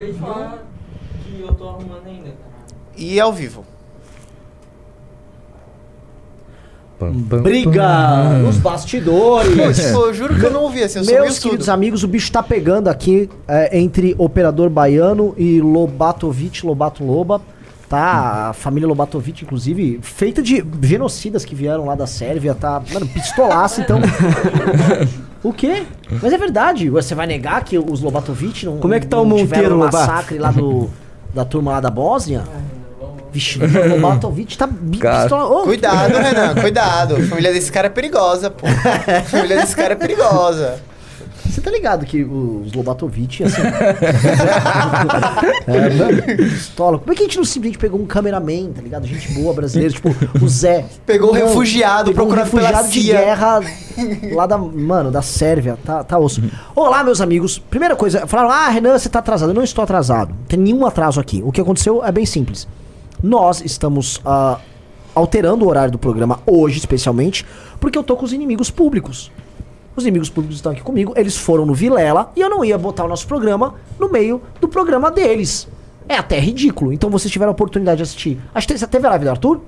acabei de falar que eu tô arrumando ainda, cara. E ao vivo. Briga nos bastidores. Eu juro que eu não ouvi assim, eu Meus queridos tudo. amigos, o bicho tá pegando aqui é, entre Operador Baiano e Lobatovic, Lobato Loba. Tá, a família Lobatovic, inclusive, feita de genocidas que vieram lá da Sérvia, tá, mano, pistolaço, então. o quê? Mas é verdade, você vai negar que os Lobatovic não. Como é que tá o tiveram Monteiro, um Lobato? massacre lá do, da turma lá da Bósnia? Vixe, o Lobatovic tá Cara, pistola. Ô, Cuidado, Renan, cuidado. A família desse cara é perigosa, pô. A família desse cara é perigosa. Você tá ligado que os Lobatovic, assim. é, mano, pistola. Como é que a gente não simplesmente pegou um cameraman, tá ligado? Gente boa brasileira, tipo, o Zé. Pegou um refugiado pegou um procurado refugiado de CIA. guerra lá da, mano, da Sérvia. Tá, tá osso. Olá, meus amigos. Primeira coisa, falaram, ah, Renan, você tá atrasado. Eu não estou atrasado. Não tem nenhum atraso aqui. O que aconteceu é bem simples. Nós estamos ah, alterando o horário do programa hoje, especialmente, porque eu tô com os inimigos públicos. Os inimigos públicos estão aqui comigo, eles foram no Vilela e eu não ia botar o nosso programa no meio do programa deles. É até ridículo. Então vocês tiveram a oportunidade de assistir. Acho que teve a live do Arthur?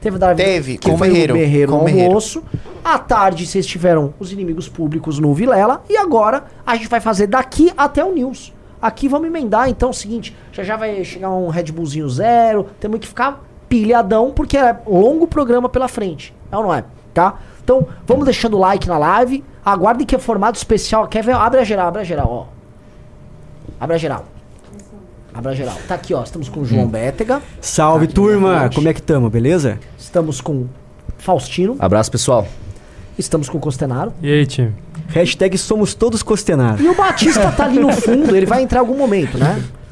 Teve a live Teve, que com o foi Merreiro, o Merreiro com no Merreiro. almoço. À tarde vocês tiveram os inimigos públicos no Vilela. E agora a gente vai fazer daqui até o News. Aqui vamos emendar, então é o seguinte: já já vai chegar um Red Bullzinho zero. Temos que ficar pilhadão, porque é longo programa pela frente. É ou não é? Tá? Então vamos deixando o like na live. Aguardem que é formato especial. Quer ver? Abre a geral, abre a geral, ó. Abre a geral. Abre a geral. Tá aqui, ó. Estamos com o João Bétega. Salve, Tá turma! Como é que tamo, beleza? Estamos com Faustino. Abraço, pessoal. Estamos com o Costenaro. E aí, time? Hashtag somos todos costenados. E o Batista tá ali no fundo, ele vai entrar em algum momento, né?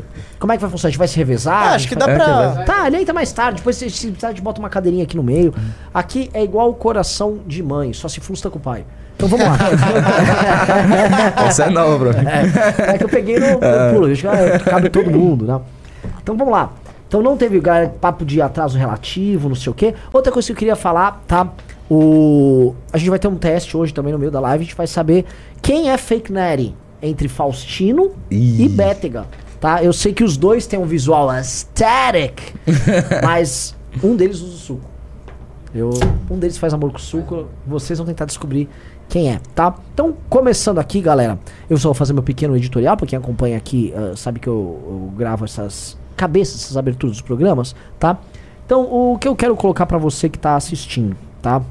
Como é que vai funcionar? A gente vai se revezar? Ah, acho que vai- dá pra. Tá, ele entra mais tarde, depois se precisar a gente bota uma cadeirinha aqui no meio. Aqui é igual o coração de mãe, só se frustra com o pai. Então vamos lá. Essa é nova, bro. É que eu peguei no, no pulo, acho que é, cabe todo mundo, né? Então vamos lá. Então não teve papo de atraso relativo, não sei o quê. Outra coisa que eu queria falar, tá? O... A gente vai ter um teste hoje também no meio da live, a gente vai saber quem é fake Natty entre Faustino e Ih. Bétega, tá? Eu sei que os dois têm um visual aesthetic, mas um deles usa o suco. Eu, um deles faz amor com suco, vocês vão tentar descobrir quem é, tá? Então, começando aqui, galera, eu só vou fazer meu pequeno editorial, pra quem acompanha aqui, ah, sabe que eu, eu gravo essas cabeças, essas aberturas dos programas, tá? Então, o que eu quero colocar pra você que tá assistindo, tá?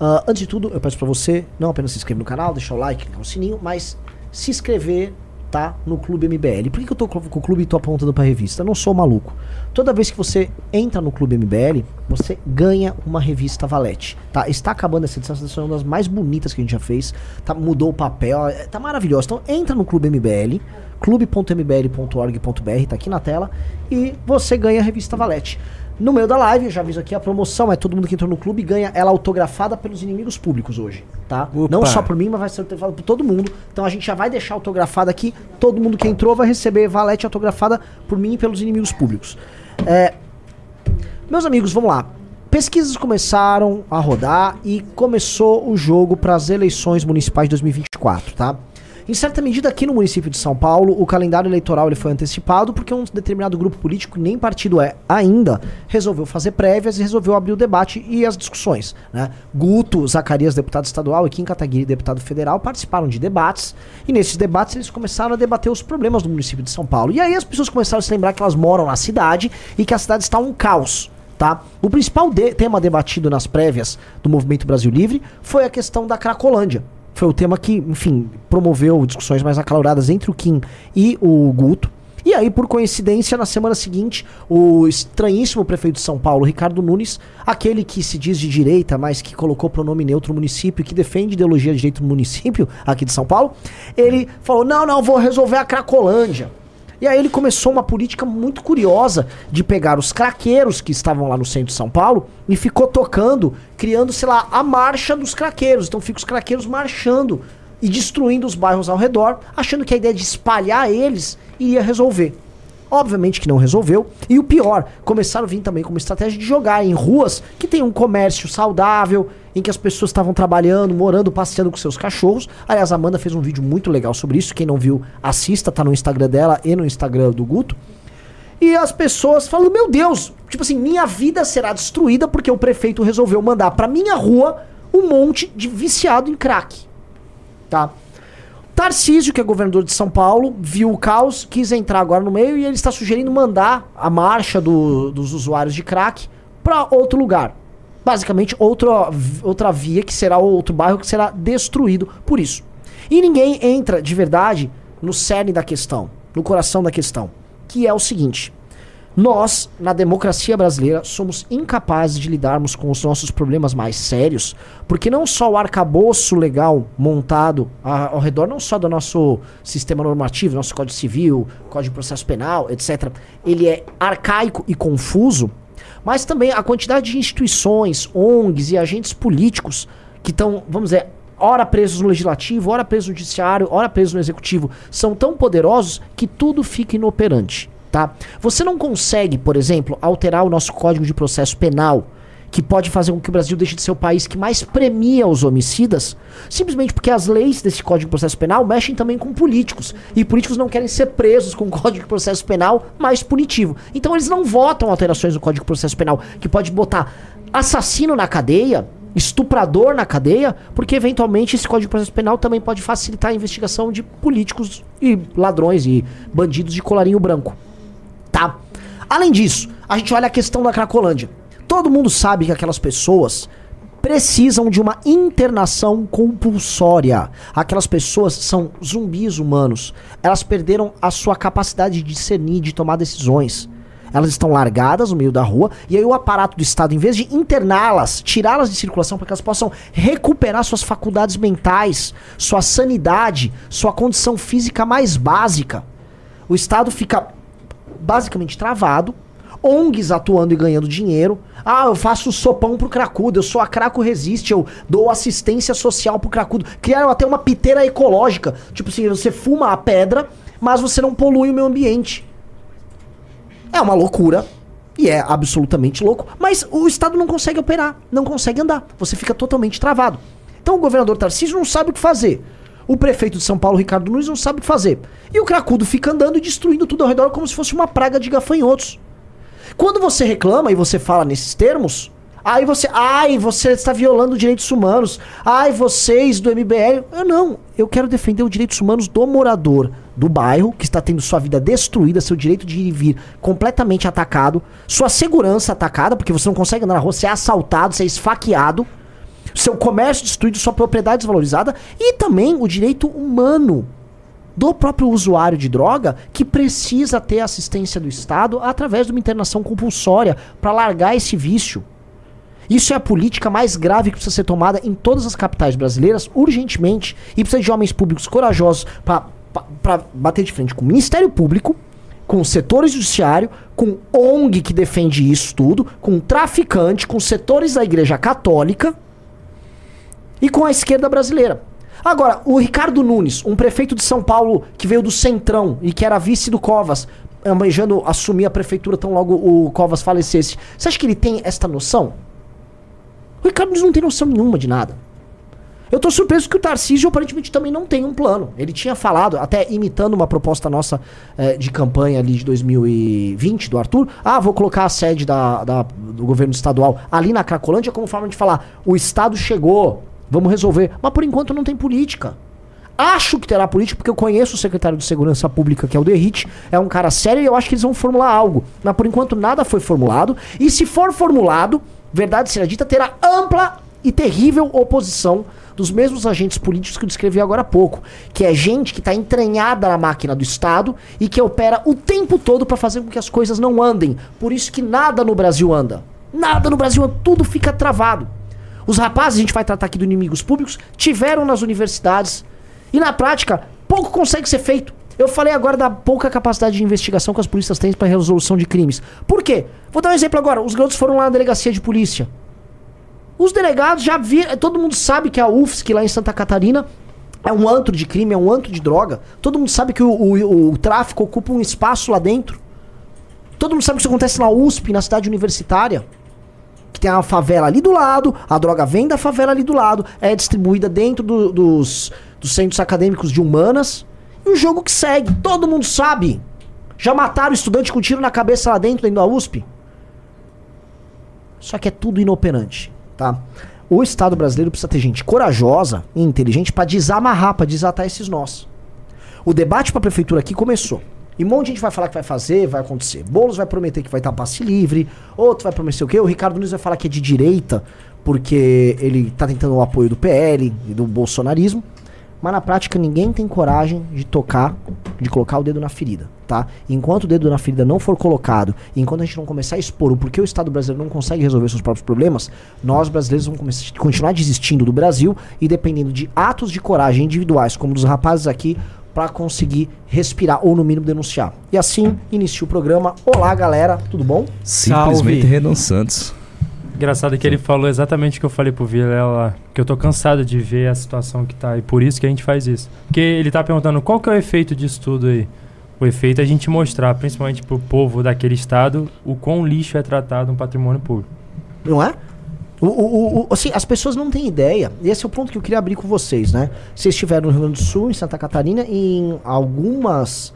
Ah, antes de tudo, eu peço pra você não apenas se inscrever no canal, deixar o like, clicar no sininho, mas se inscrever, tá? No Clube MBL. Por que, que eu tô com o clube e tô apontando pra revista? Eu não sou maluco. Toda vez que você entra no Clube MBL, você ganha uma revista Valete, tá? Está acabando essa edição, essa é uma das mais bonitas que a gente já fez, tá? Mudou o papel, é, tá maravilhoso. Então entra no Clube MBL, clube.mbl.org.br, tá aqui na tela, e você ganha a revista Valete. No meio da live, eu já aviso aqui a promoção, é todo mundo que entrou no clube ganha ela autografada pelos inimigos públicos hoje, tá? Opa. Não só por mim, mas vai ser autografada por todo mundo. Então a gente já vai deixar autografada aqui, todo mundo que entrou vai receber valete autografada por mim e pelos inimigos públicos. É, meus amigos, vamos lá. Pesquisas começaram a rodar e começou o jogo para as eleições municipais de 2024, tá? Em certa medida, aqui no município de São Paulo, o calendário eleitoral ele foi antecipado porque um determinado grupo político, nem partido é ainda, resolveu fazer prévias e resolveu abrir o debate e as discussões. Né? Guto, Zacarias, deputado estadual, e Kim Kataguiri, deputado federal, participaram de debates e nesses debates eles começaram a debater os problemas do município de São Paulo. E aí as pessoas começaram a se lembrar que elas moram na cidade e que a cidade está um caos. Tá? O principal de- tema debatido nas prévias do Movimento Brasil Livre foi a questão da Cracolândia. Foi o tema que, enfim, promoveu discussões mais acaloradas entre o Kim e o Guto. E aí, por coincidência, na semana seguinte, o estranhíssimo prefeito de São Paulo, Ricardo Nunes, aquele que se diz de direita, mas que colocou pronome neutro no município que defende ideologia de direito no município aqui de São Paulo, ele falou: não, não, vou resolver a Cracolândia. E aí ele começou uma política muito curiosa de pegar os craqueiros que estavam lá no centro de São Paulo e ficou tocando, criando, sei lá, a marcha dos craqueiros. Então fica os craqueiros marchando e destruindo os bairros ao redor, achando que a ideia de espalhar eles iria resolver. Obviamente que não resolveu. E o pior, começaram a vir também como estratégia de jogar em ruas que tem um comércio saudável, em que as pessoas estavam trabalhando, morando, passeando com seus cachorros. Aliás, a Amanda fez um vídeo muito legal sobre isso. Quem não viu, assista, tá no Instagram dela e no Instagram do Guto. E as pessoas falam: Meu Deus, tipo assim, minha vida será destruída porque o prefeito resolveu mandar pra minha rua um monte de viciado em crack. Tá? Tarcísio, que é governador de São Paulo, viu o caos, quis entrar agora no meio e ele está sugerindo mandar a marcha do- dos usuários de crack para outro lugar. Basicamente, outra, outra via que será outro bairro que será destruído por isso. E ninguém entra de verdade no cerne da questão, no coração da questão, que é o seguinte: nós, na democracia brasileira, somos incapazes de lidarmos com os nossos problemas mais sérios, porque não só o arcabouço legal montado ao redor, não só do nosso sistema normativo, nosso Código Civil, Código de Processo Penal, etc., ele é arcaico e confuso, mas também a quantidade de instituições, ONGs e agentes políticos que estão, vamos dizer, ora presos no legislativo, ora presos no judiciário, ora presos no executivo, são tão poderosos que tudo fica inoperante, tá? Você não consegue, por exemplo, alterar o nosso Código de Processo Penal, que pode fazer com que o Brasil deixe de ser o país que mais premia os homicidas, simplesmente porque as leis desse Código de Processo Penal mexem também com políticos, e políticos não querem ser presos com o Código de Processo Penal mais punitivo. Então eles não votam alterações no Código de Processo Penal, que pode botar assassino na cadeia, estuprador na cadeia, porque eventualmente esse Código de Processo Penal também pode facilitar a investigação de políticos e ladrões e bandidos de colarinho branco. Tá? Além disso, a gente olha a questão da Cracolândia. Todo mundo sabe que aquelas pessoas precisam de uma internação compulsória. Aquelas pessoas são zumbis humanos. Elas perderam a sua capacidade de discernir, de tomar decisões. Elas estão largadas no meio da rua e aí o aparato do Estado, em vez de interná-las, tirá-las de circulação para que elas possam recuperar suas faculdades mentais, sua sanidade, sua condição física mais básica, o Estado fica basicamente travado, ONGs atuando e ganhando dinheiro. Ah, eu faço sopão pro cracudo, eu sou a Craco Resiste, eu dou assistência social pro cracudo. Criaram até uma piteira ecológica. Tipo assim, você fuma a pedra, mas você não polui o meio ambiente. É uma loucura. E é absolutamente louco. Mas o Estado não consegue operar, não consegue andar. Você fica totalmente travado. Então o governador Tarcísio não sabe o que fazer. O prefeito de São Paulo, Ricardo Nunes, não sabe o que fazer. E o cracudo fica andando e destruindo tudo ao redor como se fosse uma praga de gafanhotos. Quando você reclama e você fala nesses termos, aí você, ai, você está violando direitos humanos, ai, vocês do MBL. Eu não, eu quero defender os direitos humanos do morador do bairro, que está tendo sua vida destruída, seu direito de ir e vir completamente atacado, sua segurança atacada, porque você não consegue andar na rua, você é assaltado, você é esfaqueado, seu comércio destruído, sua propriedade desvalorizada, e também o direito humano do próprio usuário de droga que precisa ter assistência do Estado através de uma internação compulsória para largar esse vício. Isso é a política mais grave que precisa ser tomada em todas as capitais brasileiras urgentemente e precisa de homens públicos corajosos para bater de frente com o Ministério Público, com o setor judiciário, com ONG que defende isso tudo, com traficante, com setores da Igreja Católica e com a esquerda brasileira. Agora, o Ricardo Nunes, um prefeito de São Paulo que veio do Centrão e que era vice do Covas, almejando assumir a prefeitura tão logo o Covas falecesse. Você acha que ele tem esta noção? O Ricardo Nunes não tem noção nenhuma de nada. Eu tô surpreso que o Tarcísio aparentemente também não tem um plano. Ele tinha falado, até imitando uma proposta nossa eh, de campanha ali de 2020, do Arthur. Ah, vou colocar a sede da, da- do governo estadual ali na Cracolândia como forma de falar: o Estado chegou, vamos resolver. Mas por enquanto não tem política. Acho que terá política, porque eu conheço o secretário de Segurança Pública, que é o Derrite, é um cara sério e eu acho que eles vão formular algo. Mas por enquanto nada foi formulado. E se for formulado, verdade seja dita, terá ampla e terrível oposição dos mesmos agentes políticos que eu descrevi agora há pouco, que é gente que está entranhada na máquina do Estado e que opera o tempo todo para fazer com que as coisas não andem. Por isso que nada no Brasil anda. Nada no Brasil anda, tudo fica travado. Os rapazes, a gente vai tratar aqui de inimigos públicos, tiveram nas universidades e na prática pouco consegue ser feito. Eu falei agora da pouca capacidade de investigação que as polícias têm para resolução de crimes. Por quê? Vou dar um exemplo agora. Os garotos foram lá na delegacia de polícia. Os delegados já viram. Todo mundo sabe que a UFSC lá em Santa Catarina é um antro de crime, é um antro de droga. Todo mundo sabe que o, o- o tráfico ocupa um espaço lá dentro. Todo mundo sabe que isso acontece na USP, na cidade universitária. Que tem a favela ali do lado, a droga vem da favela ali do lado, é distribuída dentro do- dos, dos centros acadêmicos de humanas. E o jogo que segue, todo mundo sabe. Já mataram estudante com tiro na cabeça lá dentro, dentro da USP. Só que é tudo inoperante, tá? O Estado brasileiro precisa ter gente corajosa e inteligente pra desamarrar, pra desatar esses nós. O debate pra prefeitura aqui começou. E um monte de gente vai falar que vai fazer, vai acontecer. Boulos vai prometer que vai estar passe livre, outro vai prometer o quê? O Ricardo Nunes vai falar que é de direita, porque ele tá tentando o apoio do PL e do bolsonarismo. Mas na prática ninguém tem coragem de tocar, de colocar o dedo na ferida, tá? Enquanto o dedo na ferida não for colocado, e enquanto a gente não começar a expor o porquê o Estado brasileiro não consegue resolver seus próprios problemas, nós brasileiros vamos continuar desistindo do Brasil e dependendo de atos de coragem individuais, como dos rapazes aqui, para conseguir respirar ou no mínimo denunciar. E assim inicia o programa. Olá, galera, tudo bom? Simplesmente Salve. Renan Santos. Engraçado que ele falou exatamente o que eu falei pro Vilela, que eu tô cansado de ver a situação que tá, e por isso que a gente faz isso. Porque ele tá perguntando qual que é o efeito disso tudo aí. O efeito é a gente mostrar, principalmente pro povo daquele estado, o quão lixo é tratado um patrimônio público. Não é? O, o- o- assim, as pessoas não têm ideia. E esse é o ponto que eu queria abrir com vocês, né? Vocês estiveram no Rio Grande do Sul, em Santa Catarina, e em algumas.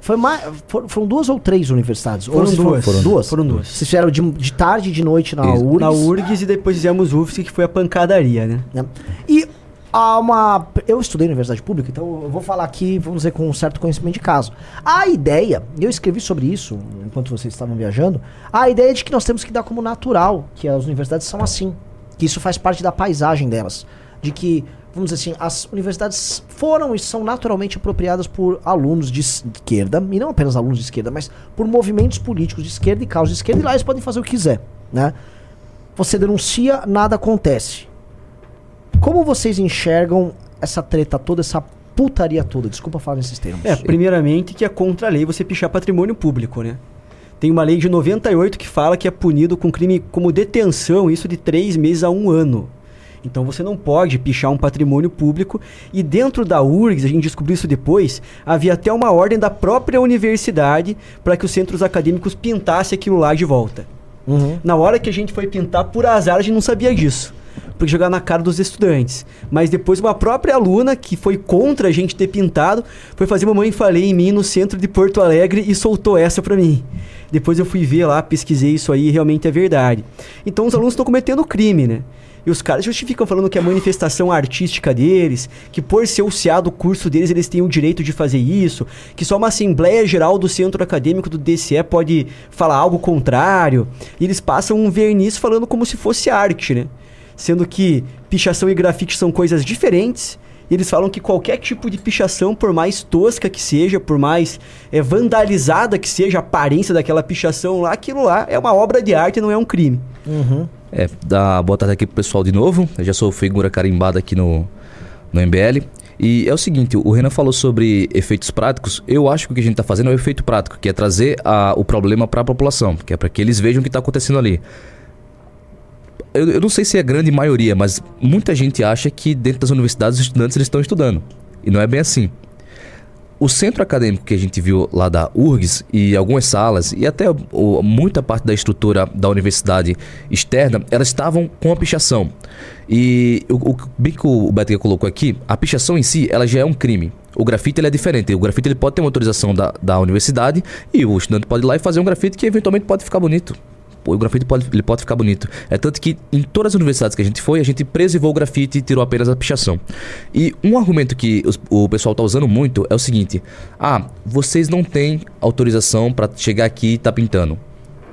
Foi mais, for- foram duas ou três universidades? Ou Foram duas. Foram duas? Foram duas. Vocês fizeram de, de tarde e de noite na Isso. URGS. Na URGS e depois fizemos UFSC, que foi a pancadaria, né? né? E há uma. Eu estudei na universidade pública, então eu vou falar aqui, vamos dizer, com um certo conhecimento de caso. A ideia, eu escrevi sobre isso enquanto vocês estavam viajando, a ideia é de que nós temos que dar como natural que as universidades são assim. Que isso faz parte da paisagem delas. De que, vamos dizer assim, as universidades foram e são naturalmente apropriadas por alunos de esquerda, e não apenas alunos de esquerda, mas por movimentos políticos de esquerda e causas de esquerda, e lá eles podem fazer o que quiser, né? Você denuncia, nada acontece. Como vocês enxergam essa treta toda, essa putaria toda? Desculpa falar nesses termos. É, primeiramente que é contra a lei você pichar patrimônio público, né? Tem uma lei de 98 que fala que é punido com crime como detenção, isso de três meses a um ano. Então você não pode pichar um patrimônio público. E dentro da URGS, a gente descobriu isso depois, havia até uma ordem da própria universidade para que os centros acadêmicos pintassem aquilo lá de volta. Uhum. Na hora que a gente foi pintar, por azar, a gente não sabia disso. Porque jogar na cara dos estudantes. Mas depois uma própria aluna, que foi contra a gente ter pintado, foi fazer Mamãe Falei em mim no centro de Porto Alegre e soltou essa pra mim. Depois eu fui ver lá, pesquisei isso aí e realmente é verdade. Então os alunos estão cometendo crime, né? E os caras justificam falando que é manifestação artística deles, que por ser o CA do curso deles, eles têm o direito de fazer isso, que só uma Assembleia Geral do Centro Acadêmico do DCE pode falar algo contrário. E eles passam um verniz falando como se fosse arte, né? Sendo que pichação e grafite são coisas diferentes. E eles falam que qualquer tipo de pichação, por mais tosca que seja, por mais é, vandalizada que seja a aparência daquela pichação lá, aquilo lá é uma obra de arte e não é um crime. Uhum. É, dá boa tarde aqui pro pessoal de novo. Eu já sou figura carimbada aqui no, no MBL. E é o seguinte, o Renan falou sobre efeitos práticos. Eu acho que o que a gente está fazendo é o efeito prático, que é trazer a- o problema para a população, que é para que eles vejam o que está acontecendo ali. Eu, eu não sei se é a grande maioria, mas muita gente acha que dentro das universidades os estudantes eles estão estudando. E não é bem assim. O centro acadêmico que a gente viu lá da URGS e algumas salas e até o- muita parte da estrutura da universidade externa, elas estavam com a pichação. E o, o bem que o Beto colocou aqui, a pichação em si, ela já é um crime. O grafite ele é diferente. O grafite ele pode ter uma autorização da, da universidade e o estudante pode ir lá e fazer um grafite que eventualmente pode ficar bonito. O grafite pode, ele pode ficar bonito. É tanto que em todas as universidades que a gente foi, a gente preservou o grafite e tirou apenas a pichação. E um argumento que os- o pessoal tá usando muito é o seguinte: ah, vocês não têm autorização para chegar aqui e tá pintando.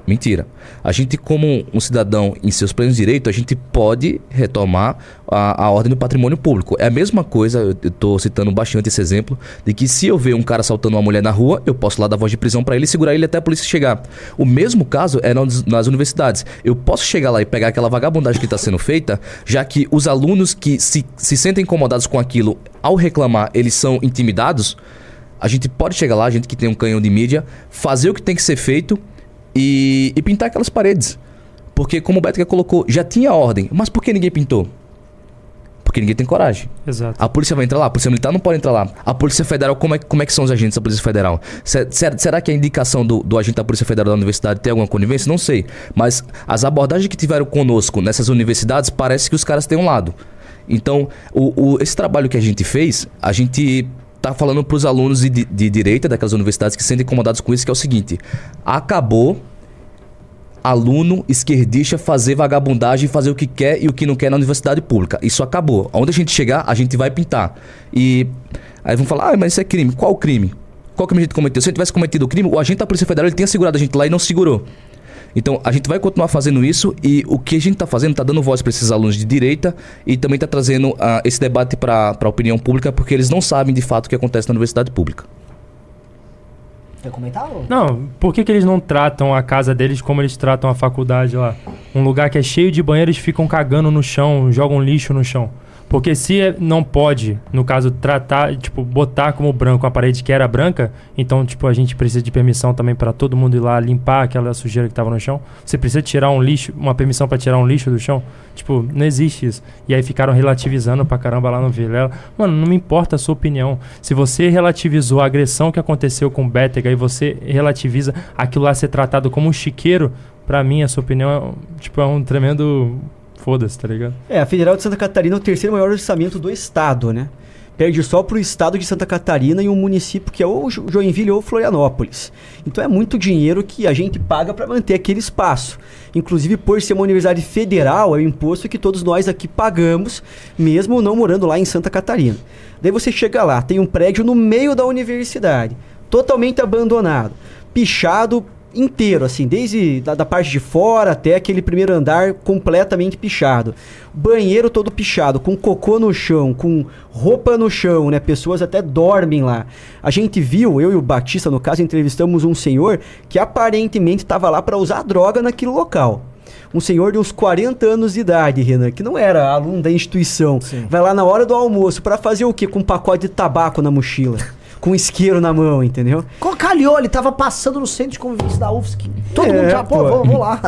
Mentira. A gente, como um cidadão em seus plenos direitos, a gente pode retomar a, a ordem do patrimônio público. É a mesma coisa, eu estou citando bastante esse exemplo, de que se eu ver um cara assaltando uma mulher na rua, eu posso lá dar voz de prisão para ele e segurar ele até a polícia chegar. O mesmo caso é nas, nas universidades. Eu posso chegar lá e pegar aquela vagabundagem que está sendo feita, já que os alunos que se, se sentem incomodados com aquilo, ao reclamar, eles são intimidados. A gente pode chegar lá, a gente que tem um canhão de mídia, fazer o que tem que ser feito e, e pintar aquelas paredes. Porque, como o Beto colocou, já tinha ordem. Mas por que ninguém pintou? Por Porque ninguém tem coragem. Exato. A polícia vai entrar lá, a polícia militar não pode entrar lá. A polícia federal, como é, como é que são os agentes da polícia federal? Se- se- será que a indicação do, do agente da polícia federal da universidade tem alguma conivência? Não sei. Mas as abordagens que tiveram conosco nessas universidades, parece que os caras têm um lado. Então, o, o- esse trabalho que a gente fez, a gente tá falando para os alunos de, de direita daquelas universidades que se sentem incomodados com isso, que é o seguinte: acabou aluno esquerdista fazer vagabundagem, fazer o que quer e o que não quer na universidade pública. Isso acabou. Onde a gente chegar, a gente vai pintar. E aí vão falar: "Ah, mas isso é crime". Qual crime? Qual crime a gente cometeu? Se a gente tivesse cometido o crime, o agente da Polícia Federal ele tinha segurado a gente lá e não segurou. Então, a gente vai continuar fazendo isso e o que a gente está fazendo está dando voz para esses alunos de direita e também está trazendo ah, esse debate para a opinião pública porque eles não sabem de fato o que acontece na universidade pública. Quer comentar? Lu? Não, por que, que eles não tratam a casa deles como eles tratam a faculdade lá? Um lugar que é cheio de banheiros ficam cagando no chão, jogam lixo no chão. Porque se é- não pode, no caso, tratar, tipo, botar como branco a parede que era branca, então, tipo, a gente precisa de permissão também para todo mundo ir lá limpar aquela sujeira que tava no chão. Você precisa tirar um lixo, uma permissão para tirar um lixo do chão? Tipo, não existe isso. E aí ficaram relativizando pra caramba lá no Vilela. Mano, não me importa a sua opinião. Se você relativizou a agressão que aconteceu com o Bétega e você relativiza aquilo lá ser tratado como um chiqueiro, pra mim, a sua opinião é, tipo, é um tremendo foda-se, tá ligado? É, a Federal de Santa Catarina é o terceiro maior orçamento do estado, né? Perde só pro estado de Santa Catarina e um município que é ou Jo- Joinville ou Florianópolis. Então é muito dinheiro que a gente paga para manter aquele espaço. Inclusive, por ser uma universidade federal, é o imposto que todos nós aqui pagamos, mesmo não morando lá em Santa Catarina. Daí você chega lá, tem um prédio no meio da universidade, totalmente abandonado, pichado inteiro, assim, desde da, da parte de fora até aquele primeiro andar completamente pichado. Banheiro todo pichado, com cocô no chão, com roupa no chão, né? Pessoas até dormem lá. A gente viu, eu e o Batista, no caso, entrevistamos um senhor que aparentemente estava lá para usar droga naquele local. Um senhor de uns 40 anos de idade, Renan, que não era aluno da instituição. Vai lá na hora do almoço para fazer o quê? Com um pacote de tabaco na mochila. com um isqueiro na mão, entendeu? Calhou, ele tava passando no centro de convivência da UFSC. Todo É, mundo já, pô, vou, vou lá.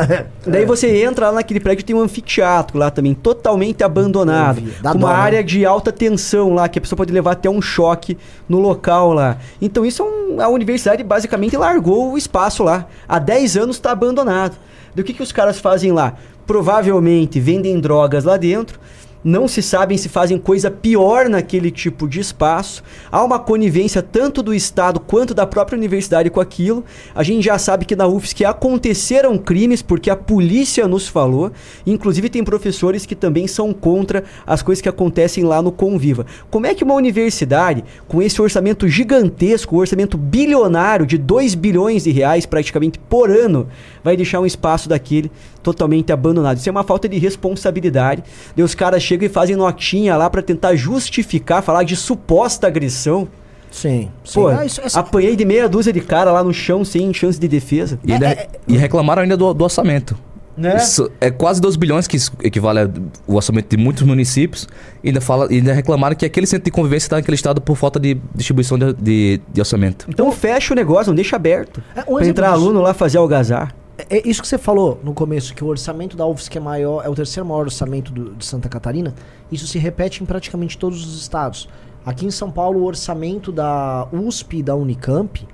Daí você entra lá naquele prédio tem um anfiteatro lá também, totalmente abandonado. Vi. Com dó, uma né? área de alta tensão lá, que a pessoa pode levar até um choque no local lá. Então isso é um, a universidade basicamente largou o espaço lá. Há 10 anos está abandonado. Do que, que os caras fazem lá? Provavelmente vendem drogas lá dentro. Não se sabem se fazem coisa pior naquele tipo de espaço. Há uma conivência tanto do Estado quanto da própria universidade com aquilo. A gente já sabe que na UFSC aconteceram crimes porque a polícia nos falou. Inclusive tem professores que também são contra as coisas que acontecem lá no Conviva. Como é que uma universidade com esse orçamento gigantesco, um orçamento bilionário de 2 bilhões de reais praticamente por ano, vai deixar um espaço daquele totalmente abandonado? Isso é uma falta de responsabilidade. Daí os caras chegam e fazem notinha lá pra tentar justificar, falar de suposta agressão. Sim, sim. Pô, Ah, isso- essa- apanhei de meia dúzia de cara lá no chão sem chance de defesa. E, ainda- e reclamaram ainda do, do orçamento. Né? Isso é quase 2 bilhões, que isso equivale ao orçamento de muitos municípios. E ainda, fala, ainda reclamaram que aquele centro de convivência está naquele estado por falta de distribuição de, de, de orçamento. Então fecha o negócio, não deixa aberto. É, um pra entrar disso. aluno lá fazer algazar. É isso que você falou no começo, que o orçamento da UFSC é maior, é o terceiro maior orçamento do- de Santa Catarina. Isso se repete em praticamente todos os estados. Aqui em São Paulo, o orçamento da USP e da Unicamp,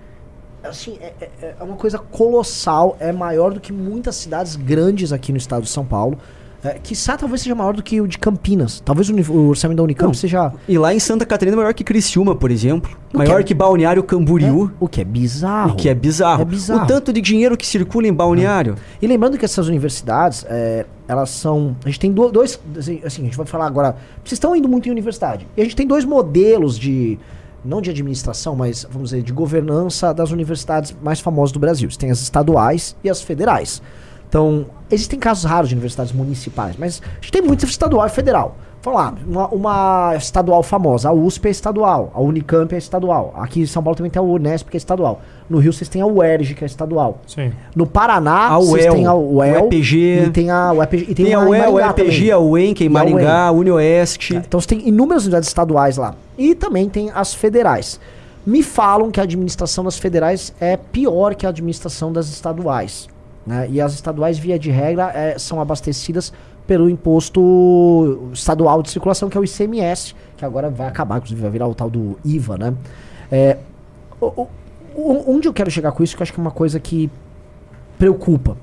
assim, é, é- é uma coisa colossal, é maior do que muitas cidades grandes aqui no estado de São Paulo. É, quiçá talvez seja maior do que o de Campinas. Talvez o, o orçamento da Unicamp Não. seja E lá em Santa Catarina é maior que Criciúma, por exemplo. O maior que que, Balneário Camboriú. é, o que é bizarro. O que é bizarro. É bizarro. O tanto de dinheiro que circula em Balneário. E lembrando que essas universidades, é, elas são. A gente tem do- dois. Assim, assim, a gente vai falar agora. Vocês estão indo muito em universidade. E a gente tem dois modelos de. Não de administração, mas vamos dizer, de governança das universidades mais famosas do Brasil. Você tem as estaduais e as federais. Então, existem casos raros de universidades municipais, mas a gente tem muita estadual e federal. Vamos lá, uma, uma estadual famosa, a USP é estadual, a Unicamp é estadual. Aqui em São Paulo também tem a Unesp, que é estadual. No Rio vocês têm a UERJ, que é estadual. Sim. No Paraná, A vocês têm a UEL, o EPG. e tem a UEPG, e tem, Tem, a UEL, o Maringá EPG, também. a UENC em a Maringá, a Unioeste. Então você tem inúmeras unidades estaduais lá. E também tem as federais. Me falam que a administração das federais é pior que a administração das estaduais. Né? E as estaduais, via de regra, é, são abastecidas pelo imposto estadual de circulação, que é o ICMS, que agora vai acabar, inclusive vai virar o tal do IVA, né? É, o- o- onde eu quero chegar com isso, que eu acho que é uma coisa que preocupa.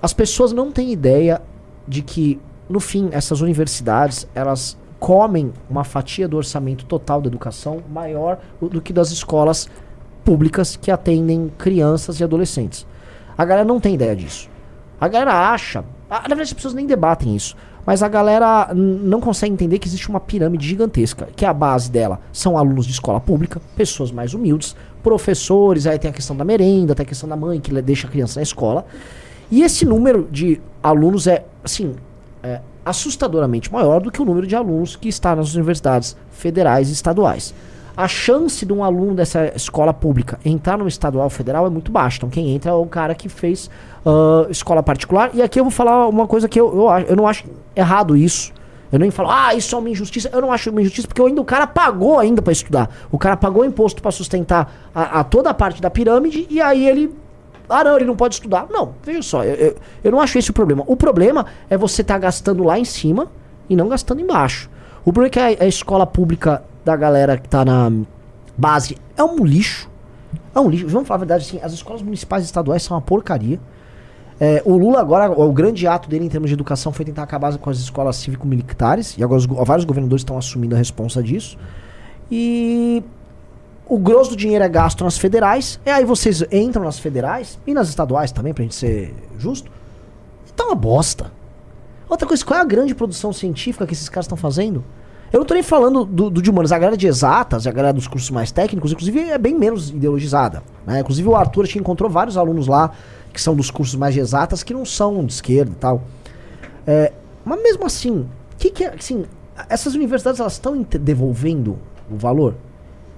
As pessoas não têm ideia de que, no fim, essas universidades, elas comem uma fatia do orçamento total da educação maior do que das escolas públicas que atendem crianças e adolescentes. A galera não tem ideia disso. A galera acha. Na verdade, as pessoas nem debatem isso. Mas a galera não consegue entender que existe uma pirâmide gigantesca. Que a base dela são alunos de escola pública, pessoas mais humildes, professores, aí tem a questão da merenda, tem a questão da mãe que deixa a criança na escola. E esse número de alunos é, assim, é assustadoramente maior do que o número de alunos que está nas universidades federais e estaduais. A chance de um aluno dessa escola pública entrar no estadual federal é muito baixa. Então quem entra é o cara que fez ah, escola particular. E aqui eu vou falar uma coisa que eu, eu, eu não acho errado isso. Eu nem falo, ah, isso é uma injustiça. Eu não acho uma injustiça, porque ainda o cara pagou ainda para estudar. O cara pagou imposto para sustentar a, a toda a parte da pirâmide e aí ele ah, não, ele não pode estudar. Não, veja só, eu, eu, eu não acho esse o problema. O problema é você estar gastando lá em cima e não gastando embaixo. O problema é que a, a escola pública da galera que tá na base é um lixo. É um lixo. Vamos falar a verdade assim, as escolas municipais e estaduais são uma porcaria. É, o Lula agora, o, grande ato dele em termos de educação foi tentar acabar com as escolas cívico-militares. E agora os vários governadores estão assumindo a responsa disso. E o grosso do dinheiro é gasto nas federais. E aí vocês entram nas federais e nas estaduais também, pra gente ser justo. E tá uma bosta. Outra coisa, qual é a grande produção científica que esses caras estão fazendo? Eu não tô nem falando do, do de humanos, a galera de exatas, a galera dos cursos mais técnicos, inclusive é bem menos ideologizada. Né? Inclusive o Arthur que encontrou vários alunos lá que são dos cursos mais exatas que não são de esquerda e tal. É, mas mesmo assim, que que é, assim, essas universidades elas estão devolvendo o valor?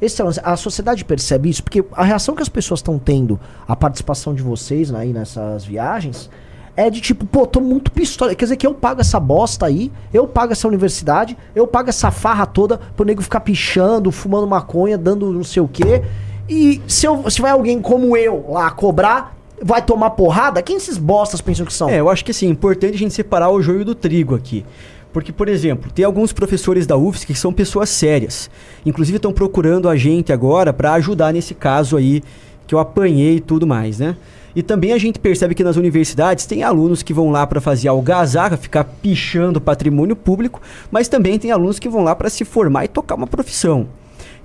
Esse é a sociedade percebe isso porque a reação que as pessoas estão tendo à participação de vocês né, aí nessas viagens é de tipo, pô, tô muito pistola. Quer dizer que eu pago essa bosta aí, eu pago essa universidade, eu pago essa farra toda pro nego ficar pichando, fumando maconha, dando não sei o quê. E se, eu, se vai alguém como eu lá cobrar, vai tomar porrada? Quem esses bostas pensam que são? É, eu acho que assim, é importante a gente separar o joio do trigo aqui. Porque, por exemplo, tem alguns professores da UFSC que são pessoas sérias. Inclusive estão procurando a gente agora para ajudar nesse caso aí que eu apanhei e tudo mais, né? E também a gente percebe que nas universidades tem alunos que vão lá para fazer algazarra, ficar pichando patrimônio público, mas também tem alunos que vão lá para se formar e tocar uma profissão.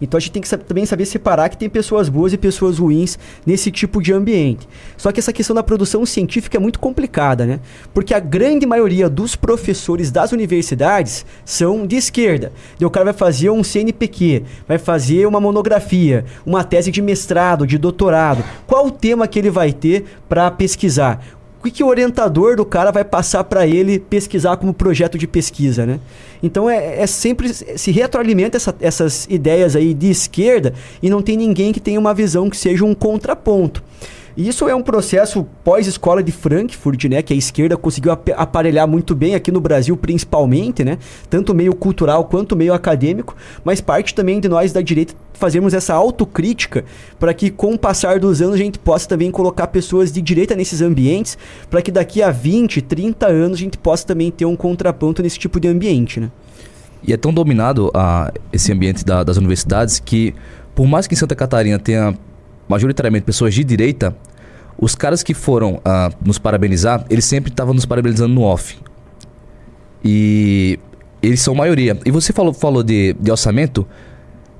Então a gente tem que também saber separar que tem pessoas boas e pessoas ruins nesse tipo de ambiente. Só que essa questão da produção científica é muito complicada, né? Porque a grande maioria dos professores das universidades são de esquerda. E o cara vai fazer um CNPq, vai fazer uma monografia, uma tese de mestrado, de doutorado. Qual o tema que ele vai ter para pesquisar? O que, que o orientador do cara vai passar para ele pesquisar como projeto de pesquisa, né? Então é, é sempre se retroalimenta essa- essas ideias aí de esquerda e não tem ninguém que tenha uma visão que seja um contraponto. Isso é um processo pós-escola de Frankfurt, né? Que a esquerda conseguiu ap- aparelhar muito bem aqui no Brasil, principalmente, né? Tanto meio cultural quanto meio acadêmico, mas parte também de nós da direita fazermos essa autocrítica para que com o passar dos anos a gente possa também colocar pessoas de direita nesses ambientes, para que daqui a 20, 30 anos a gente possa também ter um contraponto nesse tipo de ambiente, né? E é tão dominado ah, esse ambiente da- das universidades que, por mais que em Santa Catarina tenha majoritariamente pessoas de direita, os caras que foram ah, nos parabenizar, eles sempre estavam nos parabenizando no off. E eles são maioria. E você falou, falou de, de orçamento.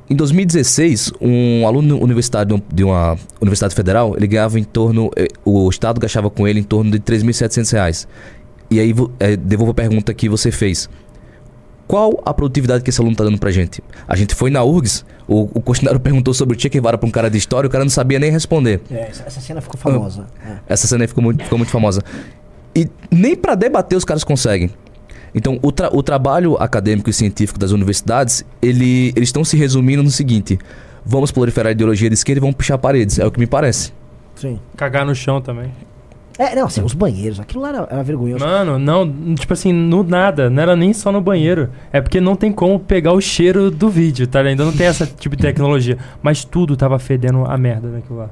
Em 2016, um aluno universitário de uma universidade federal, ele ganhava em torno. eh, O Estado gastava com ele em torno de 3.700 reais. E aí, eh, devolvo a pergunta que você fez. Qual a produtividade que esse aluno está dando pra gente? A gente foi na URGS, o, o questionário perguntou sobre o Che Guevara pra um cara de história, o cara não sabia nem responder. É, essa, essa cena ficou famosa. É. Essa cena aí ficou muito, ficou muito famosa. E nem pra debater os caras conseguem. Então, o, tra- o trabalho acadêmico e científico das universidades, ele, eles estão se resumindo no seguinte: vamos proliferar a ideologia de esquerda e vamos puxar paredes. É o que me parece. Sim. Cagar no chão também. É, não, assim, os banheiros, aquilo lá era, era vergonhoso. Mano, não, tipo assim, no nada, não era nem só no banheiro. É porque não tem como pegar o cheiro do vídeo, tá? Ainda não tem essa tipo de tecnologia. Mas tudo tava fedendo a merda naquilo lá.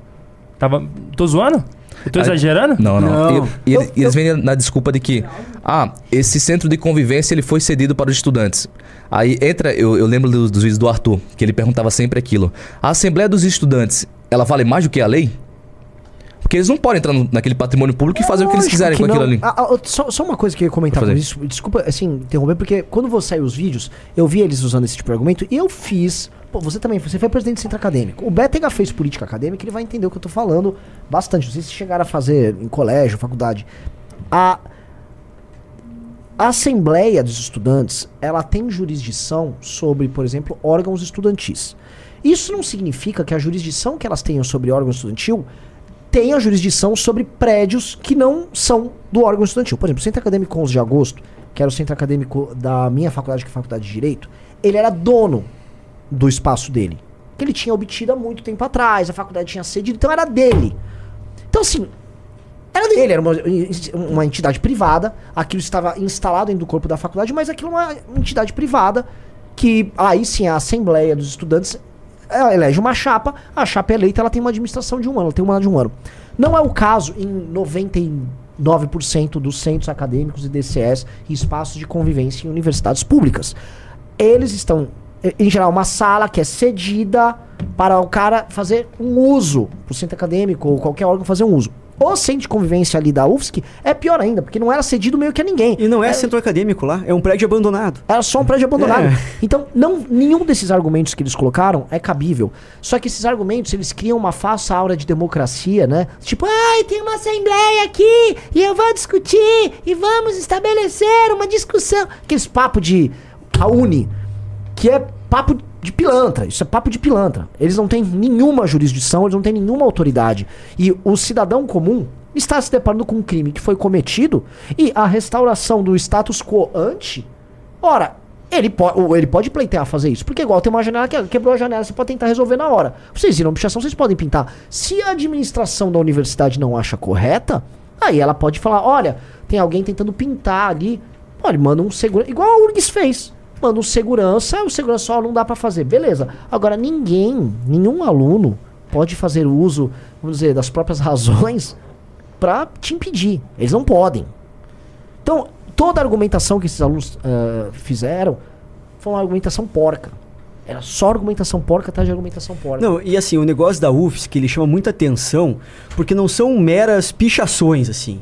Tava. Tô zoando? Eu tô exagerando? Não, não. Não. E, e eles, e eles vêm na desculpa de que, ah, esse centro de convivência ele foi cedido para os estudantes. Aí entra, eu, eu lembro dos, dos vídeos do Arthur, que ele perguntava sempre aquilo. A Assembleia dos Estudantes, ela vale mais do que a lei? Porque eles não podem entrar no- naquele patrimônio público e fazer o que eles quiserem com aquilo não. ali. Ah, ah, só, só uma coisa que eu ia comentar com isso. Desculpa, assim, interromper, porque quando vou sair os vídeos, eu vi eles usando esse tipo de argumento e eu fiz. Pô, você também, você foi presidente do centro acadêmico. O Bétega fez política acadêmica, ele vai entender o que eu tô falando bastante. Não sei se chegaram a fazer em colégio, faculdade. A, a Assembleia dos Estudantes, ela tem jurisdição sobre, por exemplo, órgãos estudantis. Isso não significa que a jurisdição que elas tenham sobre órgão estudantil tenha jurisdição sobre prédios que não são do órgão estudantil. Por exemplo, o Centro Acadêmico 11 de Agosto, que era o centro acadêmico da minha faculdade, que é a Faculdade de Direito, ele era dono do espaço dele. Que ele tinha obtido há muito tempo atrás, a faculdade tinha cedido, então era dele. Então, assim, era dele, era uma, uma entidade privada, aquilo estava instalado dentro do corpo da faculdade, mas aquilo é uma entidade privada que aí sim a Assembleia dos Estudantes elege uma chapa, a chapa eleita ela tem uma administração de um ano, ela tem um mandato de um ano. Não é o caso em 99% dos centros acadêmicos e DCS e espaços de convivência em universidades públicas. Eles estão, em geral, uma sala que é cedida para o cara fazer um uso, para o centro acadêmico ou qualquer órgão fazer um uso. O centro de convivência ali da UFSC é pior ainda, porque não era cedido meio que a ninguém. E não é centro acadêmico lá, é um prédio abandonado. Era só um prédio abandonado. É. Então, não, nenhum desses argumentos que eles colocaram é cabível. Só que esses argumentos, eles criam uma falsa aura de democracia, né? Tipo, ai, tem uma assembleia aqui e eu vou discutir e vamos estabelecer uma discussão. Aqueles papo de a Uni, que é papo de pilantra. Isso é papo de pilantra. Eles não têm nenhuma jurisdição, eles não têm nenhuma autoridade. E o cidadão comum está se deparando com um crime que foi cometido e a restauração do status quo ante Ora, ele, po ele pode pleitear fazer isso. Porque igual tem uma janela que quebrou a janela, você pode tentar resolver na hora. Vocês viram pichação, vocês podem pintar. Se a administração da universidade não acha correta, aí ela pode falar, olha, tem alguém tentando pintar ali. Olha, manda um segurança. Igual a URGS fez. Manda um segurança, o segurança ó, não dá pra fazer. Beleza. Agora, ninguém, nenhum aluno pode fazer uso, vamos dizer, das próprias razões pra te impedir. Eles não podem. Então, toda a argumentação que esses alunos ah, fizeram foi uma argumentação porca. Era só argumentação porca atrás de argumentação porca. Não, e assim, o negócio da UFSC, ele chama muita atenção, porque não são meras pichações, assim.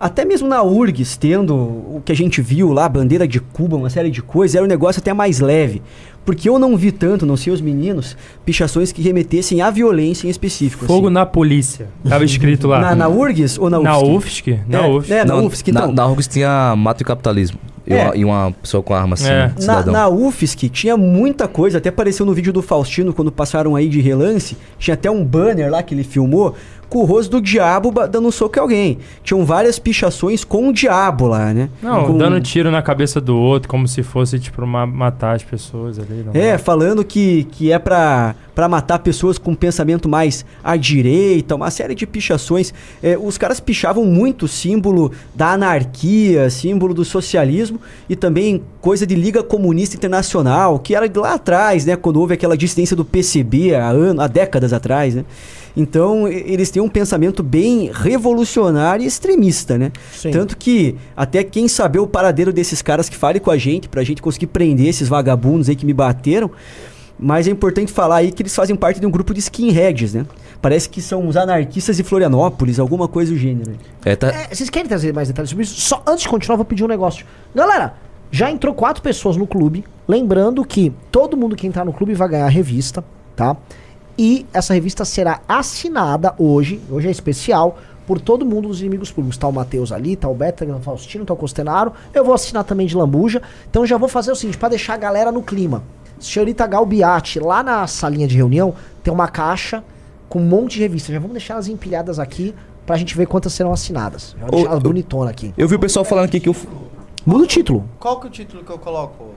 Até mesmo na URGS, tendo o que a gente viu lá, bandeira de Cuba, uma série de coisas, era um negócio até mais leve. Porque eu não vi tanto, não sei os meninos, pichações que remetessem à violência em específico. Fogo assim. na polícia. Tava escrito lá. Na, na URGS ou na UFSC? Na UFSC? Na É, UFSC. é, na Não, UFSC, na, então. na UFSC tinha mato e capitalismo. E, É. uma, e uma pessoa com arma assim, É. Na, na UFSC tinha muita coisa, até apareceu no vídeo do Faustino quando passaram aí de relance. Tinha até um banner lá que ele filmou com o rosto do diabo dando um soco em alguém. Tinham várias pichações com o diabo lá, né? Não, Com- dando tiro na cabeça do outro, como se fosse, tipo, ma- matar as pessoas ali. É, falando que, que é pra, pra matar pessoas com pensamento mais à direita, uma série de pichações. É, os caras pichavam muito símbolo da anarquia, símbolo do socialismo e também coisa de Liga Comunista Internacional, que era lá atrás, né? Quando houve aquela dissidência do PCB há, ano, há décadas atrás, né? Então, eles têm um pensamento bem revolucionário e extremista, né? Sim. Tanto que até quem saber o paradeiro desses caras que fale com a gente, pra gente conseguir prender esses vagabundos aí que me bateram. Mas é importante falar aí que eles fazem parte de um grupo de skinheads, né? Parece que são os anarquistas de Florianópolis, alguma coisa do gênero. É, tá- É, vocês querem trazer mais detalhes sobre isso? Só antes de continuar, eu vou pedir um negócio. Galera, já entrou quatro pessoas no clube. Lembrando que todo mundo que entrar no clube vai ganhar a revista, tá? E essa revista será assinada hoje, hoje é especial, por todo mundo dos inimigos públicos. Tá o Matheus ali, tá o Beta, tá o Faustino, tá o Costenaro. Eu vou assinar também de Lambuja. Então já vou fazer o seguinte, pra deixar a galera no clima. Senhorita Galbiati, lá na salinha de reunião, tem uma caixa com um monte de revistas. Já vamos deixar elas empilhadas aqui pra gente ver quantas serão assinadas. Já vou Ô, deixar elas eu- bonitonas aqui. Eu vi o pessoal falando aqui que o. Muda o título. Qual que é o título que eu coloco?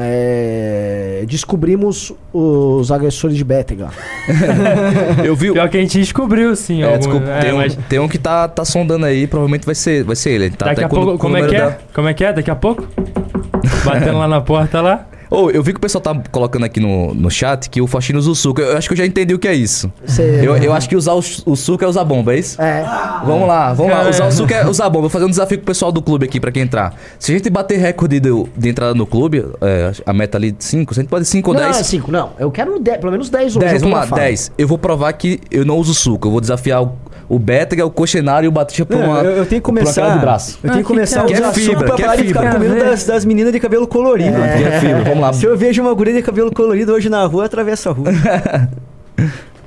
É, descobrimos os agressores de Bétega. Eu vi. Pior que a gente descobriu, sim. É, algum- desculpa, é, tem, um, mas tem um que tá, tá sondando aí, provavelmente vai ser, vai ser ele. Tá Daqui até a pouco, como é que é? da- Como é que é? Daqui a pouco? Batendo lá na porta lá. Ô, eu vi que o pessoal tá colocando aqui no, no chat que o Faxina usa o suco. Eu acho que eu já entendi o que é isso. Você- Eu, eu acho que usar o, o suco é usar bomba, é isso? É. Vamos lá, vamos lá. Usar o suco é usar bomba. Vou fazer um desafio pro pessoal do clube aqui pra quem entrar. Se a gente bater recorde de, de entrada no clube, é, a meta ali de 5, se a gente pode 5 ou Não, 10. é 5, não. Eu quero dez- pelo menos 10 hoje. 10, eu tô vamos lá, na fala. 10. Eu vou provar que eu não uso suco. Eu vou desafiar o, o Bétega, o Coxenário e o Batista por Não, uma, eu, eu tenho que começar. de braço. Eu tenho que começar a que é usar fibra, suco pra é parar de ficar fibra. com medo das, das meninas de cabelo colorido. Que é fibra, vamos lá. Se eu vejo uma guria de cabelo colorido hoje na rua, atravessa a rua.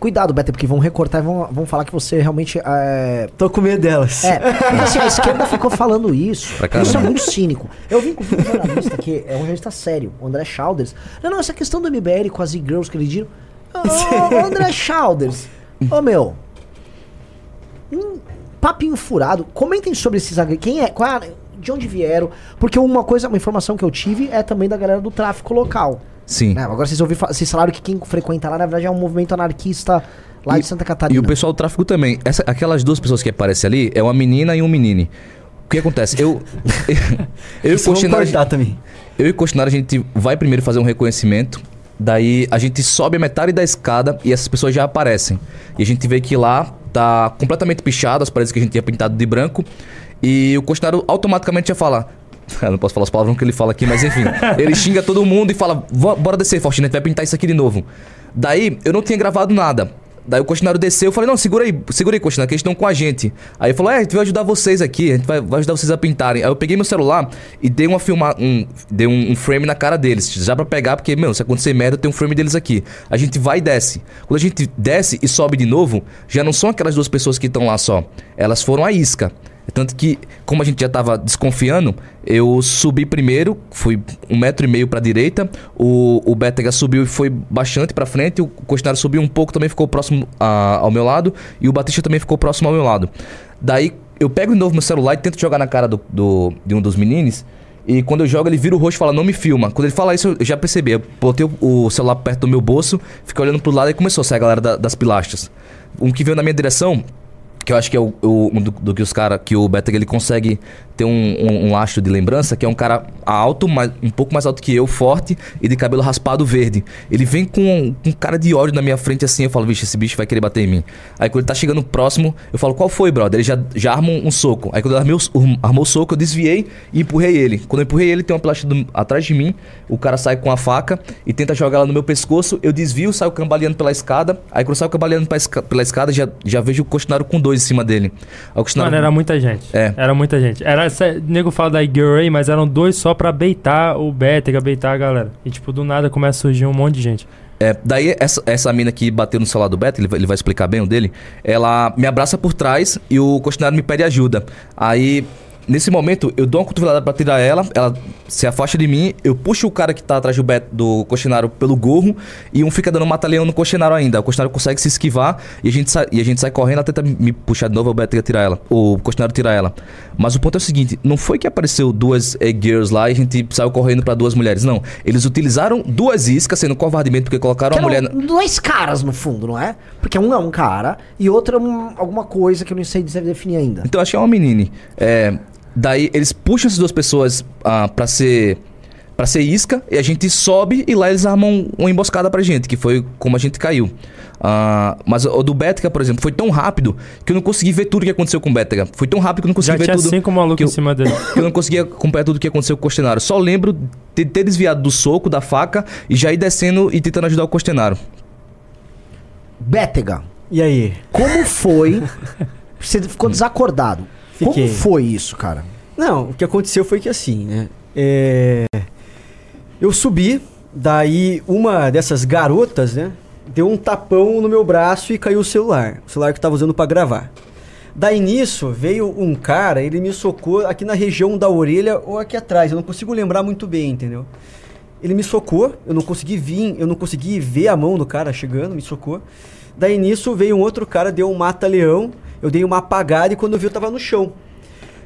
Cuidado, Beto, porque vão recortar e vão, vão falar que você realmente é, Tô com medo delas. É, porque assim, a esquerda ficou falando isso. Pra caramba. Isso é muito cínico. Eu vim com um jornalista que é um jornalista sério, o André Chalders. Não, não, essa questão do MBL com as e-girls que ele diram. Ô, ô, André Chalders. Ô, meu. Um papinho furado. Comentem sobre esses. Quem é? Qual é de onde vieram? Porque uma coisa, uma informação que eu tive é também da galera do tráfico local. Sim. né? Agora vocês ouviram, vocês falaram que quem frequenta lá, na verdade, é um movimento anarquista lá de Santa Catarina. E o pessoal do tráfico também. Essa, aquelas duas pessoas que aparecem ali é uma menina e um menino. O que acontece? Eu. eu e vamos Coxinaro, cortar também. eu e o Coxinaro, a gente vai primeiro fazer um reconhecimento. Daí a gente sobe a metade da escada e essas pessoas já aparecem. E a gente vê que lá tá completamente pichado, as paredes que a gente tinha pintado de branco. E o Coxinaro automaticamente já fala. Eu não posso falar as palavras que ele fala aqui, mas enfim. ele xinga todo mundo e fala: "Vo- Bora descer, Faustino, a gente vai pintar isso aqui de novo. Daí eu não tinha gravado nada. Daí o Coxinaro desceu, eu falei, não, segura aí, segura aí, Coxinaro, que eles estão com a gente. Aí ele falou, é, a gente vai ajudar vocês aqui, a gente vai, vai ajudar vocês a pintarem. Aí eu peguei meu celular e dei uma filma, um, dei um, um frame na cara deles, já pra pegar, porque, meu, se acontecer merda, tem um frame deles aqui. A gente vai e desce. Quando a gente desce e sobe de novo, já não são aquelas duas pessoas que estão lá só. Elas foram a isca. Tanto que, como a gente já tava desconfiando, eu subi primeiro, fui um metro e meio pra direita, o, o Bétega subiu e foi bastante pra frente, o Costinário subiu um pouco, também ficou próximo a- ao meu lado, e o Batista também ficou próximo ao meu lado. Daí, eu pego de novo meu celular e tento jogar na cara do, do- de um dos meninos, e quando eu jogo, ele vira o rosto e fala, não me filma. Quando ele fala isso, eu já percebi. Eu botei o, o celular perto do meu bolso, fiquei olhando pro lado e começou a sair a galera da- das pilastras. Um que veio na minha direção, que eu acho que é o, o- do, do que os caras, que o Betega ele consegue ter um, um, um lastro de lembrança, que é um cara alto, mas um pouco mais alto que eu, forte e de cabelo raspado verde. Ele vem com um, cara de ódio na minha frente assim, eu falo, vixe, esse bicho vai querer bater em mim. Aí quando ele tá chegando próximo, eu falo, qual foi, brother? Ele já, já arma um, soco. Aí quando ele armou, armou o soco, eu desviei e empurrei ele. Quando eu empurrei ele, tem uma do- atrás de mim, o cara sai com a faca e tenta jogar ela no meu pescoço, eu desvio, saio cambaleando pela escada. Aí quando eu saio cambaleando pela escada, já, já vejo o costinário com dois em cima dele. Mano, era muita gente. É. Era muita gente. Era, essa- nego fala da Girl aí, mas eram dois só pra beitar o Bétega, beitar a galera. E tipo, do nada começa a surgir um monte de gente. É, daí essa, essa mina que bateu no celular do Beto, ele, vai- ele vai explicar bem o dele, ela me abraça por trás e o costinário me pede ajuda. Aí, nesse momento, eu dou uma cotovelada pra tirar ela, ela se afasta de mim, eu puxo o cara que tá atrás do, Beto, do costinário pelo gorro e um fica dando mata-leão no costinário ainda. O costinário consegue se esquivar e a gente sai, e a gente sai correndo, ela tenta me puxar de novo, o Beto tirar ela, o costinário tirar ela. Mas o ponto é o seguinte, não foi que apareceu duas eh, girls lá e a gente saiu correndo pra duas mulheres, não. Eles utilizaram duas iscas, sendo covardemente porque colocaram Que a mulher... dois caras, no fundo, não é? Porque um é um cara e outro é um- alguma coisa que eu não sei dizer- definir ainda. Então acho que é uma menine. É, daí eles puxam essas duas pessoas ah, pra ser para ser isca e a gente sobe e lá eles armam uma emboscada pra gente, que foi como a gente caiu. Ah, mas o do Bétega, por exemplo, foi tão rápido que eu não consegui ver tudo que aconteceu com o Bétega. Foi tão rápido que eu não consegui Já ver tinha tudo. cinco malucos que eu- em cima dele. que eu não conseguia acompanhar tudo o que aconteceu com o Costenário. Só lembro de ter desviado do soco, da faca e já ir descendo e tentando ajudar o Costenário. Bétega, E aí? como foi? Você ficou desacordado. Fiquei. Como foi isso, cara? Não, o que aconteceu foi que assim, né? É... Eu subi, daí uma dessas garotas, né? Deu um tapão no meu braço e caiu o celular. O celular que eu tava usando pra gravar. Daí nisso, veio um cara, ele me socou aqui na região da orelha ou aqui atrás. Eu não consigo lembrar muito bem, entendeu? Ele me socou, eu não consegui vir, eu não consegui ver a mão do cara chegando, me socou. Daí nisso veio um outro cara, deu um mata-leão, eu dei uma apagada e quando eu vi eu tava no chão.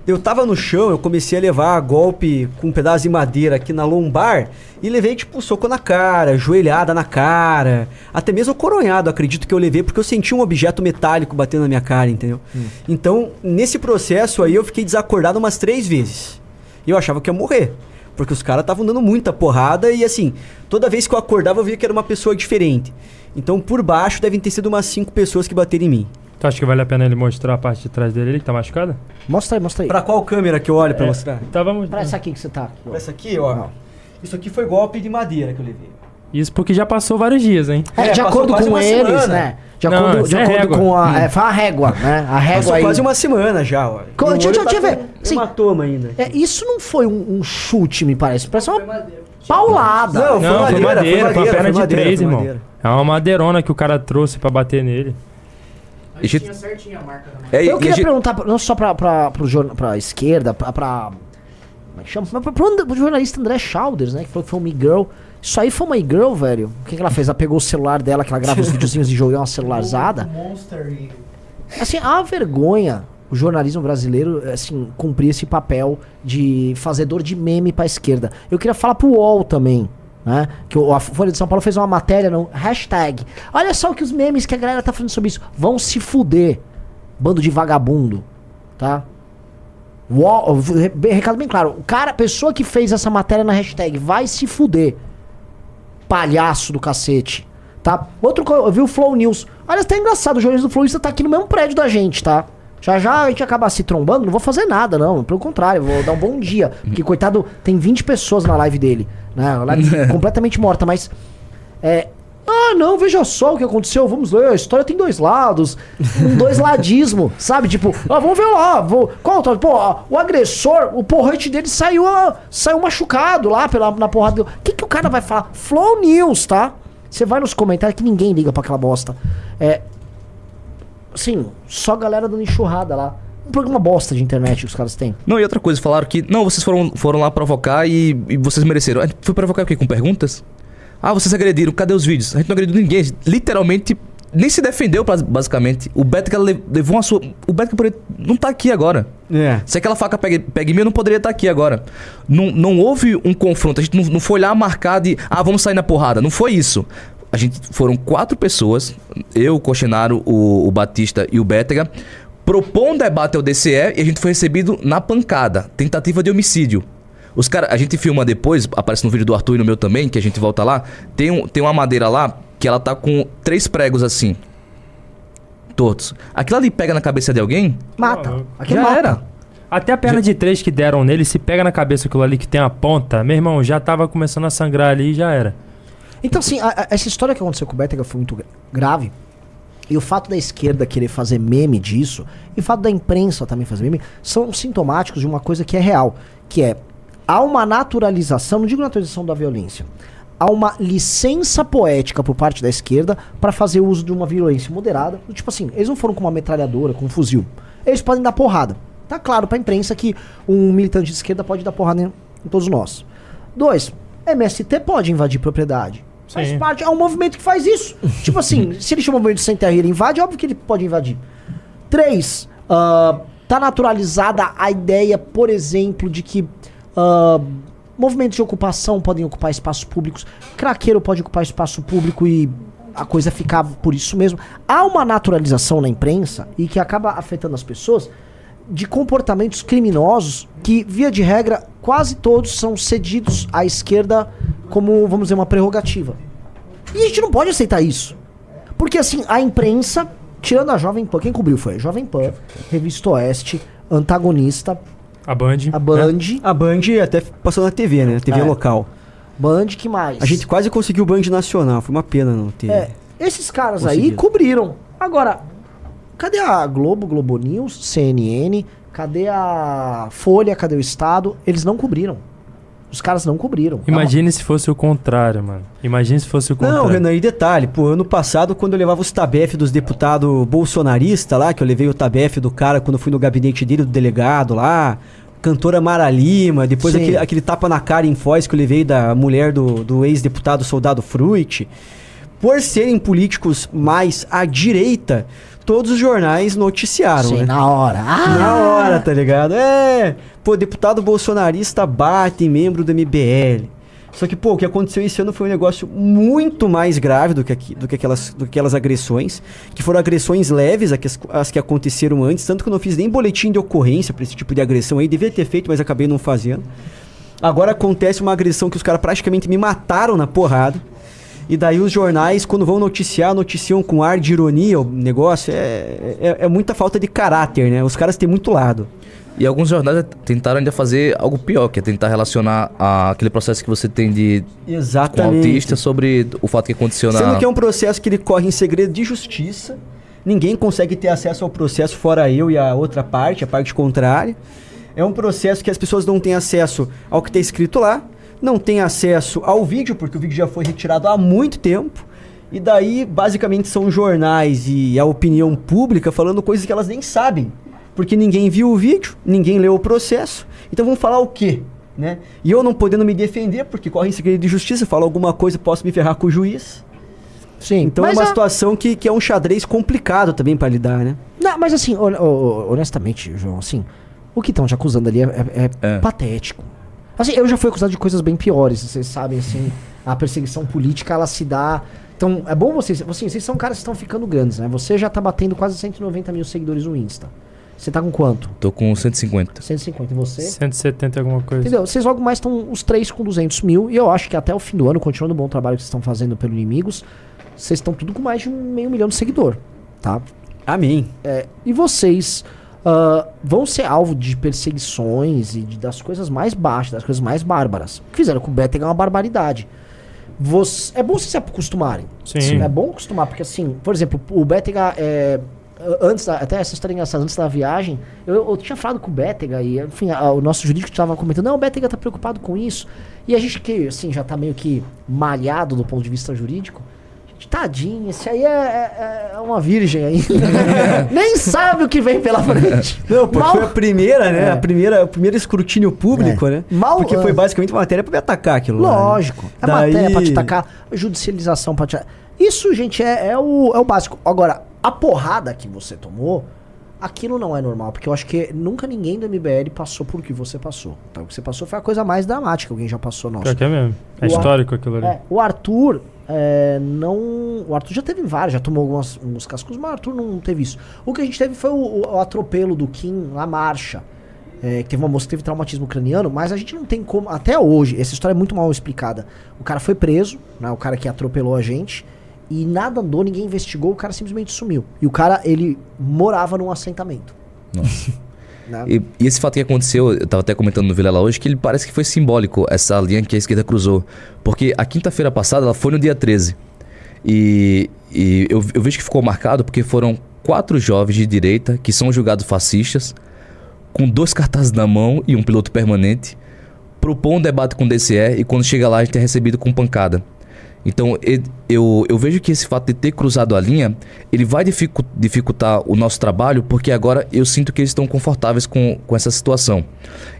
Eu tava no chão, eu comecei a levar golpe com um pedaço de madeira aqui na lombar e levei tipo soco na cara, joelhada na cara, até mesmo coronhado, acredito que eu levei porque eu senti um objeto metálico batendo na minha cara, entendeu? Então, nesse processo aí eu fiquei desacordado umas três vezes. E eu achava que ia morrer. Porque os caras estavam dando muita porrada e assim, toda vez que eu acordava eu via que era uma pessoa diferente. Então por baixo devem ter sido umas cinco pessoas que bateram em mim. Tu acha que vale a pena ele mostrar a parte de trás dele? Ele que tá machucado? Mostra aí, mostra aí. Pra qual câmera que eu olho pra É. mostrar? Tá, vamos. Pra essa aqui que você tá. aqui. Pra essa aqui, ó. Isso aqui foi golpe de madeira que eu levei. Isso porque já passou vários dias, hein? É, É, de acordo com uma eles, semana. né? De Não, acordo, de é acordo régua. com a. É, foi a régua, né? A régua Passou aí. quase uma semana já, ó. Co- deixa- olho deixa eu tá ver. Sim. Hematoma ainda. É, isso não foi um, um chute, me parece. Parece uma paulada. Não, Não, foi madeira, madeira, foi foi uma madeira, perna foi de madeira, três, foi irmão. madeira. É uma madeirona que o cara trouxe pra bater nele. E a gente- certinho a marca da É, Eu e queria gente- perguntar, não só pra, pra, pro jorna, pra esquerda, pra, pra. Como é que chama? Mas pra, pro, pro jornalista André Chalders, né? Que falou que foi uma e-girl. Isso aí foi uma e-girl, velho. O que, que ela fez? Ela pegou o celular dela, que ela grava os videozinhos e jogou uma celularzada. Assim, a vergonha o jornalismo brasileiro, assim, cumprir esse papel de fazedor de meme pra esquerda. Eu queria falar pro UOL também, né? Que o- a Folha de São Paulo fez uma matéria no hashtag. Olha só o que os memes que a galera tá falando sobre isso. Vão se fuder, bando de vagabundo, tá? UOL, recado bem claro. O cara, a pessoa que fez essa matéria na hashtag vai se fuder. Palhaço do cacete. Tá? Outro, eu vi o Flow News. Olha, tá engraçado, o jornalista do Flow News tá aqui no mesmo prédio da gente, tá? Já já a gente acabar se trombando, não vou fazer nada, não. Pelo contrário, vou dar um bom dia. Porque, coitado, tem 20 pessoas na live dele. Né? A live completamente morta, mas. É. Ah, não, veja só o que aconteceu. Vamos ler. A história tem dois lados. Um dois ladismo, sabe? Tipo, ah, vamos ver lá. Vou, qual outro? Pô, ó, o agressor, o porrete dele saiu, ah, saiu machucado lá pela, na porrada dele. O que, que o cara vai falar? Flow News, tá? Você vai nos comentários que ninguém liga pra aquela bosta. É. Sim, só galera dando enxurrada lá. Um programa bosta de internet que os caras têm. Não, e outra coisa, falaram que. Não, vocês foram, foram lá provocar e, e vocês mereceram. A gente foi provocar o quê? Com perguntas? Ah, vocês agrediram, cadê os vídeos? A gente não agrediu ninguém, a gente literalmente nem se defendeu, bas- basicamente. O Beto le- levou uma sua. O Beto poderia- não tá aqui agora. É. Se aquela faca em mim, eu não poderia estar aqui agora. Não, não houve um confronto. A gente não, não foi lá marcar de. Ah, vamos sair na porrada. Não foi isso. A gente foram quatro pessoas, eu, o Coxenaro, o, o Batista e o Bétega, propor um debate ao DCE e a gente foi recebido na pancada. Tentativa de homicídio. Os cara, a gente filma depois, aparece no vídeo do Arthur e no meu também, que a gente volta lá. Tem, um, tem uma madeira lá que ela tá com três pregos assim. Tortos. Aquilo ali pega na cabeça de alguém, Mata. louco. Aqui já mata. era. Até a perna de três que deram nele, se pega na cabeça aquilo ali que tem a ponta, meu irmão, já tava começando a sangrar ali e já era. Então, assim, a- a- essa história que aconteceu com o Bétega foi muito gra- grave. E o fato da esquerda querer fazer meme disso, e o fato da imprensa também fazer meme, são sintomáticos de uma coisa que é real. Que é, há uma naturalização, não digo naturalização da violência, há uma licença poética por parte da esquerda para fazer uso de uma violência moderada. Tipo assim, eles não foram com uma metralhadora, com um fuzil. Eles podem dar porrada. Tá claro pra imprensa que um militante de esquerda pode dar porrada em todos nós. Dois, MST pode invadir propriedade. Faz Sim. parte, é um movimento que faz isso. tipo assim, se ele chama um movimento sem terra e ele invade, óbvio que ele pode invadir. Três, ah, tá naturalizada a ideia, por exemplo, de que ah, movimentos de ocupação podem ocupar espaços públicos, craqueiro pode ocupar espaço público e a coisa ficar por isso mesmo. Há uma naturalização na imprensa e que acaba afetando as pessoas de comportamentos criminosos que, via de regra, quase todos são cedidos à esquerda como, vamos dizer, uma prerrogativa. E a gente não pode aceitar isso. Porque, assim, a imprensa, tirando a Jovem Pan, quem cobriu foi a Jovem Pan, Revista Oeste, Antagonista, A Band. a Band, né? A Band até passou na TV, né? TV É. local. Band, que mais? A gente quase conseguiu o Band Nacional. Foi uma pena não ter. É, esses caras aí Conseguiram. cobriram. Agora, cadê a Globo, Globo News, CNN? Cadê a Folha? Cadê o Estado? Eles não cobriram. Os caras não cobriram. Imagine se fosse o contrário, mano. Imagine se fosse o contrário. Não, Renan, e detalhe, pô, ano passado, quando eu levava os tabef dos deputados bolsonaristas lá, que eu levei o tabef do cara quando fui no gabinete dele, do delegado lá, cantora Mara Lima, depois aquele, aquele tapa na cara em Foz que eu levei da mulher do, do ex-deputado Soldado Fruit, por serem políticos mais à direita, todos os jornais noticiaram, Sim, né? na hora. Ah! Na hora, tá ligado? É, pô, deputado bolsonarista bate em membro do MBL. Só que, pô, o que aconteceu esse ano foi um negócio muito mais grave do que, aqui- do que, aquelas, do que aquelas agressões, que foram agressões leves, as que, as que aconteceram antes, tanto que eu não fiz nem boletim de ocorrência pra esse tipo de agressão aí, devia ter feito, mas acabei não fazendo. Agora acontece uma agressão que os caras praticamente me mataram na porrada. E daí os jornais, quando vão noticiar, noticiam com ar de ironia o negócio. É, é, é muita falta de caráter, né? Os caras têm muito lado. E alguns jornais tentaram ainda fazer algo pior, que é tentar relacionar a- aquele processo que você tem de com Exatamente. autista sobre o fato que aconteceu na. Sendo que é um processo que ele corre em segredo de justiça. Ninguém consegue ter acesso ao processo fora eu e a outra parte, a parte contrária. É um processo que as pessoas não têm acesso ao que está escrito lá, não têm acesso ao vídeo, porque o vídeo já foi retirado há muito tempo. E daí, basicamente, são jornais e a opinião pública falando coisas que elas nem sabem. Porque ninguém viu o vídeo, ninguém leu o processo. Então vão falar o quê? Né? E eu não podendo me defender, porque corre em segredo de justiça, falo alguma coisa, posso me ferrar com o juiz. Sim, Então é uma a- situação que, que é um xadrez complicado também pra lidar, né? Não, mas assim, hon- hon- honestamente, João, assim, o que estão te acusando ali é, é- é É. patético. Assim, eu já fui acusado de coisas bem piores, vocês sabem, assim, a perseguição política, ela se dá... Então, é bom vocês... Assim, vocês são caras que estão ficando grandes, né? Você já tá batendo quase 190 mil seguidores no Insta. Você tá com quanto? Tô com 150. 150 e você? 170 e alguma coisa. Entendeu? Vocês logo mais estão os três com 200 mil. E eu acho que até o fim do ano, continuando o bom trabalho que vocês estão fazendo pelo Inimigos, vocês estão tudo com mais de um meio milhão de seguidor, tá? Amém. É, e vocês ah, vão ser alvo de perseguições e de- das coisas mais baixas, das coisas mais bárbaras. O que fizeram com o Betega é uma barbaridade. Você- é bom vocês se acostumarem. Sim. É bom acostumar, porque assim, por exemplo, o Betega é. Antes da, até essa história engraçada, antes da viagem, eu, eu tinha falado com o Betega e, enfim, a- o nosso jurídico estava comentando, não, o Betega tá preocupado com isso. E a gente que, assim, já tá meio que malhado do ponto de vista jurídico, tadinho, esse aí é, é- é uma virgem aí. Nem sabe o que vem pela frente. Não, porque Mal- foi a primeira, né? É. A primeira, o primeiro escrutínio público, É. né? Mal- porque foi basicamente uma matéria pra me atacar aquilo lá, né? Lógico. É Daí- matéria pra te tacar, judicialização pra te... Isso, gente, é, é o, é o básico. Agora, a porrada que você tomou, aquilo não é normal. Porque eu acho que nunca ninguém do MBL passou por o que você passou. Então, o que você passou foi a coisa mais dramática que alguém já passou, nossa. Pior que é mesmo. É O Ar- histórico aquilo ali. É, o Arthur é, não. O Arthur já teve vários, já tomou alguns uns cascos, mas o Arthur não teve isso. O que a gente teve foi o, o atropelo do Kim na marcha. É, que teve uma moça que teve traumatismo craniano, mas a gente não tem como. Até hoje, essa história é muito mal explicada. O cara foi preso, né, o cara que atropelou a gente, e nada andou, ninguém investigou, o cara simplesmente sumiu. E o cara, ele morava num assentamento. Nossa. E, e esse fato que aconteceu, eu tava até comentando no Vilela hoje, que ele parece que foi simbólico, essa linha que a esquerda cruzou. Porque a quinta-feira passada, ela foi no dia 13. E, e eu, eu vejo que ficou marcado porque foram quatro jovens de direita que são julgados fascistas, com dois cartazes na mão e um piloto permanente, propõe um debate com o DCE e quando chega lá a gente é recebido com pancada. Então eu, eu vejo que esse fato de ter cruzado a linha, ele vai dificu- dificultar o nosso trabalho, porque agora eu sinto que eles estão confortáveis com, com essa situação.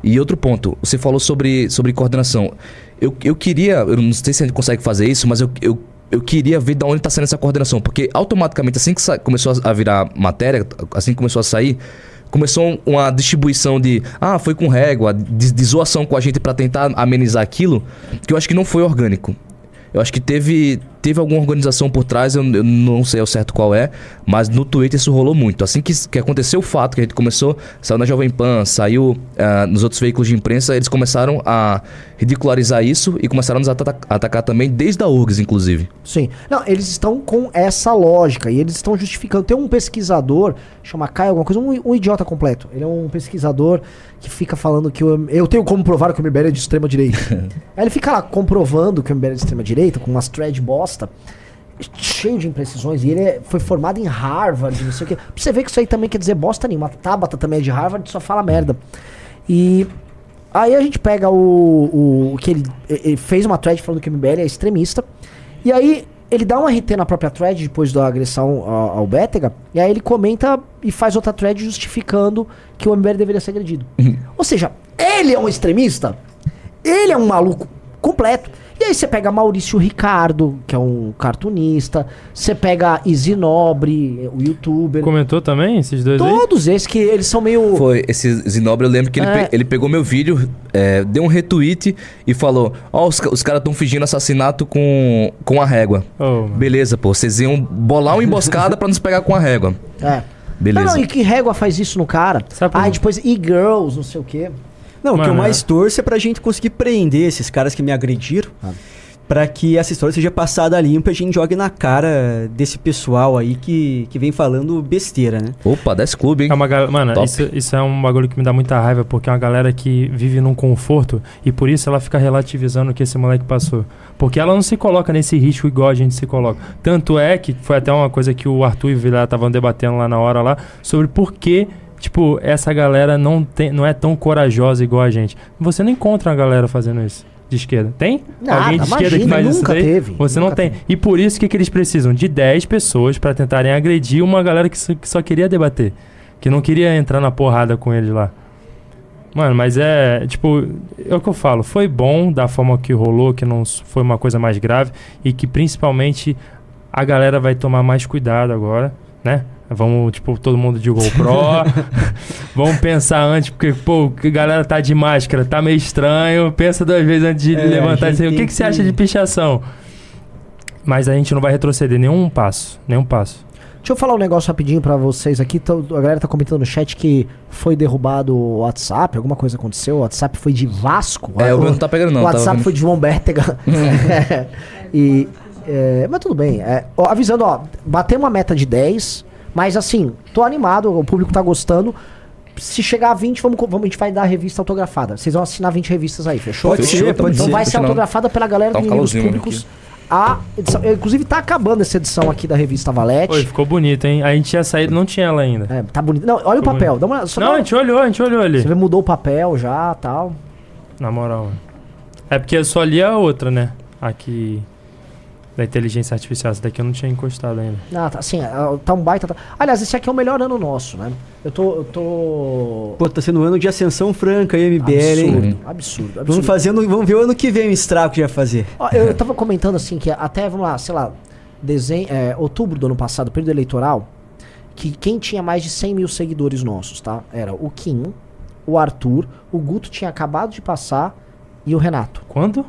E outro ponto, você falou sobre, sobre coordenação. Eu, eu queria, eu não sei se a gente consegue fazer isso, mas eu, eu, eu queria ver de onde está saindo essa coordenação, porque automaticamente, assim que começou a virar matéria, assim que começou a sair, começou uma distribuição de ah, foi com régua, de, de zoação com a gente para tentar amenizar aquilo, que eu acho que não foi orgânico. Eu acho que teve, teve alguma organização por trás, eu, eu não sei ao certo qual é, mas no Twitter isso rolou muito. Assim que, que aconteceu o fato, que a gente começou, saiu na Jovem Pan, saiu ah, nos outros veículos de imprensa, eles começaram a ridicularizar isso e começaram a nos ata- atacar também, desde a URGS, inclusive. Sim. Não, eles estão com essa lógica e eles estão justificando. Tem um pesquisador, chama Caio alguma coisa, um, um idiota completo. Ele é um pesquisador que fica falando que o, eu tenho como provar que o MBL é de extrema direita. Aí ele fica lá comprovando que o MBL é de extrema direita, com umas thread bosta, cheio de imprecisões. E ele é- foi formado em Harvard, não sei o quê. Pra você ver que isso aí também quer dizer bosta nenhuma. Tabata também é de Harvard, só fala merda. E Aí a gente pega o, o que ele, ele fez uma thread falando que o MBL é extremista. E aí ele dá um RT na própria thread depois da agressão ao, ao Bétega. E aí ele comenta e faz outra thread justificando que o MBL deveria ser agredido. Ou seja, ele é um extremista. Ele é um maluco completo. E aí você pega Maurício Ricardo, que é um cartunista. Você pega Easy Nobre, o youtuber. Comentou também esses dois aí? Todos esses que eles são meio... Foi, esse Zinobre, eu lembro que ele, É. pe- ele pegou meu vídeo, é, deu um retweet e falou: Ó, os, ca- os caras estão fingindo assassinato com, com a régua. Oh. Beleza, pô, vocês iam bolar uma emboscada pra nos pegar com a régua. É. Beleza. Não, não, e que régua faz isso no cara? Sabe por Aí quê? depois e-girls, não sei o quê. Não, o que eu mais torço é pra gente conseguir prender esses caras que me agrediram. Ah. Pra que essa história seja passada limpa e a gente jogue na cara desse pessoal aí que, que vem falando besteira, né? Opa, desse clube, hein? É uma gal- Mano, Top. isso, isso é um bagulho que me dá muita raiva, porque é uma galera que vive num conforto e por isso ela fica relativizando o que esse moleque passou. Porque ela não se coloca nesse risco igual a gente se coloca. Tanto é que foi até uma coisa que o Arthur e o Vilela estavam debatendo lá na hora lá, sobre por que, tipo, essa galera não, tem, não é tão corajosa igual a gente. Você não encontra uma galera fazendo isso. De esquerda. Tem? Nada, Alguém de esquerda que imagina, faz isso daí? teve, Você não tem. teve. E por isso que, que eles precisam de 10 pessoas pra tentarem agredir uma galera que só, que só queria debater. Que não queria entrar na porrada com eles lá. Mano, mas é, tipo, é o que eu falo, foi bom da forma que rolou, que não foi uma coisa mais grave e que principalmente a galera vai tomar mais cuidado agora, né? Vamos, tipo, todo mundo de GoPro. Vamos pensar antes, porque, pô, que a galera tá de máscara, tá meio estranho. Pensa duas vezes antes de É, levantar a isso aí. O que, tem que você que- acha de pichação? Mas a gente não vai retroceder nenhum passo. Nenhum passo. Deixa eu falar um negócio rapidinho pra vocês aqui. A galera tá comentando no chat que foi derrubado o WhatsApp, alguma coisa aconteceu. O WhatsApp foi de Vasco. É, o meu não tá pegando não. o WhatsApp foi de João Bertega. É, e, é, mas tudo bem. É, ó, avisando, ó, batemos uma meta de 10, mas assim, tô animado, o público tá gostando. Se chegar a 20, vamos, vamos, a gente vai dar a revista autografada. Vocês vão assinar 20 revistas aí, fechou? Pode Fechou, ser, tamo pode Então ser. vai ser autografada pela galera Tá um do Inimigos calorzinho Públicos. A edição, é, inclusive tá acabando essa edição aqui da revista Valete. Oi, ficou bonito, hein? A gente tinha saído, não tinha ela ainda. É, tá bonito. Não, olha o Ficou papel. Dá uma, só dá Não, a gente olhou, a gente olhou ali. Você vê, mudou o papel já tal. Na moral. É porque eu só li a outra, né? Aqui. Da inteligência artificial. Essa daqui eu não tinha encostado ainda. Ah, tá, assim, é, tá um baita. tá- Aliás, esse aqui é o melhor ano nosso, né? Eu tô. Eu tô. Pô, tá sendo um ano de ascensão franca aí, MBL, hein? absurdo, hein? absurdo, absurdo. Vamos, fazendo, vamos ver o ano que vem o estrago que ia fazer. Ó, eu, eu tava comentando assim que até, vamos lá, sei lá, dezem, é, outubro do ano passado, período eleitoral, que quem tinha mais de 100 mil seguidores nossos, tá? Era o Kim, o Arthur, o Guto tinha acabado de passar e o Renato. Quanto?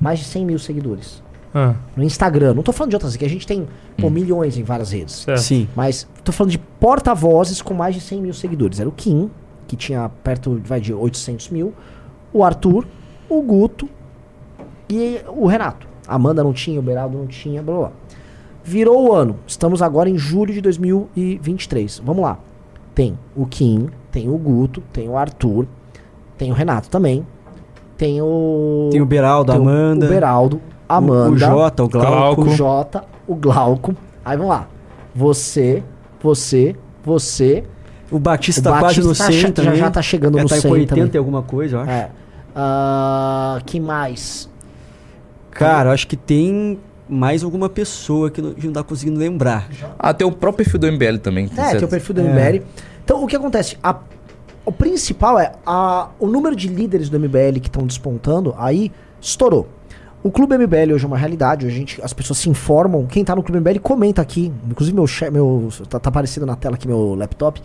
Mais de 100 mil seguidores. Ah, No Instagram. Não tô falando de outras, que a gente tem pô, milhões em várias redes. certo. Sim. Mas tô falando de porta-vozes com mais de 100 mil seguidores. Era o Kim, que tinha perto vai, de 800 mil, o Arthur, o Guto e o Renato. A Amanda não tinha, o Beraldo não tinha, blá blá. blá. Virou o ano. Estamos agora em julho de 2023. Vamos lá. Tem o Kim, tem o Guto, tem o Arthur, tem o Renato também. Tem o. Tem o Beraldo, tem o- Amanda. O Beraldo, a o- Amanda. O Jota, o Glauco. O Jota, o Glauco. Aí vamos lá. Você, você, você. O Batista O tá quase no Batista tá 100 che- já- já tá chegando Já no tá 100 com 80 também. e alguma coisa, eu acho. É. Ah, que mais? Cara, eu acho que tem mais alguma pessoa que não- gente não tá conseguindo lembrar. Ah, tem o próprio perfil do MBL também. É, certo? tem o perfil do É. MBL. Então, o que acontece? A- o principal é a, o número de líderes do MBL que estão despontando, aí estourou. O Clube MBL hoje é uma realidade, a gente, as pessoas se informam. Quem tá no Clube MBL comenta aqui. Inclusive, meu, che- meu tá, tá aparecendo na tela aqui meu laptop.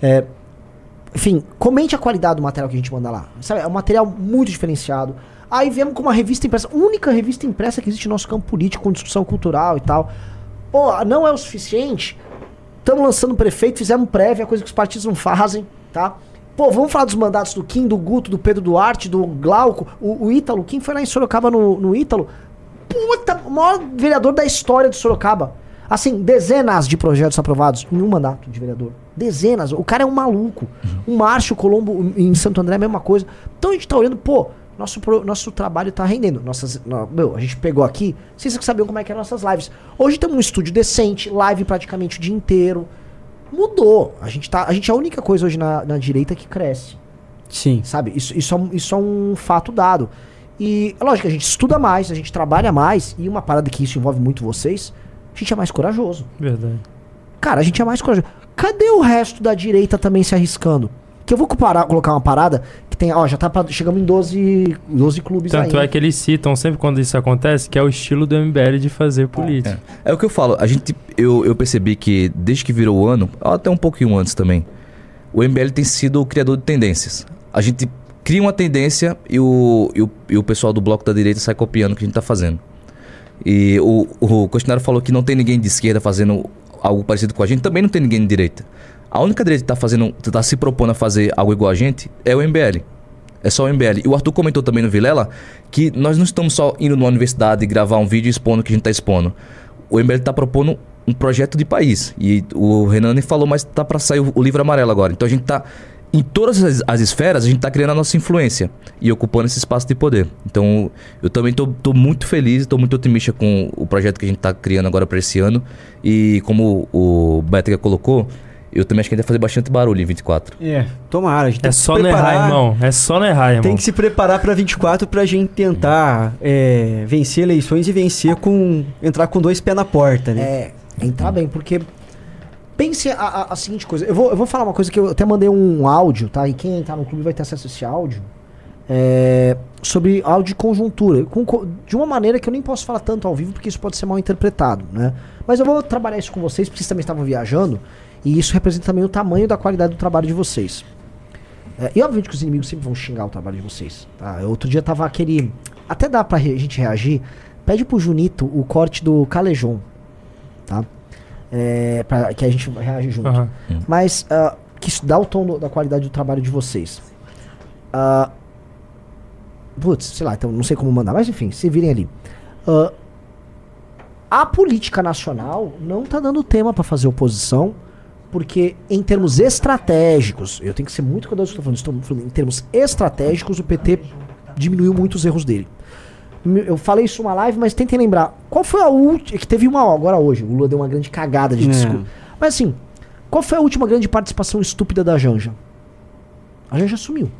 É, enfim, comente a qualidade do material que a gente manda lá. Sabe, é um material muito diferenciado. Aí viemos com uma revista impressa, única revista impressa que existe no nosso campo político, com discussão cultural e tal. Pô, não é o suficiente. Estamos lançando prefeito, fizemos prévia, coisa que os partidos não fazem, tá? Pô, vamos falar dos mandatos do Kim, do Guto, do Pedro Duarte, do Glauco, o, o Ítalo. Quem foi lá em Sorocaba no, no Ítalo? Puta, o maior vereador da história de Sorocaba. Assim, dezenas de projetos aprovados em um mandato de vereador. Dezenas. O cara é um maluco. O Márcio Colombo em Santo André é a mesma coisa. Então a gente tá olhando, pô, nosso, nosso trabalho tá rendendo. Nossas, no- meu, a gente pegou aqui, vocês que sabiam como é que eram nossas lives. Hoje temos um estúdio decente, live praticamente o dia inteiro. Mudou. A gente, tá, a gente é a única coisa hoje na, na direita que cresce. Sim. Sabe? Isso, isso, é um, isso é um fato dado. E, é lógico, a gente estuda mais, a gente trabalha mais, e uma parada que isso envolve muito vocês, a gente é mais corajoso. Verdade. Cara, a gente é mais corajoso. Cadê o resto da direita também se arriscando? Que eu vou comparar, colocar uma parada que tem, ó, já tá pra, chegamos em 12, 12 clubes Tanto aí. é que eles citam sempre quando isso acontece que é o estilo do MBL de fazer política. É o que eu falo, a gente, eu, eu percebi que desde que virou o ano, até um pouquinho antes também, o MBL tem sido o criador de tendências. A gente cria uma tendência e o, e o, e o pessoal do bloco da direita sai copiando o que a gente tá fazendo. E o, o questionário falou que não tem ninguém de esquerda fazendo algo parecido com a gente, também não tem ninguém de direita. A única direita que tá fazendo, tá se propondo a fazer algo igual a gente é o MBL. é só o MBL. E o Arthur comentou também no Vilela que nós não estamos só indo numa universidade gravar um vídeo expondo o que a gente está expondo. O MBL está propondo um projeto de país. E o Renan nem falou, mas tá para sair o, livro amarelo agora. Então a gente tá em todas as, as esferas, a gente está criando a nossa influência e ocupando esse espaço de poder. Então, eu também estou muito feliz, estou muito otimista com o projeto que a gente está criando agora para esse ano. E como o Bétriga colocou, eu também acho que a gente vai fazer bastante barulho em 24. É, tomara. A gente tem É que se só não errar, irmão. É só não errar, irmão. Tem que se preparar pra 24 pra gente tentar é, vencer eleições e vencer com. entrar com dois pés na porta, né? É, entrar bem, porque. Pense a, a- a seguinte coisa. Eu vou, eu vou falar uma coisa que eu até mandei um áudio, tá? E quem entrar no clube vai ter acesso a esse áudio. É, sobre áudio de conjuntura. com co- de uma maneira que eu nem posso falar tanto ao vivo, porque isso pode ser mal interpretado, né? Mas eu vou trabalhar isso com vocês, porque vocês também estavam viajando. E isso representa também o tamanho da qualidade do trabalho de vocês. É, e obviamente que os inimigos sempre vão xingar o trabalho de vocês. Tá? Outro dia tava aquele. Até dá pra re- gente reagir. Pede pro Junito o corte do Calejon. Tá? É, pra, que a gente reage junto. Aham. Mas ah, que isso dá o tom do- da qualidade do trabalho de vocês. Ah, putz, sei lá, então não sei como mandar, mas enfim, se virem ali. Ah, a política nacional não tá dando tema pra fazer oposição, porque em termos estratégicos, eu tenho que ser muito cuidadoso com o que eu falando, estou falando em termos estratégicos, o PT diminuiu muito os erros dele. Eu falei isso numa live, mas tentem lembrar. Qual foi a última. Que teve uma agora hoje. O Lula deu uma grande cagada de É. discurso. Mas assim, qual foi a última grande participação estúpida da Janja? A Janja sumiu.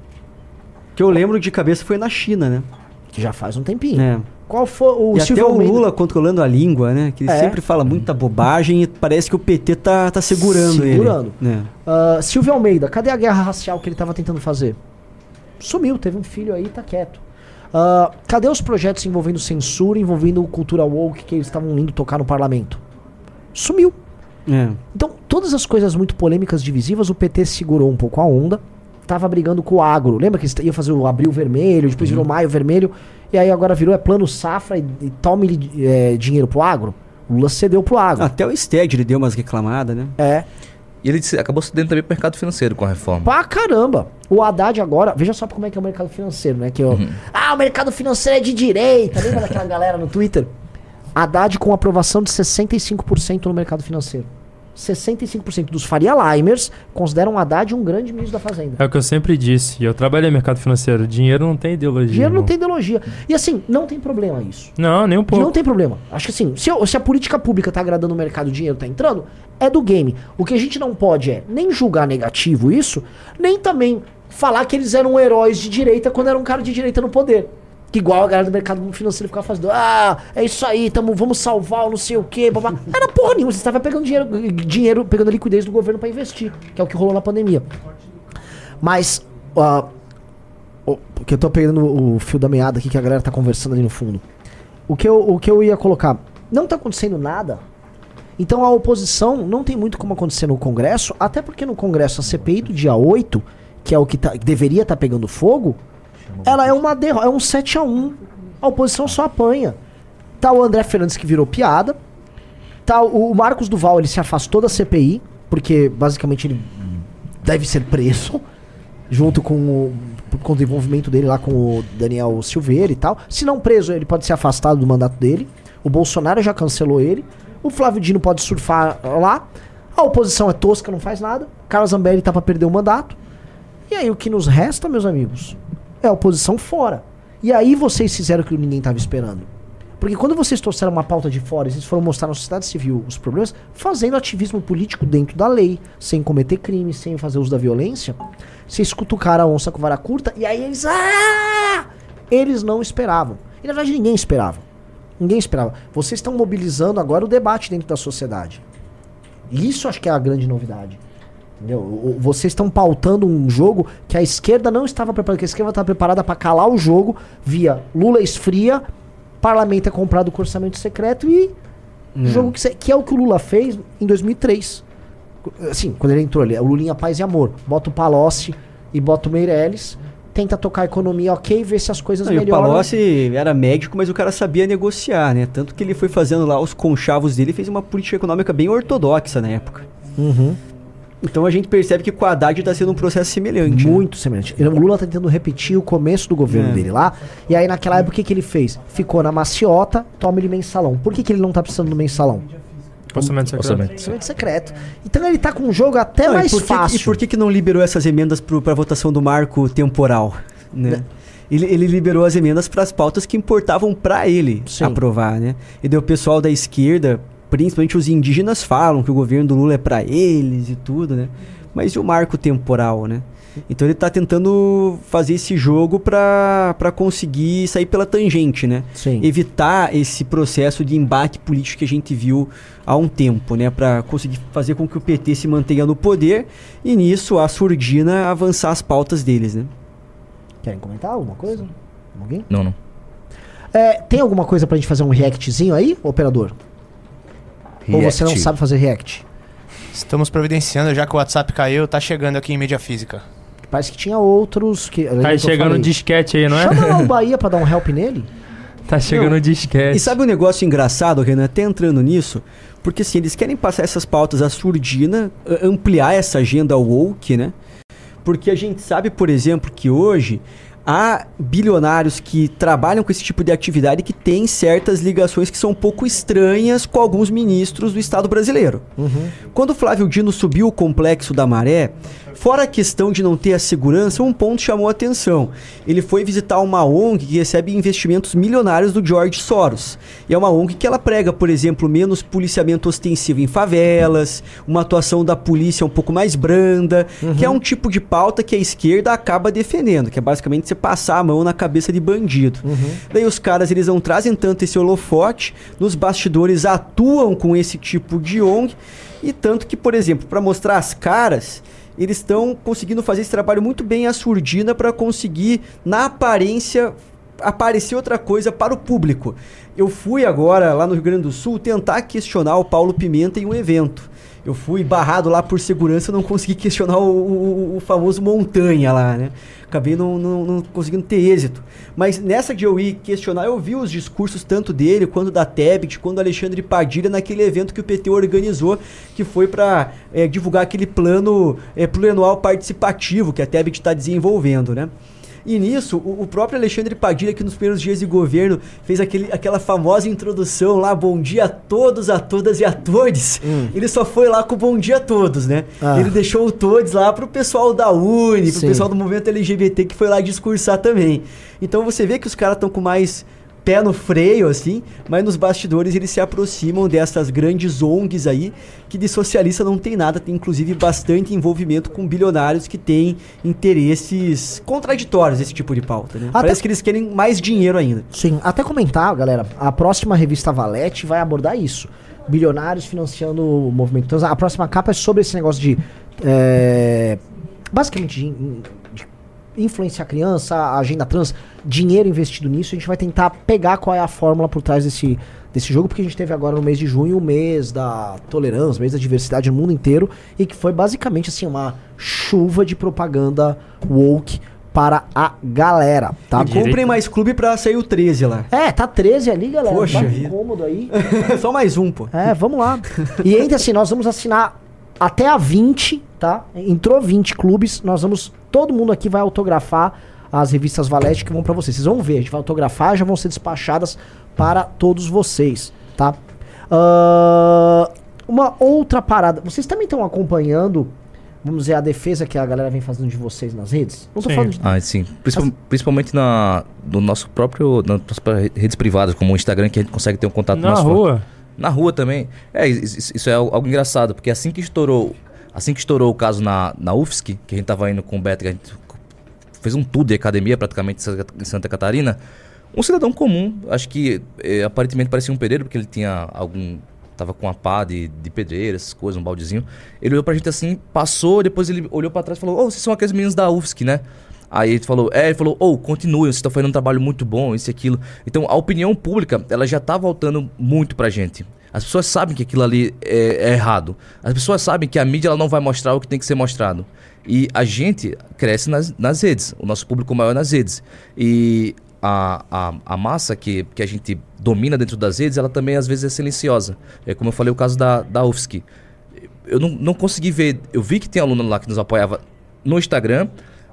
Que eu lembro de cabeça foi na China, né? Que já faz um tempinho. É. Qual foi o e Silvio até o? Lula controlando a língua, né? Que ele É. sempre fala muita bobagem e parece que o PT tá, tá segurando, Segurando. ele. né? Ah, Silvio Almeida, cadê a guerra racial que ele tava tentando fazer? Sumiu, teve um filho aí, tá quieto. Ah, cadê os projetos envolvendo censura, envolvendo cultura woke que eles estavam indo tocar no parlamento? Sumiu. É. Então, todas as coisas muito polêmicas, divisivas, o PT segurou um pouco a onda. Tava brigando com o agro. Lembra que ia fazer o abril vermelho, depois virou maio vermelho. E aí agora virou é plano safra e, e tome é, dinheiro pro agro. O Lula cedeu pro agro. Até o Sted ele deu umas reclamadas, né? É. E ele se- acabou cedendo também pro mercado financeiro com a reforma. Pra caramba. O Haddad agora, veja só como é que é o mercado financeiro, né? Que eu, Ah, o mercado financeiro é de direita. Lembra daquela galera no Twitter? Haddad com aprovação de 65% no mercado financeiro. 65% dos Faria Limers consideram o Haddad um grande ministro da Fazenda. É o que eu sempre disse. E eu trabalhei no mercado financeiro. Dinheiro não tem ideologia. Dinheiro não irmão. tem ideologia. E assim, não tem problema isso. Não, nem um pouco. Não tem problema. Acho que assim, se, o- se a política pública tá agradando o mercado, o dinheiro tá entrando, é do game. O que a gente não pode é nem julgar negativo isso, nem também falar que eles eram heróis de direita quando era um cara de direita no poder. Que igual a galera do mercado financeiro ficava fazendo, ah, é isso aí, tamo, vamos salvar o não sei o quê, babá. Era porra nenhuma, você estava pegando dinheiro, dinheiro, pegando liquidez do governo pra investir, que é o que rolou na pandemia. Mas, ah, o- porque eu tô pegando o fio da meada aqui que a galera tá conversando ali no fundo. O que eu, o que eu ia colocar, não tá acontecendo nada. Então a oposição não tem muito como acontecer no Congresso, até porque no Congresso a CPI do dia 8, que é o que, tá, que deveria estar pegando fogo, ela é uma derrota, é um 7 a 1 A oposição só apanha. Tá o André Fernandes que virou piada. Tá o, o Marcos Duval, ele se afastou da CPI, porque basicamente ele deve ser preso, junto com o, conta do envolvimento dele lá com o Daniel Silveira e tal. Se não preso, ele pode ser afastado do mandato dele. O Bolsonaro já cancelou ele. O Flávio Dino pode surfar lá. A oposição é tosca, não faz nada. Carlos Zambelli tá pra perder o mandato. E aí o que nos resta, meus amigos, é a oposição fora. E aí vocês fizeram o que ninguém tava esperando. Porque quando vocês trouxeram uma pauta de fora, vocês foram mostrar na sociedade civil os problemas, fazendo ativismo político dentro da lei, sem cometer crime, sem fazer uso da violência, vocês cutucaram a onça com vara curta, e aí eles. Ah! Eles não esperavam. E na verdade ninguém esperava. Ninguém esperava. Vocês estão mobilizando agora o debate dentro da sociedade. Isso acho que é a grande novidade. Entendeu? Vocês estão pautando um jogo que a esquerda não estava preparada, que a esquerda estava preparada para calar o jogo via Lula esfria, parlamento é comprado com orçamento secreto e jogo que, que é o que o Lula fez em 2003. Assim, quando ele entrou ali, é o Lulinha Paz e Amor. Bota o Palocci e bota o Meirelles, tenta tocar a economia ok, ver se as coisas Não, e o melhoram. Palocci era médico, mas o cara sabia negociar, né? Tanto que ele foi fazendo lá os conchavos dele e fez uma política econômica bem ortodoxa na época. Uhum. Então a gente percebe que com o Haddad tá sendo um processo semelhante. né? Muito semelhante. Ele- O Lula tá tentando repetir o começo do governo É. dele lá. E aí, naquela época, o que, que ele fez? Ficou na maciota, toma ele mensalão. Por que, que ele não tá precisando do mensalão? Orçamento secreto. Orçamento. Orçamento secreto. Então ele tá com um jogo até Não, e mais que- fácil. E por que, que não liberou essas emendas para votação do marco temporal? Né? Ele, ele liberou as emendas para as pautas que importavam para ele Sim. aprovar, né? E daí o pessoal da esquerda, principalmente os indígenas, falam que o governo do Lula é para eles e tudo, né? Mas e o marco temporal, né? Então ele tá tentando fazer esse jogo para conseguir sair pela tangente, né? Sim. evitar esse processo de embate político que a gente viu há um tempo, né, para conseguir fazer com que o PT se mantenha no poder e nisso a surdina avançar as pautas deles, né? Querem comentar alguma coisa? Alguém? Não, não. É, tem alguma coisa pra gente fazer um reactzinho aí, operador? Ou você não React. sabe fazer react? Estamos providenciando, já que o WhatsApp caiu, tá chegando aqui em mídia física. Parece que tinha outros que. Tá chegando um disquete aí, não é? Chama lá o Bahia pra dar um help nele. Tá chegando um disquete. E sabe um negócio engraçado, Renan, até entrando nisso, porque assim, eles querem passar essas pautas à surdina, ampliar essa agenda woke, né? Porque a gente sabe, por exemplo, que hoje há bilionários que trabalham com esse tipo de atividade que têm certas ligações que são um pouco estranhas com alguns ministros do Estado brasileiro. Quando o Flávio Dino subiu o complexo da Maré, fora a questão de não ter a segurança, um ponto chamou a atenção. Ele foi visitar uma ONG que recebe investimentos milionários do George Soros. E é uma ONG que ela prega, por exemplo, menos policiamento ostensivo em favelas, uma atuação da polícia um pouco mais branda, que é um tipo de pauta que a esquerda acaba defendendo, que é basicamente você passar a mão na cabeça de bandido. Daí os caras eles não trazem tanto esse holofote, nos bastidores atuam com esse tipo de ONG e tanto que, por exemplo, para mostrar as caras, eles estão conseguindo fazer esse trabalho muito bem à surdina para conseguir, na aparência, aparecer outra coisa para o público. Eu fui agora lá no Rio Grande do Sul tentar questionar o Paulo Pimenta em um evento. Eu fui barrado lá por segurança, não consegui questionar o, o- o famoso montanha lá, né? Acabei não, não, não conseguindo ter êxito. Mas nessa de eu ir questionar, eu vi os discursos tanto dele, quanto da Tebet, quanto do Alexandre Padilha naquele evento que o PT organizou, que foi para divulgar aquele plano é, plurianual participativo que a Tebet está desenvolvendo, né? E nisso, o, o próprio Alexandre Padilha, que nos primeiros dias de governo fez aquele, aquela famosa introdução lá, bom dia a todos, a todas e a todos, ele só foi lá com bom dia a todos, né? Ah. Ele deixou o todos lá pro pessoal da Uni, pro Sim. pessoal do movimento LGBT que foi lá discursar também. Então você vê que os caras estão com mais pé no freio, assim, mas nos bastidores eles se aproximam dessas grandes ONGs aí, que de socialista não tem nada, tem inclusive bastante envolvimento com bilionários que têm interesses contraditórios esse tipo de pauta, né? Até- Parece que eles querem mais dinheiro ainda. Sim, até comentar, galera, a próxima revista Valete vai abordar isso. Bilionários financiando o movimento. Então, a próxima capa é sobre esse negócio de. é, basicamente, influenciar a criança, a agenda trans, dinheiro investido nisso. A gente vai tentar pegar qual é a fórmula por trás desse, desse jogo, porque a gente teve agora no mês de junho o mês da tolerância, o mês da diversidade no mundo inteiro, e que foi basicamente assim, uma chuva de propaganda woke para a galera, tá? E comprem mais clube pra sair o 13 lá. É, tá 13 ali, galera. Poxa Tá vida. cômodo aí. Só mais um, pô. É, vamos lá. E ainda assim, nós vamos assinar até a 20, tá? Entrou 20 clubes, nós vamos. Todo mundo aqui vai autografar as revistas Valete que vão pra vocês. Vocês vão ver, a gente vai autografar, já vão ser despachadas para todos vocês, tá? Ah, uma outra parada. Vocês também estão acompanhando, vamos dizer, a defesa que a galera vem fazendo de vocês nas redes? Não tô Sim. falando de. Ah, sim. Principal- principalmente na, no nosso próprio. nas nossas redes privadas, como o Instagram, que a gente consegue ter um contato Na mais forte. rua. Na rua também. É, isso, isso é algo engraçado, porque assim que estourou. Assim que estourou o caso na, na UFSC, que a gente tava indo com o Beto, que a gente fez um tour de academia praticamente em Santa- Catarina. Um cidadão comum, acho que eh, aparentemente parecia um pedreiro, porque ele tinha algum. Tava com uma pá de, de pedreira, essas coisas, um baldezinho. Ele olhou pra gente assim, passou, depois ele olhou pra trás e falou: Ô, vocês são aqueles meninos da UFSC, né? Aí ele falou, é, ele falou, ô, continuem, vocês estão fazendo um trabalho muito bom, isso e aquilo. Então a opinião pública, ela já tá voltando muito pra gente. As pessoas sabem que aquilo ali é, é errado. As pessoas sabem que a mídia ela não vai mostrar o que tem que ser mostrado. E a gente cresce nas, nas redes, o nosso público maior é nas redes. E a, a, a massa que, que a gente domina dentro das redes, ela também às vezes é silenciosa. É como eu falei o caso da, da UFSC eu não, não consegui ver. Eu vi que tem aluno lá que nos apoiava no Instagram,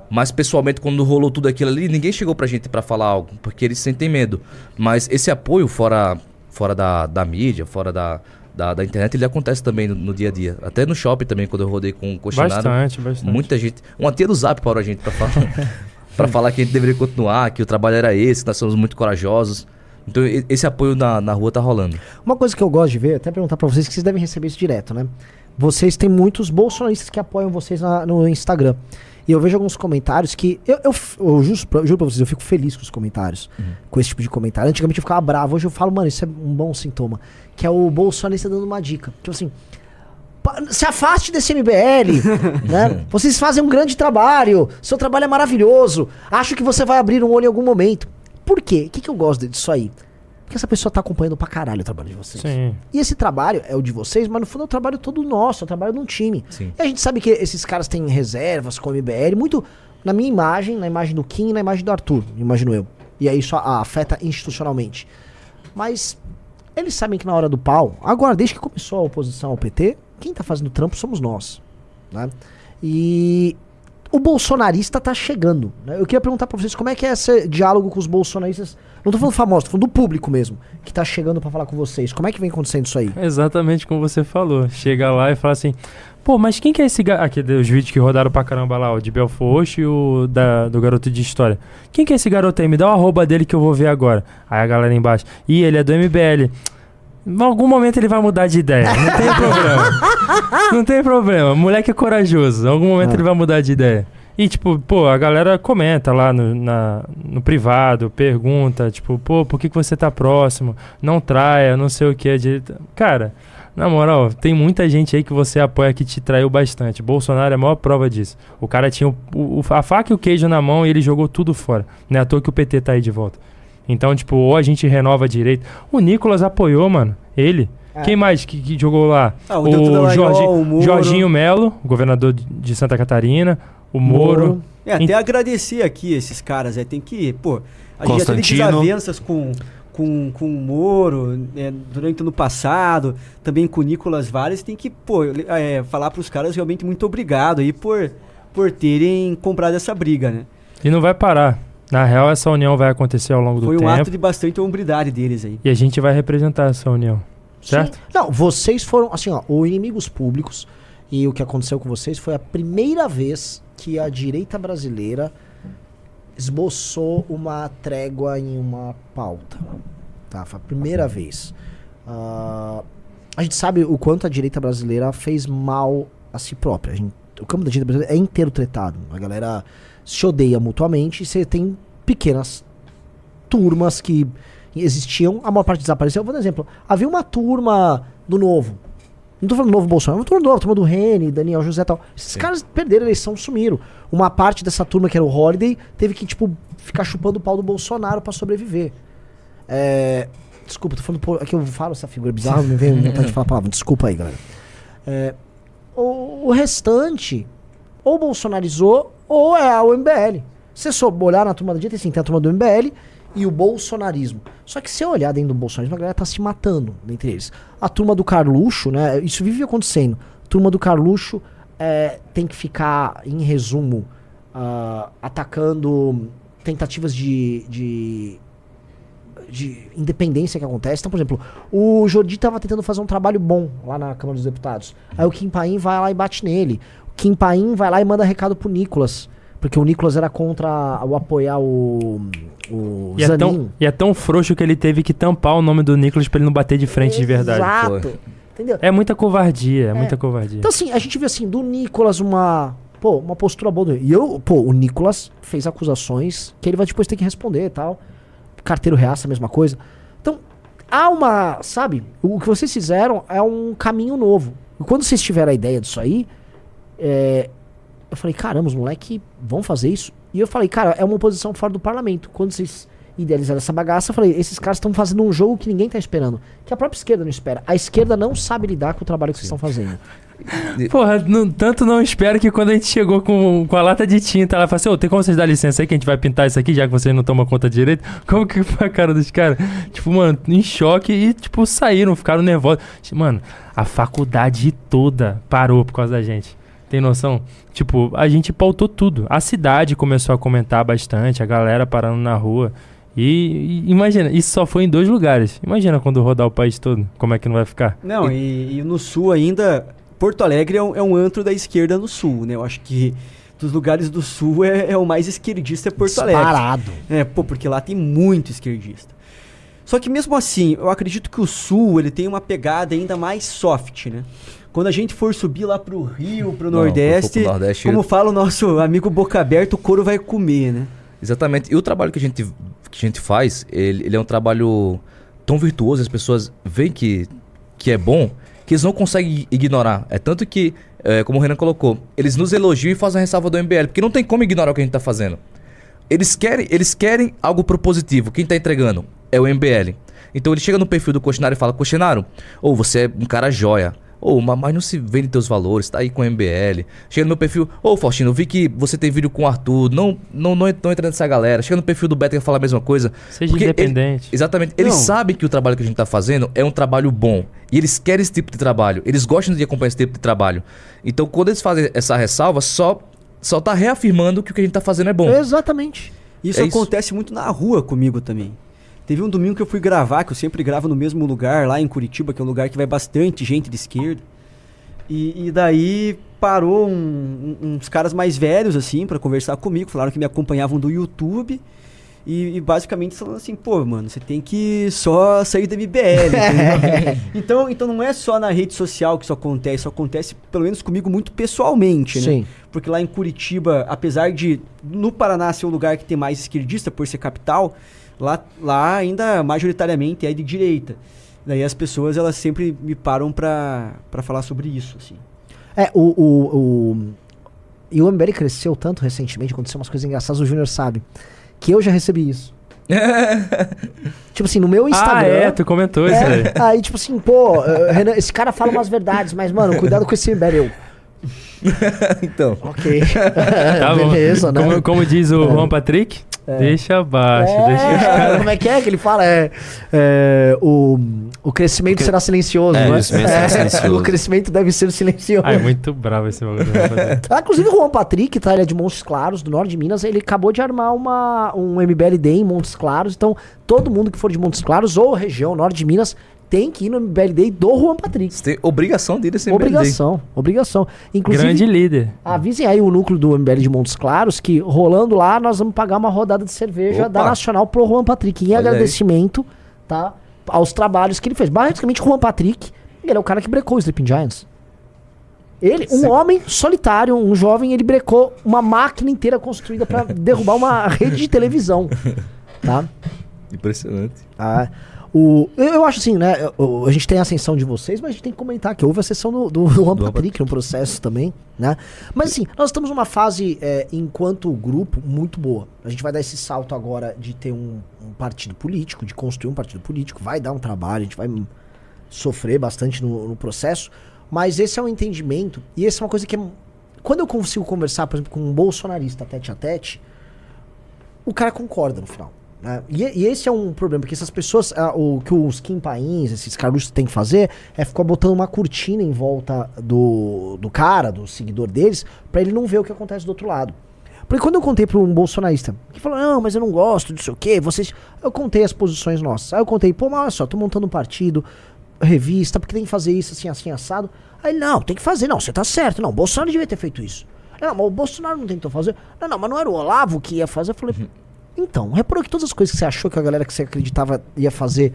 mas pessoalmente, quando rolou tudo aquilo ali, ninguém chegou pra gente pra falar algo, porque eles sentem medo. Mas esse apoio fora, fora da, da mídia, fora da, da, da internet, ele acontece também no, no dia a dia. Até no shopping também, quando eu rodei com o questionário. Bastante, bastante. Muita gente. Uma tia do Zap parou a gente pra falar. pra falar que a gente deveria continuar, que o trabalho era esse, que nós somos muito corajosos. Então esse apoio na, na rua tá rolando. Uma coisa que eu gosto de ver, até perguntar pra vocês, que vocês devem receber isso direto, né? Vocês têm muitos bolsonaristas que apoiam vocês na- no Instagram. E eu vejo alguns comentários que. Eu, eu, eu juro, pra, juro pra vocês, eu fico feliz com os comentários. Com esse tipo de comentário. Antigamente eu ficava bravo, hoje eu falo, mano, isso é um bom sintoma. Que é o bolsonarista dando uma dica. Tipo assim. "Pa- Se afaste desse MBL, né? Vocês fazem um grande trabalho, seu trabalho é maravilhoso. Acho que você vai abrir um olho em algum momento. Por quê? O que, que eu gosto disso aí? Porque essa pessoa tá acompanhando pra caralho o trabalho de vocês. Sim. E esse trabalho é o de vocês, mas no fundo é o trabalho todo nosso, é o trabalho de um time. Sim. E a gente sabe que esses caras têm reservas com o MBL, muito na minha imagem, na imagem do Kim e na imagem do Arthur, imagino eu. E aí isso a- afeta institucionalmente. Mas eles sabem que na hora do pau, agora, desde que começou a oposição ao PT, quem tá fazendo trampo somos nós. Né? E o bolsonarista tá chegando. né? Eu queria perguntar pra vocês como é que é esse diálogo com os bolsonaristas. Não tô falando famosos, tô falando do público mesmo, que tá chegando pra falar com vocês. Como é que vem acontecendo isso aí? Exatamente como você falou. Chega lá e fala assim: pô, mas quem que é esse garoto? Aqui, os vídeos que rodaram pra caramba lá, o de Belfort e o da, do garoto de história. Quem que é esse garoto aí? Me dá o arroba dele que eu vou ver agora. Aí a galera embaixo: ih, ele é do MBL. Em algum momento ele vai mudar de ideia. Não tem problema. Não tem problema. Moleque é corajoso. Em algum momento Ah. ele vai mudar de ideia. E, tipo, pô, a galera comenta lá no, na, no privado, pergunta, tipo, pô, por que, que você tá próximo? Não traia, não sei o que. Cara, na moral, tem muita gente aí que você apoia que te traiu bastante. Bolsonaro é a maior prova disso. O cara tinha o, o- a faca e o queijo na mão e ele jogou tudo fora. Não é à toa que o PT tá aí de volta. Então, tipo, ou a gente renova direito. O Nicolas apoiou, mano. Ele. É. Quem mais que, que jogou lá? Ah, o o Moro. Jorginho Melo, governador de Santa Catarina. O Moro. É, até Ent- agradecer aqui esses caras, é, tem que, pô, a gente já teve desavenças com, com, com o Moro né, durante o ano passado, também com o Nicolas Valles, tem que, pô, é, falar pros caras realmente muito obrigado aí por, por terem comprado essa briga, né? E não vai parar. Na real, essa união vai acontecer ao longo do Foi um tempo. ato de bastante hombridade deles aí. E a gente vai representar essa união. Certo? Sim. Não, vocês foram, assim, ó, o Inimigos Públicos e o que aconteceu com vocês foi a primeira vez que a direita brasileira esboçou uma trégua em uma pauta. Tá? Foi a primeira vez. Ah, a gente sabe o quanto a direita brasileira fez mal a si própria. A gente- o campo da direita brasileira é inteiro tretado. A galera se odeia mutuamente e você tem pequenas turmas que existiam, a maior parte desapareceu. Eu vou dar um exemplo. Havia uma turma do Novo. Não tô falando do Novo Bolsonaro, uma turma do Novo, turma do Rene, Daniel José e tal. Esses caras perderam a eleição, sumiram. Uma parte dessa turma, que era o Holiday, teve que, tipo, ficar chupando o pau do Bolsonaro pra sobreviver. É, Desculpa, tô falando. É que eu falo essa figura bizarra, me vem vontade de falar a palavra. Desculpa aí, galera. É, o, o restante, ou bolsonarizou, ou é o MBL. Se você só olhar na turma da direita, assim, tem a turma do MBL e o bolsonarismo. Só que se você olhar dentro do bolsonarismo, a galera tá se matando entre eles. A turma do Carluxo, né? Isso vive acontecendo. A turma do Carluxo é, tem que ficar, em resumo, ah, atacando tentativas de, de, de independência que acontece. Então, por exemplo, o Jordi tava tentando fazer um trabalho bom lá na Câmara dos Deputados. Aí o Kim Paim vai lá e bate nele. O Kim Paim vai lá e manda recado pro Nicolas. Porque o Nicolas era contra o apoiar o, o E é, Zanin. tão, e é tão frouxo que ele teve que tampar o nome do Nicolas pra ele não bater de frente de verdade. Exato. Entendeu? É muita covardia, é, É. muita covardia. Então, assim, a gente viu assim, do Nicolas uma. Pô, uma postura boa. do- E eu, pô, o Nicolas fez acusações que ele vai depois ter que responder e tal. Carteiro reaça, a mesma coisa. Então, há uma. Sabe? O que vocês fizeram é um caminho novo. E quando vocês tiveram a ideia disso aí, é, eu falei, caramba, os moleques vão fazer isso? E eu falei, cara, é uma oposição fora do parlamento. Quando vocês idealizaram essa bagaça, eu falei, esses caras estão fazendo um jogo que ninguém tá esperando. Que a própria esquerda não espera. A esquerda não sabe lidar com o trabalho que vocês estão fazendo. Porra, não- tanto não espero que quando a gente chegou com, com a lata de tinta, ela falou assim: Ô, tem como vocês dar licença aí que a gente vai pintar isso aqui, já que vocês não tomam conta direito? Como que foi a cara dos caras? Tipo, mano, em choque e, tipo, saíram, ficaram nervosos. Mano, a faculdade toda parou por causa da gente. Tem noção? Tipo, a gente pautou tudo. A cidade começou a comentar bastante, a galera parando na rua. E, e imagina, isso só foi em dois lugares. Imagina quando rodar o país todo, como é que não vai ficar? Não, e, e no sul ainda, Porto Alegre é um, é um antro da esquerda no sul, né? Eu acho que dos lugares do sul é, é o mais esquerdista é Porto Alegre. Disparado. É, pô, porque lá tem muito esquerdista. Só que mesmo assim, eu acredito que o sul, ele tem uma pegada ainda mais soft, né? Quando a gente for subir lá pro Rio, pro Não, Nordeste, pro Nordeste- como fala o nosso amigo Boca Aberta, o couro vai comer, né? Exatamente. E o trabalho que a gente, que a gente faz, ele, ele é um trabalho tão virtuoso, as pessoas veem que, que é bom, que eles não conseguem ignorar. É tanto que, é, como o Renan colocou, eles nos elogiam e fazem a ressalva do MBL, porque não tem como ignorar o que a gente tá fazendo. Eles querem, eles querem algo propositivo. Quem tá entregando é o MBL. Então ele chega no perfil do Coxinaro e fala: Coxinaro, ou você é um cara joia. Ou, ma- mas não se vende teus valores, tá aí com o MBL. Chega no meu perfil, ô Faustino, vi que você tem vídeo com o Arthur, não, não, não, não entra nessa galera. Chega no perfil do Beto e fala a mesma coisa. Seja Porque ele- independente. exatamente. Eles Não. sabem que o trabalho que a gente tá fazendo é um trabalho bom. E eles querem esse tipo de trabalho. Eles gostam de acompanhar esse tipo de trabalho. Então, quando eles fazem essa ressalva, só, só tá reafirmando que o que a gente tá fazendo é bom. Exatamente. Isso É isso. acontece muito na rua comigo também. Teve um domingo que eu fui gravar, que eu sempre gravo no mesmo lugar, lá em Curitiba, que é um lugar que vai bastante gente de esquerda. E, e daí parou um- um- uns caras mais velhos, assim, pra conversar comigo. Falaram que me acompanhavam do YouTube. E, e basicamente falando assim, pô, mano, você tem que só sair da MBL. então, então não é só na rede social que isso acontece, isso acontece, pelo menos comigo, muito pessoalmente, né? Sim. Porque lá em Curitiba, apesar de no Paraná ser o lugar que tem mais esquerdista por ser capital, lá, lá ainda majoritariamente é de direita. Daí as pessoas elas sempre me param pra, pra falar sobre isso, assim. É, o, o, o- E o MBL cresceu tanto recentemente, aconteceu umas coisas engraçadas, o Júnior sabe. Que eu já recebi isso. tipo assim, no meu Instagram. Ah, é, tu comentou isso aí. É, aí, tipo assim, pô, eh, Renan, esse cara fala umas verdades, mas, mano, cuidado com esse MBL. Eu, então. ok. Tá bom. Beleza, né? Como, como diz o Juan Patrick, deixa abaixo. Deixa os É, caras. como é que é que ele fala? É, é, o, o crescimento será silencioso, É, o crescimento será silencioso. O crescimento deve ser silencioso. Ai, muito bravo esse bagulho. Ah, inclusive o Juan Patrick, tá? Ele é de Montes Claros, do norte de Minas. Ele acabou de armar uma, um MBLD em Montes Claros. Então, todo mundo que for de Montes Claros ou região norte de Minas tem que ir no MBLD do Juan Patrick. Você tem obrigação de ir nesse MBL. Obrigação, obrigação. Inclusive, Grande líder. avisem aí o núcleo do MBL de Montes Claros que rolando lá nós vamos pagar uma rodada de cerveja Opa. da Nacional pro Juan Patrick em Olha aí. agradecimento, tá? Aos trabalhos que ele fez. Basicamente, o Juan Patrick, ele é o cara que brecou o Sleeping Giants. Ele, um Sim. homem solitário, um jovem, ele brecou uma máquina inteira construída pra derrubar uma rede de televisão, tá? Impressionante. Ah, o, eu, acho assim, né? a gente tem a ascensão de vocês, mas a gente tem que comentar que houve a ascensão do, do, do Juan Patrick no processo também, né? Mas assim, nós estamos numa fase, é, enquanto grupo, muito boa. A gente vai dar esse salto agora de ter um, um partido político, de construir um partido político, vai dar um trabalho, a gente vai sofrer bastante no, no processo, mas esse é um entendimento, e essa é uma coisa que é. Quando eu consigo conversar, por exemplo, com um bolsonarista tete a tete, o cara concorda no final. Né? E, e esse é um problema, porque essas pessoas, ah, o que os Kim Pains, esses caras têm que fazer é ficar botando uma cortina em volta do, do cara, do seguidor deles, pra ele não ver o que acontece do outro lado. Porque quando eu contei pra um bolsonarista, que falou, não, mas eu não gosto disso o quê, vocês. Eu contei as posições nossas. Aí eu contei, pô, mas olha só, tô montando um partido, revista, porque tem que fazer isso assim, assim, assado. Aí não, tem que fazer, não, você tá certo, não, Bolsonaro devia ter feito isso. Não, mas o Bolsonaro não tentou fazer. Não, não, mas não era o Olavo que ia fazer. Eu falei, então, reparou que todas as coisas que você achou que a galera que você acreditava ia fazer,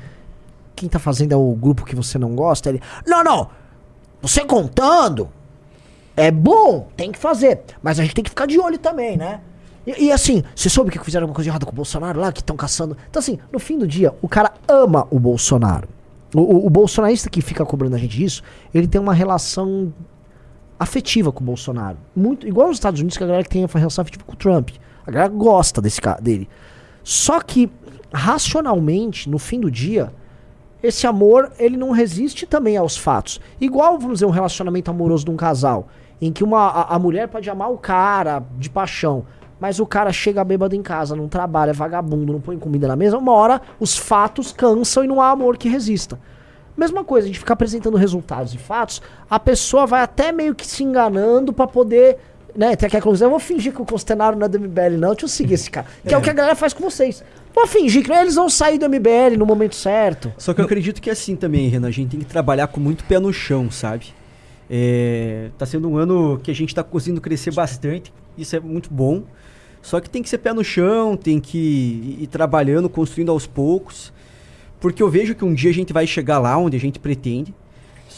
quem tá fazendo é o grupo que você não gosta? Ele, não, não, você contando, é bom, tem que fazer. Mas a gente tem que ficar de olho também, né? E, e assim, você soube que fizeram alguma coisa errada com o Bolsonaro lá, que estão caçando. Então, assim, no fim do dia, o cara ama o Bolsonaro. O, o, o bolsonarista que fica cobrando a gente disso, ele tem uma relação afetiva com o Bolsonaro. Muito, igual nos Estados Unidos, que a galera que tem uma relação afetiva com o Trump. A galera gosta desse cara, dele. Só que, racionalmente, no fim do dia, esse amor, ele não resiste também aos fatos. Igual, vamos dizer, um relacionamento amoroso de um casal, em que uma, a, a mulher pode amar o cara de paixão, mas o cara chega bêbado em casa, não trabalha, é vagabundo, não põe comida na mesa, uma hora os fatos cansam e não há amor que resista. Mesma coisa, a gente fica apresentando resultados e fatos, a pessoa vai até meio que se enganando pra poder, né, ter aquela conclusão, eu vou fingir que o Costenaro não é do MBL não, deixa eu seguir esse cara. Que é, o que a galera faz com vocês. Vou fingir que eles vão sair do MBL no momento certo. Só que eu acredito que é assim também, Renan. A gente tem que trabalhar com muito pé no chão, sabe? É, tá sendo um ano que a gente tá conseguindo crescer bastante. Isso é muito bom. Só que tem que ser pé no chão, tem que ir, ir trabalhando, construindo aos poucos. Porque eu vejo que um dia a gente vai chegar lá onde a gente pretende.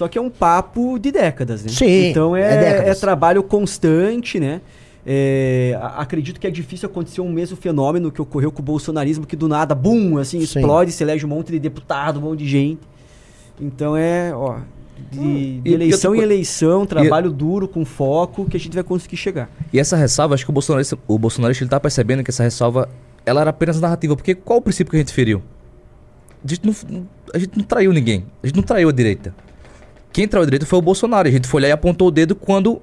Só que é um papo de décadas, né? Sim, Então é é, é trabalho constante, né? É, acredito que é difícil acontecer um mesmo fenômeno que ocorreu com o bolsonarismo, que do nada, bum, assim, Sim. explode, se elege um monte de deputado, um monte de gente. Então é, ó, de, de E- e eleição em eleição, trabalho duro, com foco, que a gente vai conseguir chegar. E essa ressalva, acho que o bolsonarista, o bolsonarista ele tá percebendo que essa ressalva ela era apenas narrativa. Porque qual o princípio que a gente feriu? A gente não, a gente não traiu ninguém. A gente não traiu a direita. Quem traiu a direita foi o Bolsonaro. A gente foi lá e apontou o dedo quando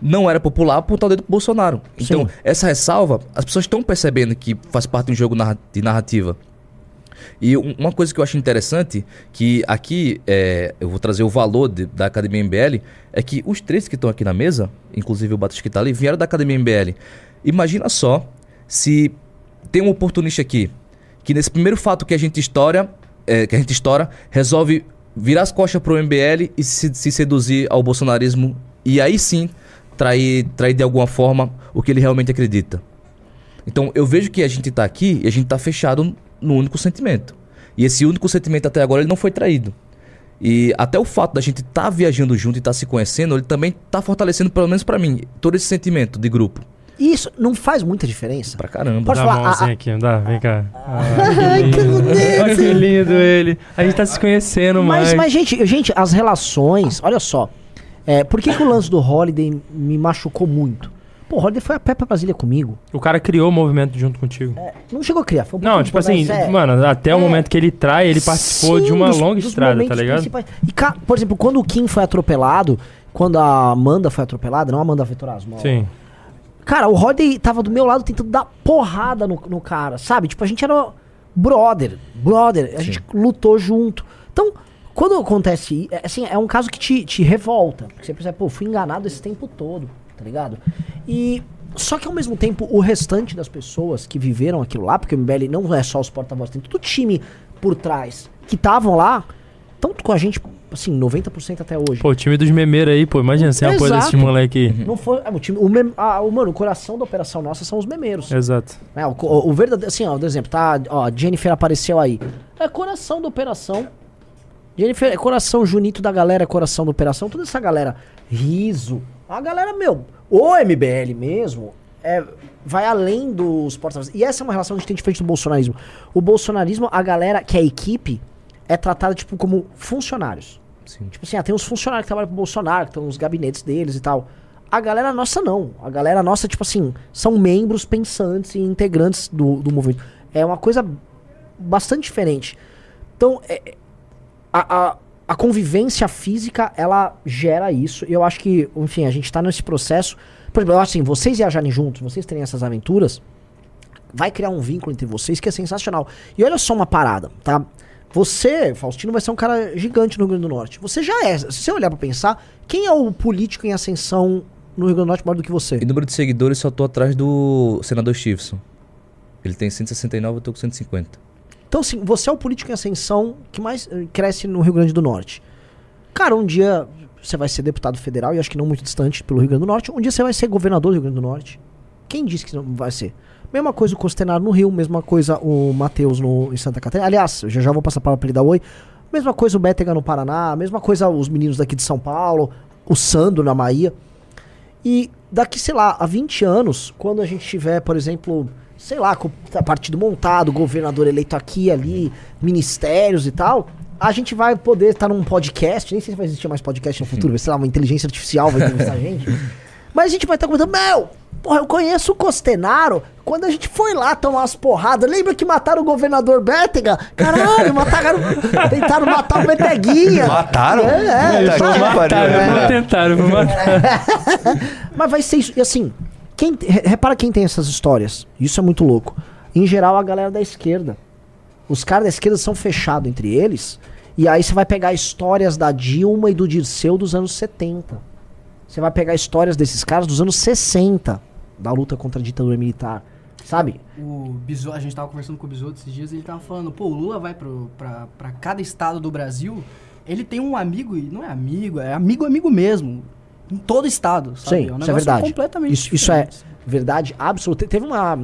não era popular apontar o dedo pro Bolsonaro. Então, Sim. essa ressalva, as pessoas estão percebendo que faz parte de um jogo de narrativa. E um- uma coisa que eu acho interessante, que aqui é, eu vou trazer o valor de- da Academia MBL, é que os três que estão aqui na mesa, inclusive o Batista que tá ali, vieram da Academia MBL. Imagina só se tem um oportunista aqui, que nesse primeiro fato que a gente estoura, é, que a gente estoura, resolve virar as costas pro MBL e se, se seduzir ao bolsonarismo e aí sim trair, trair de alguma forma o que ele realmente acredita. Então eu vejo que a gente tá aqui e a gente tá fechado no único sentimento. E esse único sentimento até agora ele não foi traído. E até o fato da gente estar viajando junto e estar se conhecendo, ele também tá fortalecendo, pelo menos pra mim, todo esse sentimento de grupo. E isso não faz muita diferença. Pra caramba. Pode Dá falar, a mãozinha a- aqui, dá, vem cá. Ai, que lindo. Olha que lindo ele. A gente tá se conhecendo mais. mas gente, gente, as relações, olha só. É, por que, que o lance do Holiday me machucou muito? Pô, o Holiday foi a pé pra Brasília comigo. O cara criou o movimento junto contigo. É, não chegou a criar, foi um Não, tipo assim, é. mano, até o É. momento que ele trai, ele participou Sim, de uma dos- longa dos estrada, tá ligado? principais. E, ca- por exemplo, quando o Kim foi atropelado, quando a Amanda foi atropelada, não a Amanda Vetorasmo. Sim. Cara, o Rodney tava do meu lado tentando dar porrada no, no cara, sabe? Tipo, a gente era brother, brother, a gente lutou junto. Então, quando acontece, é, assim, é um caso que te, te revolta. Porque você percebe, pô, fui enganado esse tempo todo, tá ligado? E. Só que ao mesmo tempo, o restante das pessoas que viveram aquilo lá, porque o MBL não é só os porta-vozes, tem todo o time por trás que estavam lá, tanto com a gente, assim, 90% até hoje. Pô, o time dos memeiros aí, pô, imagina sem apoio desse moleque aí. Não foi. é, o time, o, mem- ah, o, mano, o coração da operação nossa são os memeiros. Exato. É, o, o, o verdadeiro, assim, ó, por exemplo, tá, ó, a Jennifer apareceu aí. É coração da operação. Jennifer é coração, Junito da galera é coração da operação, toda essa galera. Riso. A galera, meu, o MBL mesmo é, vai além dos porta E essa é uma relação que a gente tem diferente do bolsonarismo. O bolsonarismo, a galera que é equipe, é tratada, tipo, como funcionários. Sim. Tipo assim, ah, tem uns funcionários que trabalham pro Bolsonaro, que estão nos gabinetes deles e tal. A galera nossa não. A galera nossa, tipo assim, são membros pensantes e integrantes do, do movimento. É uma coisa bastante diferente. Então, é- é- a, a, a convivência física, ela gera isso. E eu acho que, enfim, a gente tá nesse processo. Por exemplo, eu acho assim, vocês viajarem juntos, vocês terem essas aventuras, vai criar um vínculo entre vocês que é sensacional. E olha só uma parada, tá? Você, Faustino, vai ser um cara gigante no Rio Grande do Norte. Você já é. Se você olhar pra pensar, quem é o político em ascensão no Rio Grande do Norte maior do que você? E número de seguidores só tô atrás do senador Stevenson. Ele tem 169, eu tô com 150. Então, assim, você é o político em ascensão que mais eh, cresce no Rio Grande do Norte. Cara, um dia você vai ser deputado federal, e acho que não muito distante pelo Rio Grande do Norte. Um dia você vai ser governador do Rio Grande do Norte. Quem disse que não vai ser? Mesma coisa o Costenaro no Rio, mesma coisa o Matheus em Santa Catarina. Aliás, eu já já vou passar para ele dar oi. Mesma coisa o Bétega no Paraná, mesma coisa os meninos daqui de São Paulo, o Sandro na Bahia. E daqui, sei lá, a 20 anos, quando a gente tiver, por exemplo, sei lá, com o partido montado, governador eleito aqui ali, ministérios e tal, a gente vai poder estar num podcast, nem sei se vai existir mais podcast no futuro, sei lá, uma inteligência artificial vai entrevistar a gente. Mas a gente vai estar comentando, meu, Porra, eu conheço o Costenaro. Quando a gente foi lá tomar umas porradas, lembra que mataram o governador Bétega? Caralho, mataram, tentaram matar o Beteguinha. Mataram? É, é, tá- que pariu. Tentaram, né? vou tentar, vou matar. Mas vai ser isso. E assim, quem, re- repara quem tem essas histórias. Isso é muito louco. Em geral, a galera da esquerda. Os caras da esquerda são fechados entre eles. E aí você vai pegar histórias da Dilma e do Dirceu dos anos 70. Você vai pegar histórias desses caras dos anos 60. Da luta contra a ditadura militar. Sabe? O Biso, a gente tava conversando com o Bisoto esses dias e ele tava falando, pô, o Lula vai pro, pra, pra cada estado do Brasil, ele tem um amigo, e não é amigo, é amigo amigo mesmo. Em todo estado, sabe? Sim, um isso é verdade. completamente Isso, isso é verdade absoluta. Teve uma.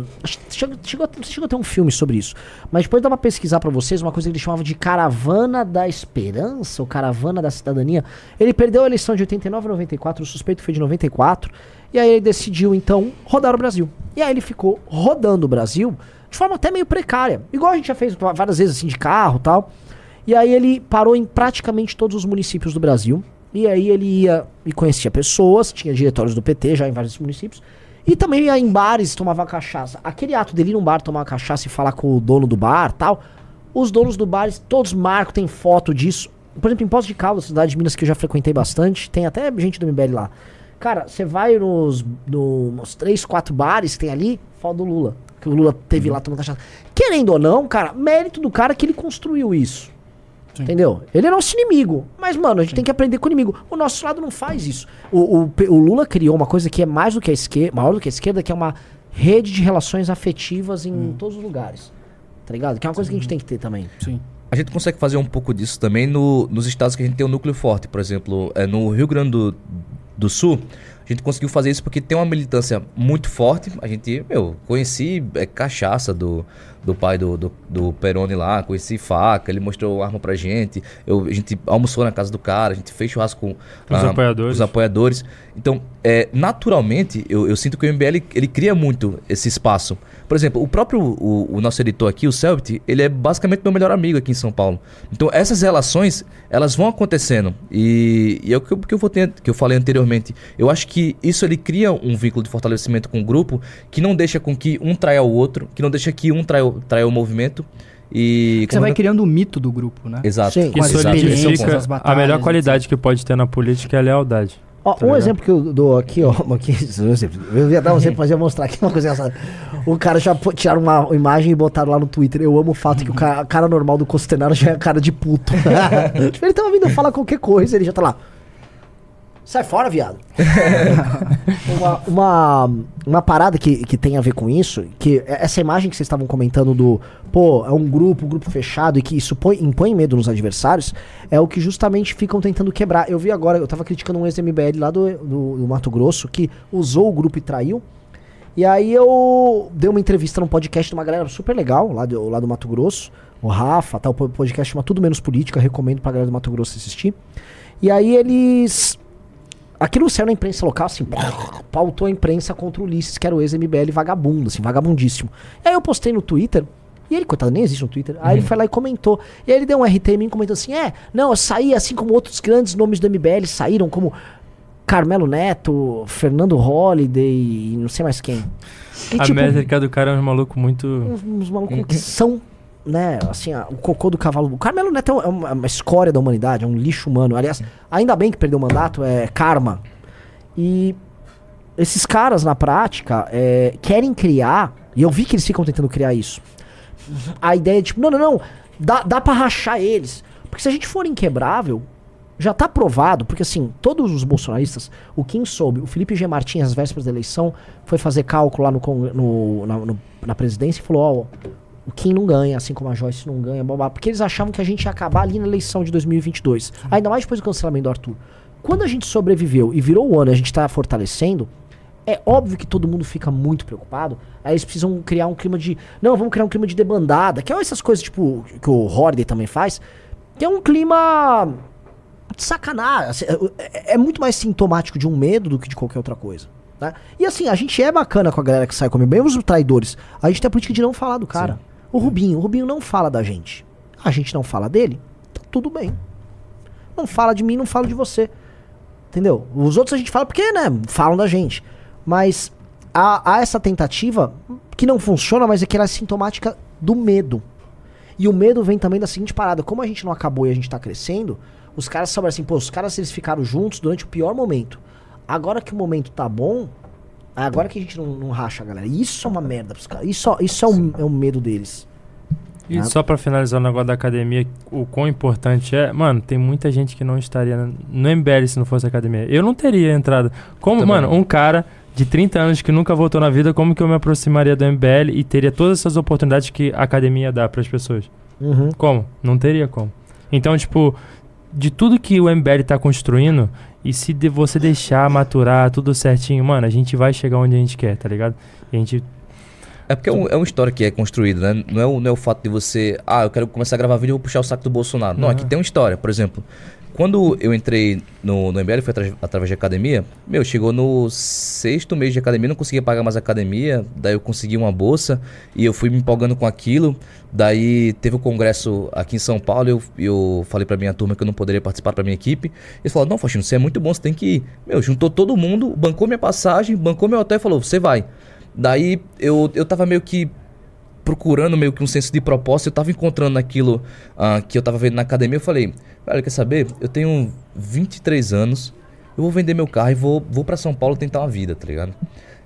Chegou, chegou, a- chegou a ter um filme sobre isso. Mas depois dá pra pesquisar pra vocês uma coisa que ele chamava de Caravana da Esperança ou Caravana da Cidadania. Ele perdeu a eleição de 89 a 94, o suspeito foi de 94. E aí ele decidiu, então, rodar o Brasil. E aí ele ficou rodando o Brasil de forma até meio precária. Igual a gente já fez várias vezes assim de carro tal. E aí ele parou em praticamente todos os municípios do Brasil. E aí ele ia e conhecia pessoas, tinha diretórios do PT já em vários municípios. E também ia em bares, tomava cachaça. Aquele ato dele ir num bar tomar cachaça e falar com o dono do bar tal. Os donos do bar, todos marcam, tem foto disso. Por exemplo, em Poços de Caldas, cidade de Minas que eu já frequentei bastante, tem até gente do MBL lá. Cara, você vai nos, no- nos três, quatro bares que tem ali, foto do Lula. Que o Lula teve lá tomando cachaça. Querendo ou não, cara, mérito do cara que ele construiu isso. Entendeu? Ele é nosso inimigo. Mas, mano, a gente tem que aprender com o inimigo. O nosso lado não faz isso. O, o, o Lula criou uma coisa que é mais do que a esquerda, maior do que a esquerda, que é uma rede de relações afetivas em todos os lugares. Tá ligado? Que é uma coisa que a gente tem que ter também. Sim. A gente consegue fazer um pouco disso também no- nos estados que a gente tem um núcleo forte. Por exemplo, é, no Rio Grande do, do Sul, a gente conseguiu fazer isso porque tem uma militância muito forte. A gente, meu, conheci é, cachaça do, do pai do, do, do Peroni lá, conheci faca, ele mostrou arma pra gente. Eu, a gente almoçou na casa do cara, a gente fez churrasco com Os apoiadores. os apoiadores. Então, é, naturalmente, eu, eu sinto que o MBL ele cria muito esse espaço. Por exemplo, o próprio o, o nosso editor aqui, o Selbit, ele é basicamente meu melhor amigo aqui em São Paulo. Então, essas relações, elas vão acontecendo. E, e é o que eu, que eu vou ter, que eu falei anteriormente. Eu acho que isso ele cria um vínculo de fortalecimento com o grupo que não deixa com que um traia o outro, que não deixa que um traia, o- traia o movimento. E Você vai eu- criando o mito do grupo, né? Exato. Sim. Com solidifica a melhor qualidade que pode ter na política é a lealdade. Ó, Tá um ligado? exemplo que eu dou aqui, ó. Aqui, eu ia dar um exemplo, mas eu ia mostrar aqui uma coisa engraçada. O cara já tiraram uma imagem e botaram lá no Twitter. Eu amo o fato que o cara, a cara normal do Costenaro já é a cara de puto. tipo, ele tava vindo falar qualquer coisa, ele já tá lá. Sai fora, viado. uma, uma, uma parada que, que tem a ver com isso, que é- essa imagem que vocês estavam comentando do, pô, é um grupo, um grupo fechado e que isso põe, impõe medo nos adversários, é o que justamente ficam tentando quebrar. Eu vi agora, eu tava criticando um ex-MBL lá do, do, do Mato Grosso que usou o grupo e traiu. E aí eu dei uma entrevista num podcast de uma galera super legal, lá do, lá do Mato Grosso, o Rafa, tal, o podcast chama Tudo Menos Política, recomendo pra galera do Mato Grosso assistir. E aí eles Aquilo saiu na imprensa local, assim, pautou a imprensa contra o Ulisses, que era o ex-MBL vagabundo, assim, vagabundíssimo. E aí eu postei no Twitter, e ele, coitado, nem existe no Twitter, aí ele foi lá e comentou. E aí ele deu um RT em mim comentando assim, é, não, eu saí assim como outros grandes nomes do MBL saíram, como Carmelo Neto, Fernando Holliday e não sei mais quem. E, a tipo, métrica do cara é um maluco muito. uns, uns malucos que são, né, assim, o cocô do cavalo. O Carmelo Neto é uma, é uma escória da humanidade, é um lixo humano. Aliás, ainda bem que perdeu o mandato, é karma. E esses caras, na prática, é, querem criar, e eu vi que eles ficam tentando criar isso. A ideia de, tipo, não, não, não, dá, dá pra rachar eles. Porque se a gente for inquebrável, já tá provado, porque assim, todos os bolsonaristas, o Kim soube, o Felipe G. Martins, às vésperas da eleição, foi fazer cálculo lá no, no- na, no- na presidência e falou, ó, o Kim não ganha, assim como a Joyce não ganha, blá, blá, porque eles achavam que a gente ia acabar ali na eleição de 2022. Ainda mais depois do cancelamento do Arthur. Quando a gente sobreviveu e virou o ano e a gente tá fortalecendo, é óbvio que todo mundo fica muito preocupado. Aí eles precisam criar um clima de. Não, vamos criar um clima de debandada. Que é essas coisas, tipo, que o Horde também faz. Que é um clima. de sacanagem. Assim, É, é muito mais sintomático de um medo do que de qualquer outra coisa. Né? E assim, a gente é bacana com a galera que sai comigo, mesmo os traidores. A gente tem a política de não falar do cara. O Rubinho, o Rubinho não fala da gente. A gente não fala dele, tá tudo bem. Não fala de mim, não fala de você. Entendeu? Os outros a gente fala porque, né, falam da gente. Mas há, há essa tentativa que não funciona, mas é que ela é sintomática do medo. E o medo vem também da seguinte parada: como a gente não acabou e a gente tá crescendo, os caras sabem assim, pô, os caras eles ficaram juntos durante o pior momento. Agora que o momento tá bom, agora que a gente não, não racha, galera. Isso é uma merda pros caras. Isso, isso é o, é o medo deles. E só pra finalizar o negócio da academia, o quão importante é, mano, tem muita gente que não estaria no- MBL se não fosse academia. Eu não teria entrado. Como, Também mano, um cara de 30 anos que nunca voltou na vida, como que eu me aproximaria do MBL e teria todas essas oportunidades que a academia dá pras pessoas? Uhum. Como? Não teria como. Então, tipo, de tudo que o MBL tá construindo, e se de você deixar maturar tudo certinho, mano, a gente vai chegar onde a gente quer, tá ligado? E a gente É porque é, um- é uma história que é construída, né? Não é, o, não é o fato de você. Ah, eu quero começar a gravar vídeo e vou puxar o saco do Bolsonaro. Não, Uhum. aqui tem uma história. Por exemplo, quando eu entrei no, no MBL, foi atra- através de academia. Meu, chegou no sexto mês de academia, não conseguia pagar mais academia. Daí eu consegui uma bolsa e eu fui me empolgando com aquilo. Daí teve o congresso aqui em São Paulo. Eu, eu falei pra minha turma que eu não poderia participar pra minha equipe. Eles falaram: Não, Faxino, você é muito bom, você tem que ir. Meu, juntou todo mundo, bancou minha passagem, bancou meu hotel e falou: Você vai. Daí eu, eu tava meio que procurando meio que um senso de propósito, eu tava encontrando aquilo ah, que eu tava vendo na academia, eu falei, velho, quer saber? Eu tenho 23 anos, eu vou vender meu carro e vou, vou para São Paulo tentar uma vida, tá ligado?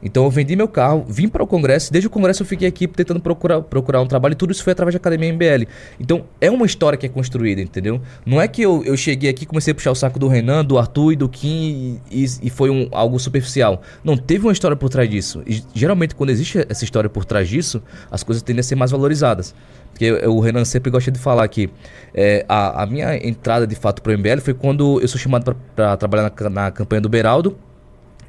Então eu vendi meu carro, vim para o congresso, desde o congresso eu fiquei aqui tentando procurar, procurar um trabalho e tudo isso foi através da Academia MBL. Então é uma história que é construída, entendeu? Não é que eu, eu cheguei aqui, comecei a puxar o saco do Renan, do Arthur e do Kim e, e- foi um, algo superficial. Não, teve uma história por trás disso. E geralmente quando existe essa história por trás disso, as coisas tendem a ser mais valorizadas. Porque o Renan sempre gosta de falar que é, a, a minha entrada de fato para o MBL foi quando eu sou chamado para trabalhar na, na campanha do Beraldo.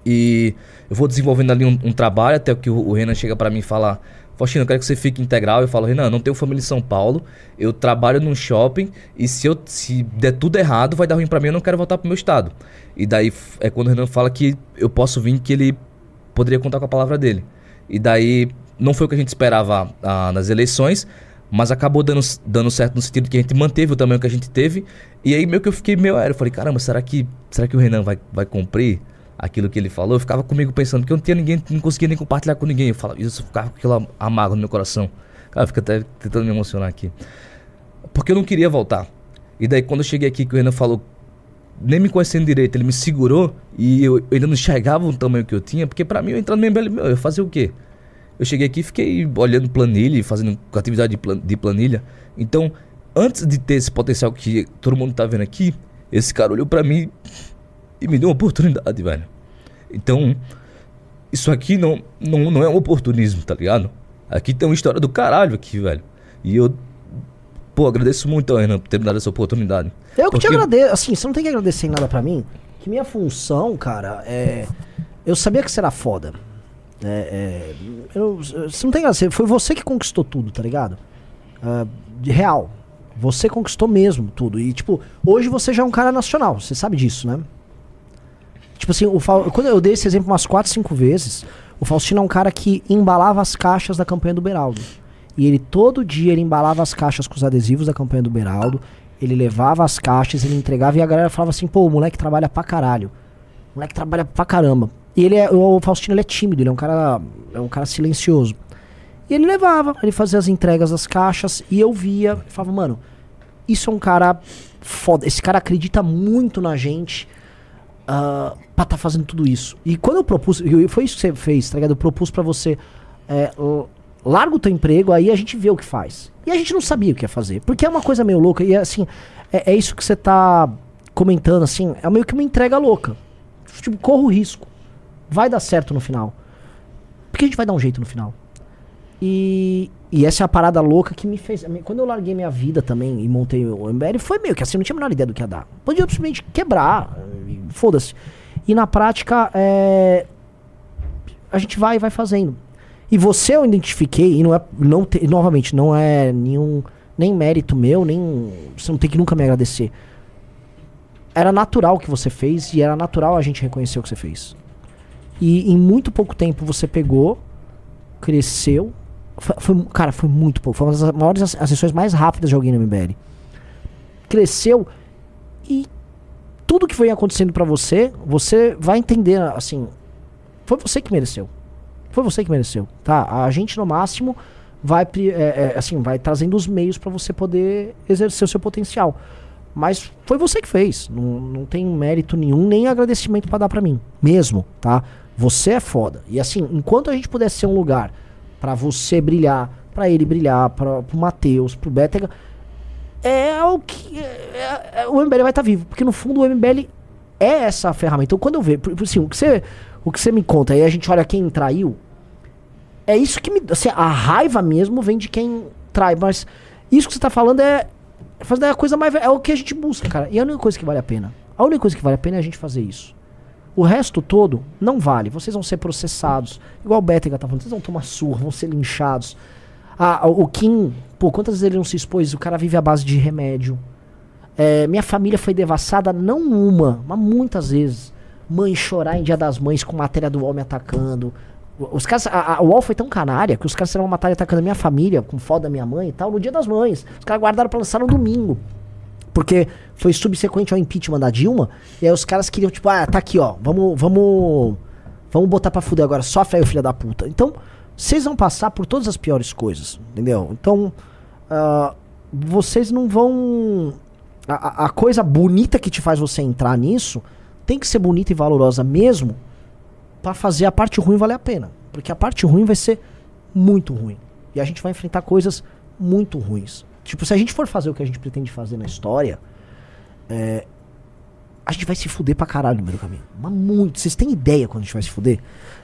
E eu vou desenvolvendo ali um, um trabalho até que o, o Renan chega pra mim e fala: Faustino, eu quero que você fique integral. Eu falo: Renan, não tenho família em São Paulo, eu trabalho num shopping e se, eu, se der tudo errado, vai dar ruim pra mim, eu não quero voltar pro meu estado. E daí é quando o Renan fala que eu posso vir, que ele poderia contar com a palavra dele. E daí não foi o que a gente esperava ah, nas eleições, mas acabou dando, dando certo no sentido que a gente manteve o tamanho que a gente teve. E aí meio que eu fiquei meio aéreo. Eu falei, caramba, será que, será que o Renan vai, vai cumprir aquilo que ele falou? Eu ficava comigo pensando que eu não tinha ninguém, não conseguia nem compartilhar com ninguém. Eu falava, isso eu ficava com aquilo amargo no meu coração. Cara, fica até tentando me emocionar aqui. Porque eu não queria voltar. E daí quando eu cheguei aqui que o Renan falou, nem me conhecendo direito, ele me segurou e eu, eu ainda não enxergava o tamanho que eu tinha, porque pra mim eu entrando no MBL, meu, eu ia fazer o quê? Eu cheguei aqui e fiquei olhando planilha fazendo atividade de, plan- de planilha. Então, antes de ter esse potencial que todo mundo tá vendo aqui, esse cara olhou pra mim e me deu uma oportunidade, velho. Então, isso aqui não, não, não é um oportunismo, tá ligado? Aqui tem uma história do caralho aqui, velho. E eu, pô, agradeço muito Renan por ter me dado essa oportunidade. Eu que te Porque- agradeço. Assim, você não tem que agradecer nada pra mim. Que minha função, cara, é. Eu sabia que você era foda. É, é, eu- você não tem que agradecer. Foi você que conquistou tudo, tá ligado? Ah, de real. Você conquistou mesmo tudo. E, tipo, hoje você já é um cara nacional. Você sabe disso, né? Tipo assim, o Fal- quando eu dei esse exemplo umas 4, 5 vezes, o Faustino é um cara que embalava as caixas da campanha do Beraldo. E ele todo dia ele embalava as caixas com os adesivos da campanha do Beraldo. Ele levava as caixas, ele entregava e a galera falava assim: pô, o moleque trabalha pra caralho. O moleque trabalha pra caramba. E ele é, o Faustino ele é tímido, ele é um cara, é um cara silencioso. E ele levava, ele fazia as entregas das caixas e eu via, e falava, mano, isso é um cara foda. Esse cara acredita muito na gente ah, pra tá fazendo tudo isso. E quando eu propus, foi isso que você fez, tá ligado? Eu propus pra você, é, larga o teu emprego, aí a gente vê o que faz. E a gente não sabia o que ia fazer, porque é uma coisa meio louca, e assim, é, é isso que você tá comentando, assim, é meio que uma entrega louca. Tipo, corra o risco. Vai dar certo no final. Porque a gente vai dar um jeito no final. E, e essa é a parada louca que me fez. Quando eu larguei minha vida também e montei o MBL, foi meio que assim, não tinha a menor ideia do que ia dar. Podia simplesmente quebrar, foda-se. E na prática, é, a gente vai e vai fazendo. E você eu identifiquei, e não é. Não te- novamente, não é nenhum. Nem mérito meu, nem. Você não tem que nunca me agradecer. Era natural o que você fez e era natural a gente reconhecer o que você fez. E em muito pouco tempo você pegou, cresceu. Foi, foi- cara, foi muito pouco. Foi uma das maiores ac- ascensões mais rápidas de alguém no MBL. Cresceu e tudo que foi acontecendo pra você, você vai entender assim. Foi você que mereceu. Foi você que mereceu, tá? A gente, no máximo, vai, é, é, assim, vai trazendo os meios pra você poder exercer o seu potencial. Mas foi você que fez. Não, não tem mérito nenhum, nem agradecimento pra dar pra mim. Mesmo, tá? Você é foda. E assim, enquanto a gente puder ser um lugar pra você brilhar, pra ele brilhar, pra, pro Matheus, pro Bétega, é o que. é- é- o MBL vai estar vivo. Porque no fundo o MBL é essa ferramenta. Então quando eu vejo. Assim, o que você, o que você me conta aí, a gente olha quem traiu. É isso que me. Assim, a raiva mesmo vem de quem trai. Mas isso que você tá falando é. É fazer a coisa mais. É o que a gente busca, cara. E é a única coisa que vale a pena. A única coisa que vale a pena é a gente fazer isso. O resto todo não vale. Vocês vão ser processados. Igual o Bétega tá falando. Vocês vão tomar surra, vão ser linchados. Ah, o Kim, pô, quantas vezes ele não se expôs? O cara vive à base de remédio. É, minha família foi devassada, não uma, mas muitas vezes. Mãe chorar em Dia das Mães com matéria do UOL me atacando. Os caras, a, a- UOL foi tão canária que os caras fizeram uma matéria atacando a minha família, com foto da minha mãe e tal, no Dia das Mães. Os caras guardaram pra lançar no domingo. Porque foi subsequente ao impeachment da Dilma. E aí os caras queriam, tipo, ah, tá aqui, ó. Vamos, vamos. Vamos botar pra fuder agora. Sofre aí, filho da puta. Então, vocês vão passar por todas as piores coisas. Entendeu? Então, ah, vocês não vão. A, a- coisa bonita que te faz você entrar nisso tem que ser bonita e valorosa mesmo pra fazer a parte ruim valer a pena. Porque a parte ruim vai ser muito ruim. E a gente vai enfrentar coisas muito ruins. Tipo, se a gente for fazer o que a gente pretende fazer na história, é, a gente vai se fuder pra caralho no meio do caminho. Mas muito. Vocês têm ideia quando a gente vai se fuder?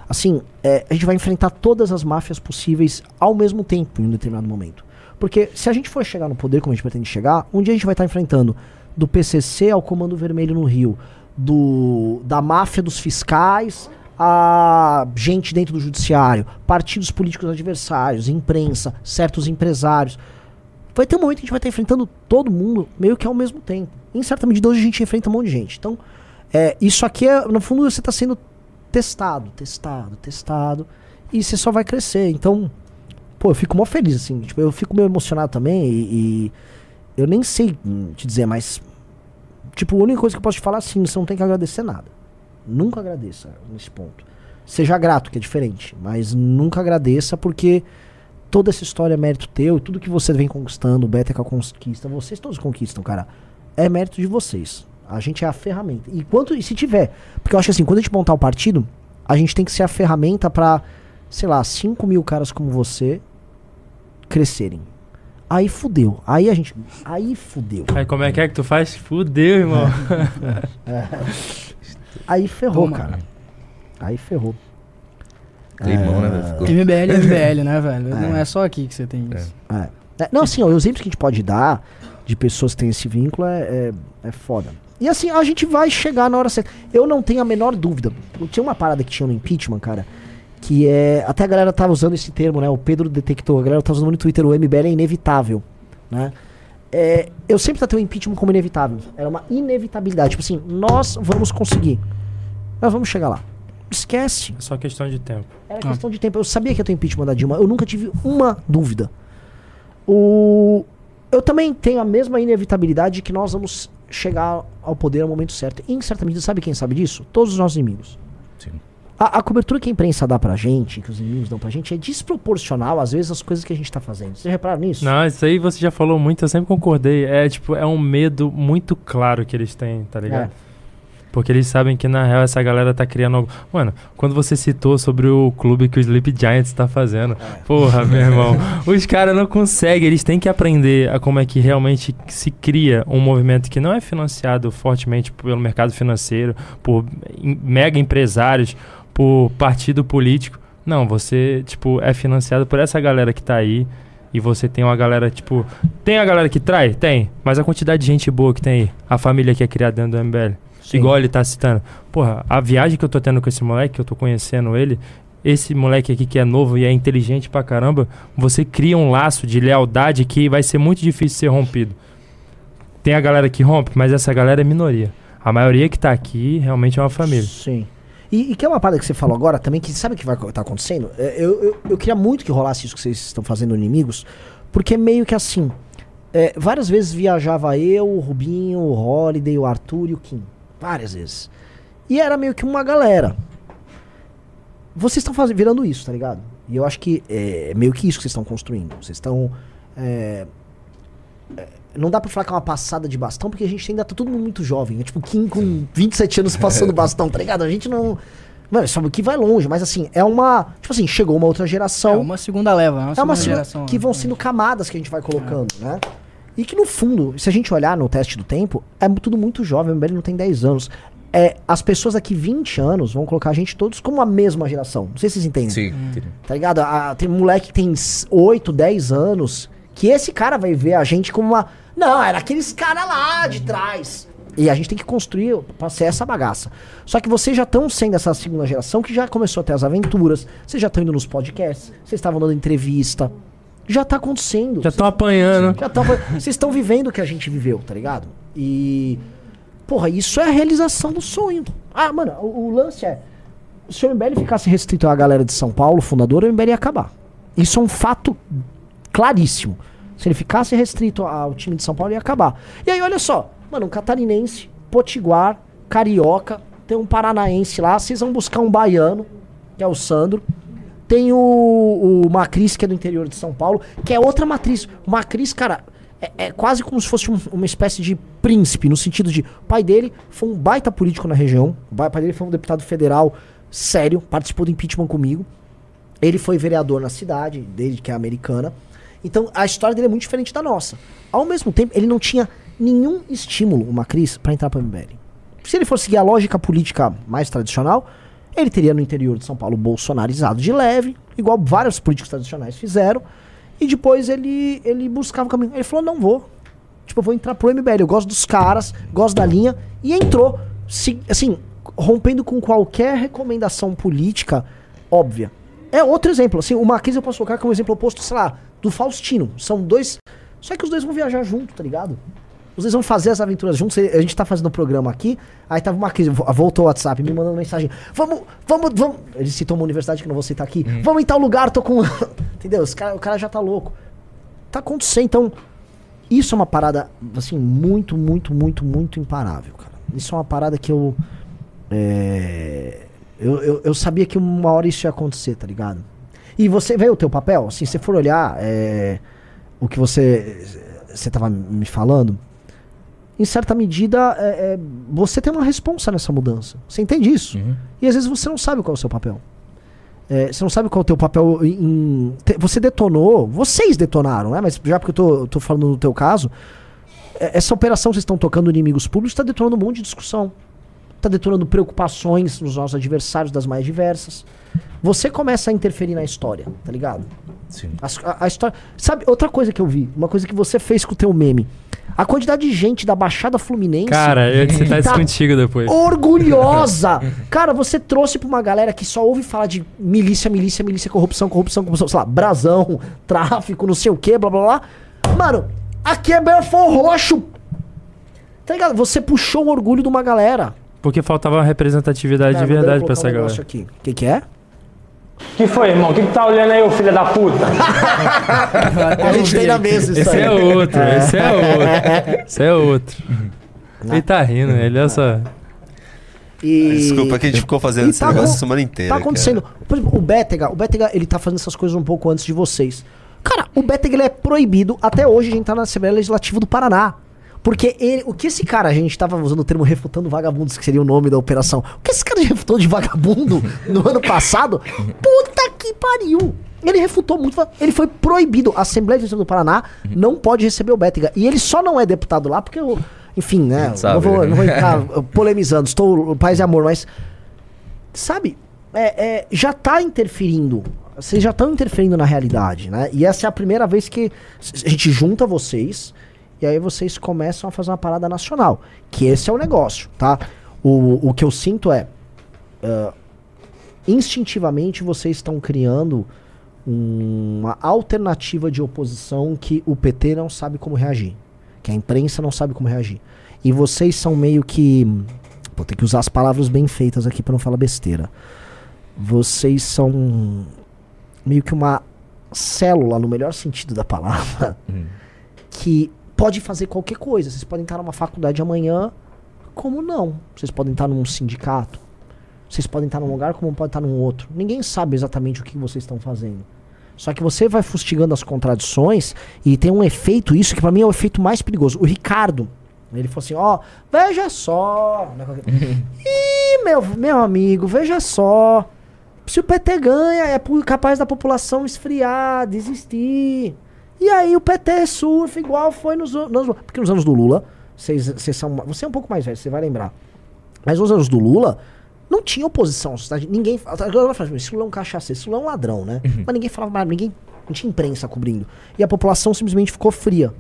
Assim, é, a gente vai enfrentar todas as máfias possíveis ao mesmo tempo em um determinado momento. Porque se a gente for chegar no poder como a gente pretende chegar, um dia a gente vai estar enfrentando do PCC ao Comando Vermelho no Rio, do da máfia dos fiscais a gente dentro do judiciário, partidos políticos adversários, imprensa, certos empresários. Vai ter um momento que a gente vai estar enfrentando todo mundo meio que ao mesmo tempo. Em certa medida hoje a gente enfrenta um monte de gente. Então, é, isso aqui é, no fundo você está sendo testado, testado, testado, e você só vai crescer. Então, pô, eu fico mó feliz, assim. Tipo, eu fico meio emocionado também e, e eu nem sei hum, te dizer, mas. Tipo, a única coisa que eu posso te falar é assim, você não tem que agradecer nada. Nunca agradeça nesse ponto. Seja grato, que é diferente, mas nunca agradeça porque toda essa história é mérito teu tudo que você vem conquistando, o Beteca conquista, vocês todos conquistam, cara. É mérito de vocês. A gente é a ferramenta. E quanto e se tiver, porque eu acho que assim, quando a gente montar o partido, a gente tem que ser a ferramenta pra, sei lá, 5 mil caras como você crescerem. Aí fudeu. Aí a gente. Aí fudeu. Aí como é que é que tu faz? Fudeu, irmão. Aí ferrou, Toma. cara. Aí ferrou. Climão, né, velho? Ficou- MBL é MBL, né, velho? Não é só aqui que você tem isso. É. É, não, assim, ó, os exemplos que a gente pode dar de pessoas que têm esse vínculo é, é, é foda. E assim, a gente vai chegar na hora certa. Eu não tenho a menor dúvida. Tinha uma parada que tinha no impeachment, cara, que é. Até a galera tava usando esse termo, né? O Pedro detectou, a galera tá usando no Twitter, o MBL é inevitável, né? É, eu sempre tratei o impeachment como inevitável. Era uma inevitabilidade. Tipo assim, nós vamos conseguir. Nós vamos chegar lá. Esquece. É só questão de tempo. Era questão de tempo. Eu sabia que ia ter impeachment da Dilma. Eu nunca tive uma dúvida. O... Eu também tenho a mesma inevitabilidade de que nós vamos chegar ao poder ao momento certo. E, em certa medida, sabe quem sabe disso? Todos os nossos inimigos. Sim. A, a cobertura que a imprensa dá pra gente, que os inimigos dão pra gente, é desproporcional, às vezes, às coisas que a gente tá fazendo. Vocês repararam nisso? Não, isso aí você já falou muito, eu sempre concordei. É tipo, é um medo muito claro que eles têm, tá ligado? É. Porque eles sabem que na real essa galera tá criando algo. Mano, quando você citou sobre o clube que o Sleep Giants tá fazendo, porra, meu irmão, os caras não conseguem, eles têm que aprender a como é que realmente se cria um movimento que não é financiado fortemente pelo mercado financeiro, por mega empresários, por partido político. Não, você, tipo, é financiado por essa galera que tá aí. E você tem uma galera, tipo. Tem a galera que trai? Tem. Mas a quantidade de gente boa que tem aí. A família que é criada dentro do MBL. Sim. Igual ele tá citando. Porra, a viagem que eu tô tendo com esse moleque, que eu tô conhecendo ele, esse moleque aqui que é novo e é inteligente pra caramba, você cria um laço de lealdade que vai ser muito difícil ser rompido. Tem a galera que rompe, mas essa galera é minoria. A maioria que tá aqui realmente é uma família. Sim. E, e que é uma parada que você falou agora também, que sabe o que vai estar acontecendo? É, Eu, eu, eu queria muito que rolasse isso que vocês estão fazendo inimigos, porque é meio que assim. é, várias vezes viajava eu, o Rubinho, o Holiday, o Arthur e o Kim. Várias vezes. E era meio que uma galera. vocês estão fazendo, virando isso, tá ligado? E eu acho que é meio que isso que vocês estão construindo. Vocês estão. é, é, não dá pra falar que é uma passada de bastão, porque a gente ainda tá todo mundo muito jovem. É tipo Kim com 27 anos passando bastão, tá ligado? A gente não. Mano, sabe que vai longe, mas assim, é uma. Tipo assim, chegou uma outra geração. É uma segunda leva, é uma É uma segunda segunda- geração. que vão né? sendo camadas que a gente vai colocando, né? E que no fundo, se a gente olhar no teste do tempo, é tudo muito jovem, o MBL não tem 10 anos. É, as pessoas daqui 20 anos vão colocar a gente todos como a mesma geração. Não sei se vocês entendem. Sim, entendi. Tá ligado? Ah, tem moleque que tem s- 8, 10 anos, que esse cara vai ver a gente como uma. Não, era aqueles caras lá de trás. E a gente tem que construir pra ser essa bagaça. Só que vocês já estão sendo essa segunda geração que já começou a ter as aventuras, vocês já estão indo nos podcasts, vocês estavam dando entrevista. Já tá acontecendo. Já estão apanhando. Já tão- Vocês estão vivendo o que a gente viveu, tá ligado? E. Porra, isso é a realização do sonho. Ah, mano, o, o lance é. Se o MBL ficasse restrito à galera de São Paulo, fundadora, o MBL ia acabar. Isso é um fato claríssimo. Se ele ficasse restrito ao time de São Paulo, ia acabar. E aí, olha só, mano, um catarinense, potiguar, carioca, tem um paranaense lá, vocês vão buscar um baiano, que é o Sandro. Tem o, o Macris, que é do interior de São Paulo, que é outra matriz. O Macris, cara, é, é quase como se fosse um- uma espécie de príncipe, no sentido de. O pai dele foi um baita político na região. O pai dele foi um deputado federal sério, participou do impeachment comigo. Ele foi vereador na cidade dele, que é americana. Então a história dele é muito diferente da nossa. Ao mesmo tempo, ele não tinha nenhum estímulo, o Macris, para entrar para o MBL. Se ele fosse seguir a lógica política mais tradicional, ele teria no interior de São Paulo bolsonarizado de leve, igual vários políticos tradicionais fizeram. E depois ele, ele buscava o caminho. Ele falou: não vou. Tipo, eu vou entrar pro MBL. Eu gosto dos caras, gosto da linha. E entrou, se- assim, rompendo com qualquer recomendação política óbvia. É outro exemplo. Assim, o Marquês eu posso colocar como exemplo oposto, sei lá, do Faustino. São dois. Só que os dois vão viajar junto, tá ligado? Dois vão fazer as aventuras juntos. A gente tá fazendo o programa aqui. Aí tava Marquês, vo- voltou o WhatsApp, me mandando mensagem. Vamos, vamos, vamos. Ele citou uma universidade que não vou citar aqui. Vamos em tal lugar, tô com. Entendeu? Cara, o cara já tá louco. Tá acontecendo. Então, isso é uma parada, assim, muito, muito, muito, muito imparável, cara. Isso é uma parada que eu. é, eu, eu, eu sabia que uma hora isso ia acontecer, tá ligado? E você vê o teu papel? Assim, se você for olhar é, o que você. Você tava me falando. Em certa medida, é, é, você tem uma responsa nessa mudança. Você entende isso? Uhum. E às vezes você não sabe qual é o seu papel. É, você não sabe qual é o teu papel em. te- você detonou, vocês detonaram, né? Mas já porque eu tô, tô falando no teu caso, é, essa operação que vocês estão tocando inimigos públicos está detonando um monte de discussão. Está detonando preocupações nos nossos adversários das mais diversas. Você começa a interferir na história, tá ligado? Sim. As- A, a história. Sabe, outra coisa que eu vi, uma coisa que você fez com o teu meme. A quantidade de gente da Baixada Fluminense Cara, eu ia citar isso Tá contigo depois. orgulhosa. Cara, você trouxe pra uma galera que só ouve falar de milícia, milícia, milícia, corrupção, corrupção, corrupção, sei lá, brasão, tráfico, não sei o que, blá blá blá. Mano, aqui é Belfort Roxo. Tá ligado? Você puxou o orgulho de uma galera. Porque faltava uma representatividade Cara, de verdade pra essa um galera. O que, que é? Que foi, irmão? O que, que tá olhando aí, ô filho da puta? A gente tem na mesa isso Esse aí. é outro, esse é outro. Esse é outro. Ele tá rindo, ele é só. E... Desculpa que a gente ficou fazendo E esse tá negócio a semana inteira. Tá acontecendo. Por exemplo, o Bétega, o Bétega, ele tá fazendo essas coisas um pouco antes de vocês. Cara, o Bétega ele é proibido até hoje de entrar na Assembleia Legislativa do Paraná. Porque ele, o que esse cara, a gente tava usando o termo refutando vagabundos, que seria o nome da operação. O que esse cara refutou de vagabundo no ano passado? Puta que pariu! Ele refutou muito. Ele foi proibido. A Assembleia Legislativa do Paraná não pode receber o Bétega. E ele só não é deputado lá porque, o- enfim, né? Não vou, né? não vou entrar uh, polemizando. Estou paz e amor, mas sabe, é, é, já tá interferindo. Vocês já estão interferindo na realidade, né? E essa é a primeira vez que a gente junta vocês e aí vocês começam a fazer uma parada nacional. Que esse é o negócio, tá? O, o que eu sinto é. ah, instintivamente vocês estão criando uma alternativa de oposição que o PT não sabe como reagir. Que a imprensa não sabe como reagir. E vocês são meio que. Vou ter que usar as palavras bem feitas aqui para não falar besteira. Vocês são meio que uma célula, no melhor sentido da palavra, que pode fazer qualquer coisa. Vocês podem estar numa faculdade amanhã, como não. Vocês podem estar num sindicato. Vocês podem estar num lugar como pode estar num outro. Ninguém sabe exatamente o que vocês estão fazendo. Só que você vai fustigando as contradições e tem um efeito, isso que pra mim é o efeito mais perigoso. O Ricardo, ele falou assim, ó, veja só. né, Ih, meu, meu amigo, veja só. Se o PT ganha, é capaz da população esfriar, desistir. E aí o PT surfa igual foi nos, an- nos porque nos anos do Lula, vocês vocês são, você é um pouco mais velho, você vai lembrar. Mas nos anos do Lula, não tinha oposição. Ninguém. Agora vai falar, esse Lula é um cachaceiro, esse Lula é um ladrão, né? Mas ninguém falava mais, ninguém. Não tinha imprensa cobrindo. E a população simplesmente ficou fria.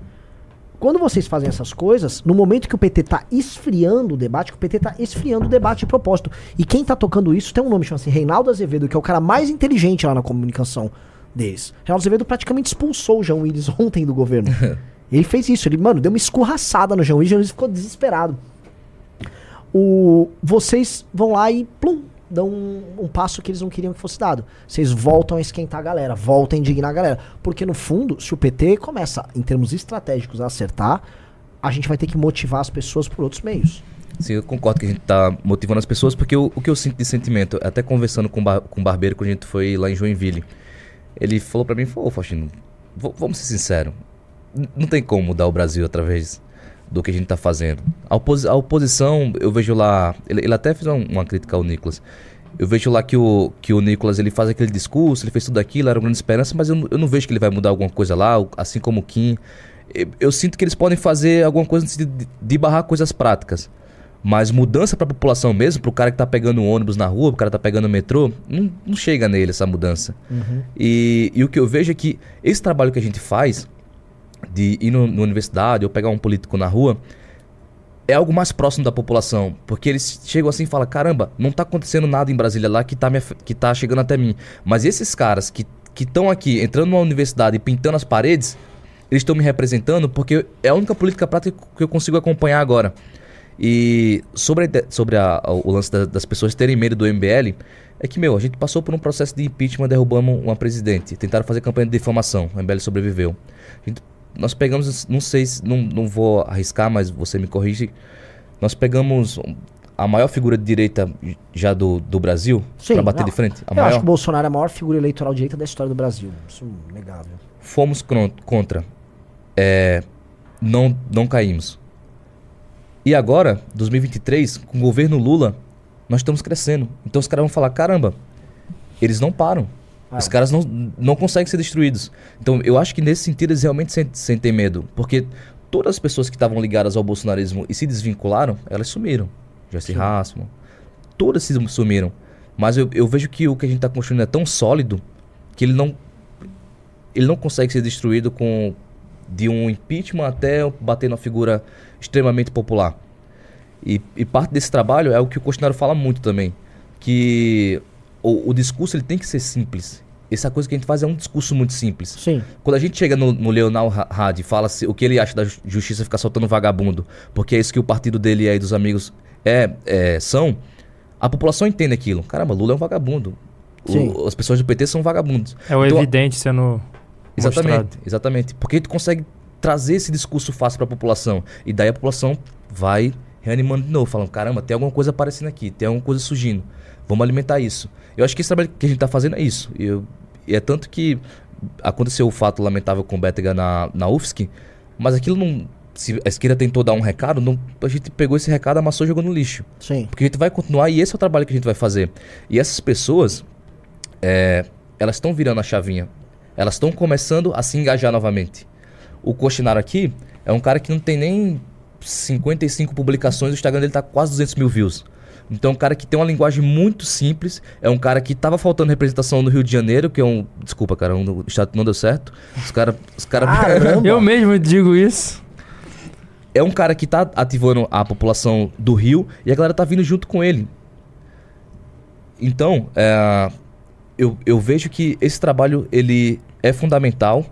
Quando vocês fazem essas coisas, no momento que o PT tá esfriando o debate, que o PT tá esfriando o debate de propósito. E quem tá tocando isso tem um nome, chama-se Reinaldo Azevedo, que é o cara mais inteligente lá na comunicação deles. Reinaldo Azevedo praticamente expulsou o João Willis ontem do governo. ele fez isso, ele, mano, deu uma escorraçada no João Willis, o João Willis ficou desesperado o, vocês vão lá e plum, dão um, um passo que eles não queriam que fosse dado. Vocês voltam a esquentar a galera, voltam a indignar a galera. Porque no fundo, se o PT começa, em termos estratégicos, a acertar, a gente vai ter que motivar as pessoas por outros meios. Sim, eu concordo que a gente tá motivando as pessoas, porque o, o que eu sinto de sentimento, até conversando com, bar, com o barbeiro quando a gente foi lá em Joinville, ele falou pra mim, falou, Faustino, vamos ser sinceros, não tem como mudar o Brasil através do que a gente tá fazendo. A, oposi- a oposição, eu vejo lá, ele, ele até fez uma, crítica ao Nicolas, eu vejo lá que o, que o Nicolas ele faz aquele discurso, ele fez tudo aquilo, era uma grande esperança, mas eu, eu não vejo que ele vai mudar alguma coisa lá, assim como o Kim. Eu, eu sinto que eles podem fazer alguma coisa no sentido de, de barrar coisas práticas. Mas mudança pra população mesmo, pro cara que tá pegando ônibus na rua, pro cara que tá pegando o metrô, não, não chega nele essa mudança. E, e o que eu vejo é que esse trabalho que a gente faz, de ir no, na universidade ou pegar um político na rua, é algo mais próximo da população. Porque eles chegam assim e falam: caramba, não tá acontecendo nada em Brasília lá que tá, me, af- que tá chegando até mim. Mas esses caras que estão aqui entrando numa universidade e pintando as paredes, eles estão me representando porque é a única política prática que eu consigo acompanhar agora. E sobre, a sobre a- o lance da- das pessoas terem medo do MBL, é que, meu, a gente passou por um processo de impeachment, derrubamos uma presidente, tentaram fazer campanha de difamação, o MBL sobreviveu. A gente- nós pegamos, não sei, se- não, não vou arriscar, mas você me corrige, nós pegamos a maior figura de direita já do, do Brasil para bater não. de frente. Eu maior. acho que o Bolsonaro é a maior figura eleitoral direita da história do Brasil. Isso é negável. fomos contra. É, não, não caímos. E agora, 2023, com o governo Lula, nós estamos crescendo. Então os caras vão falar: caramba, eles não param. Os caras não, não conseguem ser destruídos. Então eu acho que nesse sentido eles realmente sen- sentem medo. Porque todas as pessoas que estavam ligadas ao bolsonarismo e se desvincularam, elas sumiram. Jesse Hassman. Todas se sumiram. Mas eu, eu vejo que o que a gente está construindo é tão sólido que ele não ele não consegue ser destruído com de um impeachment até bater na figura extremamente popular. E, e parte desse trabalho é o que o Costinário fala muito também, que o, o discurso ele tem que ser simples. Essa coisa que a gente faz é um discurso muito simples. Sim. Quando a gente chega no, no Leonel Ha- Hadi e fala se- o que ele acha da ju- justiça ficar soltando vagabundo, porque é isso que o partido dele aí dos amigos é, é são, a população entende aquilo. Caramba, Lula é um vagabundo. O- as pessoas do PT são vagabundos. É o Então, evidente sendo Exatamente, mostrado. exatamente. Porque tu consegue trazer esse discurso fácil para a população. E daí a população vai reanimando de novo, falando: caramba, tem alguma coisa aparecendo aqui, tem alguma coisa surgindo. Vamos alimentar isso. Eu acho que esse trabalho que a gente está fazendo é isso. E, eu- e é tanto que aconteceu o fato lamentável com o Bétega na, na UFSC, mas aquilo não. Se a esquerda tentou dar um recado, não, a gente pegou esse recado, amassou e jogou no lixo. Sim. Porque a gente vai continuar e esse é o trabalho que a gente vai fazer. E essas pessoas, é, elas estão virando a chavinha. Elas estão começando a se engajar novamente. O Cochinar aqui é um cara que não tem nem 55 publicações, o Instagram dele tá quase 200 mil views. Então é um cara que tem uma linguagem muito simples, é um cara que tava faltando representação no Rio de Janeiro, que é um... Desculpa, cara, um, o estado não deu certo. Os caras... Os cara, Eu mesmo digo isso. é um cara que tá ativando a população do Rio e a galera tá vindo junto com ele. Então, é, eu, eu vejo que esse trabalho ele é fundamental.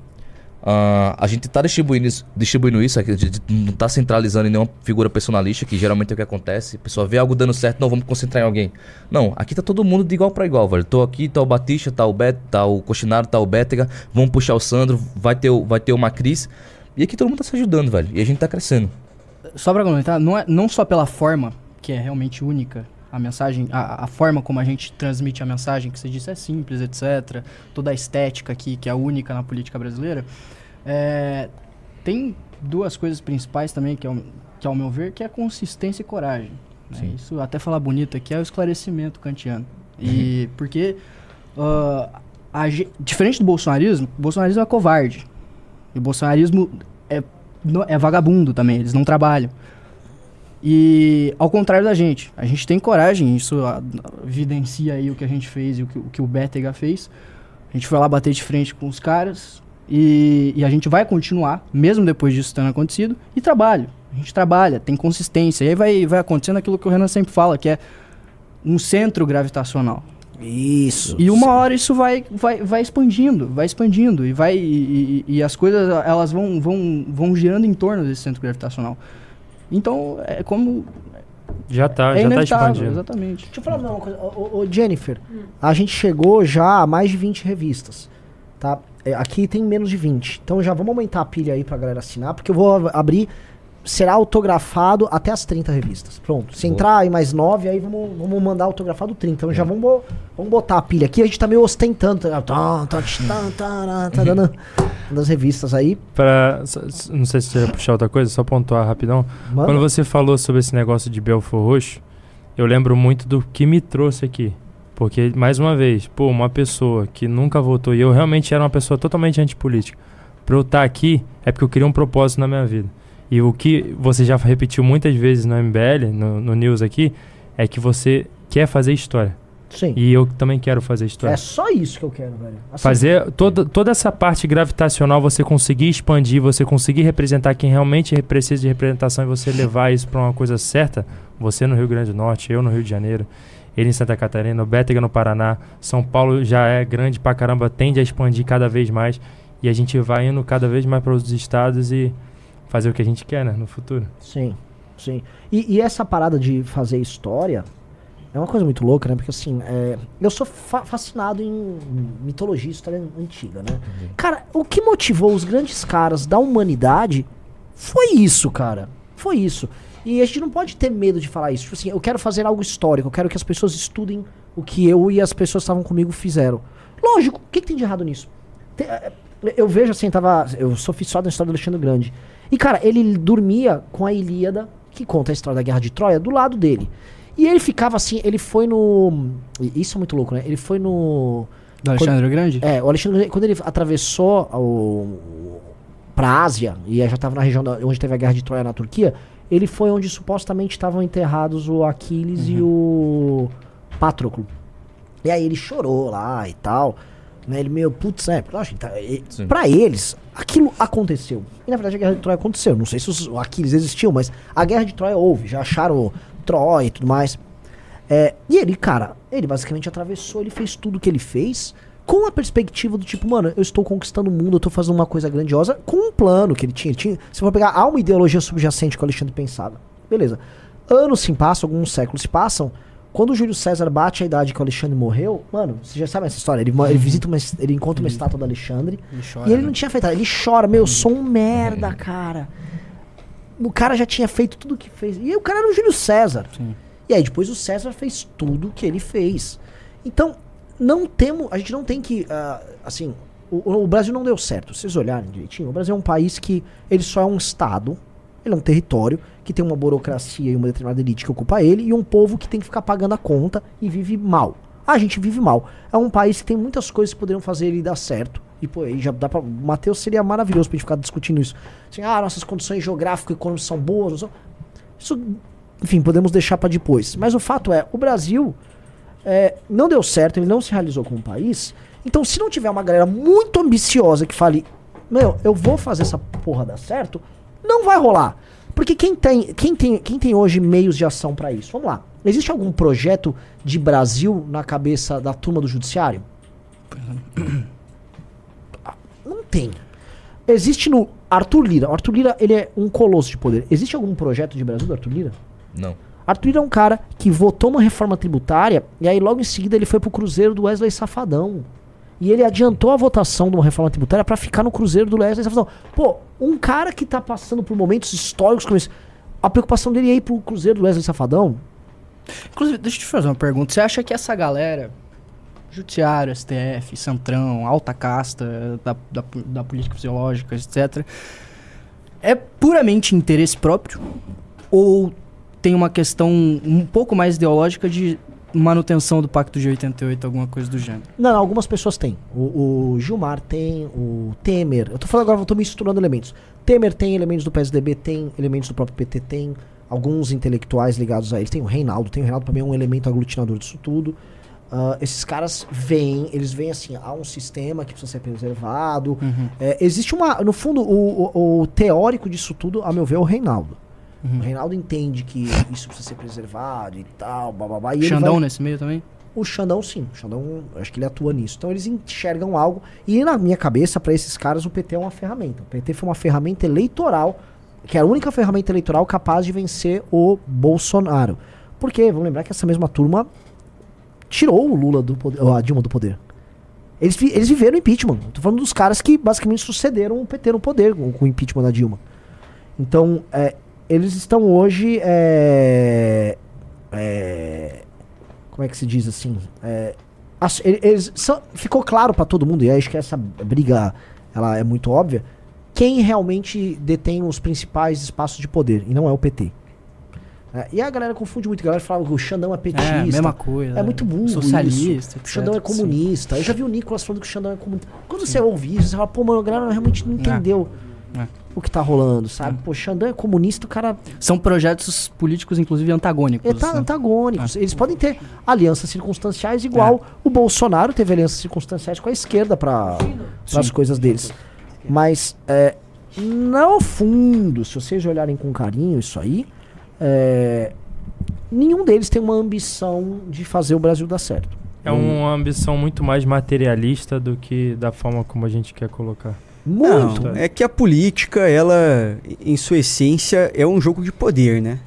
Ah, a gente tá distribuindo isso, distribuindo isso, a gente não tá centralizando em nenhuma figura personalista, que geralmente é o que acontece. A pessoa vê algo dando certo, não, vamos concentrar em alguém. Não, aqui tá todo mundo de igual para igual, velho. Tô aqui, tá o Batista, tá o Bet, tá o Coxinaro, tá o Bétega, vamos puxar o Sandro, vai ter, o- vai ter uma Cris. E aqui todo mundo tá se ajudando, velho. E a gente tá crescendo. Só pra comentar, não, é, não só pela forma, que é realmente única, a mensagem, a, a forma como a gente transmite a mensagem, que você disse é simples, etc. Toda a estética aqui, que é única na política brasileira. É, tem duas coisas principais também, que, é, o- que ao meu ver, que é consistência e coragem. né? Isso, até falar bonito aqui, é o esclarecimento kantiano. E porque, ah, a diferente do bolsonarismo, o bolsonarismo é covarde. E o bolsonarismo é, é vagabundo também, eles não trabalham. E ao contrário da gente, a gente tem coragem, isso evidencia aí o que a gente fez e o que o, que o Bétega fez. A gente foi lá bater de frente com os caras e, e a gente vai continuar, mesmo depois disso tendo acontecido, e trabalho. A gente trabalha, tem consistência. E aí vai, vai acontecendo aquilo que o Renan sempre fala, que é um centro gravitacional. Isso. E uma hora isso vai, vai, vai expandindo, vai expandindo. E, vai, e, e- e as coisas elas vão, vão, vão girando em torno desse centro gravitacional. Então, é como. Já tá, é já tá inevitável, expandindo. exatamente. Deixa eu falar uma coisa. Ô, ô, Jennifer, a gente chegou já a mais de 20 revistas. Tá? É, aqui tem menos de 20. Então já vamos aumentar a pilha aí pra galera assinar, porque eu vou ab- abrir. Será autografado até as 30 revistas. Pronto. Se Boa. entrar aí mais 9, aí vamos, vamos mandar autografado 30. Então já vamos, vamos botar a pilha aqui. A gente tá meio ostentando. Tá, tá, tá, tá, tá, tá dando das revistas aí. Pra, não sei se você ia puxar outra coisa, só pontuar rapidão. Manda. Quando você falou sobre esse negócio de Belfor Roxo, eu lembro muito do que me trouxe aqui. Porque, mais uma vez, pô, uma pessoa que nunca votou, e eu realmente era uma pessoa totalmente antipolítica. Pra eu estar aqui, é porque eu queria um propósito na minha vida. E o que você já repetiu muitas vezes no MBL, no, no News aqui, é que você quer fazer história. Sim. E eu também quero fazer história. É só isso que eu quero, velho. Assim, Fazer toda, toda essa parte gravitacional, você conseguir expandir, você conseguir representar quem realmente precisa de representação e você levar isso para uma coisa certa, você no Rio Grande do Norte, eu no Rio de Janeiro, ele em Santa Catarina, o Bétega no Paraná, São Paulo já é grande pra caramba, tende a expandir cada vez mais e a gente vai indo cada vez mais para os estados e fazer o que a gente quer, né, no futuro. Sim, sim. E, e essa parada de fazer história é uma coisa muito louca, né? Porque assim, é, eu sou fa- fascinado em mitologia história antiga, né? Cara, o que motivou os grandes caras da humanidade foi isso, cara. Foi isso. E a gente não pode ter medo de falar isso. Tipo assim, eu quero fazer algo histórico, eu quero que as pessoas estudem o que eu e as pessoas que estavam comigo fizeram. Lógico, o que, que tem de errado nisso? Tem- é, eu vejo assim, tava. Eu sou fissurado na história do Alexandre Grande. E, cara, ele dormia com a Ilíada, que conta a história da Guerra de Troia, do lado dele. E ele ficava assim, ele foi no. Isso é muito louco, né? Ele foi no. Do Alexandre o Grande? É, o Alexandre, Grande, quando ele atravessou o, pra Ásia, e já estava na região da- onde teve a guerra de Troia na Turquia, ele foi onde supostamente estavam enterrados o Aquiles e o Patroclo. E aí ele chorou lá e tal. Né? Ele meio, putz, é, lógico, tá, pra eles, aquilo aconteceu. E na verdade a guerra de Troia aconteceu. Não sei se os Aquiles existiu, mas a guerra de Troia houve. Já acharam Troia e tudo mais. É, e ele, cara, ele basicamente atravessou, ele fez tudo que ele fez com a perspectiva do tipo, mano, eu estou conquistando o mundo, eu tô fazendo uma coisa grandiosa com um plano que ele tinha. Ele tinha se for pegar, há uma ideologia subjacente que o Alexandre pensava. Beleza. Anos se passam, alguns séculos se passam. Quando o Júlio César bate a idade que o Alexandre morreu, mano, você já sabe essa história. Ele, ele visita uma, ele encontra uma estátua do Alexandre. Ele chora, E ele né? não tinha feito nada. Ele chora, meu, sou um merda, cara. O cara já tinha feito tudo o que fez. E o cara era o Júlio César. Sim. E aí depois o César fez tudo que ele fez. Então, não temos. A gente não tem que. ah, assim, o, o Brasil não deu certo. Se vocês olharem direitinho, o Brasil é um país que ele só é um Estado. Ele é um território que tem uma burocracia e uma determinada elite que ocupa ele, e um povo que tem que ficar pagando a conta e vive mal. A gente vive mal. É um país que tem muitas coisas que poderiam fazer ele dar certo. E pô, aí já dá pra. Matheus seria maravilhoso pra gente ficar discutindo isso. Assim, ah, nossas condições geográficas e econômicas são boas. São. Isso, enfim, podemos deixar pra depois. Mas o fato é, o Brasil é, não deu certo, ele não se realizou como país. Então, se não tiver uma galera muito ambiciosa que fale, meu, eu vou fazer essa porra dar certo, não vai rolar. Porque quem tem, quem tem, quem tem hoje meios de ação pra isso? Vamos lá. Existe algum projeto de Brasil na cabeça da turma do judiciário? Não tem. Existe no Arthur Lira. O Arthur Lira, ele é um colosso de poder. Existe algum projeto de Brasil do Arthur Lira? Não. Arthur Lira é um cara que votou uma reforma tributária e aí logo em seguida ele foi pro cruzeiro do Wesley Safadão. E ele adiantou a votação de uma reforma tributária pra ficar no cruzeiro do Wesley Safadão. Pô, um cara que tá passando por momentos históricos como esse, a preocupação dele é ir pro cruzeiro do Wesley Safadão? Inclusive, deixa eu te fazer uma pergunta. Você acha que essa galera, Judiciário, STF, Centrão, alta casta da, da, da política fisiológica, etc., é puramente interesse próprio? Ou tem uma questão um pouco mais ideológica de manutenção do Pacto de 88, alguma coisa do gênero? Não, algumas pessoas têm. O, o Gilmar tem, o Temer. Eu tô falando agora, eu tô misturando elementos. Temer tem elementos do PSDB, tem elementos do próprio PT, tem alguns intelectuais ligados a ele. Tem o Reinaldo, tem o Reinaldo pra mim é um elemento aglutinador disso tudo. Ah, esses caras veem, eles veem assim, há um sistema que precisa ser preservado. É, existe uma. No fundo, o, o- o teórico disso tudo, a meu ver, é o Reinaldo. O Reinaldo entende que isso precisa ser preservado e tal, bababá. E ele Xandão vai- nesse meio também? o Xandão, sim. O Xandão, acho que ele atua nisso. Então eles enxergam algo. E na minha cabeça, para esses caras, o PT é uma ferramenta. O PT foi uma ferramenta eleitoral, que é a única ferramenta eleitoral capaz de vencer o Bolsonaro. Porque, vamos lembrar que essa mesma turma tirou o Lula do poder, a Dilma do poder. Eles, eles viveram impeachment. Tô falando dos caras que basicamente sucederam o PT no poder com, com o impeachment da Dilma. Então, é, eles estão hoje. é, é, como é que se diz assim? É, as- ele- eles são- ficou claro pra todo mundo, e acho que essa briga ela é muito óbvia, quem realmente detém os principais espaços de poder, e não é o PT. É, e a galera confunde muito, a galera fala que o Xandão é petista. É, mesma coisa. É muito burro Socialista. O Xandão é sim. comunista. Eu já vi o Nicolas falando que o Xandão é comunista. Quando você ouve isso, você fala, pô, mano, a galera realmente não entendeu É. o que tá rolando, sabe? Pô, Xandão é comunista, o cara São projetos políticos, inclusive, antagônicos. é tá né? antagônicos. Eles podem ter alianças circunstanciais igual o Bolsonaro teve alianças circunstanciais com a esquerda para as coisas deles. Mas, é, no fundo, se vocês olharem com carinho isso aí, é, nenhum deles tem uma ambição de fazer o Brasil dar certo. É uma ambição muito mais materialista do que da forma como a gente quer colocar. Muito. Não, é que a política, ela, em sua essência, é um jogo de poder, né?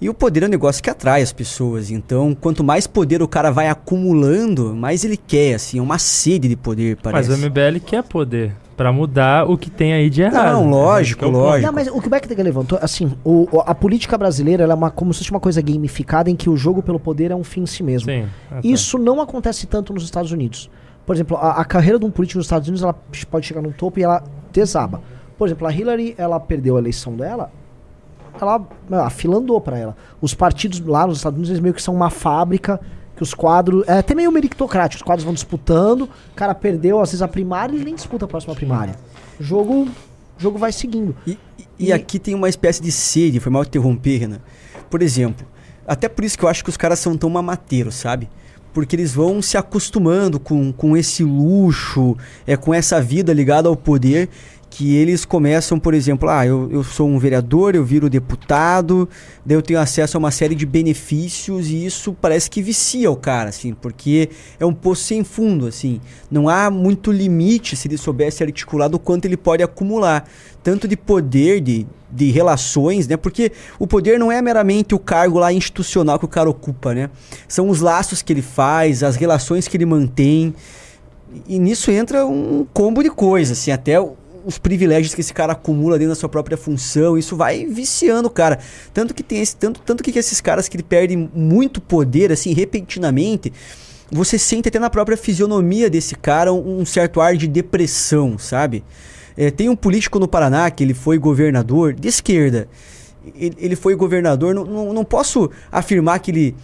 E o poder é um negócio que atrai as pessoas. Então, quanto mais poder o cara vai acumulando, mais ele quer, assim, é uma sede de poder, parece. Mas o MBL quer poder pra mudar o que tem aí de errado. Não, lógico, Esse que é lógico. Não, mas o que o Beck levantou, assim, o- o- a política brasileira ela é uma, como se fosse uma coisa gamificada em que o jogo pelo poder é um fim em si mesmo. Sim. ah, tá. Isso não acontece tanto nos Estados Unidos. Por exemplo, a, a carreira de um político nos Estados Unidos ela pode chegar num topo e ela desaba. Por exemplo, a Hillary, ela perdeu a eleição dela, ela, a fila andou pra ela. Os partidos lá nos Estados Unidos, eles meio que são uma fábrica que os quadros, é até meio meritocrático, os quadros vão disputando, o cara perdeu às vezes a primária e nem disputa a próxima primária. O jogo, jogo vai seguindo. E, e aqui tem uma espécie de sede, foi mal interromper, Renan. Por exemplo, até por isso que eu acho que os caras são tão mamateiros, sabe? Porque eles vão se acostumando com, com esse luxo, é, com essa vida ligada ao poder, que eles começam, por exemplo, ah, eu, eu sou um vereador, eu viro deputado, daí eu tenho acesso a uma série de benefícios e isso parece que vicia o cara, assim, porque é um poço sem fundo, assim. Não há muito limite se ele soubesse articular do quanto ele pode acumular, tanto de poder, de, de relações, né? Porque o poder não é meramente o cargo lá institucional que o cara ocupa, né? São os laços que ele faz, as relações que ele mantém. E nisso entra um combo de coisas, assim, até os privilégios que esse cara acumula dentro da sua própria função, isso vai viciando o cara. Tanto que tem esse, tanto, tanto que esses caras que perdem muito poder, assim, repentinamente, você sente até na própria fisionomia desse cara um, um certo ar de depressão, sabe? É, tem um político no Paraná que ele foi governador de esquerda. Ele, ele foi governador, não, não, não posso afirmar que ele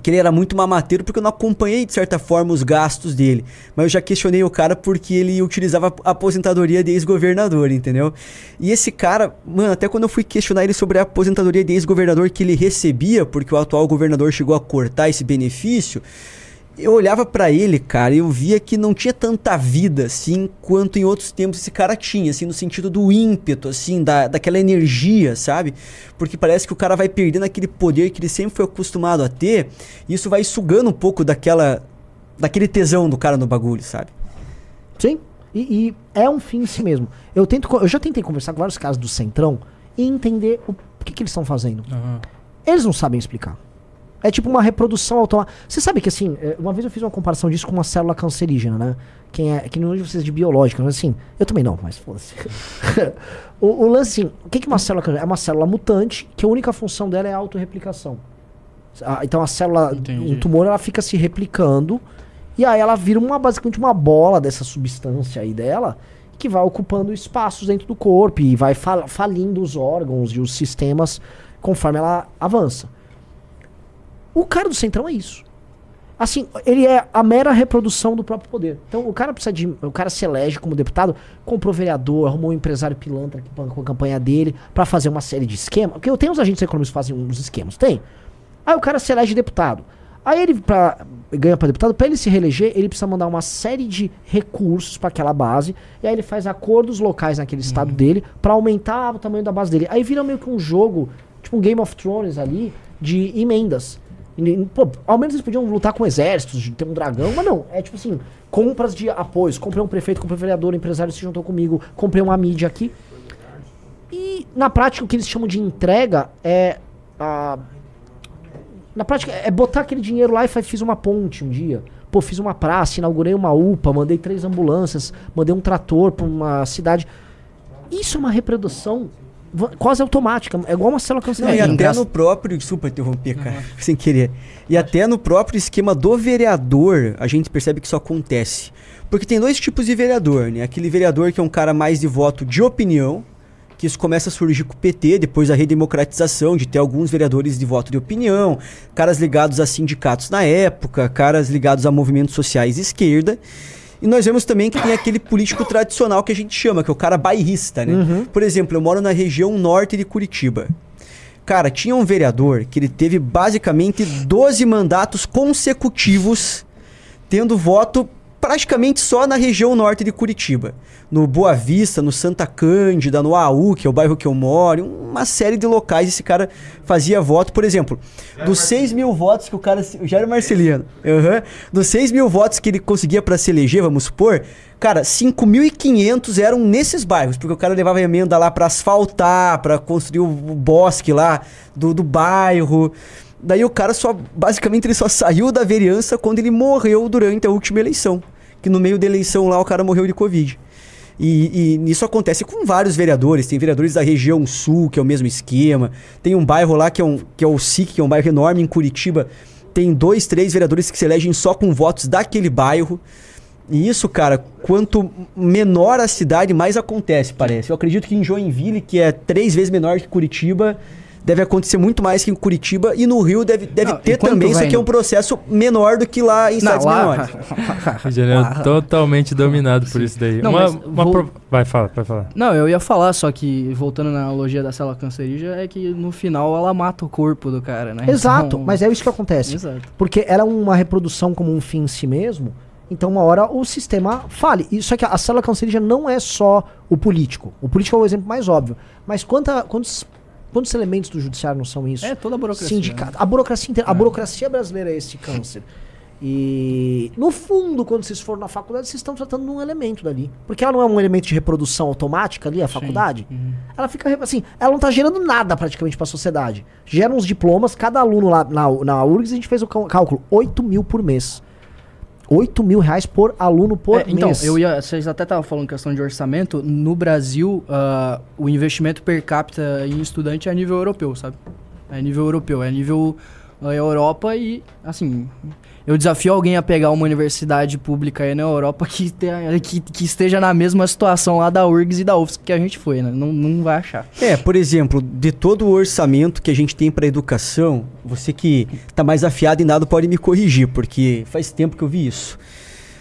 que ele era muito mamateiro porque eu não acompanhei de certa forma os gastos dele. Mas eu já questionei o cara porque ele utilizava a aposentadoria de ex-governador, entendeu? E esse cara, mano, até quando eu fui questionar ele sobre a aposentadoria de ex-governador que ele recebia, porque o atual governador chegou a cortar esse benefício, eu olhava pra ele, cara, e eu via que não tinha tanta vida, assim, quanto em outros tempos esse cara tinha, assim, no sentido do ímpeto, assim, da, daquela energia, sabe? Porque parece que o cara vai perdendo aquele poder que ele sempre foi acostumado a ter, e isso vai sugando um pouco daquela, daquele tesão do cara no bagulho, sabe? Sim. E, e é um fim em si mesmo. Eu, tento, eu já tentei conversar com vários caras do Centrão e entender o que, que eles estão fazendo. Eles não sabem explicar. É tipo uma reprodução automática. Você sabe que assim, é, uma vez eu fiz uma comparação disso com uma célula cancerígena, né? Quem é, que não de vocês de biológica, mas assim, eu também não, mas foda-se. o, o lance assim, o que, que uma célula cancerígena? É uma célula mutante que a única função dela é a autorreplicação. Ah, Então a célula, Entendi. um tumor, ela fica se replicando e aí ela vira uma, basicamente uma bola dessa substância aí dela que vai ocupando espaços dentro do corpo e vai fal- falindo os órgãos e os sistemas conforme ela avança. O cara do centrão é isso. Assim, ele é a mera reprodução do próprio poder. Então, o cara precisa de. O cara se elege como deputado, comprou vereador, arrumou um empresário pilantra que bancou a campanha dele pra fazer uma série de esquemas. Porque eu tenho os agentes econômicos que fazem uns esquemas, tem. Aí o cara se elege deputado. Aí ele pra, ganha pra deputado, pra ele se reeleger, ele precisa mandar uma série de recursos pra aquela base. E aí ele faz acordos locais naquele estado dele pra aumentar o tamanho da base dele. Aí vira meio que um jogo, tipo um Game of Thrones ali, de emendas. Pô, ao menos eles podiam lutar com exércitos, ter um dragão, mas não. É tipo assim, compras de apoios. Comprei um prefeito, comprei um vereador, um empresário se juntou comigo, comprei uma mídia aqui. E na prática o que eles chamam de entrega é a na prática, é botar aquele dinheiro lá e fiz uma ponte um dia. Pô, fiz uma praça, inaugurei uma UPA, mandei três ambulâncias, mandei um trator pra uma cidade. Isso é uma reprodução quase automática. É igual uma célula Não, e cancerígena. até no próprio. Desculpa interromper, cara, sem querer. E até no próprio esquema do vereador, a gente percebe que isso acontece. Porque tem dois tipos de vereador, né? Aquele vereador que é um cara mais de voto de opinião, que isso começa a surgir com o PT, depois da redemocratização, de ter alguns vereadores de voto de opinião, caras ligados a sindicatos na época, caras ligados a movimentos sociais de esquerda. E nós vemos também que tem aquele político tradicional que a gente chama, que é o cara bairrista, né? Por exemplo, eu moro na região norte de Curitiba. Cara, tinha um vereador que ele teve basicamente 12 mandatos consecutivos tendo voto praticamente só na região norte de Curitiba. No Boa Vista, no Santa Cândida, no AU, que é o bairro que eu moro, uma série de locais esse cara fazia voto. Por exemplo, dos 6 mil votos que o cara. O Jair Marcelino. aham, dos 6 mil votos que ele conseguia para se eleger, vamos supor, cara, 5.500 eram nesses bairros, porque o cara levava emenda lá para asfaltar, para construir o, o bosque lá do, do bairro. Daí o cara só, basicamente, ele só saiu da vereança quando ele morreu durante a última eleição. Que no meio da eleição lá o cara morreu de Covid. E, e isso acontece com vários vereadores. Tem vereadores da região sul, que é o mesmo esquema. Tem um bairro lá que é, um, que é o SIC, que é um bairro enorme em Curitiba. Tem dois, três vereadores que se elegem só com votos daquele bairro. E isso, cara, quanto menor a cidade, mais acontece, parece. Eu acredito que em Joinville, que é três vezes menor que Curitiba, deve acontecer muito mais que em Curitiba. E no Rio deve, deve Não, ter também, só vai que é um processo menor do que lá em cidades menores. Rio de Janeiro é totalmente dominado por isso daí. Não, uma, uma vou- pro- Vai, fala, vai falar. Não, eu ia falar, só que voltando na analogia da célula cancerígena, é que no final ela mata o corpo do cara, né? Exato, Então- mas é isso que acontece. Exato. Porque era uma reprodução como um fim em si mesmo. Então, uma hora o sistema fale. E Só que a célula cancerígena não é só o político. O político é o exemplo mais óbvio. Mas quanta, quantos, quantos elementos do judiciário não são isso? É toda a burocracia. Sindicato. A burocracia inteira. A burocracia brasileira é esse câncer. E no fundo, quando vocês foram na faculdade, vocês estão tratando de um elemento dali. Porque ela não é um elemento de reprodução automática ali, a faculdade. Uhum. Ela fica assim, ela não tá gerando nada praticamente pra sociedade. Gera uns diplomas, cada aluno lá na, na URGS, a gente fez o cálculo, 8 mil por mês. 8 mil reais por aluno por É, então, mês. eu ia, vocês até estavam falando questão de orçamento. No Brasil, ah, o investimento per capita em estudante é a nível europeu, sabe? É nível europeu, é nível ah, Europa e, assim, eu desafio alguém a pegar uma universidade pública aí na Europa que, tenha- que, que esteja na mesma situação lá da URGS e da UFSC que a gente foi, né? Não, não vai achar. É, por exemplo, de todo o orçamento que a gente tem para educação, você que tá mais afiado em nada pode me corrigir, porque faz tempo que eu vi isso.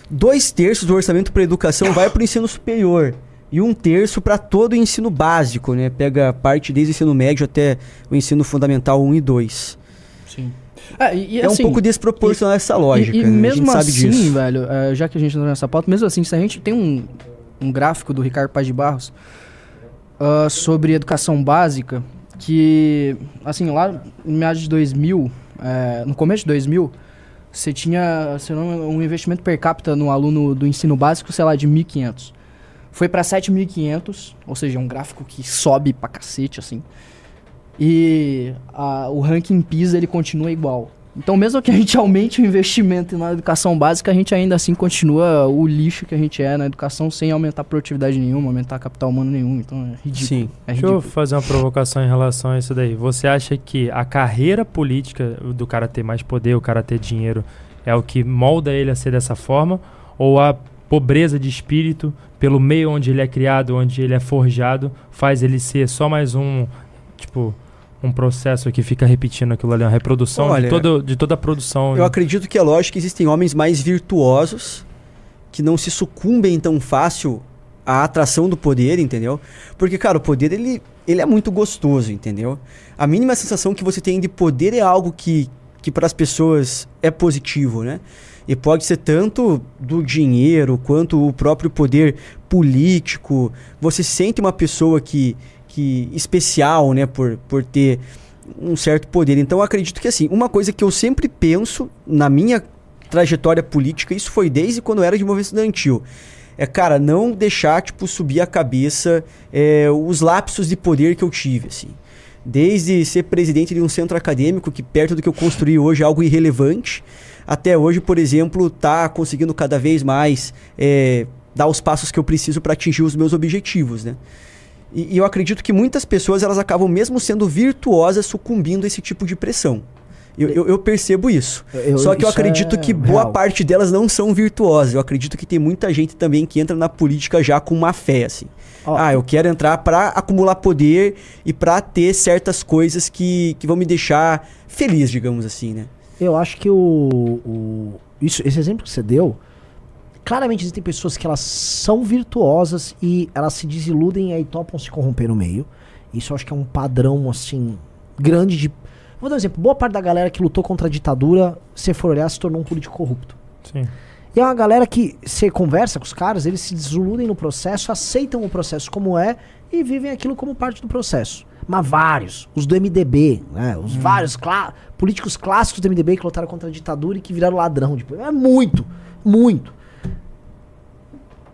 Dois terços do orçamento para educação vai para o ensino superior e um terço para todo o ensino básico, né? Pega parte desde o ensino médio até o ensino fundamental 1 e 2. É, e, e é assim, um pouco desproporcional essa lógica, E, e né? mesmo assim, disso. velho, eh, já que a gente entrou nessa pauta, mesmo assim, se a gente tem um, um gráfico do Ricardo Paz de Barros ah, sobre educação básica, que, assim, lá em meados de 2000, eh, no começo de 2000, você tinha, se não, um investimento per capita no aluno do ensino básico, sei lá, de 1.500. Foi pra 7.500, ou seja, um gráfico que sobe pra cacete, assim. E a- o ranking PISA ele continua igual. Então, mesmo que a gente aumente o investimento na educação básica, a gente ainda assim continua o lixo que a gente é na educação sem aumentar produtividade nenhuma, aumentar capital humano nenhum. Então, é ridículo. Sim. É Deixa eu ridículo. fazer uma provocação em relação a isso daí. Você acha que a carreira política do cara ter mais poder, o cara ter dinheiro, é o que molda ele a ser dessa forma? Ou a pobreza de espírito, pelo meio onde ele é criado, onde ele é forjado, faz ele ser só mais um, tipo, um processo que fica repetindo aquilo ali, uma reprodução Olha, de, todo, de toda a produção? Eu acredito que é lógico que existem homens mais virtuosos que não se sucumbem tão fácil à atração do poder, entendeu? Porque, cara, o poder ele, ele é muito gostoso, entendeu? A mínima sensação que você tem de poder é algo que, que para as pessoas é positivo, né? E pode ser tanto do dinheiro quanto o próprio poder político. Você sente uma pessoa que, que especial, né, por, por ter um certo poder. Então acredito que assim, uma coisa que eu sempre penso na minha trajetória política, isso foi desde quando eu era de movimento estudantil. É, cara, não deixar, tipo, subir a cabeça é, os lapsos de poder que eu tive, assim. Desde ser presidente de um centro acadêmico, que perto do que eu construí hoje é algo irrelevante, até hoje, por exemplo, tá conseguindo cada vez mais é, dar os passos que eu preciso para atingir os meus objetivos, né? E, e eu acredito que muitas pessoas elas acabam mesmo sendo virtuosas sucumbindo a esse tipo de pressão. Eu, eu, eu percebo isso. Eu- Só que eu isso acredito é que boa real. parte delas não são virtuosas. Eu acredito que tem muita gente também que entra na política já com má fé, assim. Ó, ah, eu quero entrar pra acumular poder e pra ter certas coisas que, que vão me deixar feliz, digamos assim, né? Eu acho que o, o- isso, esse exemplo que você deu, claramente existem pessoas que elas são virtuosas e elas se desiludem e aí topam se corromper no meio. Isso eu acho que é um padrão, assim, grande de... Vou dar um exemplo. Boa parte da galera que lutou contra a ditadura, se for olhar, se tornou um político corrupto. Sim. E é uma galera que você conversa com os caras, eles se desiludem no processo, aceitam o processo como é e vivem aquilo como parte do processo. Mas vários, os do MDB, né? Os vários clá- políticos clássicos do MDB que lutaram contra a ditadura e que viraram ladrão depois. É muito, muito.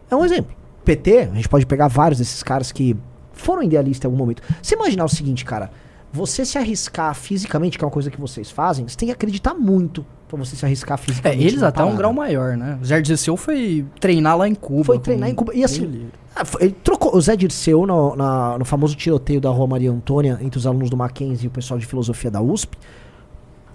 É um exemplo. PT, a gente pode pegar vários desses caras que foram idealistas em algum momento. Você imaginar o seguinte, cara, você se arriscar fisicamente, que é uma coisa que vocês fazem, você tem que acreditar muito pra você se arriscar É, fisicamente. eles numa até um parada. grau maior, né? O Zé Dirceu foi treinar lá em Cuba. Foi treinar em Cuba. E assim, Ele- ah, ele trocou. O Zé Dirceu, no, na- no famoso tiroteio da Rua Maria Antônia, entre os alunos do Mackenzie e o pessoal de filosofia da USP,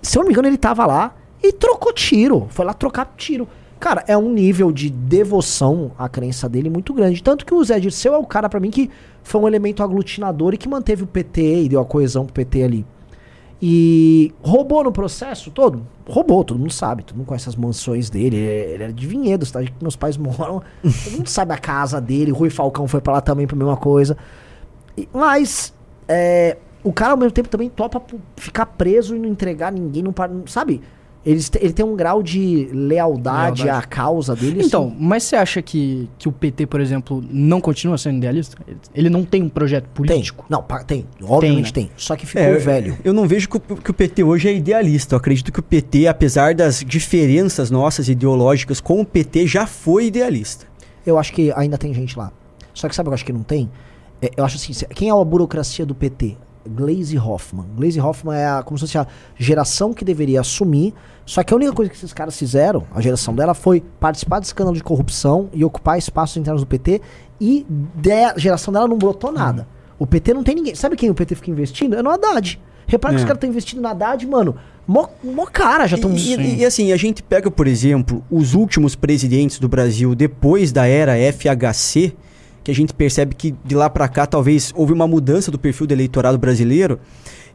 se eu não me engano, ele tava lá e trocou tiro. Foi lá trocar tiro. Cara, é um nível de devoção à crença dele muito grande. Tanto que o Zé Dirceu é o cara, pra mim, que foi um elemento aglutinador e que manteve o PT e deu a coesão pro PT ali. E roubou no processo todo? Roubou, todo mundo sabe, todo mundo conhece as mansões dele. Ele, ele era de Vinhedo, cidade que meus pais moram. todo mundo sabe a casa dele. Rui Falcão foi pra lá também pra mesma coisa. E- mas é, o cara ao mesmo tempo também topa ficar preso e não entregar ninguém, não- sabe? Eles te- ele tem um grau de lealdade, Lealdade. à causa dele. Então, assim, mas você acha que, que o PT, por exemplo, não continua sendo idealista? Ele não tem um projeto tem. político? Não, pa- tem. Obviamente né? tem. Só que ficou É, velho. Eu não vejo que o, que o PT hoje é idealista. Eu acredito que o PT, apesar das diferenças nossas ideológicas com o PT, já foi idealista. Eu acho que ainda tem gente lá. Só que sabe o que eu acho que não tem? É, eu acho assim, quem é a burocracia do PT? Glaze Hoffman. Glaze Hoffman é a, como se fosse a geração que deveria assumir. Só que a única coisa que esses caras fizeram, a geração dela, foi participar de escândalo de corrupção e ocupar espaços internos do PT. E de- a geração dela não brotou nada. O PT não tem ninguém. Sabe quem o PT fica investindo? É no Haddad. Repara que É. os caras estão investindo no Haddad, mano. Mó, mó cara, já estão. E, e- e assim, a gente pega, por exemplo, os últimos presidentes do Brasil depois da era FHC, que a gente percebe que de lá pra cá talvez houve uma mudança do perfil do eleitorado brasileiro,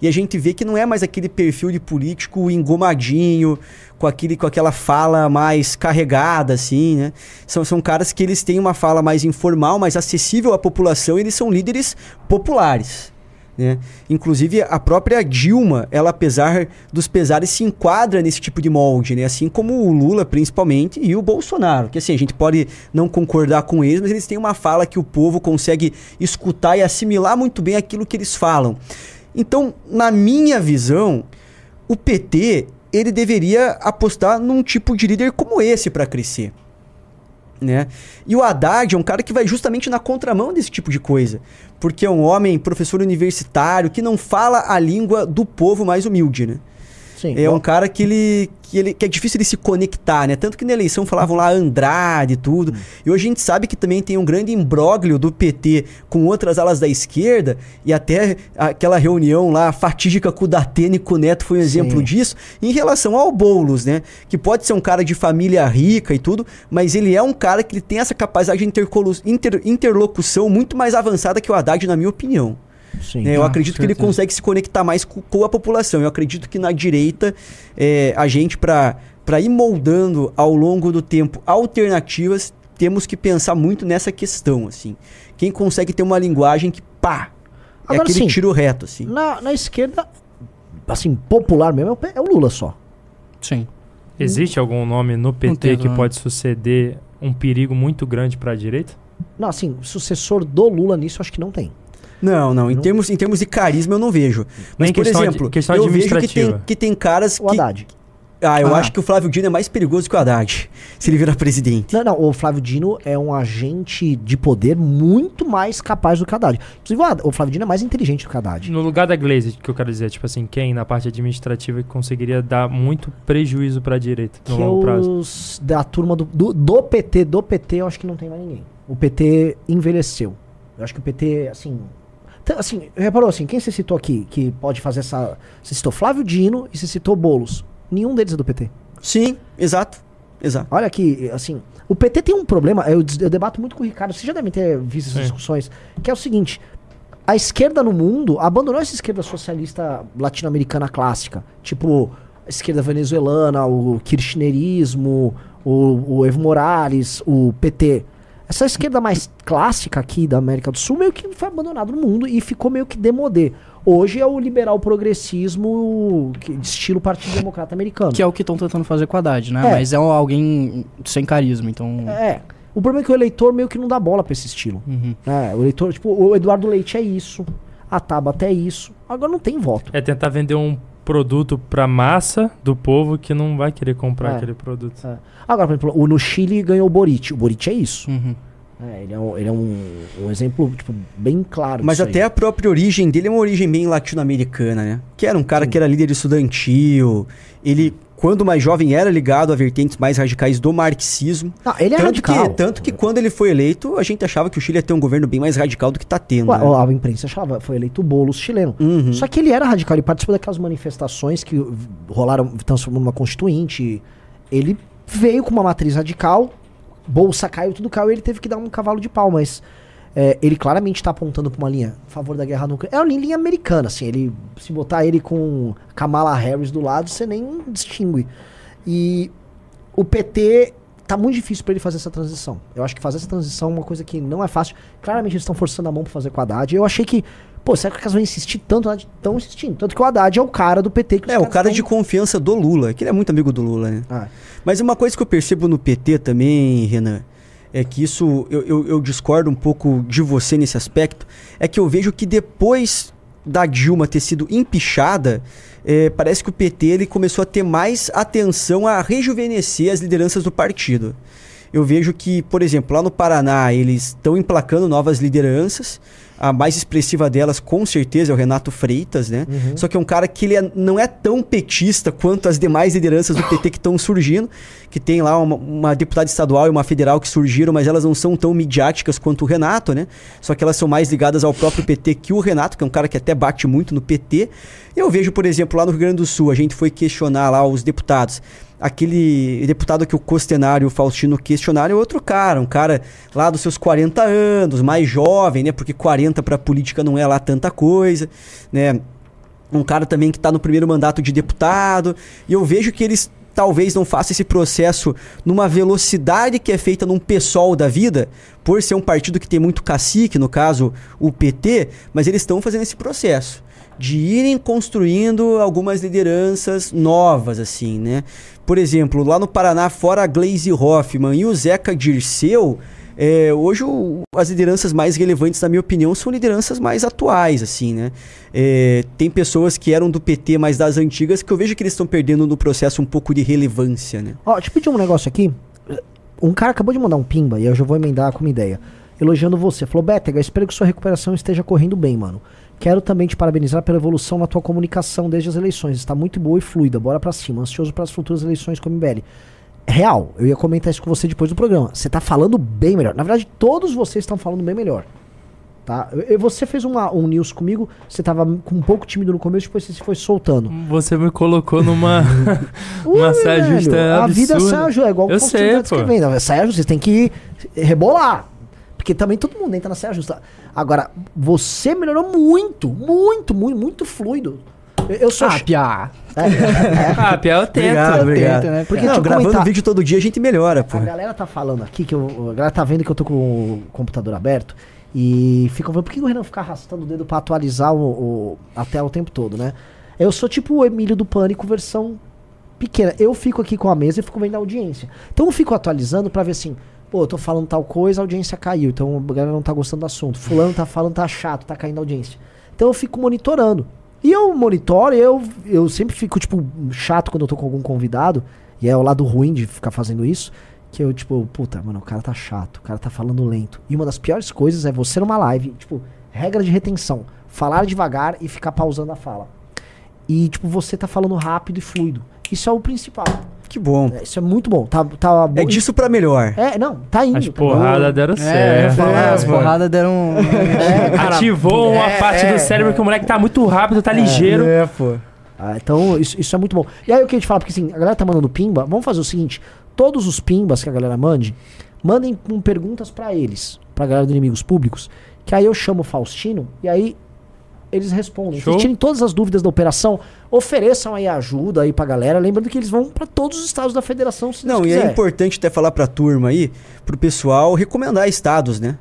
e a gente vê que não é mais aquele perfil de político engomadinho, com, aquele, com aquela fala mais carregada, assim, né? São, são caras que eles têm uma fala mais informal, mais acessível à população, e eles são líderes populares. Né? Inclusive a própria Dilma, ela apesar dos pesares se enquadra nesse tipo de molde, né? Assim como o Lula principalmente e o Bolsonaro, que assim a gente pode não concordar com eles, mas eles têm uma fala que o povo consegue escutar e assimilar muito bem aquilo que eles falam. Então, na minha visão, o PT ele deveria apostar num tipo de líder como esse para crescer. Né? E o Haddad é um cara que vai justamente na contramão desse tipo de coisa. Porque é um homem, professor universitário, que não fala a língua do povo mais humilde, né? Sim. É um cara que ele, que ele que é difícil de se conectar, né? Tanto que na eleição falavam lá Andrade e tudo. E hoje a gente sabe que também tem um grande imbróglio do PT com outras alas da esquerda. E até aquela reunião lá fatídica com o Datena e com o Neto foi um exemplo Sim. disso. Em relação ao Boulos, né? Que pode ser um cara de família rica e tudo, mas ele é um cara que ele tem essa capacidade de inter- interlocução muito mais avançada que o Haddad, na minha opinião. Sim. né? Eu Ah, acredito com que ele consegue se conectar mais co- com, a população. Eu acredito que na direita, é, a gente, para ir moldando ao longo do tempo alternativas, temos que pensar muito nessa questão. assim. Quem consegue ter uma linguagem que, pá, é Agora aquele sim. tiro reto. assim. Na, na esquerda, assim, popular mesmo, é o é o Lula só. Sim. Existe algum nome no PT tem, que não. pode suceder um perigo muito grande para a direita? Não, assim, sucessor do Lula nisso, eu acho que não tem. Não, não. Em, Não. Termos, em termos de carisma, eu não vejo. Mas, Nem por de- exemplo, questão eu vejo que tem, administrativa. que tem caras O que... Haddad. Ah, eu Ah. acho que o Flávio Dino é mais perigoso que o Haddad, se ele virar presidente. Não, não, o Flávio Dino é um agente de poder muito mais capaz do que o Haddad. Inclusive, o Flávio Dino é mais inteligente do que o Haddad. No lugar da Glaze, que eu quero dizer, tipo assim, quem na parte administrativa conseguiria dar muito prejuízo para a direita no Que longo prazo? os da turma do, do, do PT, do PT, eu acho que não tem mais ninguém. O PT envelheceu. Eu acho que o PT, assim. T- Assim, reparou assim, quem você citou aqui que pode fazer essa. Você citou Flávio Dino e você citou Boulos. Nenhum deles é do PT. Sim, exato. Exato. Olha aqui, assim, o PT tem um problema, eu, eu debato muito com o Ricardo, vocês já devem ter visto essas Sim. discussões, que é o seguinte, a esquerda no mundo abandonou essa esquerda socialista latino-americana clássica, tipo a esquerda venezuelana, o kirchnerismo, o, o Evo Morales, o PT. Essa esquerda mais clássica aqui da América do Sul meio que foi abandonada no mundo e ficou meio que demodê. Hoje é o liberal progressismo que- de estilo Partido Democrata Americano. Que é o que estão tentando fazer com a Haddad, né? É. Mas é um- alguém sem carisma, então. É. O problema é que o eleitor meio que não dá bola pra esse estilo. Uhum. É, o eleitor, tipo, o Eduardo Leite é isso, a Tabata é isso. Agora não tem voto. É tentar vender um produto pra massa do povo que não vai querer comprar É. aquele produto. Agora, por exemplo, o no Chile ganhou o Boric. O Boric é isso. Uhum. É, ele é, um, ele é um, um exemplo, tipo, bem claro Mas disso até aí. a própria origem dele é uma origem bem latino-americana, né? Que era um cara que era líder estudantil. Ele, quando mais jovem, era ligado a vertentes mais radicais do marxismo. Ah, ele é tanto, radical. que, tanto que quando ele foi eleito, a gente achava que o Chile ia ter um governo bem mais radical do que tá tendo. Ué, né? A imprensa achava, foi eleito o Boulos chileno. Uhum. Só que ele era radical, ele participou daquelas manifestações que rolaram, transformando numa constituinte. Ele veio com uma matriz radical, bolsa caiu, tudo caiu, e ele teve que dar um cavalo de pau, mas é, ele claramente tá apontando pra uma linha a favor da guerra nuclear. É uma linha americana, assim, ele, se botar ele com Kamala Harris do lado, você nem distingue. E o PT tá muito difícil pra ele fazer essa transição. Eu acho que fazer essa transição é uma coisa que não é fácil. Claramente eles estão forçando a mão pra fazer com o Haddad. Eu achei que, pô, será que eles vão insistir tanto? Estão insistindo. Tanto que o Haddad é o cara do PT. Que É, o cara tão- de confiança do Lula, que ele é muito amigo do Lula, né? Ah, Mas uma coisa que eu percebo no PT também, Renan, é que isso eu, eu, eu discordo um pouco de você nesse aspecto, é que eu vejo que depois da Dilma ter sido empichada, eh, parece que o PT ele começou a ter mais atenção a rejuvenescer as lideranças do partido. Eu vejo que, por exemplo, lá no Paraná, eles estão emplacando novas lideranças. A mais expressiva delas, com certeza, é o Renato Freitas, né? Só que é um cara que ele é- não é tão petista quanto as demais lideranças do PT que estão surgindo, que tem lá uma, uma deputada estadual e uma federal que surgiram, mas elas não são tão midiáticas quanto o Renato, né? Só que elas são mais ligadas ao próprio PT que o Renato, que é um cara que até bate muito no PT. Eu vejo, por exemplo, lá no Rio Grande do Sul, a gente foi questionar lá os deputados aquele deputado que o Costenário e o Faustino questionaram é outro cara, um cara lá dos seus 40 anos, mais jovem, né? Porque 40 para política não é lá tanta coisa, né? Um cara também que está no primeiro mandato de deputado, e eu vejo que eles talvez não façam esse processo numa velocidade que é feita num PSOL da vida, por ser um partido que tem muito cacique, no caso o PT, mas eles estão fazendo esse processo de irem construindo algumas lideranças novas, assim, né? Por exemplo, lá no Paraná, fora a Glaze Hoffman e o Zeca Dirceu, é, hoje o- as lideranças mais relevantes, na minha opinião, são lideranças mais atuais, assim, né? É, tem pessoas que eram do PT, mas das antigas, que eu vejo que eles estão perdendo no processo um pouco de relevância, né? Ó, deixa eu pedir um negócio aqui. Um cara acabou de mandar um pimba, e eu já vou emendar com uma ideia. elogiando você. Falou, Bétega, espero que sua recuperação esteja correndo bem, mano. Quero também te parabenizar pela evolução na tua comunicação desde as eleições. Está muito boa e fluida. Bora pra cima. Ansioso para as futuras eleições com o MBL. Real, eu ia comentar isso com você depois do programa. Você tá falando bem melhor. Na verdade, todos vocês estão falando bem melhor. Tá? Eu- você fez uma- um news comigo, você tava com um pouco tímido no começo, depois você se foi soltando. Você me colocou numa uma saia justa velho, A vida é absurda. saia justa, é igual Eu sei, pô. escrevendo. A Saia justa, vocês têm que rebolar. Porque também todo mundo entra na saia justa. Agora, você melhorou muito, muito, muito, muito fluido. Eu, eu sou. Ah, piá. É, é, é. Ah, Pia, eu tento. Obrigado, obrigado. né, Porque Não, gravando comentar. vídeo todo dia a gente melhora, pô. A galera tá falando aqui que eu, a galera tá vendo que eu tô com o computador aberto e ficam falando, por que o Renan fica arrastando o dedo pra atualizar o, o- a tela o tempo todo, né? Eu sou tipo o Emílio do Pânico versão pequena. Eu fico aqui com a mesa e fico vendo a audiência. Então eu fico atualizando pra ver assim, pô, eu tô falando tal coisa, a audiência caiu, então a galera não tá gostando do assunto. Fulano tá falando, tá chato, tá caindo a audiência. Então eu fico monitorando. E eu monitoro, eu, eu sempre fico, tipo, chato quando eu tô com algum convidado, e é o lado ruim de ficar fazendo isso, que eu, tipo, puta, mano, o cara tá chato, o cara tá falando lento. E uma das piores coisas é você numa live, tipo, regra de retenção, falar devagar e ficar pausando a fala. E, tipo, você tá falando rápido e fluido. Isso é o principal. Que bom. É, Isso é muito bom. Tá, tá bom. É disso pra melhor. É, não, tá indo. As tá porradas deram É, eu ia certo. falar, as É, porradas deram. um- É, cara, Ativou uma é, parte é, do cérebro que o moleque tá muito rápido, tá ligeiro. É, pô. Ah, então, isso, isso é muito bom. E aí, eu queria te falar, porque assim, a galera tá mandando pimba. Vamos fazer o seguinte: todos os pimbas que a galera mande, mandem com perguntas pra eles, pra galera do Inimigos Públicos. Que aí eu chamo o Faustino e aí eles respondem. Show. Vocês tirem todas as dúvidas da operação, ofereçam aí ajuda aí pra galera. Lembrando que eles vão pra todos os estados da federação, se Não, e quiser. é importante até falar pra turma aí, pro pessoal recomendar estados, né?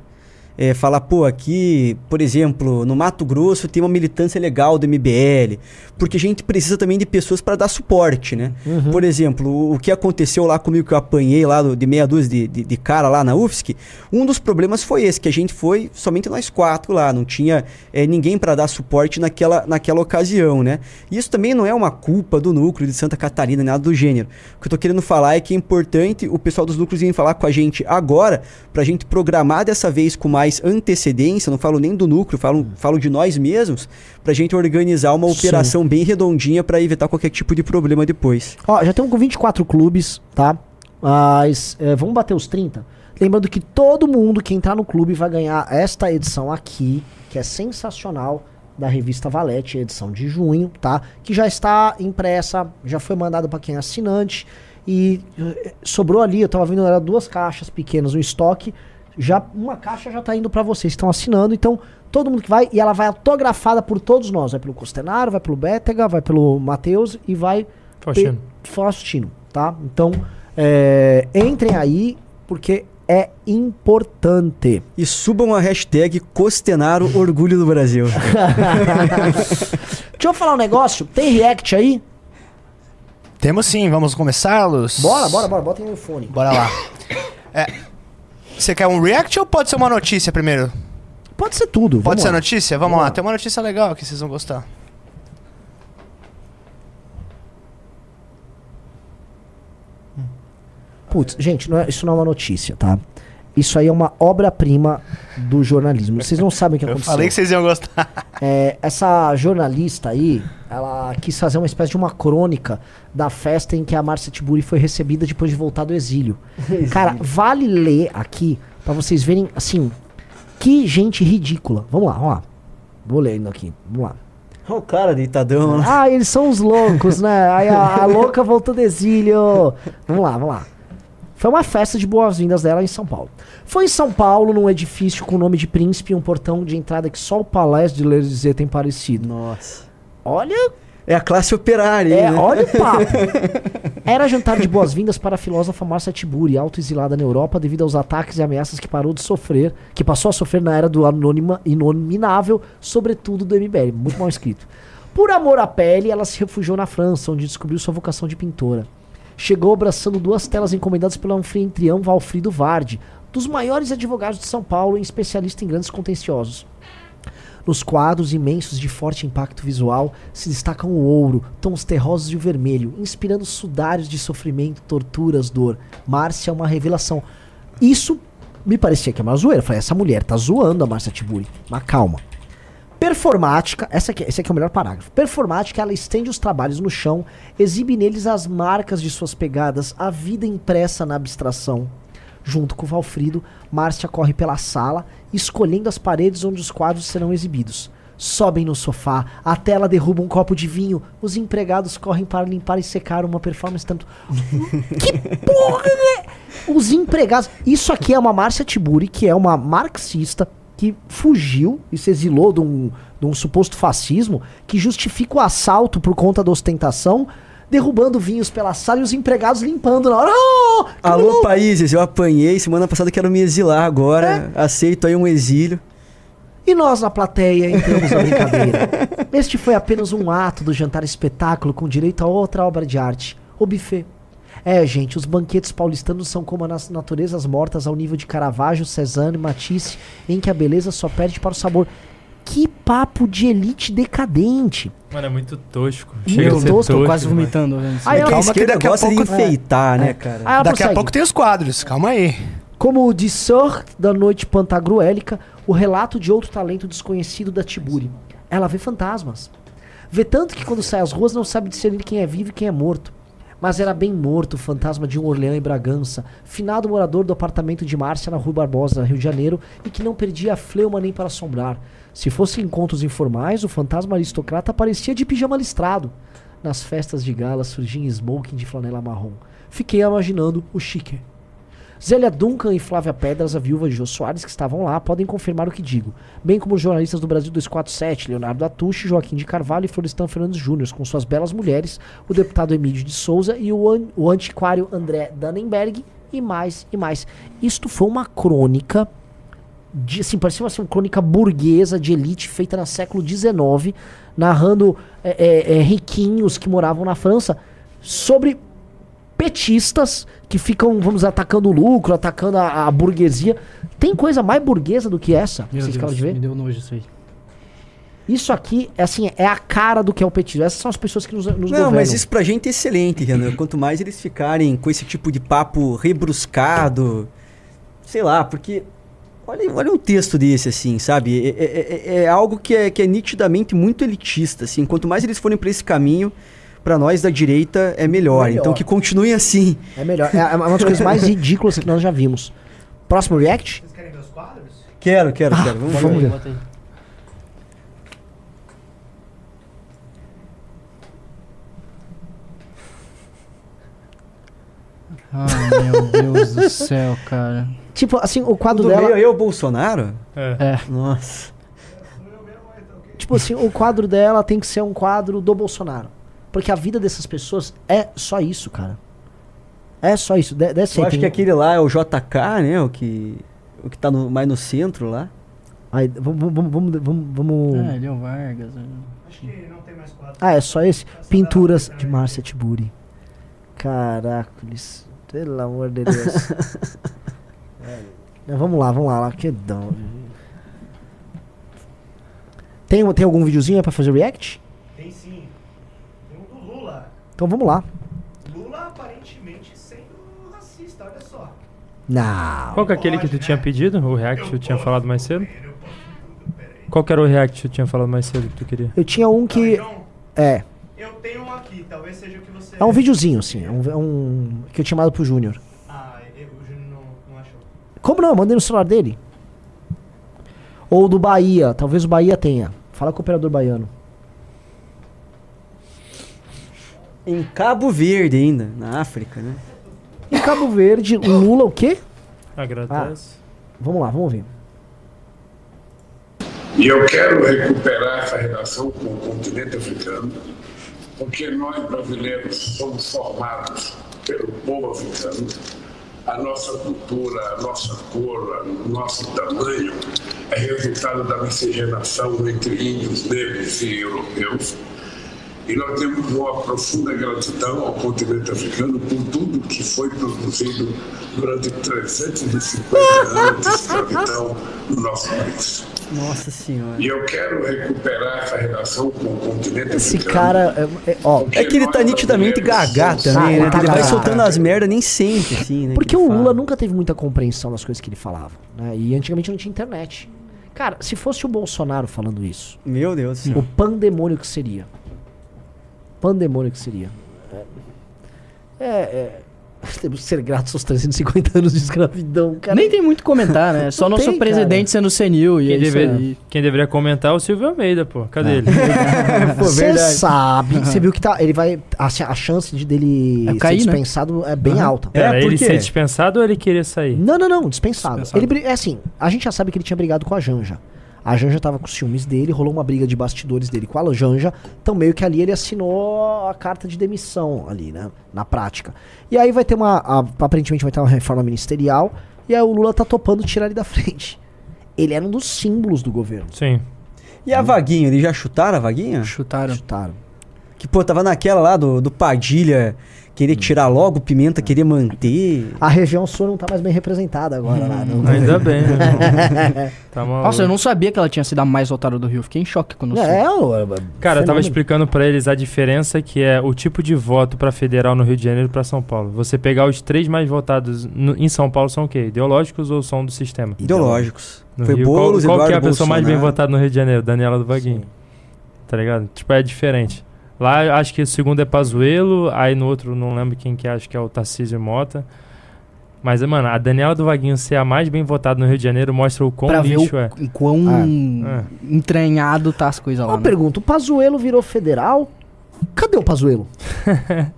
É, falar, pô, aqui, por exemplo, no Mato Grosso tem uma militância legal do MBL, porque a gente precisa também de pessoas para dar suporte, né? Uhum. Por exemplo, o, o que aconteceu lá comigo que eu apanhei lá do- de meia dúzia de, de, de cara lá na UFSC, um dos problemas foi esse, que a gente foi somente nós quatro lá, não tinha é, ninguém para dar suporte naquela, naquela ocasião, né? E isso também não é uma culpa do núcleo de Santa Catarina, nada do gênero. O que eu tô querendo falar é que é importante o pessoal dos núcleos virem falar com a gente agora, pra gente programar dessa vez com mais antecedência, não falo nem do núcleo, falo, falo de nós mesmos, pra gente organizar uma Sim. operação bem redondinha pra evitar qualquer tipo de problema depois. Ó, já estamos com 24 clubes, tá? Mas é, vamos bater os 30. Lembrando que todo mundo que entrar no clube vai ganhar esta edição aqui, que é sensacional, da revista Valete, edição de junho, tá? Que já está impressa, já foi mandado para quem é assinante. E eh, sobrou ali, eu tava vendo, era duas caixas pequenas no estoque. Já uma caixa já tá indo para vocês, estão assinando, então todo mundo que vai, e ela vai autografada por todos nós. Vai pelo Costenaro, vai pelo Bétega, vai pelo Matheus e vai Faustino. Faustino, tá? Então, é, entrem aí, porque é importante. E subam a hashtag Costenaro Orgulho do Brasil. Deixa eu falar um negócio. Tem react aí? Temos sim, vamos começá-los? Bora, bora, bora. Bota aí no fone. Bora lá. É, você quer um react ou pode ser uma notícia primeiro? Pode ser tudo. Pode ser lá. notícia? Vamos, Vamos lá. lá. tem uma notícia legal que vocês vão gostar. Putz, gente, não é- isso não é uma notícia, tá? Isso aí é uma obra-prima do jornalismo. Vocês não sabem o que Eu aconteceu. falei que vocês iam gostar. É, essa jornalista aí, ela quis fazer uma espécie de uma crônica da festa em que a Márcia Tiburi foi recebida depois de voltar do exílio. Cara, vale ler aqui pra vocês verem, assim, que gente ridícula. Vamos lá, vamos lá. Vou lendo aqui, vamos lá. Olha o cara deitadão. lá. Ah, eles são os loucos, né? Aí a, a louca voltou do exílio. Vamos lá, vamos lá. Foi uma festa de boas-vindas dela em São Paulo. Foi em São Paulo, num edifício com o nome de príncipe e um portão de entrada que só o Palácio de L'Élysée tem parecido. Nossa. Olha, É a classe operária, é, né? olha o papo. Era jantar de boas-vindas para a filósofa Márcia Tiburi, autoexilada na Europa devido aos ataques e ameaças que parou de sofrer, que passou a sofrer na era do anônima, inominável, sobretudo do MBL. Muito mal escrito. Por amor à pele, ela se refugiou na França, onde descobriu sua vocação de pintora. Chegou abraçando duas telas encomendadas pelo anfitrião Valfrido Vardi, dos maiores advogados de São Paulo e especialista em grandes contenciosos. Nos quadros imensos de forte impacto visual se destacam o ouro, tons terrosos e o vermelho, inspirando sudários de sofrimento, torturas, dor. Márcia é uma revelação. Isso me parecia que é uma zoeira. Eu falei, essa mulher tá zoando a Márcia Tiburi. Mas calma. Performática, essa aqui, esse aqui é o melhor parágrafo. Performática, ela estende os trabalhos no chão, exibe neles as marcas de suas pegadas, a vida impressa na abstração. Junto com Valfrido, Márcia corre pela sala, escolhendo as paredes onde os quadros serão exibidos. Sobem no sofá, a tela derruba um copo de vinho, os empregados correm para limpar e secar uma performance tanto. que porra, né? Os empregados. Isso aqui é uma Márcia Tiburi, que é uma marxista que fugiu e se exilou de um, de um suposto fascismo que justifica o assalto por conta da ostentação, derrubando vinhos pela sala e os empregados limpando na hora. Oh, Alô, países, eu apanhei. Semana passada quero me exilar agora. Aceito aí um exílio. E nós na plateia entramos na brincadeira. Este foi apenas um ato do jantar espetáculo com direito a outra obra de arte, o buffet. É, gente, os banquetes paulistanos são como as naturezas mortas ao nível de Caravaggio, Cézanne, Matisse, em que a beleza só perde para o sabor. Que papo de elite decadente. Mano, é muito tosco. Muito Chega ser tosco, Tô quase demais. vomitando. Aí É que ela- a esquerda daqui a gosta de pouco- enfeitar, né, É. cara? Aí ela Daqui a pouco tem os quadros, calma aí. Como o dissor da noite pantagruélica, o relato de outro talento desconhecido da Tiburi. Ela vê fantasmas. Vê tanto que quando sai às ruas não sabe discernir quem é vivo e quem é morto. Mas era bem morto o fantasma de um Orleans em Bragança, finado morador do apartamento de Márcia na Rua Barbosa, Rio de Janeiro, e que não perdia a fleuma nem para assombrar. Se fossem encontros informais, o fantasma aristocrata aparecia de pijama listrado. Nas festas de gala surgia em smoking de flanela marrom. Fiquei imaginando o chique. Zélia Duncan e Flávia Pedras, a viúva de Jô Soares, que estavam lá, podem confirmar o que digo. Bem como os jornalistas do Brasil 247, Leonardo Atushi, Joaquim de Carvalho e Florestan Fernandes Júnior, com suas belas mulheres, o deputado Emílio de Souza e o, an- o antiquário André Dannenberg, e mais e mais. Isto foi uma crônica, de, assim, parecia assim, uma crônica burguesa de elite feita no século XIX, narrando é, é, é, riquinhos que moravam na França sobre petistas que ficam, vamos, atacando o lucro, atacando a, a burguesia. Tem coisa mais burguesa do que essa? Meu Vocês Deus, de ver? me deu nojo isso aí. Isso aqui, é assim, é a cara do que é o petismo. Essas são as pessoas que nos, nos Não, governam. mas isso pra gente é excelente, Renan. Quanto mais eles ficarem com esse tipo de papo rebruscado, sei lá, porque. Olha, olha um texto desse, assim, sabe? É, é- é- é algo que é, que é nitidamente muito elitista, assim. Quanto mais eles forem pra esse caminho, pra nós da direita é melhor. Melhor. Então que continuem assim. É melhor. É uma das coisas mais ridículas que nós já vimos. Próximo react? Vocês querem ver os quadros? Quero, quero, quero. Vamos, vamos ver. aí. Ai, meu Deus do céu, cara. Tipo, assim, o quadro Do dela. meio é o Bolsonaro? É. É. Nossa. Tipo assim, o quadro dela tem que ser um quadro do Bolsonaro. Porque a vida dessas pessoas é só isso, cara. É só isso. De, Eu aí, acho tem- que aquele lá é o JK, né? O que, o que tá no- mais no centro lá. Aí, vamos, vamos, vamos, vamos, vamos- Ah, ele é o Vargas. né? Acho que não tem mais quadros. Ah, é só esse? Pinturas de Márcia Tiburi. Caracoles. Pelo amor de Deus. É, vamos lá, vamos lá. lá. Que dão. Tem, tem algum videozinho aí pra fazer react? Tem sim. Tem um do Lula. Então vamos lá. Lula aparentemente sendo racista, olha só. Não. Qual que é aquele que tu tinha pedido? O react que tu tinha falado mais cedo? Qual que era o react que tu tinha falado mais cedo que tu queria? Eu tinha um que. João, É. eu tenho um aqui, talvez seja o que você. É um videozinho, assim. É um, é um- que eu tinha mandado pro Júnior. Ah, o Júnior não, não achou. Como não? Eu mandei no celular dele. Ou do Bahia. Talvez o Bahia tenha. Fala com o operador baiano. Em Cabo Verde ainda, na África, né? Em Cabo Verde, Lula o quê? Agradece. Vamos lá, vamos ver. E eu quero recuperar essa relação com o continente africano, porque nós brasileiros somos formados pelo povo africano. A nossa cultura, a nossa cor, o nosso tamanho é resultado da miscigenação entre índios, negros e europeus. E nós temos uma profunda gratidão ao continente africano por tudo que foi produzido durante 350 anos de escravidão no nosso país. Nossa senhora. E eu quero recuperar essa relação com o continente Esse africano. cara, é, é, ó, É que ele tá nitidamente gagá também, Ah, né? Ele vai soltando as merdas nem sempre, assim, né? Porque o Lula fala. nunca teve muita compreensão das coisas que ele falava. Né? E antigamente não tinha internet. Cara, se fosse o Bolsonaro falando isso, Meu Deus o pandemônio que seria. Pandemônio que seria. É. é, é, temos que ser gratos aos 350 anos de escravidão, cara. Nem tem muito comentar, né? Só nosso tem, presidente sendo senil e Quem, é isso deve- aí. quem deveria comentar é o Silvio Almeida, pô. Cadê ele? Pô, Você verdade. sabe, você viu que tá, ele vai. A, a chance de dele É ser cair, né? dispensado é bem alta. É, por ele ser dispensado ou ele queria sair? Não, não, não, dispensado. Dispensado. Ele, é assim, a gente já sabe que ele tinha brigado com a Janja. A Janja tava com ciúmes dele, rolou uma briga de bastidores dele com a Janja. Então, meio que ali ele assinou a carta de demissão ali, né? Na prática. E aí vai ter uma. a- aparentemente vai ter uma reforma ministerial. E aí o Lula tá topando tirar ele da frente. Ele era um dos símbolos do governo. Sim. E a vaguinha? Eles já chutaram a vaguinha? Chutaram. Chutaram. Que, pô, tava naquela lá do, do Padilha querer tirar logo, Pimenta querer manter. A região sul não tá mais bem representada agora lá. Não, Ainda bem, né? Tá. Nossa, eu não sabia que ela tinha sido a mais votada do Rio. Fiquei em choque quando eu soube. É, o- Cara, eu tava explicando pra eles a diferença que é o tipo de voto pra federal no Rio de Janeiro e pra São Paulo. Você pegar os três mais votados no- em São Paulo são o quê? Ideológicos ou são do sistema? Ideológicos. No Foi Rio, Boulos, qual, qual que é a Eduardo pessoa mais bem Bolsonaro. votada no Rio de Janeiro? Daniela do Vaguinho. Tá ligado? Tipo, é diferente. Lá acho que o segundo é Pazuello, aí no outro não lembro quem que é, acho que é o Tarcísio Mota. Mas, mano, a Daniela do Vaguinho ser a mais bem votada no Rio de Janeiro mostra o quão Pra ver lixo o, é. o quão É. entranhado tá as coisas lá. Uma né? pergunta: o Pazuelo virou federal? Cadê o Pazuelo?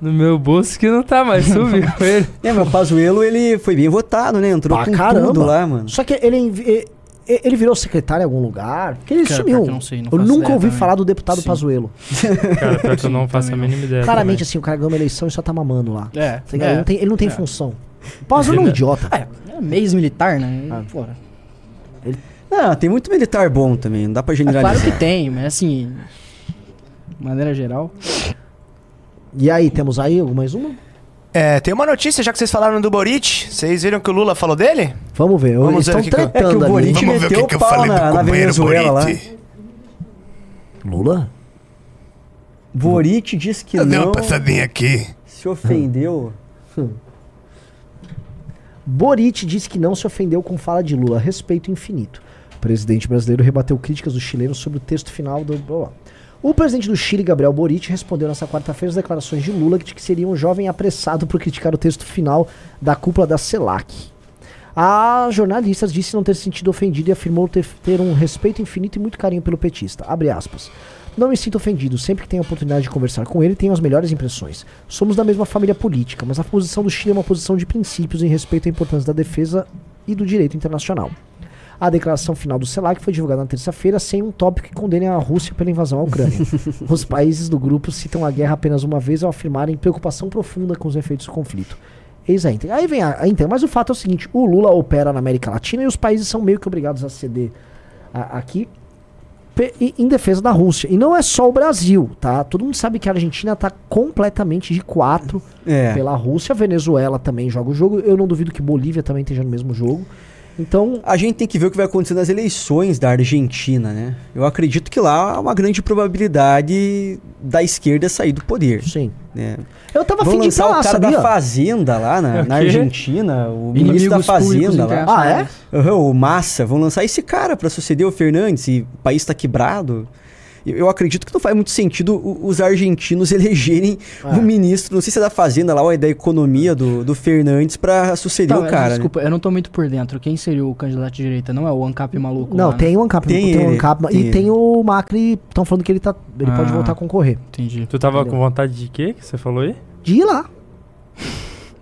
No meu bolso que não tá mais, subiu ele. É, mas o Pazuello, ele foi bem votado, né? Entrou Pra com caramba. tudo lá, mano. Só que ele, envi- e- e- ele virou secretário em algum lugar? Porque ele Cara, sumiu. pior que eu não sei, não eu nunca ouvi também. falar do deputado Sim. Pazuelo. Cara, pior que eu não faço a mínima ideia. Claramente, também. assim, o cara ganhou uma eleição e só tá mamando lá. É, Tá ligado? Ele, é. não tem, ele não tem função. O Pazuelo é um idiota. É mês militar, né? Ah. Pô, Não, tem muito militar bom também, não dá pra é generalizar. claro que tem, mas assim. De maneira geral. E aí, temos aí mais uma? É, tem uma notícia, já que vocês falaram do Boric. Vocês viram que o Lula falou dele? Vamos ver. Vamos Eles ver estão o que que eu- É que o ali. Boric Vamos ver o meteu que, eu pau falei na, do na companheiro Venezuela lá. Boric. Lula? Boric disse que Eu dei uma não passadinha aqui. se ofendeu. Boric disse que não se ofendeu com fala de Lula. Respeito infinito. O presidente brasileiro rebateu críticas dos chilenos sobre o texto final do. blá, blá. O presidente do Chile, Gabriel Boric, respondeu nesta quarta-feira às declarações de Lula de que seria um jovem apressado por criticar o texto final da cúpula da CELAC. A jornalista disse não ter se sentido ofendido e afirmou ter, ter um respeito infinito e muito carinho pelo petista. Abre aspas. Não me sinto ofendido. Sempre que tenho a oportunidade de conversar com ele, tenho as melhores impressões. Somos da mesma família política, mas a posição do Chile é uma posição de princípios em respeito à importância da defesa e do direito internacional. A declaração final do CELAC foi divulgada na terça-feira sem um tópico que condene a Rússia pela invasão à Ucrânia. Os países do grupo citam a guerra apenas uma vez ao afirmarem preocupação profunda com os efeitos do conflito. Eis a Inter. Aí vem a, a. Mas o fato é o seguinte: o Lula opera na América Latina e os países são meio que obrigados a ceder a- aqui em- defesa da Rússia. E não é só o Brasil, tá? Todo mundo sabe que a Argentina tá completamente de quatro É. pela Rússia. A Venezuela também joga o jogo. Eu não duvido que Bolívia também esteja no mesmo jogo. Então, A gente tem que ver o que vai acontecer nas eleições da Argentina, né? Eu acredito que lá há uma grande probabilidade da esquerda sair do poder. sim. Né? Eu tava Vão afim de ir lançar pra lá, o cara sabia? da Fazenda lá na, É o na? Argentina, o ministro da Inimigos Fazenda lá. Ah, é? Aham, o Massa, vão lançar esse cara pra suceder o Fernandes e o país tá quebrado. Eu, eu acredito que não faz muito sentido o- os argentinos elegerem É. o ministro, não sei se é da Fazenda lá ou é da economia do, do Fernandes pra suceder Tá, o cara. né? Desculpa, eu não tô muito por dentro. Quem seria o candidato de direita? Não é o ANCAP maluco? Não, lá, né? tem o Ancap. Tem Tem, o Ancap tem e ele. tem o Macri. Estão falando que ele, tá, ele pode Ah. voltar a concorrer. Entendi. Tu tava Entendeu? com vontade de quê que você falou aí? De ir lá.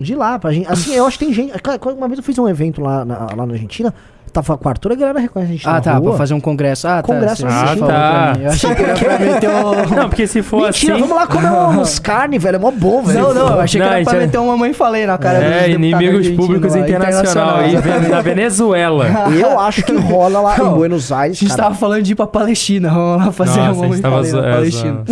De ir lá. Pra gente, assim, eu acho que tem gente. Uma vez eu fiz um evento lá na, lá na Argentina. Tava com o Arthur, a galera reconhece a gente Ah, na tá, rua. pra fazer um congresso. Ah, Congresso tá. você argentino. falou Ah, mim. Eu achei que era pra meter um... Não, porque se for Mentira, assim. vamos lá comer uns carne, velho. É mó bom, velho. Não, não, eu achei Não, que era pra gente, é- meter uma mãe falei na cara dos É, deputados inimigos argentinos públicos lá, internacional aí, na Venezuela. Eu acho que rola lá em Não, Buenos A Aires. gente cara. tava falando de ir pra Palestina. Vamos lá fazer Nossa, uma a mãe gente tava falei na zo- é, Palestina.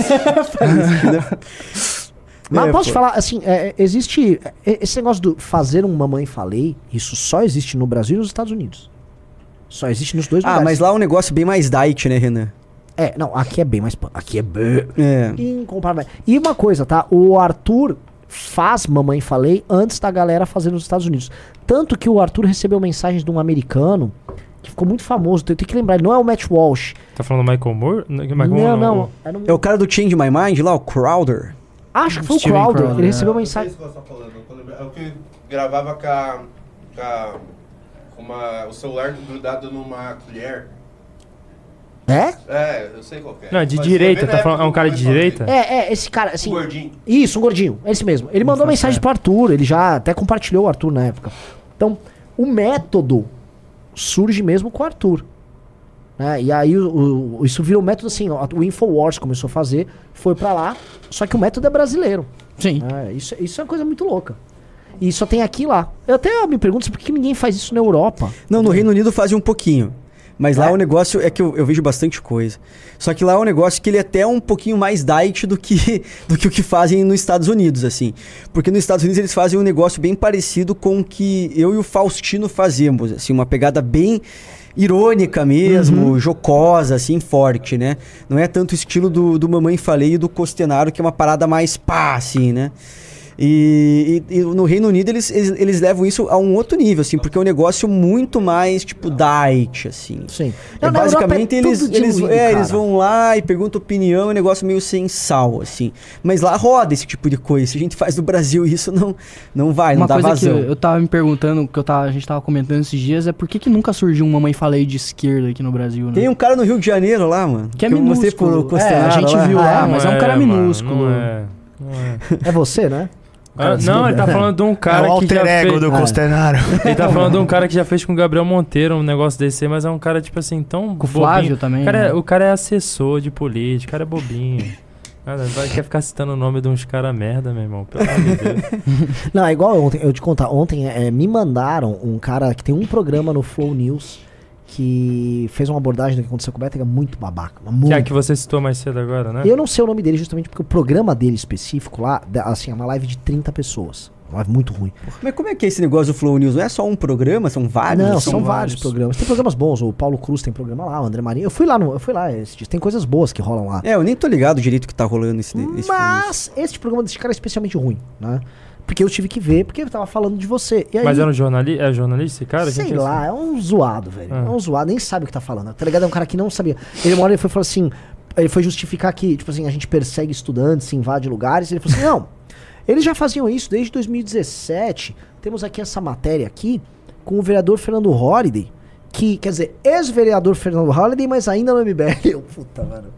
Mas É, posso pô. falar, assim, é, existe. é, Esse negócio do fazer um mamãe falei, isso só existe no Brasil e nos Estados Unidos. Só existe nos dois Ah, lugares. mas lá é um negócio bem mais diet, né, Renan? É, não, aqui é bem mais. Aqui é bem. É. Incomparável. E uma coisa, tá? O Arthur faz Mamãe Falei antes da galera fazer nos Estados Unidos. Tanto que o Arthur recebeu mensagens de um americano que ficou muito famoso. Tem que lembrar, ele não é o Matt Walsh. Tá falando do Michael Moore? Não, Michael não, Moore não. o- era um- É o cara do Change My Mind lá, o Crowder. Acho que foi Steven o Crowder. Crowder, ele é. recebeu Não mensagem. sei se você tá falando. Quando- É o que gravava com, a, com, a- uma, o celular grudado numa colher. É? É, eu sei qual é. Não, de Mas direita, tá falando- é um cara de direita? É, é, esse cara, assim. O gordinho. Isso, um gordinho, esse mesmo. Ele mandou faz mensagem certo. pro Arthur, ele já até compartilhou o Arthur na época. Então, o método surge mesmo com o Arthur. né? E aí o, o- isso virou um método assim, ó, o Infowars começou a fazer, foi pra lá, só que o método é brasileiro. Sim. né? Isso, isso é uma coisa muito louca. E só tem aqui e lá. Eu até me pergunto por que ninguém faz isso na Europa. Não, no Reino Unido fazem um pouquinho. Mas lá É? o negócio é que eu, eu vejo bastante coisa. Só que lá é um negócio que ele é até um pouquinho mais diet do que, do que o que fazem nos Estados Unidos, assim. Porque nos Estados Unidos eles fazem um negócio bem parecido com o que eu e o Faustino fazemos, assim, uma pegada bem irônica mesmo, jocosa, assim, forte, né? Não é tanto o estilo do, do Mamãe Falei e do Costenaro, que é uma parada mais pá, assim, né? E, e- e no Reino Unido eles, eles, eles levam isso a um outro nível, assim, porque é um negócio muito mais, tipo, diet, assim. Sim. É, Não, basicamente é eles, eles, diluído, é, eles vão lá e perguntam opinião, é um negócio meio sem sal, assim. Mas lá roda esse tipo de coisa. Se a gente faz no Brasil isso, não, não vai, não Uma dá coisa vazão. que eu, eu tava me perguntando, que eu tava, a gente tava comentando esses dias, é por que, que nunca surgiu um Mamãe Falei de esquerda aqui no Brasil, né? Tem um cara no Rio de Janeiro lá, mano. Que é mostrei pro minúsculo. É, Costenaro a gente lá. viu lá, Ah, mas é um cara mano, minúsculo. Não é, não é. É você, né? Ah, não, ele tá falando de um É cara o que já alter ego fez... do Costenaro. Ele tá falando de um cara que já fez com o Gabriel Monteiro um negócio desse aí, mas é um cara, tipo assim, tão Com o Flávio bobinho. também, O cara, é, né? o cara é assessor de política, o cara é bobinho. Nada, vai, quer ficar citando o nome de uns caras merda, meu irmão. Pelo amor de Deus. Não, é igual ontem, eu te contar, ontem é, me mandaram um cara que tem um programa no Flow News que fez uma abordagem do que aconteceu com o Betega muito babaca. Muito. Que é a que você citou mais cedo agora, né? Eu não sei o nome dele justamente porque o programa dele específico lá, assim, é uma live de 30 pessoas. Uma live muito ruim. Mas como é que é esse negócio do Flow News? Não é só um programa, são vários? não, assim? são, vários programas. Tem programas bons, o Paulo Cruz tem programa lá, o André Marinho. Eu fui lá, no, eu fui lá esses dias. Tem coisas boas que rolam lá. É, eu nem tô ligado direito que tá rolando esse, esse Flow News. Mas este programa desse cara é especialmente ruim, né? Porque eu tive que ver, porque ele tava falando de você. E aí, Mas era um jornalista? É jornalista esse cara? Sei é lá, é um zoado, velho. Ah. É um zoado, nem sabe o que tá falando. Tá ligado? É um cara que não sabia. Ele uma hora ele foi falar assim. Ele foi justificar que, tipo assim, a gente persegue estudantes, se invade lugares. Ele falou assim: não, eles já faziam isso desde 2017. Temos aqui essa matéria aqui com o vereador Fernando Holliday. Que, quer dizer, ex-vereador Fernando Holliday, mas ainda no MBL. Eu, puta, mano.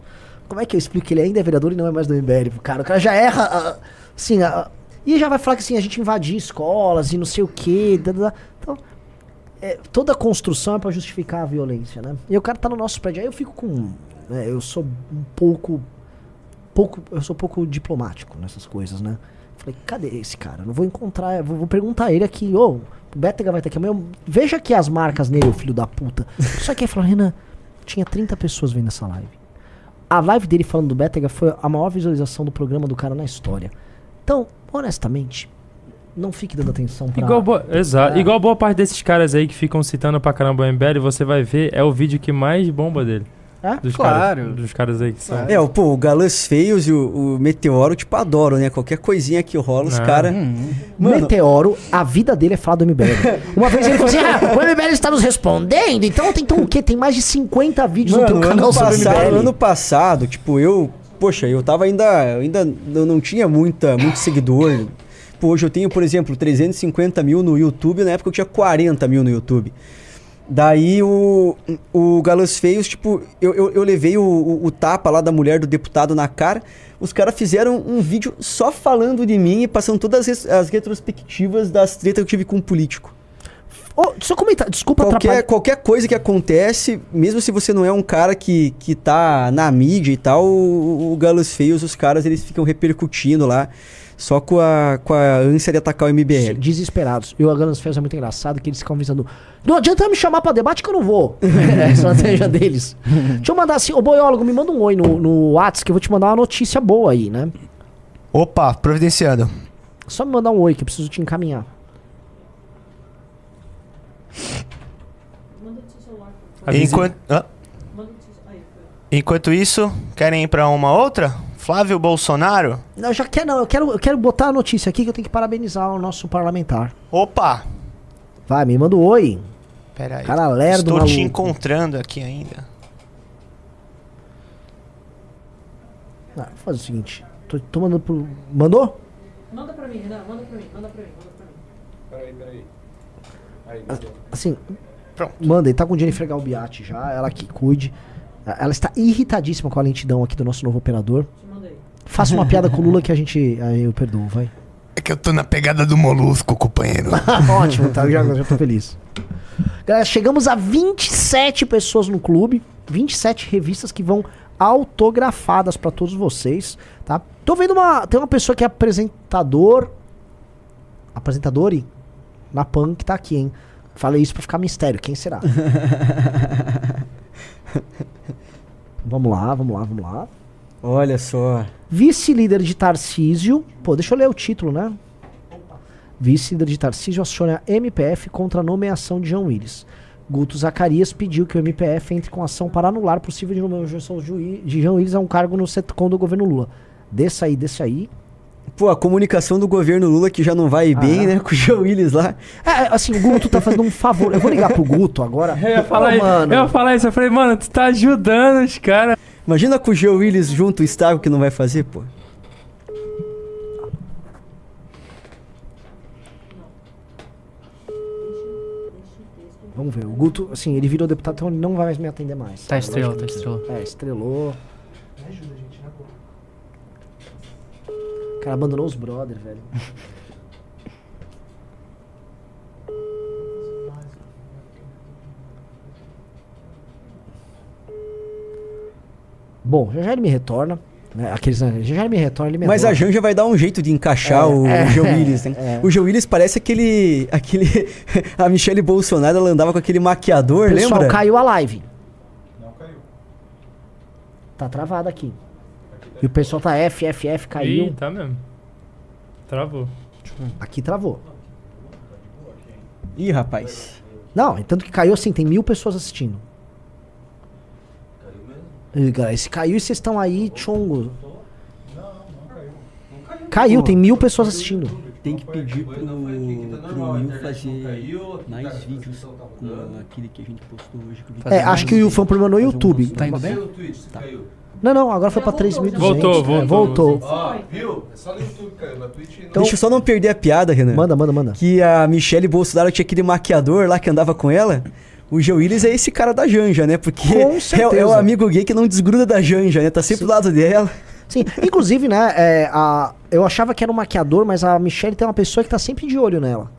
Como é que eu explico que ele ainda é vereador e não é mais do MBL? Cara, o cara já erra. ah, Assim, ah, e já vai falar que assim, a gente invadir escolas e não sei o quê. da, da. Então, é, toda construção é pra justificar a violência, né? E o cara tá no nosso prédio. Aí eu fico com. né, eu sou um pouco. pouco. Eu sou um pouco diplomático nessas coisas, né? Falei, cadê esse cara? Não vou encontrar. Vou, vou perguntar a ele aqui, ô, o Bétega vai estar aqui amanhã. Veja aqui as marcas nele, filho da puta. Só que aí falou, Renan, tinha 30 pessoas vendo essa live. A live dele falando do Bétega foi a maior visualização do programa do cara na história. Então, honestamente, não fique dando atenção pra. Igual boa, exato. É. Igual boa parte desses caras aí que ficam citando pra caramba o MBL, você vai ver, é o vídeo que mais bomba dele. É? Dos Claro. Caras, dos caras aí que são. É, o, pô, o Galãs Feios e o, o Meteoro, tipo, adoram, né? Qualquer coisinha que rola, os Ah. caras... Mano, Meteoro, a vida dele é falar do MBL. Uma vez ele falou assim: ah, o MBL está nos respondendo, então tem então, o quê? Tem mais de 50 vídeos no Mano, teu canal ano sobre passado, MBL. ano passado, tipo, eu, poxa, eu tava ainda, ainda não, tinha muita, muito seguidor. Pô, hoje eu tenho, por exemplo, 350 mil no YouTube, na época eu tinha 40 mil no YouTube. Daí o, o Galãs Feios, tipo, eu, eu, eu levei o, o, o tapa lá da mulher do deputado na cara. Os caras fizeram um vídeo só falando de mim e passando todas as, as retrospectivas das tretas que eu tive com um político. Ô, só comentar, desculpa Qualquer, atrapalhar. qualquer coisa que acontece, mesmo se você não é um cara que, que tá na mídia e tal, o, o Galos Feios, os caras, eles ficam repercutindo lá, só com a, com a ânsia de atacar o MBL. Desesperados. E o Aganas Fez é muito engraçado que eles ficam avisando: Não adianta me chamar pra debate que eu não vou. é a estratégia deles. Deixa eu mandar assim: Ô boiólogo, me manda um oi no, no WhatsApp que eu vou te mandar uma notícia boa aí, né? Opa, providenciando. Só me mandar um oi que eu preciso te encaminhar. Enquanto, hã? Enquanto isso, querem ir pra uma outra? Flávio Bolsonaro? Não, eu já quero, não, eu quero, eu quero botar a notícia aqui que eu tenho que parabenizar o nosso parlamentar. Opa! Vai, me manda um oi. Pera aí. Cara lerdo, Estou te maluco. encontrando aqui ainda. Ah, vou fazer o seguinte. Tô, tô mandando pro. Mandou? Manda pra mim, Renan, manda pra mim, manda pra mim, manda pra mim. Peraí, peraí. Assim. Pronto. Manda, ele tá com Jennifer Galbiati já, ela que cuide. Ela está irritadíssima com a lentidão aqui do nosso novo operador. Faça uma piada com o Lula que a gente. Aí eu perdoo, vai. É que eu tô na pegada do molusco, companheiro. Ótimo, tá? Já, já tô feliz. Galera, chegamos a 27 pessoas no clube. 27 revistas que vão autografadas pra todos vocês, tá? Tô vendo uma. Tem uma pessoa que é apresentador. Apresentador na PAN que tá aqui, hein? Falei isso pra ficar mistério. Quem será? vamos lá, vamos lá, vamos lá. Olha só. Vice-líder de Tarcísio. Pô, deixa eu ler o título, né? Vice-líder de Tarcísio aciona MPF contra a nomeação de João Willis. Guto Zacarias pediu que o MPF entre com ação para anular possível de nomeação de João Willis a um cargo no SETCOM do governo Lula. Desça aí, desça aí. Pô, a comunicação do governo Lula que já não vai bem, Ah. né? Com o João Willis lá. É, assim, o Guto tá fazendo um favor. Eu vou ligar pro Guto agora. Eu ia falar, isso- mano. eu ia falar isso, eu falei, mano, tu tá ajudando os caras. Imagina com o João Willis junto o Estado que não vai fazer, pô. Vamos ver. O Guto, assim, ele virou deputado, então ele não vai mais me atender mais. Tá estrela, Lógico tá estrela. É, estrelou. O cara abandonou os brother, velho. Bom, já já ele me retorna. Né? Aqueles, né? já já ele me retorna, ele me Mas a adora. Janja vai dar um jeito de encaixar É, o, é, o é, Willis, né? é. O João Willis parece aquele. aquele a Michelle Bolsonaro, ela andava com aquele maquiador, Pessoal, lembra? caiu a live. Tá travado aqui. E o pessoal tá F, F, F, caiu. Ih, tá mesmo. Travou. Aqui travou. Ih, rapaz. Não, e tanto que caiu assim, tem mil pessoas assistindo. Ih, galera, esse caiu e vocês estão aí, chongo. Caiu, tem mil pessoas assistindo. Tem que pedir pro, a pro Will fazer caiu, mais tá- vídeos tá com aquele que a gente postou hoje. que eu vi É, que acho que o foi um problema no YouTube. Tá indo bem? Caiu. Não, não, agora foi pra Já 3.200. voltou, É, voltou. voltou. Ó, viu? É só no YouTube, caiu. Na Twitch não. Então- Deixa eu só não perder a piada, Renan. Manda, manda, manda. Que a Michelle Bolsonaro tinha aquele maquiador lá que andava com ela. O João Willis é esse cara da Janja, né? Porque é, é o amigo gay que não desgruda da Janja, né? Tá sempre do lado dela. Sim, inclusive, né, é, a, eu achava que era um maquiador, mas a Michelle tem uma pessoa que tá sempre de olho nela.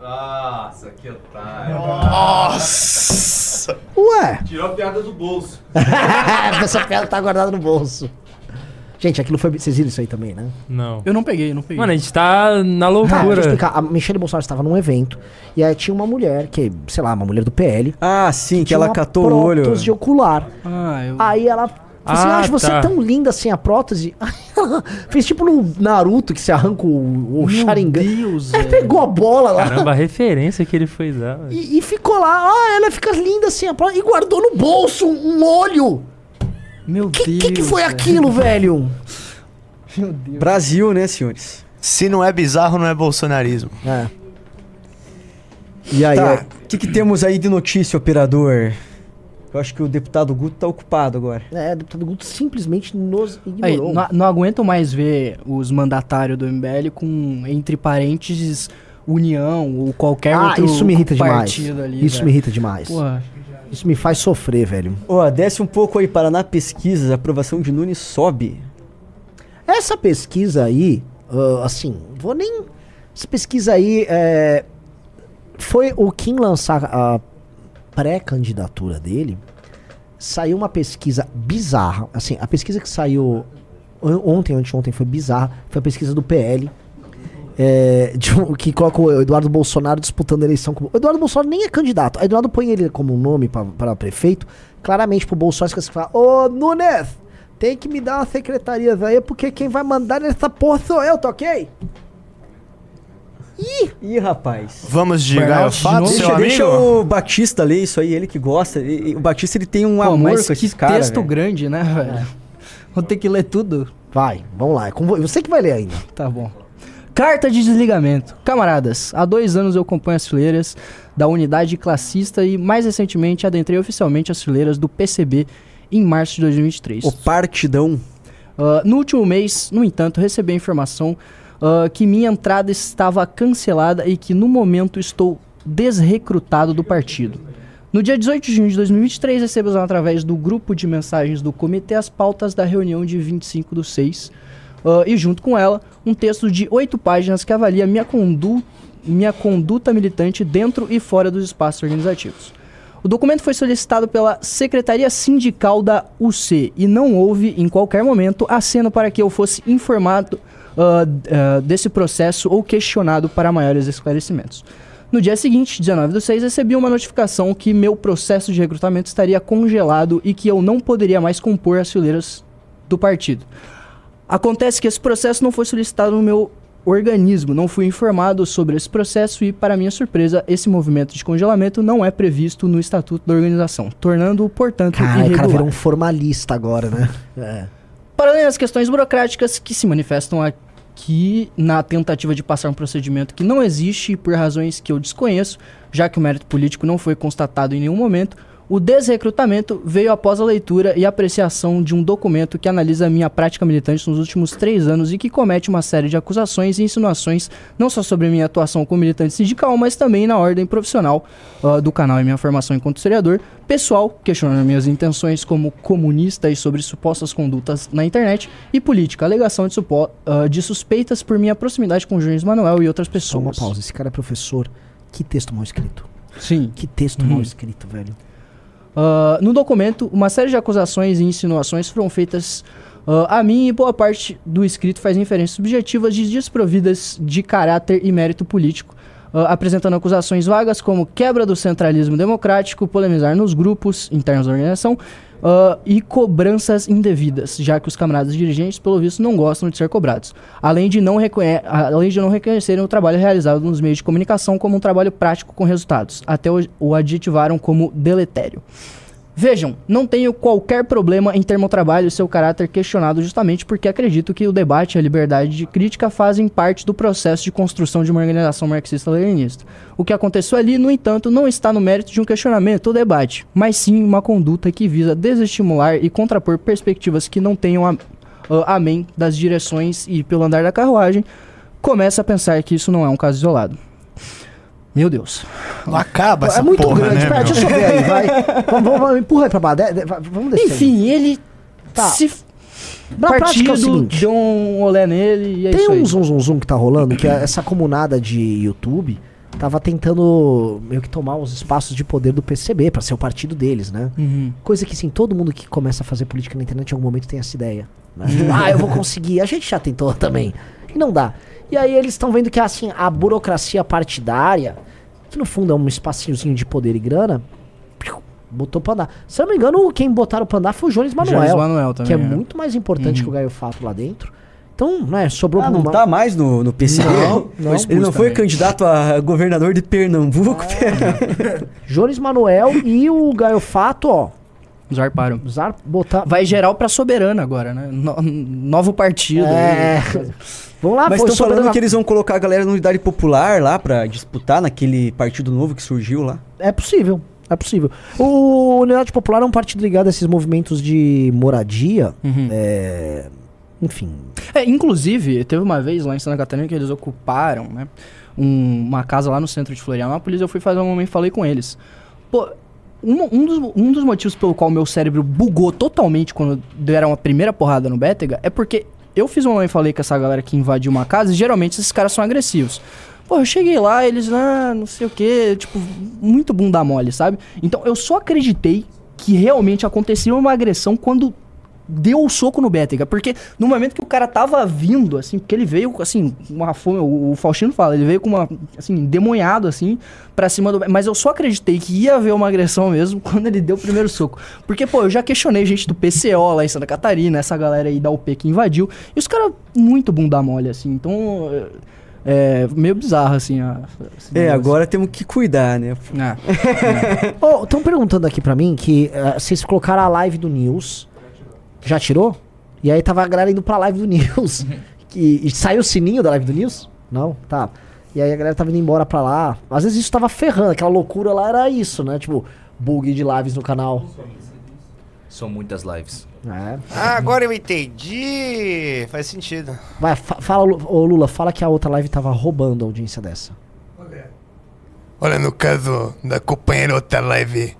Nossa, que otário. Nossa! Ué, Tirou a piada do bolso. essa piada tá guardada no bolso. Gente, aquilo foi. Vocês viram isso aí também, né? Não. Eu não peguei, eu não peguei. Mano, a gente tá na Cara, deixa eu loucura. explicar. A Michelle Bolsonaro estava num evento e aí tinha uma mulher, que, sei lá, uma mulher do PL. Ah, sim, que tinha ela catou o olho. prótese ocular. Ah, eu... Aí ela assim: Ah, Acho você tá. tão linda assim a prótese. Aí fez tipo no Naruto que você arranca o, o Meu Sharingan. Deus, velho. pegou a bola lá. Caramba, a referência que ele foi dar. E, e ficou lá, ah, ela fica linda assim, a prótese, e guardou no bolso um, olho. Meu Que Deus. que, que foi aquilo, velho? Meu Deus. Brasil, né, senhores? Se não é bizarro, não é bolsonarismo. É. E aí, Tá, é- o que, que temos aí de notícia, operador? Eu acho que o deputado Guto tá ocupado agora. é, o deputado Guto simplesmente nos Aí, ignorou. não, não aguento mais ver os mandatários do MBL com, entre parênteses, União ou qualquer ah, outro isso me irrita demais. ali. Isso velho. me irrita demais. Porra. Isso me faz sofrer, velho. Ó, desce um pouco aí, Paraná Pesquisas, a aprovação de Nunes sobe. Essa pesquisa aí, ah, assim, vou nem. Essa pesquisa aí é, foi o Kim lançar a pré-candidatura dele. Saiu uma pesquisa bizarra. Assim, a pesquisa que saiu on- ontem, anteontem, foi bizarra. Foi a pesquisa do PL. é, que coloca o Eduardo Bolsonaro disputando a eleição. Com, o Eduardo Bolsonaro nem é candidato. Eduardo põe ele como nome para prefeito. Claramente pro Bolsonaro que fala: Ô Nunes, tem que me dar uma secretaria aí, porque quem vai mandar nessa porra sou eu, tá ok? Ih, Ih, rapaz. Vamos de Gaio de Fato, novo? seu Deixa, amigo? deixa o Batista ler isso aí, ele que gosta. E- o Batista ele tem um Pô, amor mas com que esses caras. texto velho. grande, né, velho? Vou ter que ler tudo. vai, vamos lá. é vo- Você que vai ler ainda. Tá bom. Carta de desligamento. Camaradas, há dois anos eu acompanho as fileiras da unidade classista e, mais recentemente, adentrei oficialmente as fileiras do PCB em março de 2023. O partidão. Ah, no último mês, no entanto, recebi a informação ah, que minha entrada estava cancelada e que, no momento, estou desrecrutado do partido. No dia 18 de junho de 2023, recebemos através do grupo de mensagens do comitê as pautas da reunião de 25 do 6 ah, e, junto com ela, um texto de oito páginas que avalia minha, condu minha conduta militante dentro e fora dos espaços organizativos. O documento foi solicitado pela Secretaria Sindical da UC e não houve, em qualquer momento, aceno para que eu fosse informado ah, desse processo ou questionado para maiores esclarecimentos. No dia seguinte, 19 do 6, recebi uma notificação que meu processo de recrutamento estaria congelado e que eu não poderia mais compor as fileiras do partido. Acontece que esse processo não foi solicitado no meu organismo, não fui informado sobre esse processo e, para minha surpresa, esse movimento de congelamento não é previsto no estatuto da organização, tornando-o, portanto, Cara, o irregular. cara virou um formalista agora, né? É. Para além das questões burocráticas que se manifestam aqui na tentativa de passar um procedimento que não existe e por razões que eu desconheço, já que o mérito político não foi constatado em nenhum momento, o desrecrutamento veio após a leitura e apreciação de um documento que analisa a minha prática militante nos últimos três anos e que comete uma série de acusações e insinuações não só sobre minha atuação como militante sindical, mas também na ordem profissional ah, do canal e minha formação enquanto historiador, pessoal, questionando minhas intenções como comunista e sobre supostas condutas na internet, e política, alegação de, ah, de suspeitas por minha proximidade com Jones Manuel e outras Só uma pessoas. pausa. Esse cara é professor. Que texto mal escrito. Sim. Que texto Uhum. mal escrito, velho. Ah, no documento, uma série de acusações e insinuações foram feitas ah, a mim e boa parte do escrito faz referências subjetivas de desprovidas de caráter e mérito político, ah, apresentando acusações vagas como quebra do centralismo democrático, polemizar nos grupos internos da organização ah, e cobranças indevidas, já que os camaradas dirigentes, pelo visto, não gostam de ser cobrados, além de não, reconhe além de não reconhecerem o trabalho realizado nos meios de comunicação como um trabalho prático com resultados, até o, o adjetivaram como deletério. Vejam, não tenho qualquer problema em ter meu trabalho e seu caráter questionado justamente porque acredito que o debate e a liberdade de crítica fazem parte do processo de construção de uma organização marxista-leninista. O que aconteceu ali, no entanto, não está no mérito de um questionamento ou debate, mas sim uma conduta que visa desestimular e contrapor perspectivas que não tenham a, a- amém das direções e, pelo andar da carruagem, começa a pensar que isso não é um caso isolado. Meu Deus. Não acaba essa é muito porra, grande. né, Pera, deixa eu ver aí, vai. vamos, vamos, vamos, empurra aí pra baixo. de- de- vamos descer. Enfim, ele Tá. se Na prática é o partido seguinte. deu um olé nele e é Tem isso aí. um zum zum zum que tá rolando, que é essa comunada de YouTube tava tentando meio que tomar os espaços de poder do PCB pra ser o partido deles, né? Uhum. Coisa que, assim, todo mundo que começa a fazer política na internet em algum momento tem essa ideia. né? ah, eu vou conseguir. A gente já tentou também. E não dá. E aí eles estão vendo que, assim, a burocracia partidária, que no fundo é um espacinhozinho de poder e grana, botou pra andar. Se eu não me engano, quem botaram pra andar foi o Jones Manuel. Jones Manuel também, Que é, é. muito mais importante Uhum. que o Gaio Fato lá dentro. Então, né, sobrou Ah, pra não uma- tá mais no, no PCB? Não, não. Ele não foi também. candidato a governador de Pernambuco? Jones Manuel e o Gaio Fato, ó. Zarparam. Zar botar. Vai geral pra soberana agora, né? No- novo partido. É. Vamos lá, Mas estão falando soberana- que eles vão colocar a galera na unidade popular lá pra disputar naquele partido novo que surgiu lá. É possível. É possível. O Unidade Popular é um partido ligado a esses movimentos de moradia. Uhum. É, Enfim. É, inclusive, teve uma vez lá em Santa Catarina que eles ocuparam, né? um- uma casa lá no centro de Florianópolis. Eu fui fazer um momento e falei com eles. Pô, um, um dos, um dos motivos pelo qual meu cérebro bugou totalmente quando deram a primeira porrada no Bétega é porque eu fiz um momento e falei com essa galera que invadiu uma casa e geralmente esses caras são agressivos. Pô, eu cheguei lá, eles, ah, não sei o que, tipo, muito bunda mole, sabe? Então eu só acreditei que realmente acontecia uma agressão quando deu o soco no Bétega. Porque no momento que o cara tava vindo, assim, porque ele veio, assim, uma fome, o, o Faustino fala, ele veio com uma, assim, demonhado, assim, pra cima do. Mas eu só acreditei que ia haver uma agressão mesmo quando ele deu o primeiro soco. Porque, pô, eu já questionei gente do PCO lá em Santa Catarina, essa galera aí da UP que invadiu, e os caras muito bunda mole, assim, então. eh, É meio bizarro, assim. A, É, negócio. agora temos que cuidar, né? Estão perguntando aqui pra mim que eh, vocês colocaram a live do News. Já tirou? E aí tava a galera indo pra live do News. que, e saiu o sininho da live do News? Não? Tá. E aí a galera tava indo embora pra lá. Às vezes isso tava ferrando. Aquela loucura lá era isso, né? Tipo, bug de lives no canal. São muitas lives. É. Ah, agora eu entendi. Faz sentido. Vai, fa- fala, ô Lula, fala que a outra live tava roubando a audiência dessa. Olha, no caso da companheira outra live,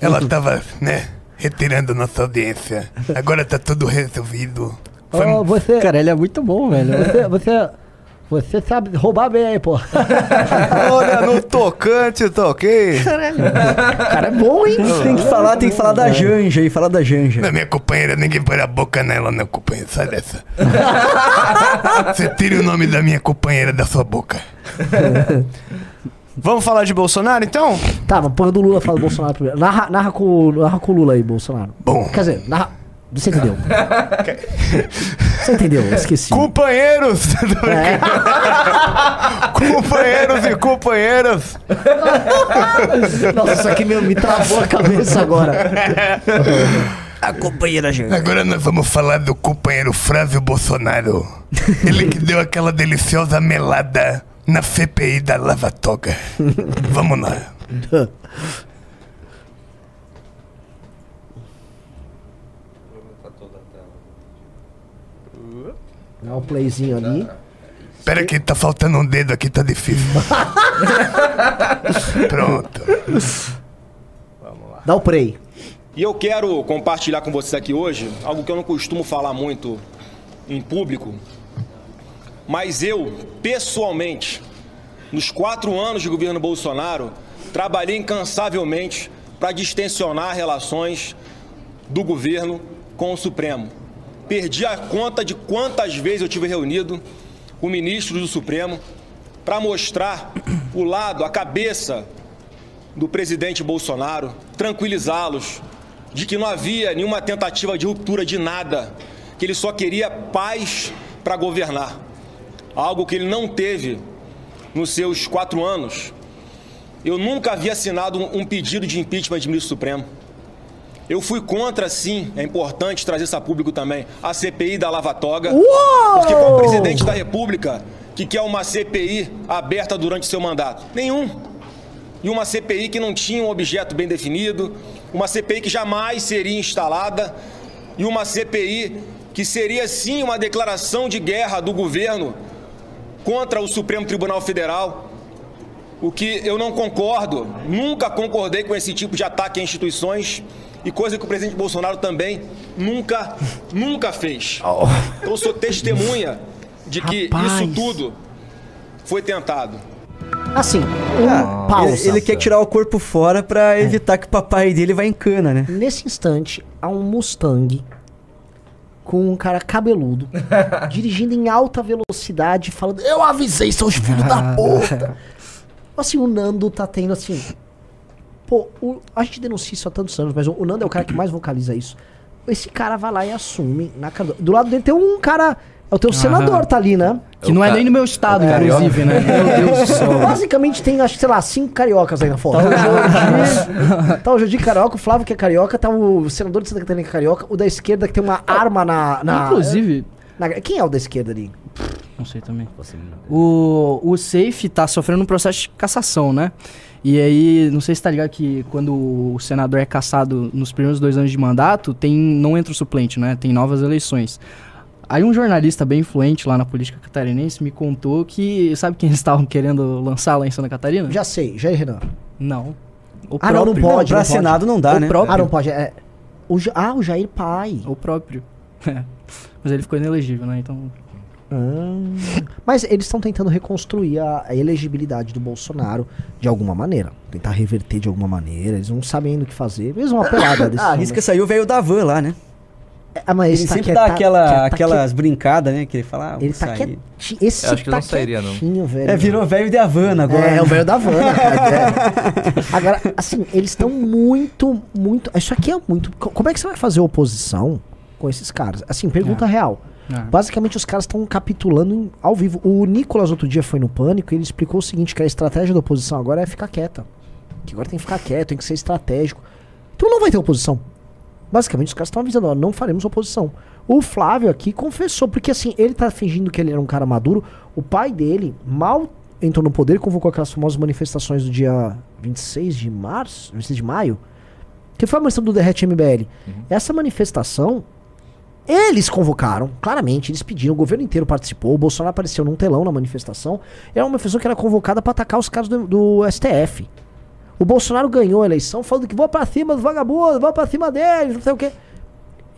ela tava, né, retirando nossa audiência. Agora tá tudo resolvido. Foi- Ô, você. Cara, ele é muito bom, velho. Você, você, você sabe roubar bem aí, pô. Olha, no tocante, toquei. O cara é bom, hein? Tem que falar, tem que falar da Janja e falar da Janja. Na minha companheira, ninguém põe a boca nela, não, companheira. Sai dessa. Você tire o nome da minha companheira da sua boca. Vamos falar de Bolsonaro, então? Tá, mas põe do Lula, fala do Bolsonaro primeiro. Narra, narra, com, narra com o Lula aí, Bolsonaro. Bom. Quer dizer, narra. Você entendeu? Você entendeu? Eu esqueci. Companheiros! É. companheiros e companheiras! Nossa, isso aqui meu, me travou a cabeça agora. A companheira Janja. Agora nós vamos falar do companheiro Flávio Bolsonaro. Ele que deu aquela deliciosa melada na CPI da Lava Toga. Vamos lá. Dá um playzinho ali. Pera que tá faltando um dedo aqui, tá difícil. Pronto. Dá o play. E eu quero compartilhar com vocês aqui hoje algo que eu não costumo falar muito em público, mas eu, pessoalmente, nos quatro anos de governo Bolsonaro, trabalhei incansavelmente para distensionar relações do governo com o Supremo. Perdi a conta de quantas vezes eu tive reunido com ministros do Supremo para mostrar o lado, a cabeça do presidente Bolsonaro, tranquilizá-los de que não havia nenhuma tentativa de ruptura de nada, que ele só queria paz para governar. Algo que ele não teve nos seus quatro anos. Eu nunca havia assinado um pedido de impeachment de ministro Supremo. Eu fui contra, sim, é importante trazer isso a público também, a CPI da Lava Toga. Porque qual presidente da República que quer uma CPI aberta durante seu mandato? Nenhum e uma CPI que não tinha um objeto bem definido, uma CPI que jamais seria instalada e uma CPI que seria sim uma declaração de guerra do governo contra o Supremo Tribunal Federal. O que eu não concordo, nunca concordei com esse tipo de ataque a instituições e coisa que o presidente Bolsonaro também nunca, nunca fez. Então eu sou testemunha de que Rapaz. isso tudo foi tentado. Assim, um pausa. Ele, ele quer tirar o corpo fora pra evitar que o papai dele vá em cana, né? Nesse instante, há um Mustang com um cara cabeludo dirigindo em alta velocidade, falando: Eu avisei, seus filhos da puta. Assim, o Nando tá tendo assim. Pô, o- a gente denuncia isso há tantos anos, mas o, o Nando é o cara que mais vocaliza isso. Esse cara vai lá e assume. Na cara do, do lado dele tem um cara. É o teu senador, tá ali, né? Que não é nem no meu estado, inclusive, né? Meu Deus do céu. Basicamente tem, acho que, sei lá, cinco cariocas aí na foto. Tá o Jordi, tá o Jordi carioca, o Flávio que é carioca, tá o senador de Santa Catarina que é carioca, o da esquerda que tem uma arma na... na Inclusive- na- quem é o da esquerda ali? Não sei também. O, o Safe tá sofrendo um processo de cassação, né? E aí, não sei se tá ligado que quando o senador é cassado nos primeiros dois anos de mandato, tem não entra o suplente, né? Tem novas eleições. Aí um jornalista bem influente lá na política catarinense me contou que... Sabe quem eles estavam querendo lançar lá em Santa Catarina? Já sei, Jair Renan. Não. O ah, não, não próprio. pode. pra não pode. Senado não dá, O né? próprio. Ah, não pode. É, o, ah, o Jair Pai. O próprio. É. Mas ele ficou inelegível, né? Então... Ah. Mas eles estão tentando reconstruir a, a elegibilidade do Bolsonaro de alguma maneira. Tentar reverter de alguma maneira. Eles não sabem ainda o que fazer. Eles vão apelar. Ah, arrisca mas- sair o velho da van lá, né? Ah, mas Ele tá sempre dá aquela, tá aquelas brincadas, né? Que ele fala, ah, Ele tá sair. quietinho. Esse Eu acho que tá não sairia, não. quietinho, velho. É, virou velho de Havana agora. É, o velho da Havana, cara. é. Agora, assim, eles estão muito, muito. Isso aqui é muito. co- Como é que você vai fazer oposição com esses caras? Assim, pergunta real. Ah. Basicamente, os caras estão capitulando em- ao vivo. O Nicolas outro dia foi no pânico e ele explicou o seguinte: que a estratégia da oposição agora é ficar quieta. Que agora tem que ficar quieto, tem que ser estratégico. Então não vai ter oposição. Basicamente, os caras estão avisando, ó, não faremos oposição. O Flávio aqui confessou, porque assim, ele tá fingindo que ele era um cara maduro. O pai dele mal entrou no poder, convocou aquelas famosas manifestações do dia 26 de março, 26 de maio, que foi a manifestação do Derrete MBL. Essa manifestação, eles convocaram, claramente, eles pediram, o governo inteiro participou, o Bolsonaro apareceu num telão na manifestação. Era uma manifestação que era convocada pra atacar os caras do, do STF. O Bolsonaro ganhou a eleição falando que vou pra cima dos vagabundos, vou pra cima deles, não sei o quê.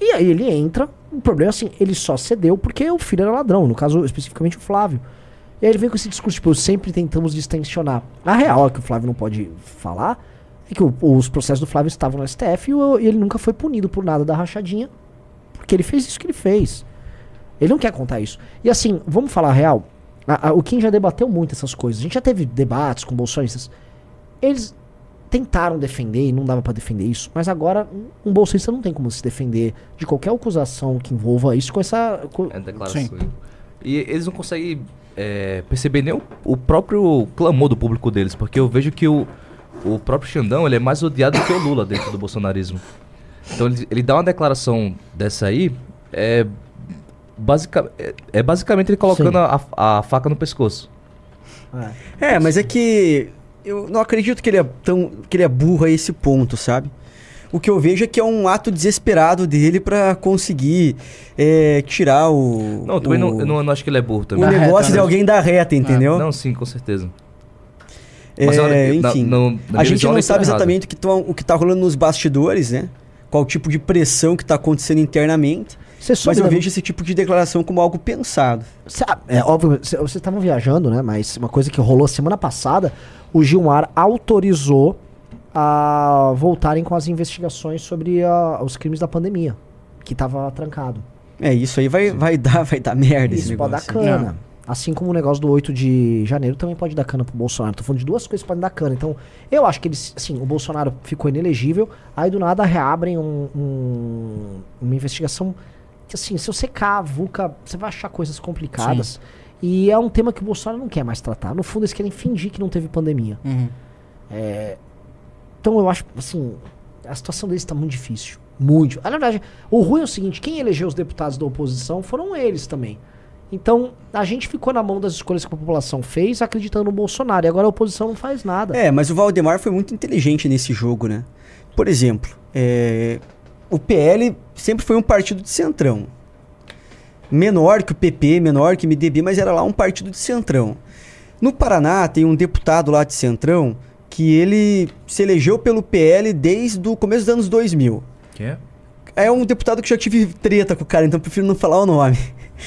E aí ele entra, o problema é assim, ele só cedeu porque o filho era ladrão, no caso especificamente o Flávio. E aí ele vem com esse discurso, tipo, sempre tentamos distensionar. A real é que o Flávio não pode falar, é que o- os processos do Flávio estavam no STF e, o- e ele nunca foi punido por nada da rachadinha, porque ele fez isso que ele fez. Ele não quer contar isso. E assim, vamos falar a real, a- a- o Kim já debateu muito essas coisas, a gente já teve debates com bolsonistas, eles tentaram defender e não dava pra defender isso, mas agora um bolsonista não tem como se defender de qualquer acusação que envolva isso com essa... com- É declaração. E eles não conseguem é, perceber nem o, o próprio clamor do público deles, porque eu vejo que o, o próprio Xandão ele é mais odiado do que o Lula dentro do bolsonarismo. Então ele, ele dá uma declaração dessa aí, é, basica, é, é basicamente ele colocando Sim. a, a faca no pescoço. É, mas é que eu não acredito que ele é tão que ele é burro a esse ponto, sabe? O que eu vejo é que é um ato desesperado dele pra conseguir é, tirar o. Não, eu também o, não, eu não, eu não acho que ele é burro o também. negócio de alguém da reta, entendeu? Não, sim, com certeza. É, Mas olha, na- enfim, no- na minha a gente não estão sabe exatamente o que, tão- o que tá rolando nos bastidores, né? Qual tipo de pressão que tá acontecendo internamente. Você soube, Mas eu né, vejo esse tipo de declaração como algo pensado. Cê- É óbvio, cê- vocês estavam viajando, né? Mas uma coisa que rolou semana passada, o Gilmar autorizou a voltarem com as investigações sobre a- os crimes da pandemia, que tava trancado. É, isso aí vai, vai, dar, vai dar merda esse Isso pode dar negócio. cana. Assim como o negócio do 8 de janeiro também pode dar cana pro Bolsonaro. Tô falando de duas coisas que podem dar cana. Então, eu acho que eles, assim, o Bolsonaro ficou inelegível, aí do nada reabrem um- um- uma investigação que, assim, se você cavuca, você vai achar coisas complicadas. E é um tema que o Bolsonaro não quer mais tratar. No fundo, eles querem fingir que não teve pandemia. Uhum. É, então eu acho, assim, a situação deles está muito difícil. Muito. Ah, na verdade, o ruim é o seguinte: quem elegeu os deputados da oposição foram eles também. Então, a gente ficou na mão das escolhas que a população fez, acreditando no Bolsonaro. E agora a oposição não faz nada. É, mas o Valdemar foi muito inteligente nesse jogo, né? Por exemplo, é, o PL sempre foi um partido de centrão. Menor que o PP, menor que o MDB, mas era lá um partido de centrão. No Paraná tem um deputado lá de centrão que ele se elegeu pelo PL desde o começo dos anos 2000. Quem é? É um deputado que já tive treta com o cara, então prefiro não falar o nome.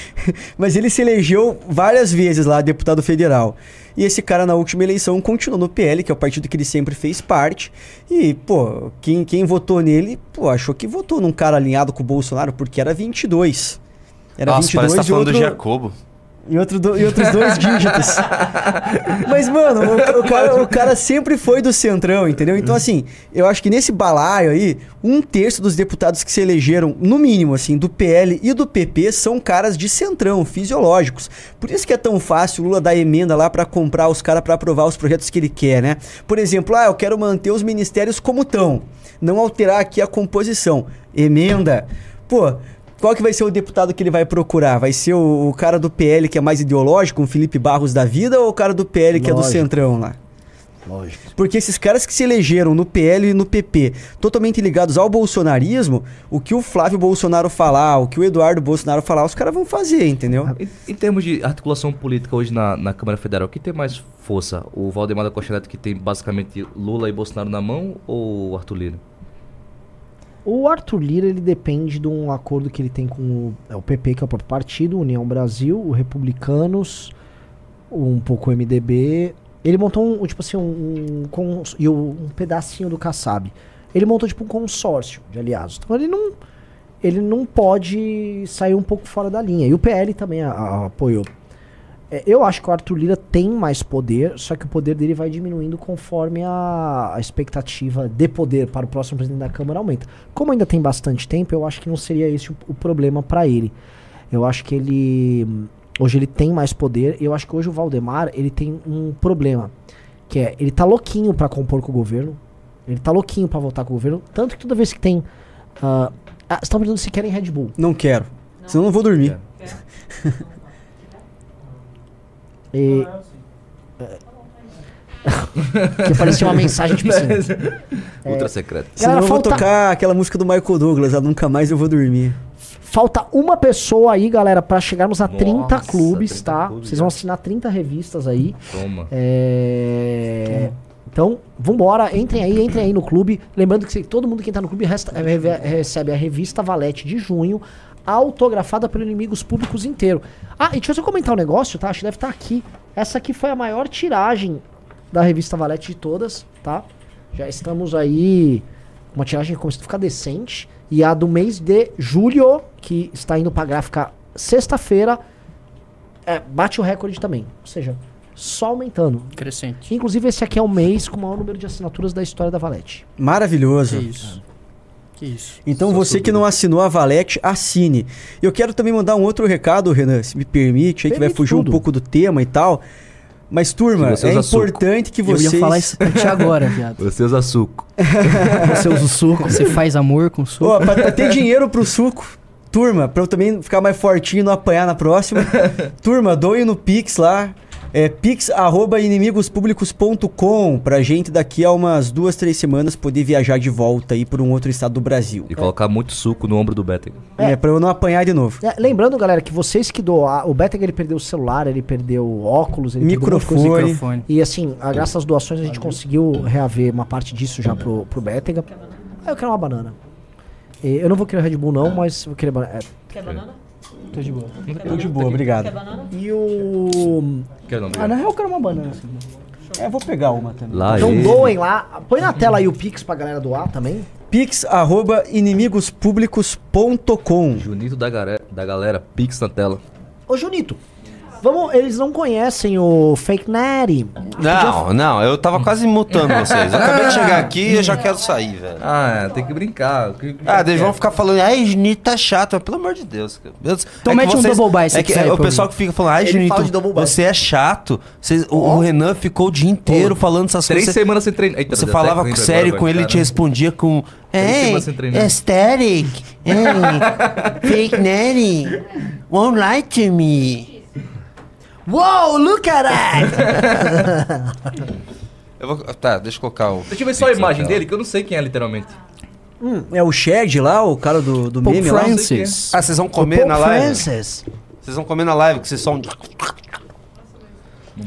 Mas ele se elegeu várias vezes lá, deputado federal. E esse cara, na última eleição, continuou no PL, que é o partido que ele sempre fez parte. E, pô, quem, quem votou nele, pô, achou que votou num cara alinhado com o Bolsonaro, porque era 22. Era Nossa, 22 parece que tá e falando do outro- Jacobo. e, outro do- e outros dois dígitos. Mas, mano, o, o cara, o cara sempre foi do Centrão, entendeu? Então, assim, eu acho que nesse balaio aí, um terço dos deputados que se elegeram, no mínimo, assim, do PL e do PP, são caras de Centrão, fisiológicos. Por isso que é tão fácil o Lula dar emenda lá pra comprar os caras pra aprovar os projetos que ele quer, né? Por exemplo, ah, eu quero manter os ministérios como estão, não alterar aqui a composição. Emenda. Pô, qual que vai ser o deputado que ele vai procurar? Vai ser o, o cara do PL que é mais ideológico, o Felipe Barros da vida, ou o cara do PL que é do Lógico. Centrão lá? Lógico. Porque esses caras que se elegeram no PL e no PP, totalmente ligados ao bolsonarismo, o que o Flávio Bolsonaro falar, o que o Eduardo Bolsonaro falar, os caras vão fazer, entendeu? Em, em termos de articulação política hoje na, na Câmara Federal, quem tem mais força? O Valdemar da Costa Neto, que tem basicamente Lula e Bolsonaro na mão, ou o Arthur Lira? O Arthur Lira, ele depende de um acordo que ele tem com o, é, o PP, que é o próprio partido, União Brasil, o Republicanos, um pouco o MDB. Ele montou um, tipo assim, um, um, o- um pedacinho do Kassab. Ele montou tipo um consórcio de aliados. Então ele não, ele não pode sair um pouco fora da linha. E o PL também a- a- apoiou. É, eu acho que o Arthur Lira tem mais poder, só que o poder dele vai diminuindo conforme a, a expectativa de poder para o próximo presidente da Câmara aumenta. Como ainda tem bastante tempo, eu acho que não seria esse o, o problema para ele. Eu acho que ele. Hoje ele tem mais poder. Eu acho que hoje o Valdemar ele tem um problema. Que é, ele tá louquinho pra compor com o governo. Ele tá louquinho pra votar com o governo. Tanto que toda vez que tem. ah, ah, vocês estão perguntando se querem Red Bull. Não quero. Senão eu não vou dormir. E... que parecia uma mensagem tipo assim. Ultra secreta. Senão Galera, eu vou falta- tocar aquela música do Michael Douglas, a Nunca Mais Eu Vou Dormir. Falta uma pessoa aí, galera, pra chegarmos a 30 Nossa, clubes, 30 tá? clubes, Vocês vão assinar 30 revistas aí. Toma. É... Então, vambora, entrem aí, entrem aí no clube. Lembrando que todo mundo que tá no clube resta- eh, recebe a revista Valete de junho, autografada pelo Inimigos Públicos inteiro. Ah, e deixa eu só comentar um negócio, tá? Acho que deve estar aqui. Essa aqui foi a maior tiragem da revista Valete de todas, tá? Já estamos aí uma tiragem que começou a ficar decente. E a do mês de julho, que está indo pra gráfica sexta-feira, é, bate o recorde também. Ou seja, só aumentando. Crescente. Inclusive, esse aqui é o mês com o maior número de assinaturas da história da Valete. Maravilhoso. Que isso. Que isso. Então Só você que não assinou a Valete, assine. Eu quero também mandar um outro recado, Renan, se me permite, aí que vai fugir tudo. um pouco do tema e tal. Mas, turma, é usa suco. importante que Eu vocês... ia falar isso pra ti agora, viado. Você usa suco. Você usa o suco. Você faz amor com suco? Ó, pra, pra ter dinheiro pro suco, turma, pra eu também ficar mais fortinho e não apanhar na próxima. turma, doem no Pix lá. É pix.inimigospublicos.com pra gente daqui a umas duas, três semanas poder viajar de volta aí pra um outro estado do Brasil. E colocar muito suco no ombro do Better. É, pra eu não apanhar de novo. É, lembrando, galera, que vocês que doar. O Beteg ele perdeu o celular, ele perdeu o óculos, ele perdeu monte de coisa. Microfone. Microfone. E assim, a- graças às doações a gente conseguiu reaver uma parte disso já pro, pro Betega. Ah, eu quero uma banana. Eu não vou querer Red Bull não, mas vou querer banana. É, Quer banana? Tô de boa. Tô de boa, obrigado. E o. Quer não, Ah, na real eu quero uma banana. É, vou pegar uma também. Lá Então ele. doem lá. Põe na tela aí o Pix pra galera doar também. pix.inimigospublicos.com Junito da, galera, da galera, Pix na tela. Ô, Junito. Vamos, eles não conhecem o Fake Natty. Não, não, eu tava quase mutando vocês. Eu acabei de chegar aqui e eu já quero sair, velho. Ah, tem que brincar. Que- Ah, eles vão ficar falando, ai, Junito tá chato, mas pelo amor de Deus. cara. Eu- Então é que mete um double buy se É que quiser, é o pra pessoal mim. que fica falando, ai, Ele Junito, fala de double buy. você é chato. Vocês- o, o Renan ficou o dia inteiro falando essas Três coisas. semanas sem treinar. Eita, Você até falava sério agora, com ele e te respondia com. Três Ei, semanas sem treinar. aesthetic, ei, fake nanny, won't lie to me. Uou, look at that! Eu vou, tá, deixa eu colocar o. Deixa eu ver só a imagem dele, que eu não sei quem é literalmente. É o Shed lá, o cara do, do Pope meme lá. Francis. Ah, vocês vão comer na live? Francis. Vocês vão comer na live, que vocês são.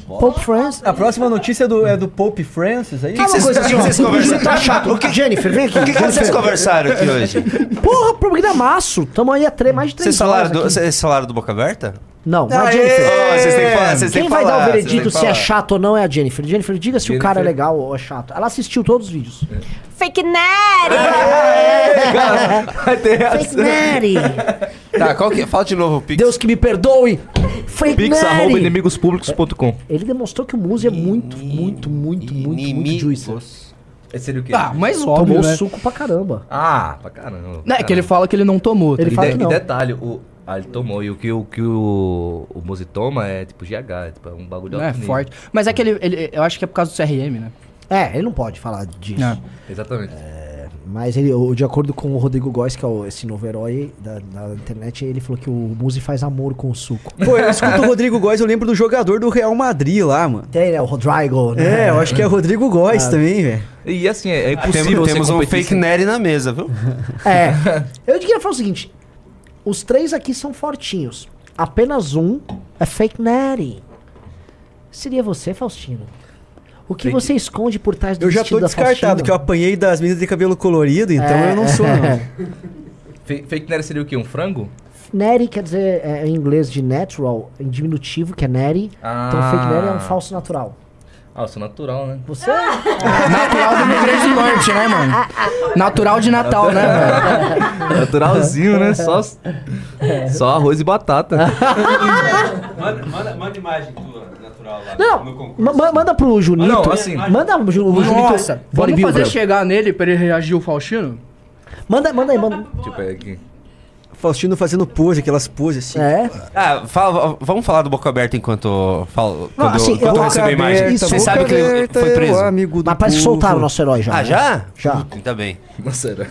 Pope Francis. A próxima notícia é do, é do Pope Francis aí? que vocês- coisa o que vocês conversaram? Tá chato. O que- Jennifer, vem aqui. O que, que vocês conversaram aqui hoje? Porra, programaço. Tamo aí há tre- mais de três Vocês falaram, do, vocês falaram do Boca Aberta? Não, não é a! Jennifer. Ô, vocês têm que falar, vocês têm Quem que vai dar falar, o vocês veredito se é chato ou não é a Jennifer. Jennifer, diga se o cara é legal ou é chato. Ela assistiu todos os vídeos. Fake Nerd! Vai ter Fake. Neri. Tá, qual que é? Fala de novo o Pix. Deus que me perdoe. Fake Pix arroba inimigospublicos.com. Ele demonstrou que o Muzi é muito, muito, muito, muito, muito juicy. Esse seria o quê? Ah, mas Tomou óbvio, né? suco pra caramba. Ah, pra caramba. Não, é que ele fala que ele não tomou. tá Ele E, fala de- que e não. detalhe, o. Ah, ele tomou. E o que o, que o, o Muzi toma é tipo GH, é tipo, é um bagulho de Não é nível. forte. Mas é que ele, ele- Eu acho que é por causa do CRM, né? É, ele não pode falar disso. Não. Exatamente. Mas ele, o- de acordo com o Rodrigo Góes, que é o- esse novo herói da, da internet, ele falou que o Muzi faz amor com o suco. Pô, eu escuto o Rodrigo Góes, eu lembro do jogador do Real Madrid lá, mano. Tem, né? O Rodrigo, né? É, eu acho que é Rodrigo Góes Ah. também, velho. E assim, é, é impossível Temos, temos um fake nerd na mesa, viu? É. Eu queria falar o seguinte: os três aqui são fortinhos. Apenas um é fake natty. Seria você, Faustino? O que você esconde por trás do Eu já tô descartado, que eu apanhei das meninas de cabelo colorido, então É, eu não sou, não. Fe- Fake nerd seria o quê? Um frango? Natty quer dizer, é, em inglês, de natural, em diminutivo, que é natty. Então Ah. fake natty é um falso natural. Ah, eu sou natural, né? Você? Natural do Rio Grande do Norte, né, mano? Natural de Natal, né, velho? Naturalzinho, né? Só, só arroz e batata. Manda, manda, manda imagem tua natural lá Não, ma- ma- manda pro Junito. Não, assim- Manda o Ju- Junito. Nossa, vamos fazer chegar nele pra ele reagir o Faustino? Manda, manda aí, manda. Deixa eu pegar aqui. Faustino fazendo pose, aquelas poses assim. É. Ah, fala- vamos falar do Boca Aberta enquanto, falo, quando, assim, quando eu- eu receber a imagem. Isso, Você sabe que ele foi preso. o amigo Mas parece que soltaram o nosso herói já, Ah, né? já? Já. Ainda bem. Nossa, herói.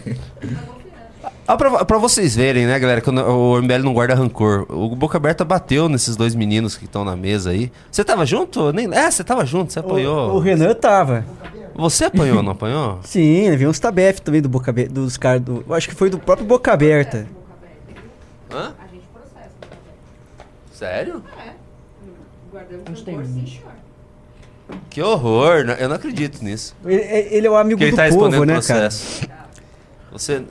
Ah, pra, pra vocês verem, né, galera, que o o MBL não guarda rancor. O Boca Aberta bateu nesses dois meninos que estão na mesa aí. Você tava junto? Nem... É, você tava junto, você apoiou. O Renan tava. Você apanhou, não apanhou? Sim, levei uns tabef também do Boca Aberta, dos caras do. eu Acho que foi do próprio Boca Aberta. Hã? Sério? Guardamos tem rancor, sim, senhor. Que horror, né? eu não acredito nisso. Ele, ele é o amigo Que ele do tá povo, respondendo né, processo. Você.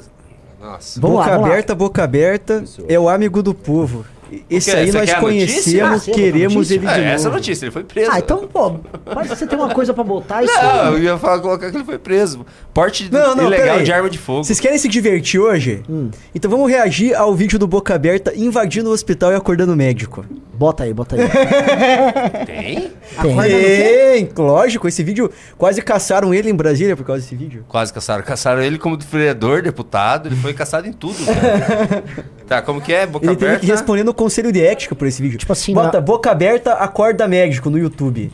Nossa. boca aberta, boca aberta, é o amigo do povo. Esse aí nós notícia? conhecemos, Ah, você queremos ele de É, novo. essa é a notícia, ele foi preso. Ah, então, pô, pode você ter uma coisa pra botar isso. Não, eu ia falar, colocar que ele foi preso. Porte Não, não, ilegal de arma de fogo. Vocês querem se divertir hoje? Hum. Então vamos reagir ao vídeo do Boca Aberta invadindo o hospital e acordando o médico. Bota aí, bota aí. Tem? Tem, lógico. Esse vídeo quase caçaram ele em Brasília por causa desse vídeo. Quase caçaram. Caçaram ele como vereador, deputado. Ele foi caçado em tudo, cara. tá, como que é? Boca Ele teve aberta? que responder no conselho de ética por esse vídeo. Tipo assim, Bota Boca Aberta, acorda médico no YouTube.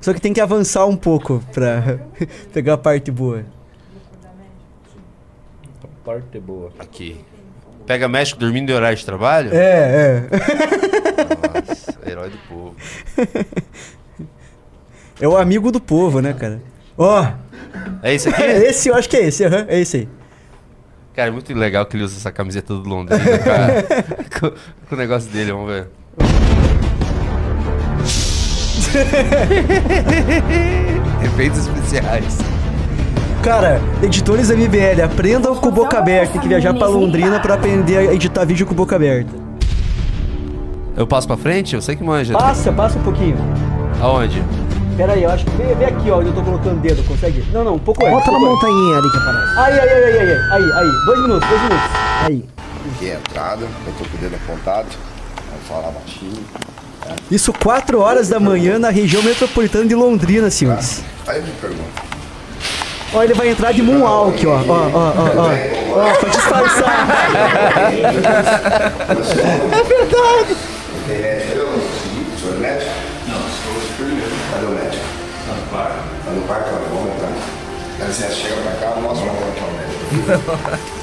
Só que tem que avançar um pouco pra pegar a parte boa. Parte boa. Aqui. Pega médico dormindo em horário de trabalho? É, é. Nossa, herói do povo. É o amigo do povo, né, cara? Ó. É esse aqui? esse eu acho que é esse, aham, é esse aí. Cara, é muito legal que ele usa essa camiseta do Londrina, cara. com, com o negócio dele, vamos ver. Efeitos especiais. Cara, editores da MBL, aprendam com boca aberta. Tem que viajar pra Londrina pra aprender a editar vídeo com boca aberta. Eu passo pra frente? Eu sei que manja. Passa, passa um pouquinho. Aonde? Pera aí, eu acho que. Vem, vem aqui, ó, onde eu tô colocando o dedo, consegue? Não, não, um pouco antes. Bota na montanha ali que aparece. Aí, aí, aí, aí, aí, aí, aí. Dois minutos, dois minutos. Aí. Aqui é a entrada, eu tô com o dedo apontado. Vamos falar baixinho. Isso 4 horas da manhã na região metropolitana de Londrina, senhores. Aí eu me pergunto. Ó, ele vai entrar de Moonwalk, ó. Ó, ó, ó, ó. Ó, pra disfarçar. É verdade. Tem médico? Eu? O senhor é médico? Não, sou enfermeiro. Cadê o médico? Tá no quarto. Tá no quarto? Tá, vamos entrar. Dá licença, chega pra cá, mostra uma foto ao médico.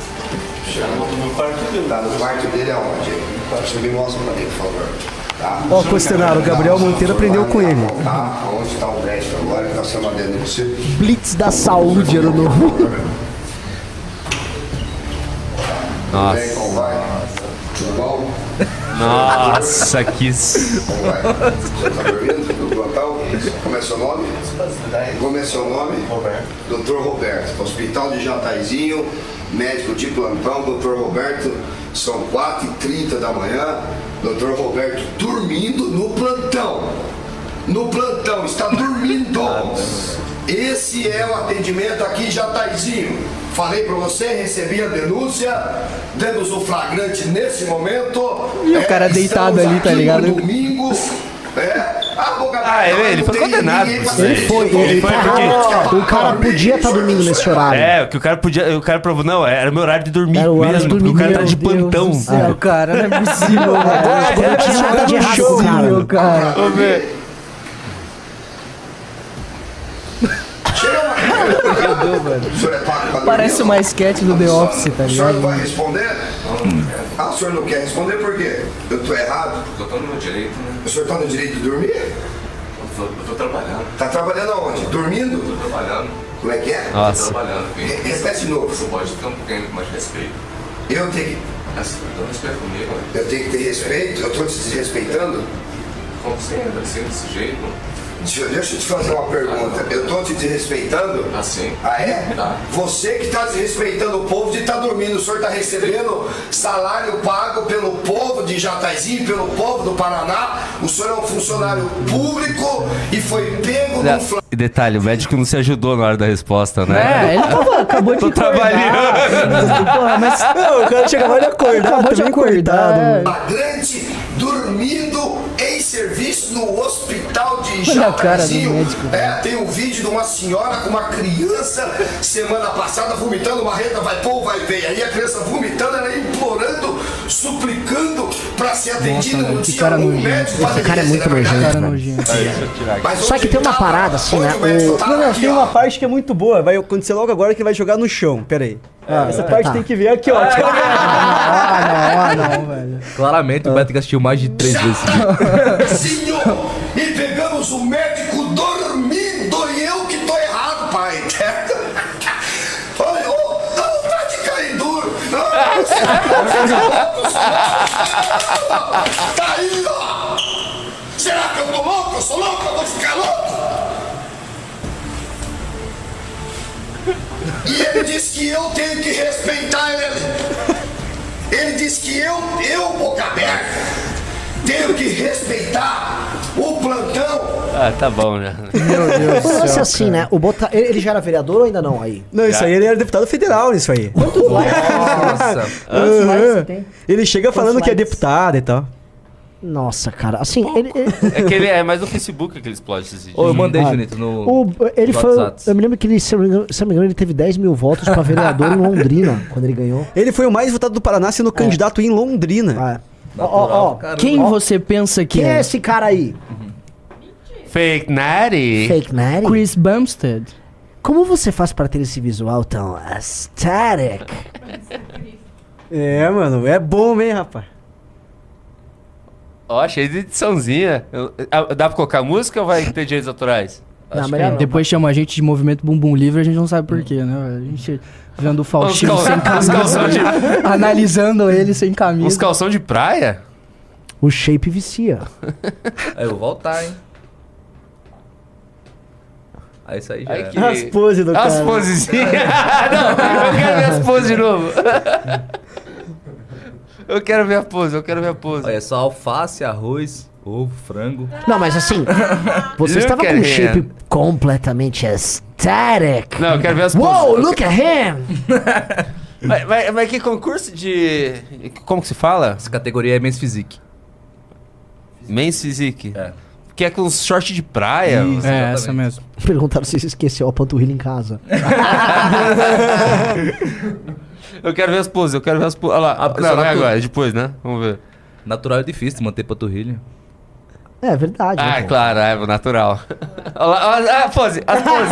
Chega no quarto dele. Tá no quarto dele aonde? Você me mostra pra mim, por favor. Tá? Ó, Costenaro, o Gabriel Monteiro aprendeu com ele. Tá, onde está o médico agora que tá sendo em você? Blitz da saúde, ano novo. Nossa. Tudo bem, como vai? Tudo bom? Nossa, que. Como é seu nome? Como é seu nome? Roberto. Doutor Roberto, Hospital de Jataizinho, médico de plantão, doutor Roberto, são 4h30 da manhã, doutor Roberto dormindo no plantão. No plantão, está dormindo. Esse é o atendimento aqui Jataizinho. Falei pra você, recebi a denúncia, temos o flagrante nesse momento. E o cara deitado ali, tá ligado? No domingo. É, a boca Ah, ele, ele foi condenado. Ele foi, ele foi tá porque-. O cara podia estar dormindo nesse horário. É, que o cara podia. O cara provou. Não, era meu horário de dormir Era o horário mesmo. de porque o cara dormir, tá de Deus plantão. céu, cara, não é possível, Não tinha nada de errado com o cara. Meu cara. Ver. O senhor é pago pra Parece uma sketch do The Office, tá O senhor não ligado? vai responder? Ah, o senhor não quer responder por quê? Eu tô errado? Eu tô no meu direito, né? O senhor tá no direito de dormir? Eu tô, eu tô trabalhando. Tá trabalhando aonde? Dormindo? Eu tô trabalhando. Como é que é? Nossa. Tô trabalhando. Re- Repete de novo. Você pode ter um pouquinho mais de respeito. Eu tenho que, Assim, então respeito comigo, né? eu tenho que ter respeito? Eu tô te desrespeitando? Como sempre, assim, desse jeito. Deixa, eu- deixa eu te fazer uma pergunta. Eu tô te desrespeitando? Assim. Ah, é? Tá. Você que está desrespeitando o povo de estar dormindo. O senhor está recebendo salário pago pelo povo de Jataizinho, pelo povo do Paraná. O senhor é um funcionário público e foi pego no fla... E detalhe, o médico não se ajudou na hora da resposta, né? É, ele tava, acabou de Tô trabalhando. Porra, mas Não, o cara chegava de acordar, acabou de acordar. coitado. flagrante dormindo em serviço no hospital É, tem um vídeo de uma senhora com uma criança semana passada vomitando, uma reta vai pôr, vai ver. Aí a criança vomitando, ela implorando ser atendido velho, no que cara um nojento. médico Esse cara é muito nojento, Só que tem uma parada assim, né? O... Não, não, tem uma parte que é muito boa. Vai acontecer logo agora que vai jogar no chão. Pera aí. Essa parte tá. tem que ver aqui, ó. Aqui, ó. Ah, não, ah, não, velho. Claramente o Beto assistiu mais de três vezes. Senhor, e pegamos o médico tá aí, ó. Será que eu tô louco? Eu sou louco? Eu vou ficar louco? E ele disse que eu tenho que respeitar ele. Ele disse que eu, eu, boca aberta, tenho que respeitar o plantão. Ah, tá bom já. Meu Deus do lance é assim, né? O Bota... ele, ele já era vereador ou ainda não aí? Não, isso aí ele era deputado federal nisso aí. Quantos likes? Nossa. Quantos likes você tem? Ele chega Quantos falando que é likes? deputado e tal. Nossa, cara, assim, ele... ele- É que ele é mais no Facebook que ele explode esses vídeos. Ô, eu mandei, Ah, Junito, no. O, ele no foi. WhatsApp. Eu me lembro que ele, se eu não me engano, ele teve 10 mil votos pra vereador em Londrina, quando ele ganhou. Ele foi o mais votado do Paraná sendo candidato em Londrina. Ah, Ó, ó, ó. Quem você pensa que Quem é é? esse cara aí? Fake Natty. Fake Natty? Chris Bumstead. Como você faz pra ter esse visual tão aesthetic? É, mano, é bom, hein, rapaz. Ó, cheio de ediçãozinha. Eu- ah, Dá pra colocar música ou vai ter direitos autorais? Não, melhor não. Depois chama a gente de movimento bumbum livre, a gente não sabe porquê, né? A gente vendo o Faustino sem camisa, calção de- analisando ele sem camisa. calção de praia? O shape vicia. Aí eu vou voltar, hein? Aí isso aí já era. que- As poses do As cara. posezinhas. Não, eu quero ver as poses de novo. Eu quero ver a pose, eu quero ver a pose. Olha, é só alface, arroz, ovo, frango. Não, mas assim, você estava com um him. shape completamente aesthetic. Não, eu quero ver as poses. Uou, look at him! Mas, mas- mas que concurso de. Como que se fala? Essa categoria é Men's Physique. Men's Physique. É. Que é com short de praia. Isso. É, essa mesmo. Perguntaram se você esqueceu a panturrilha em casa. Eu quero ver as poses, eu quero ver as poses. Olha lá. Ah, não, não é agora, é depois, né? Vamos ver. Natural é difícil de manter panturrilha. É verdade. Ah, né, é pô? claro, é natural. Olha a pose, as poses.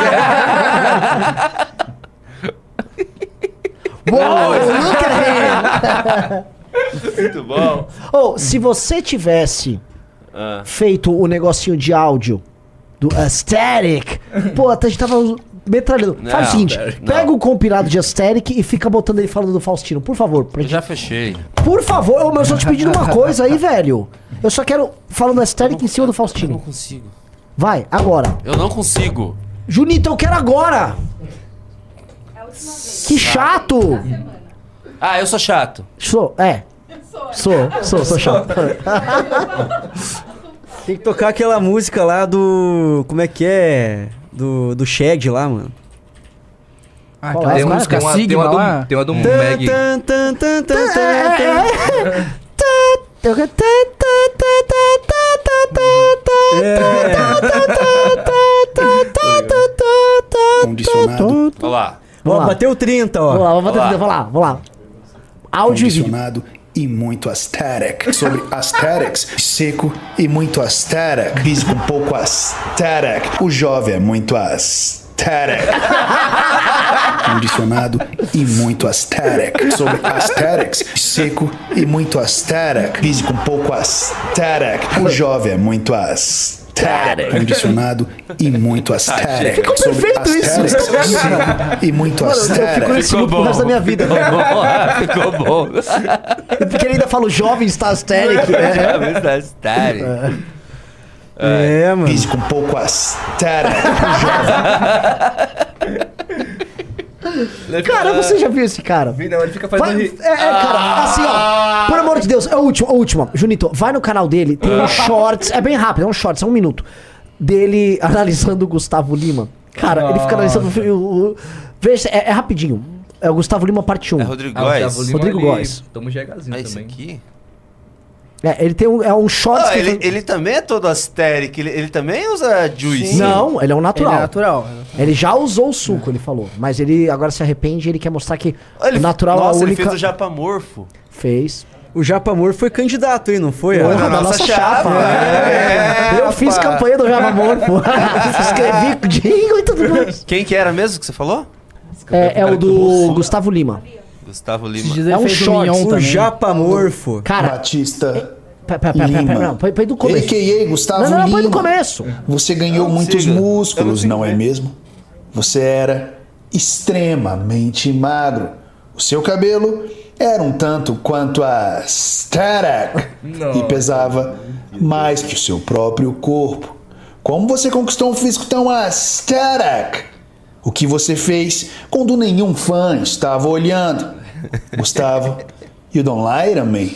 Uou, look at him! Muito bom. Ou, se você tivesse Ah. feito o negocinho de áudio do Aesthetic, pô, a gente tava metralhando. Faz Não, o seguinte, não. pega o compilado de Aesthetic e fica botando ele falando do Faustino, por favor. pra Eu gente- já fechei. Por favor, ô, mas eu só te pedindo uma coisa aí, velho. Eu só quero falando Aesthetic em cima do Eu não Faustino. consigo. Vai, agora. Eu não consigo. Junito, eu quero agora! Que chato! Ah, eu sou chato. Sou, é. Sou, sou, sou chato. Tem que tocar aquela música lá do. Como é que é? Do, do Shed lá, mano. Ah, Qual aquela é? Tem uma, música tem uma, tem Sigma uma lá. do, tem uma do Meg. Condicionado, Olha lá. Vamos lá. bateu 30, ó. Vamos lá, vamos Vamos lá. lá, vamos lá, vamos lá. Áudio e vídeo. condicionado e muito aesthetic. Sobre aesthetics, seco e muito aesthetic. Físico um pouco aesthetic. O jovem é muito aesthetic. Condicionado e muito aesthetic. Sobre aesthetics, seco e muito aesthetic. Físico um pouco aesthetic. O jovem é muito aesthetic. Condicionado e muito aesthetic. Ficou Sobre perfeito isso. e muito Mano, eu fico aesthetic. nesse loop pro resto da minha vida. Ficou bom. Porque ele ainda fala o jovem está aesthetic. É, né? verdade. É, mano. Físico um pouco aesthetic. Cara, você já viu esse cara? Não, ele fica Vai- fazendo rir. é, é, cara, assim, ó. Por amor de Deus, é o último, é o último. Junito, vai no canal dele, tem um shorts, é bem rápido, é um shorts, é um minuto. Dele analisando o Gustavo Lima. Cara, ele fica analisando o. o- Veja, é, é rapidinho. É o Gustavo Lima parte 1. É Rodrigo Ah, o Góes. Rodrigo Góes. Toma um GHzinho É esse também. aqui? É, ele tem um, é um shorts Ah, ele, ele também é todo aesthetic. Ele, ele também usa juice. Não, ele é um Ele natural. é natural. Ele já usou o suco, ele falou. Mas ele agora se arrepende e ele quer mostrar que Ele, o natural nossa, é a ele única. fez o japamorfo. Fez. O Japamor foi candidato, hein? Não foi? Porra, Ah, da nossa chapa. É, eu fiz campanha do Java Amor, pô. Escrevi jingle e tudo mais. Quem que era mesmo que você falou? É, é o do Gustavo Lima. Gustavo Lima. É um short. O Japamorfo. Cara, Batista. Pera, pera, pera, Lima. pera, não, põe, do começo. A.K.A. Gustavo Não, não, põe do começo. Você ganhou muitos músculos, não é mesmo? Você era extremamente magro. O seu cabelo era um tanto quanto a Static e pesava mais que o seu próprio corpo. Como você conquistou um físico tão aesthetic? O que você fez quando nenhum fã estava olhando? Gustavo, you don't lie to me.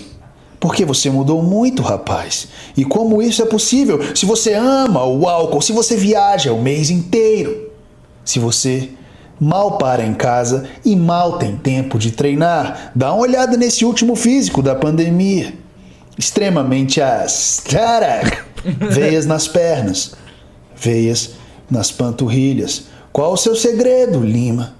Porque você mudou muito, rapaz. E como isso é possível se você ama o álcool, se você viaja o mês inteiro? Se você mal para em casa e mal tem tempo de treinar, dá uma olhada nesse último físico da pandemia. Extremamente aesthetic. Veias nas pernas, veias nas panturrilhas. Qual o seu segredo, Lima?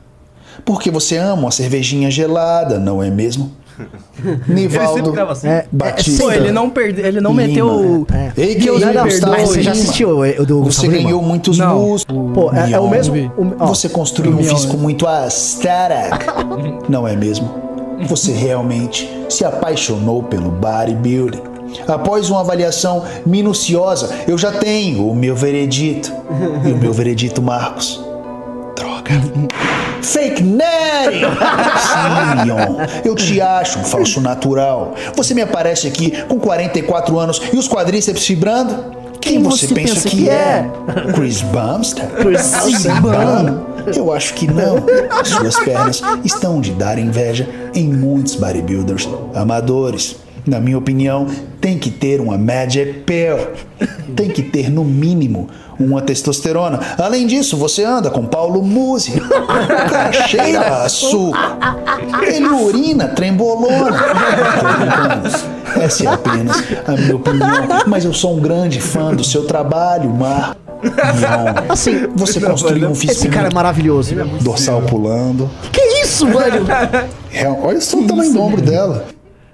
Porque você ama uma cervejinha gelada, não é mesmo? Nivaldo É, Batista. Pô, ele não, perde, ele não Lima. meteu. É. Me Ei, perdoe. Gustavo Mas você já Lima. assistiu o, o do Você Gustavo Lima? ganhou muitos Não. músculos. Pô, é, é o mesmo. o- ó, Você construiu um físico é. muito aesthetic, não é mesmo? Você realmente se apaixonou pelo bodybuilding. Após uma avaliação minuciosa, eu já tenho o meu veredito. E o meu veredito, Marcos. Droga. Fake Nerd! Sim, Mion. Eu te acho um falso natural. Você me aparece aqui com 44 anos e os quadríceps fibrando? Quem, você, pensa, que, é? Chris Bumstead? Chris Você é Bum. Eu acho que não. Suas pernas estão de dar inveja em muitos bodybuilders amadores. Na minha opinião, tem que ter uma Magic Pill. Tem que ter, no mínimo, uma testosterona. Além disso, você anda com Paulo Musi. O cara cheira a açúcar. Ele urina trembolona. Essa é apenas a minha opinião. Mas eu sou um grande fã do seu trabalho, Mar. Mion. Assim, Você construiu um físico Esse cara é maravilhoso. dorsal pulando. Que isso, mano? É, olha só o tamanho do ombro dela.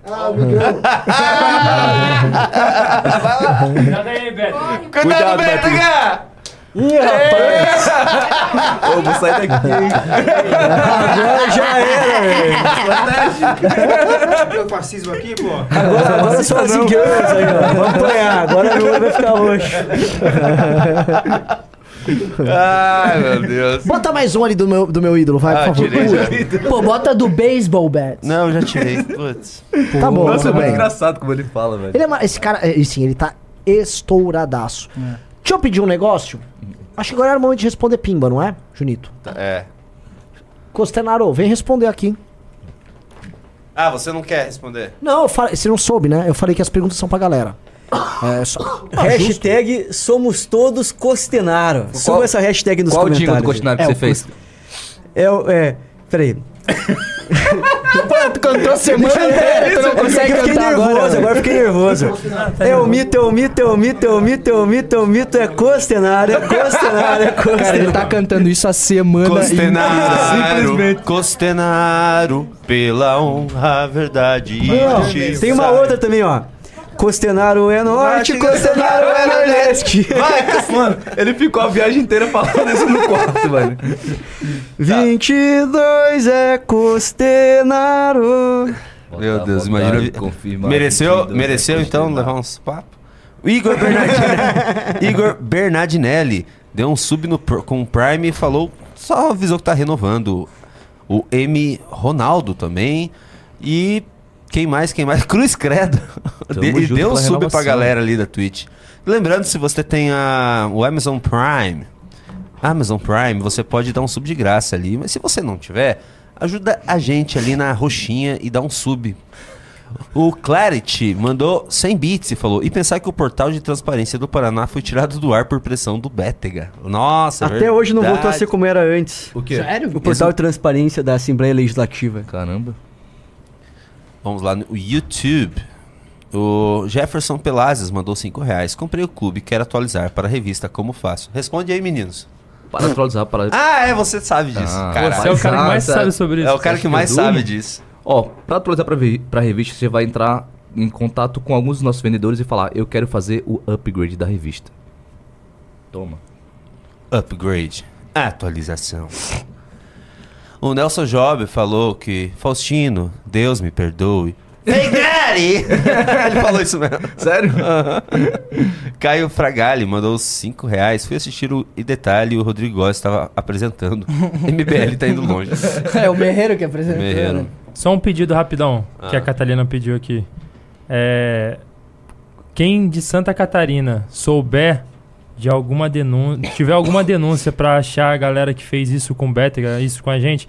Cuidado aí, Beto. Cuidado, Beto. Ih, rapaz! Ô, vou sair daqui, hein? Agora já era, velho. Eu fascismo aqui, pô. Agora, agora só as enganas aí, ó. Vamos apanhar. Agora não vai ficar roxo. Ai, meu Deus. Bota mais um ali do meu, do meu ídolo, vai, Ah, por favor. tirei já. Pô, bota do baseball bat. Não, já tirei. Putz. Tá bom, Nossa, é tudo muito bem. engraçado como ele fala, velho. Ele é ma- esse cara, é, sim, ele tá estouradaço. Deixa eu pedir um negócio. Acho que agora era o momento de responder pimba, não é, Junito? É. Costenaro, vem responder aqui. Ah, você não quer responder? Não, eu falei, você não soube, né? Eu falei que as perguntas são pra galera. É só. Hashtag somos todos Costenaro. Suba essa hashtag nos Qual o comentários. jingle do Costenaro que É, você o fez? É, o- é, peraí. Pô, tu cantou a semana inteira, tu não É consegue eu fiquei cantar nervoso, agora. agora, eu fiquei nervoso. É o mito, é o mito, é o mito, é o mito, é o mito, é o mito, é Costenaro, é Costenaro, é Costenaro. Cara, ele tá cantando isso a semana Costenaro, Simplesmente. Costenaro, pela honra, verdade e tem uma outra também, ó. Costenaro é norte, Costenaro é nordeste. Vai, mano, ele ficou a viagem inteira falando isso no quarto, mano. 22 é Costenaro. Meu Deus, imagina. confirmar Mereceu, 22 mereceu é então levar uns papos? Igor Bernardinelli, Igor Bernardinelli deu um sub no, com o Prime e falou, só avisou que tá renovando. O M Ronaldo também. E quem mais? Quem mais? Cruz Credo. Tamo junto deu um sub pra galera ali da Twitch. Lembrando, se você tem a, o Amazon Prime, Amazon Prime, você pode dar um sub de graça ali. Mas se você não tiver, ajuda a gente ali na roxinha e dá um sub. O Clarity mandou 100 bits e falou: E pensar que o portal de transparência do Paraná foi tirado do ar por pressão do Bétega. Nossa, Até hoje não voltou a verdade. ser como era antes. O quê? Sério? O portal de transparência da Assembleia Legislativa. Caramba. Vamos lá no YouTube. O Jefferson Pelazes mandou 5 reais. Comprei o clube, quero atualizar para a revista Como Faço. Responde aí, meninos. Para atualizar, para. Ah, é, você sabe disso. Ah, caralho. Você é o cara que mais sabe sobre isso. É o cara que mais sabe disso. Ó, pra atualizar vi- pra revista, você vai entrar em contato com alguns dos nossos vendedores e falar: Eu quero fazer o upgrade da revista. Toma. Upgrade. Atualização. O Nelson Job falou que Faustino, Deus me perdoe. Hey, Daddy! Ele falou isso mesmo. Sério? Caio Fragali mandou 5 reais. Fui assistir o E Detalhe e o Rodrigo Góes estava apresentando. MBL tá indo longe. é o Merreiro que apresentou. Merreiro. né? Só um pedido rapidão que Ah. a Catalina pediu aqui. É, quem de Santa Catarina souber de alguma denúncia, tiver alguma denúncia pra achar a galera que fez isso com o Bétega, isso com a gente,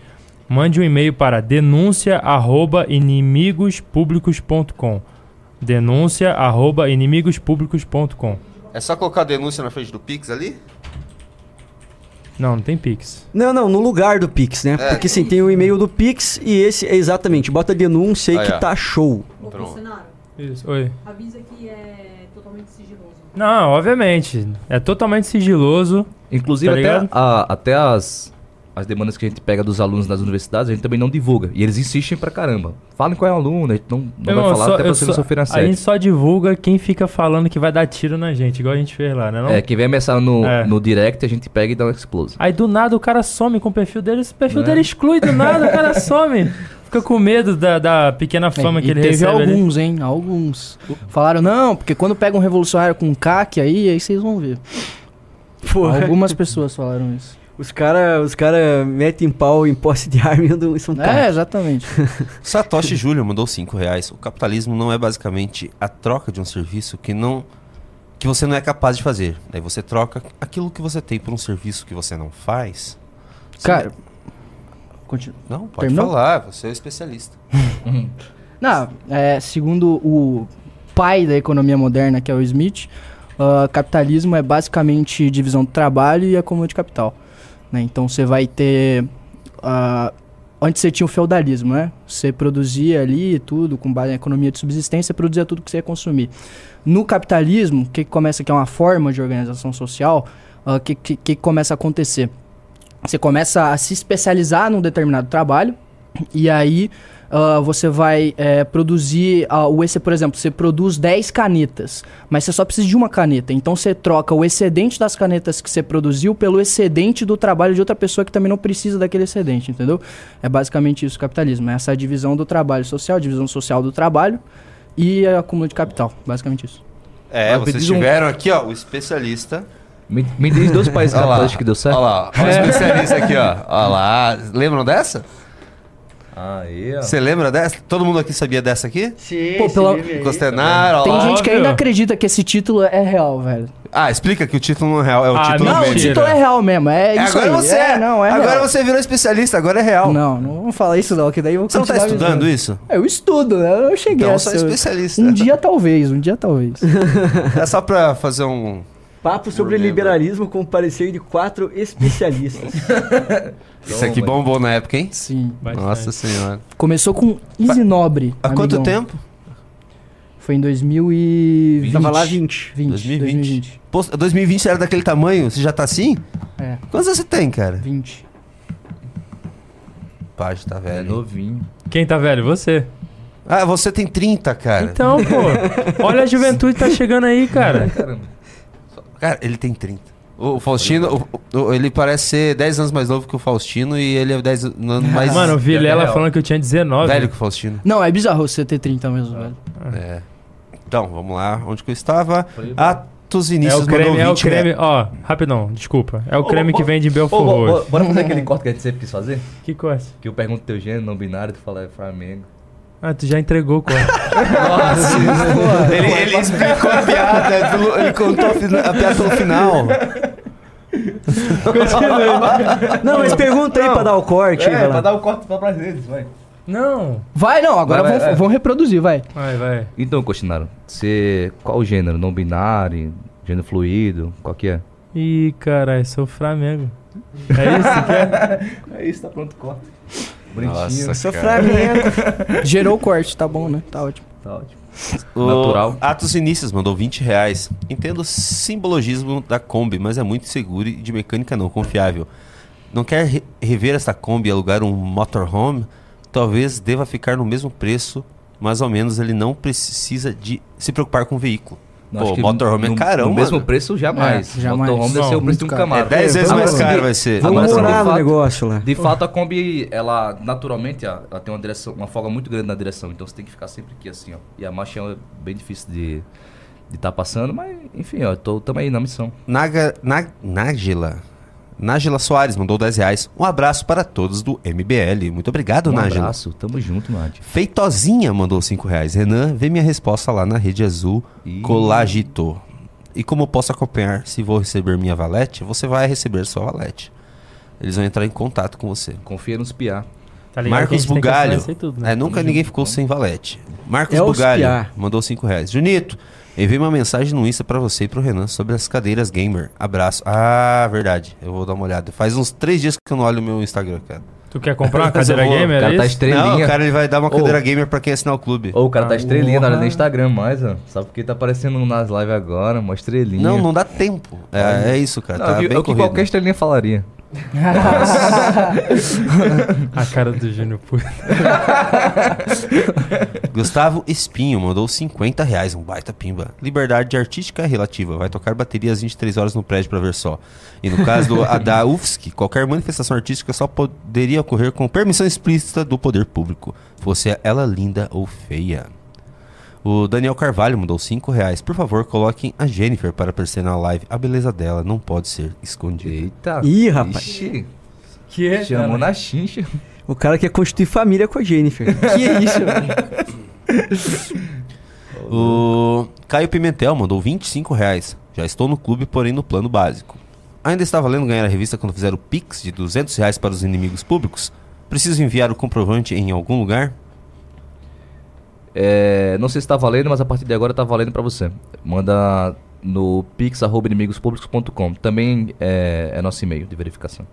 mande um e-mail para denúncia@inimigospublicos.com. denúncia@inimigospublicos.com. É só colocar a denúncia na frente do Pix ali? Não, não tem Pix. Não, não, no lugar do Pix, né? É. Porque sim, tem o e-mail do Pix e esse é exatamente, bota a denúncia aí Aí, que ó. tá show. Ô, Bolsonaro, Isso. Oi. avisa que é totalmente sigiloso. Não, obviamente. É totalmente sigiloso. Inclusive, Tá até, a- até as, as demandas que a gente pega dos alunos das universidades, a gente também não divulga. E eles insistem pra caramba. Falem qual é o aluno, a gente não, não vai falar só- até pra você não só- sofrer A assédio. gente só divulga quem fica falando que vai dar tiro na gente, igual a gente fez lá, né? Não? É, quem vem ameaçar no, É. no direct, a gente pega e dá um explosive. Aí do nada o cara some com o perfil dele, esse perfil dele exclui do nada, o cara some. Fica com medo da, da pequena fama É, que ele teve recebe. ali. alguns, hein? Alguns. Falaram, não, porque quando pega um revolucionário com CAC aí, aí vocês vão ver. Algumas pessoas falaram isso. Os caras os cara metem pau em posse de arma e andam- são É, exatamente. Satoshi Júnior mandou 5 reais. O capitalismo não é basicamente a troca de um serviço que não que você não é capaz de fazer. Daí você troca aquilo que você tem por um serviço que você não faz. Cara, continua. Não, pode Terminou? falar, você é o especialista. Não, é, segundo o pai da economia moderna, que é o Smith, ah, capitalismo é basicamente divisão do trabalho e acúmulo de capital. né? Então você vai ter. ah, antes você tinha o feudalismo, né? Você produzia ali tudo, com base na economia de subsistência, você produzia tudo que você ia consumir. No capitalismo, o que, que começa que é uma forma de organização social, o que, que, que começa a acontecer? Você começa a se especializar num determinado trabalho, e aí ah, você vai eh, produzir ah, o EC, por exemplo, você produz 10 canetas, mas você só precisa de uma caneta. Então você troca o excedente das canetas que você produziu pelo excedente do trabalho de outra pessoa que também não precisa daquele excedente, entendeu? É basicamente isso o capitalismo, é essa divisão do trabalho social, divisão social do trabalho e acúmulo de capital, basicamente isso. É, vocês um- tiveram aqui, ó, o especialista. Me, me diz dois países Olha lá, capitais que deu certo. Olha lá, olha o especialista aqui, ó. Olha lá. Lembram dessa? Aí, ó. Você lembra dessa? Todo mundo aqui sabia dessa aqui? Sim, Pô, pela- Tem lá. gente que ainda acredita que esse título é real, velho. Ah, explica que o título não é real, é o Ah, título Não, o mesmo. título é real mesmo, é É, isso agora aí. você é, não, é Agora real. você virou especialista, agora é real. Não, não vamos falar isso não, que daí eu vou Você não tá estudando isso? Eu estudo, né? Eu cheguei Então a é ser- especialista. Um dia talvez, um dia talvez. É só pra fazer um. Papo sobre liberalismo com parecer de quatro especialistas. Isso aqui bombou na época, hein? Sim. Nossa senhora. Começou com Easy Nobre. Há quanto amigão. tempo? Foi em 2020. Tava lá 20. 20, 2020. 2020. Pô, 2020 era daquele tamanho? Você já tá assim? É, Quantos anos você tem, cara? 20. Paz, tá É velho. novinho. Quem tá velho? Você. Ah, você tem 30, cara. Então, pô. olha a juventude tá chegando aí, cara. Cara, ele tem 30. O Faustino, o- o- ele parece ser 10 anos mais novo que o Faustino e ele é 10 anos mais Mano, eu vi é Lela real. falando que eu tinha 19. velho que o Faustino. Não, é bizarro você ter 30 mesmo, velho. É. Então, vamos lá. Onde que eu estava? Atos É Inícios o creme, é o 20 creme. reais. Ó, rapidão, desculpa. É o Ô, creme ô, que vem de Belfort Roxo. bora fazer aquele corte que a gente sempre quis fazer? Que coisa? Que eu pergunto teu gênero não binário, tu fala é Flamengo. Ah, tu já entregou, cara. Ele, ele explicou a piada, pelo- ele contou a, piada pelo final. Não, mas pergunta aí pra dar o corte. vai lá. dar o corte pra redes, vai. Não. Vai, não, agora Vai, vai, vão, é. vão reproduzir, vai. Vai, vai. Então, Costinaro, você. Qual o gênero? Não binário? Gênero fluido? Qual que é? Ih, caralho, sou Flamengo. É isso que é? É isso, tá pronto, corta. Nossa, Sou cara. Flamengo. Gerou o corte, tá bom, né? Tá ótimo. Tá ótimo. O Natural. Atos Inícios mandou 20 reais. Entendo o simbologismo da Kombi, mas é muito seguro e de mecânica não confiável. Não quer re- rever essa Kombi e alugar um motorhome? talvez deva ficar no mesmo preço, mais ou menos ele não precisa de se preocupar com o veículo. Acho Pô, que motorhome é no- carão, no mesmo mano. preço, jamais. É, jamais. Motorhome deve ser o preço de um. Camaro. É 10 vezes mais caro vai ser. Vamos morar no fato- negócio lá. De fato, a Kombi, ela naturalmente, ela tem uma direção, uma folga muito grande na direção, então você tem que ficar sempre aqui assim, ó. E a marcha é bem difícil de de estar passando, mas enfim, ó, tô tamo aí na missão. Naga, Na- Nájila. Nájila Soares mandou 10 reais. Um abraço para todos do MBL. Muito obrigado, Um Nájila. abraço, tamo junto, Nádia. Feitozinha mandou 5 reais. Renan, vê minha resposta lá na rede azul Ih. Colagito. E como posso acompanhar se vou receber minha valete? Você vai receber sua valete. Eles vão entrar em contato com você. Confia nos piá. Tá Marcos Bugalho. tudo, né? É, nunca ninguém junto. ficou sem valete. Marcos É Bugalho mandou 5 reais. Junito, enviei uma mensagem no Insta pra você e pro Renan sobre as cadeiras gamer. Abraço. Ah, verdade. Eu vou dar uma olhada. Faz uns 3 dias que eu não olho o meu Instagram, cara. Tu quer comprar uma eu cadeira gamer? o cara é tá isso? estrelinha. Não, o cara ele vai dar uma Ô. cadeira gamer pra quem assinar o clube. Ô, o cara tá Ah, estrelinha na no Instagram mais, ó. Sabe porque tá aparecendo nas lives agora, uma estrelinha. Não, não dá tempo. É, é isso, cara. Não, tá é o que- bem é o que corrido. qualquer estrelinha falaria. A cara do Júnior Puto. Gustavo Espinho mandou 50 reais, um baita pimba. Liberdade artística é relativa. Vai tocar bateria às 23 horas no prédio pra ver só. E no caso do, a da UFSC, qualquer manifestação artística só poderia ocorrer com permissão explícita do poder público. Fosse ela linda ou feia. O Daniel Carvalho mandou 5 reais. Por favor, coloquem a Jennifer para aparecer na live. A beleza dela não pode ser escondida. Eita. Ih, rapaz. Ixi, Que é? chamou cara? na chincha. O cara quer constituir família com a Jennifer. que isso, velho? O Caio Pimentel mandou 25 reais. Já estou no clube, porém no plano básico. Ainda está valendo ganhar a revista quando fizer o Pix de 200 reais para os inimigos públicos? Preciso enviar o comprovante em algum lugar? É, não sei se tá valendo, mas a partir de agora tá valendo pra você. Manda no pix.inimigospublicos.com. Também é, é nosso e-mail de verificação.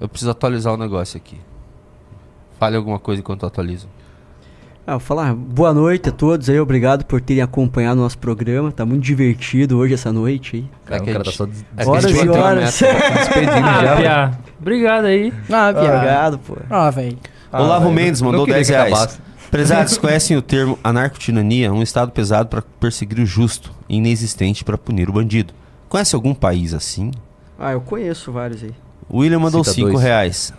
Eu preciso atualizar o negócio aqui. Fale alguma coisa enquanto eu atualizo. Ah, vou falar boa noite a todos aí, obrigado por terem acompanhado o nosso programa. Tá muito divertido hoje essa noite aí. Cara, que o cara tá só des- é Horas e horas. tá despedindo Ah, já. Pia. Obrigado aí. Ah, piada. Obrigado, pô. Ah, velho. Ah, Olavo Mendes mandou queria 10 que reais. Prezados, conhecem o termo anarcotirania, um estado pesado para perseguir o justo e inexistente para punir o bandido. Conhece algum país assim? Ah, eu conheço vários aí. O William mandou Cita 5 dois. reais.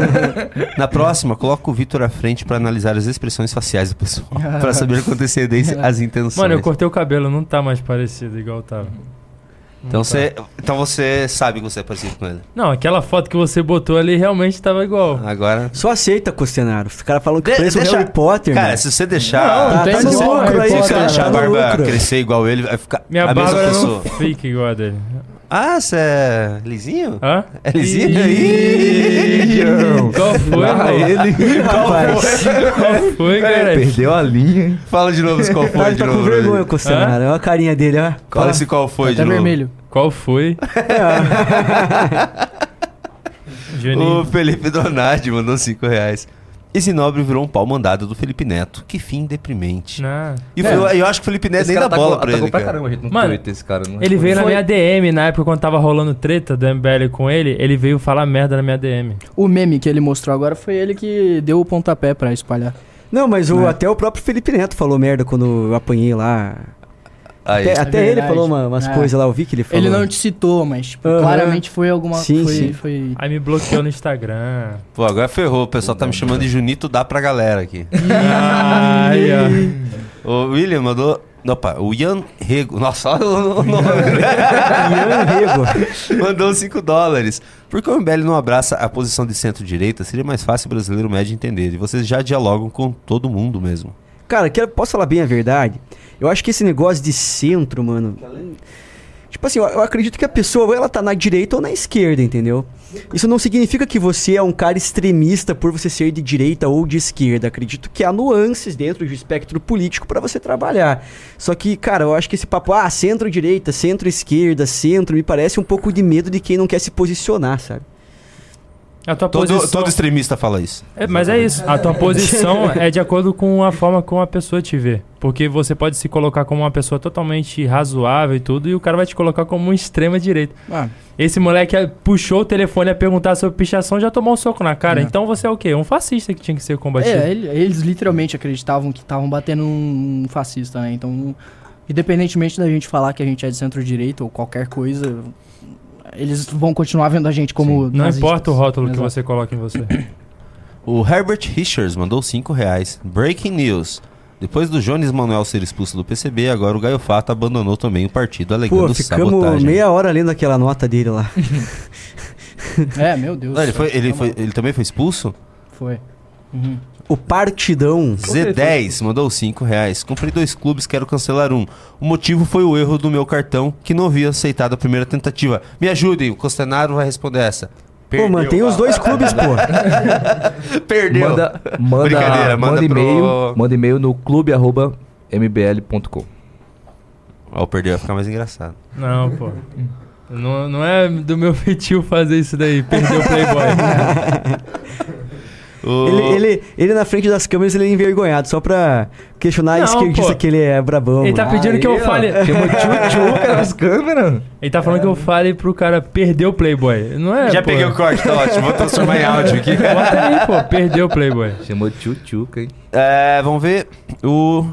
Na próxima, coloca o Vitor à frente para analisar as expressões faciais do pessoal. para saber com antecedência as intenções. Mano, eu cortei o cabelo, não tá mais parecido igual tava. Então, você, então você sabe que você é parecido com ele. Não, aquela foto que você botou ali realmente tava igual. Agora. Só aceita, Costenaro. Os caras falam que De- parece o Harry Potter, Cara, mano. se você deixar. Não, Tá, tá lucro aí, se você deixar a Tá barba lucro. crescer igual ele, vai ficar Minha a barba mesma pessoa. no fake igual a dele. Ah, você é lisinho? Hã? É lisinho? Ih, Qual foi, Ah, mano? ele. Rapaz, Qual foi, cara? Perdeu a linha, hein? Fala de novo qual tá, foi de tá com novo. vergonha, Costenaro. Olha a carinha dele, ó. Fala se qual foi de Tá novo. vermelho. Qual foi? O Juninho. Felipe Donati mandou 5 reais. Esse nobre virou um pau mandado do Felipe Neto. Que fim deprimente. Não. E foi- eu acho que o Felipe Neto Esse nem dá cara bola tá pra atacou ele, pra cara. caramba, gente, Mano, Twitter, esse cara. Não Ele veio na Foi- minha DM na época quando tava rolando treta do MBL com ele. Ele veio falar merda na minha DM. O meme que ele mostrou agora foi ele que deu o pontapé pra espalhar. Não, mas o, Né? até o próprio Felipe Neto falou merda quando eu apanhei lá. Aí. Até, até ele verdade. falou uma- umas É. coisas lá, eu vi que ele falou. Ele não te citou, mas tipo, Aham. claramente foi alguma Sim, foi, sim. foi Aí me bloqueou no Instagram. Pô, agora ferrou. O pessoal tá me chamando de Junito, dá pra galera aqui. Ai, ó. o William mandou. Opa, o Ian Rego. Nossa, olha o nome. Ian Rego. Mandou 5 dólares. Por que o MBL não abraça a posição de centro-direita? Seria mais fácil o brasileiro médio entender. E vocês já dialogam com todo mundo mesmo. Cara, que, posso falar bem a verdade? Eu acho que esse negócio de centro, mano. Tipo assim, eu, eu acredito que a pessoa ela tá na direita ou na esquerda, entendeu? Isso não significa que você é um cara extremista por você ser de direita ou de esquerda. Acredito que há nuances dentro do espectro político pra você trabalhar. Só que, cara, eu acho que esse papo, ah, centro-direita, centro-esquerda, centro, me parece um pouco de medo de quem não quer se posicionar, sabe? A tua Todo, posição... todo extremista fala isso. É, mas é isso. A tua posição é de acordo com a forma como a pessoa te vê. Porque você pode se colocar como uma pessoa totalmente razoável e tudo, e o cara vai te colocar como um extrema direita. Ah. Esse moleque eh, puxou o telefone a perguntar sobre pichação e já tomou um soco na cara. É. Então você é o quê? Um fascista que tinha que ser combatido. É, ele- eles literalmente acreditavam que estavam batendo um fascista, né? Então, independentemente da gente falar que a gente é de centro-direita ou qualquer coisa, eles vão continuar vendo a gente como. Não nazistas. importa o rótulo que Exato. você coloca em você. O Herbert Richards mandou 5 reais. Breaking news. Depois do Jones Manuel ser expulso do PCB, agora o Gaio Fato abandonou também o partido alegando Pô, ficamos sabotagem. meia hora lendo aquela nota dele lá. É, meu Deus. Não, ele, foi, ele, foi, ele também foi expulso? Foi. Uhum. O partidão. Z10 mandou 5 reais. Comprei dois clubes, quero cancelar um. O motivo foi o erro do meu cartão, que não havia aceitado a primeira tentativa. Me ajudem, o Costenaro vai responder essa. Pô, mantém os dois clubes, pô. Perdeu. Manda, manda, Brincadeira, manda manda pro- e-mail, manda e-mail no clube@mbl.com. Ó, o perder vai ficar mais engraçado. Não, pô. Não, não é do meu feitio fazer isso daí, perder o Playboy. Ele, ele, ele na frente das câmeras, ele é envergonhado, só pra questionar a Não, esquerdista pô. que ele é brabão. Ele tá mano. pedindo que eu fale. Chama tchutchuca nas câmeras. Ele tá falando que eu fale pro cara perder o Playboy. Não é? Já pô. peguei o corte, tá ótimo. Vou transformar em áudio aqui. Bota aí, pô. Perdeu o Playboy. Chamou tchutchuca, hein? É, vamos ver. O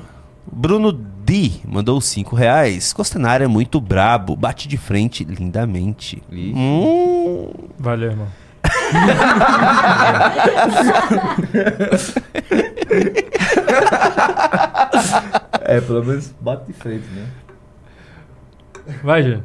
Bruno D mandou 5 reais. Costenaro é muito brabo, bate de frente lindamente. Hum. Valeu, irmão. É, pelo menos bate de frente, né? Vai, Gê.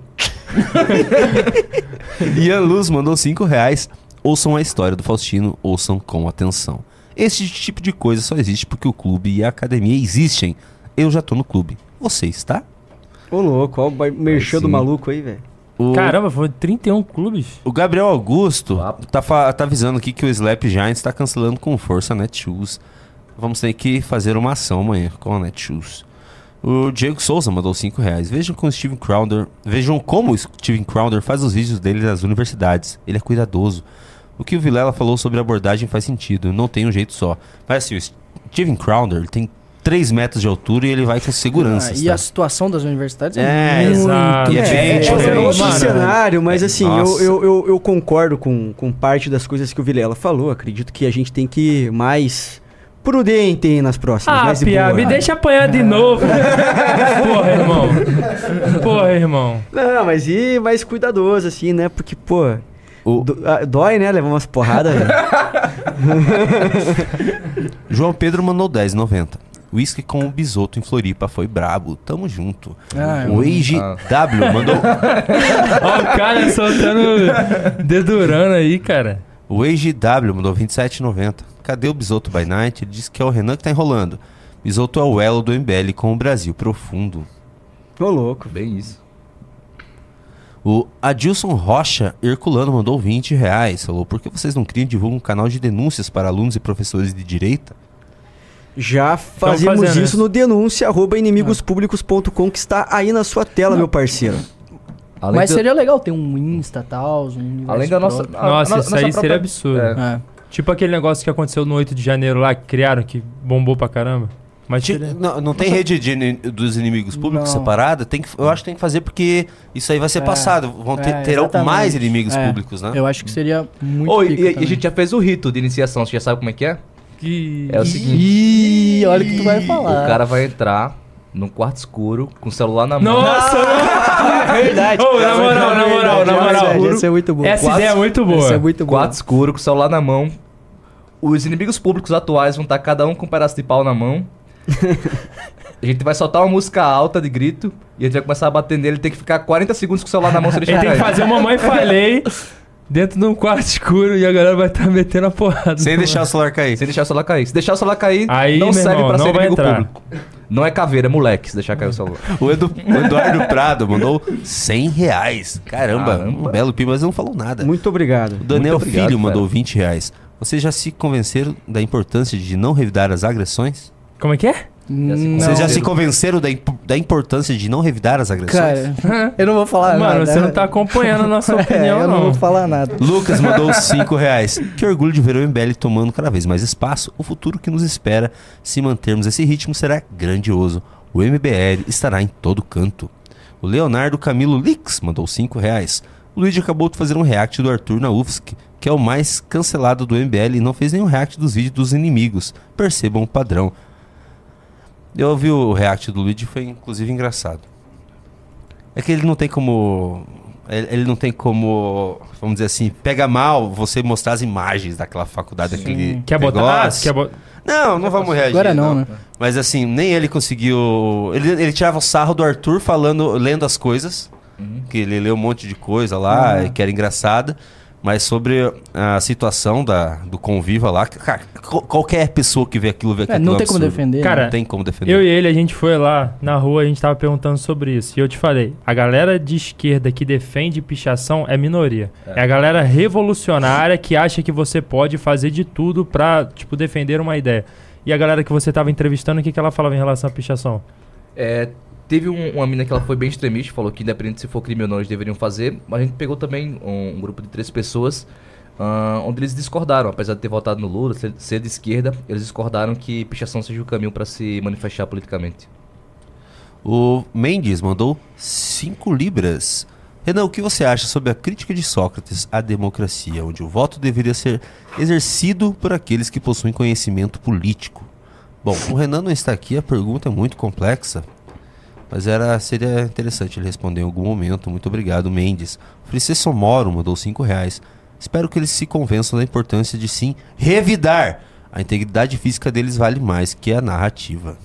Ian Luz mandou 5 reais. Ouçam a história do Faustino, ouçam com atenção. Esse tipo de coisa só existe porque o clube e a academia existem. Eu já tô no clube. Você está? Ô, louco, ó o merchan do maluco aí, velho. O, Caramba, foi 31 clubes. o Gabriel Augusto tá, fa- tá avisando aqui que o Slap Giants está cancelando com força a Netshoes. Vamos ter que fazer uma ação amanhã com a Netshoes. O Diego Souza mandou 5 reais. Vejam como o Steven Crowder. Vejam como o Steven Crowder faz os vídeos dele nas universidades. Ele é cuidadoso. O que o Vilela falou sobre abordagem faz sentido. Não tem um jeito só. Mas assim, o Steven Crowder ele tem 3 metros de altura e ele vai com segurança. Ah, e a situação das universidades É, exato. É bem É, diferente. é outro Mano, cenário, mas assim, eu, eu, eu, eu concordo com, com parte das coisas que o Vilela falou. Acredito que a gente tem que ir mais prudente aí nas próximas. Ah, Pia, me deixa apanhar de novo. Porra, irmão. Porra, irmão. Não, mas e mais cuidadoso, assim, né? Porque, pô. do- ah, dói, né? Levar umas porradas, velho. João Pedro mandou 10,90. Whisky com o Bisoto em Floripa foi brabo. Tamo junto. Ah, o Age Ah. W mandou. Ó, o cara soltando dedurando aí, cara. O Age W mandou 27,90. Cadê o Bisoto by Night? Ele disse que é o Renan que tá enrolando. Bisoto é o elo do MBL com o Brasil profundo. Ô, louco. Bem isso. O Adilson Rocha Herculano mandou 20 reais. Falou, por que vocês não criam e divulgam um canal de denúncias para alunos e professores de direita? Já fazemos fazendo isso isso. no denúncia arroba inimigospublicos.com que está aí na sua tela, meu parceiro. Além Mas do- seria legal ter um Insta e tal, um Além da nossa- a- Nossa, a isso nossa aí própria- seria absurdo. É. É. Tipo aquele negócio que aconteceu no 8 de janeiro lá, que criaram, que bombou pra caramba. Mas Não, não tem rede de dos inimigos públicos Não. separada? Tem que, eu acho que tem que fazer porque isso aí vai ser É. passado. Vão ter, É, terão mais inimigos É. públicos, né? Eu acho que seria muito pica e, e a gente já fez o rito de iniciação, você já sabe como é que é? Que... É o seguinte. Ih, olha o que tu vai falar. O cara vai entrar num quarto escuro com o celular na mão. Nossa! É verdade. Ô, na moral, na moral, na moral. Essa é muito boa. Essa ideia é muito boa. Essa é muito boa. Quarto escuro com o celular na mão. Os inimigos públicos atuais vão estar cada um com um pedaço de pau na mão. a gente vai soltar uma música alta de grito e a gente vai começar a bater nele. Tem que ficar 40 segundos com o celular na mão se ele Ele tem que fazer uma mãe falei dentro de um quarto escuro e a galera vai estar metendo a porrada. Sem deixar o celular cair. Sem deixar o celular cair. Se deixar o celular cair, Aí, não serve irmão, pra não ser vai inimigo entrar. público. Não é caveira, é moleque, se deixar cair o celular. O, Edu- o Eduardo Prado mandou 100 reais. Caramba, Caramba. um belo pio, mas não falou nada. Muito obrigado. O Daniel obrigado, Filho cara. mandou 20 reais. Vocês já se convenceram da importância de não revidar as agressões? Como é que é? Vocês já se convenceram da, imp- da importância de não revidar as agressões? Cara, eu não vou falar nada. Mano, você não tá acompanhando a nossa É, opinião, eu não não. vou falar nada. Lucas mandou 5 reais. Que orgulho de ver o MBL tomando cada vez mais espaço. O futuro que nos espera, se mantermos esse ritmo, será grandioso. O MBL estará em todo canto. O Leonardo Camilo Lix mandou 5 reais. O Luigi acabou de fazer um react do Arthur na UFSC, que é o mais cancelado do MBL e não fez nenhum react dos vídeos dos inimigos. Percebam o padrão. Eu ouvi o react do Luigi foi inclusive engraçado. É que ele não tem como. Ele, ele não tem como. Vamos dizer assim, pega mal você mostrar as imagens daquela faculdade, daquele. Quer botar? negócio. Ah, quer bo- Não, não vamos reagir. Agora não, né? Mas assim, nem ele conseguiu. Ele, ele tirava o sarro do Arthur falando, lendo as coisas. Que ele leu um monte de coisa lá, Uhum. que era engraçada. Mas sobre a situação da, do Conviva lá, cara, qual- qualquer pessoa que vê aquilo vê que É, aquilo não é tem como absurdo. defender, né? Cara, Não tem como defender. Eu e ele, a gente foi lá na rua, a gente tava perguntando sobre isso. E eu te falei, a galera de esquerda que defende pichação é minoria. É, a galera revolucionária que acha que você pode fazer de tudo pra, tipo, defender uma ideia. E a galera que você tava entrevistando, o que, que ela falava em relação à pichação? É, teve um- uma mina que ela foi bem extremista, falou que independente se for crime ou não, eles deveriam fazer. Mas a gente pegou também um, um grupo de três pessoas, ah, onde eles discordaram, apesar de ter votado no Lula, ser, ser de esquerda, eles discordaram que pichação seja o caminho para se manifestar politicamente. O Mendes mandou 5 libras. Renan, o que você acha sobre a crítica de Sócrates à democracia, onde o voto deveria ser exercido por aqueles que possuem conhecimento político? Bom, o Renan não está aqui, a pergunta é muito complexa, mas era, seria interessante ele responder em algum momento. Muito obrigado, Mendes. Francisco Moro mandou 5 reais. Espero que eles se convençam da importância de sim revidar. A integridade física deles vale mais que a narrativa.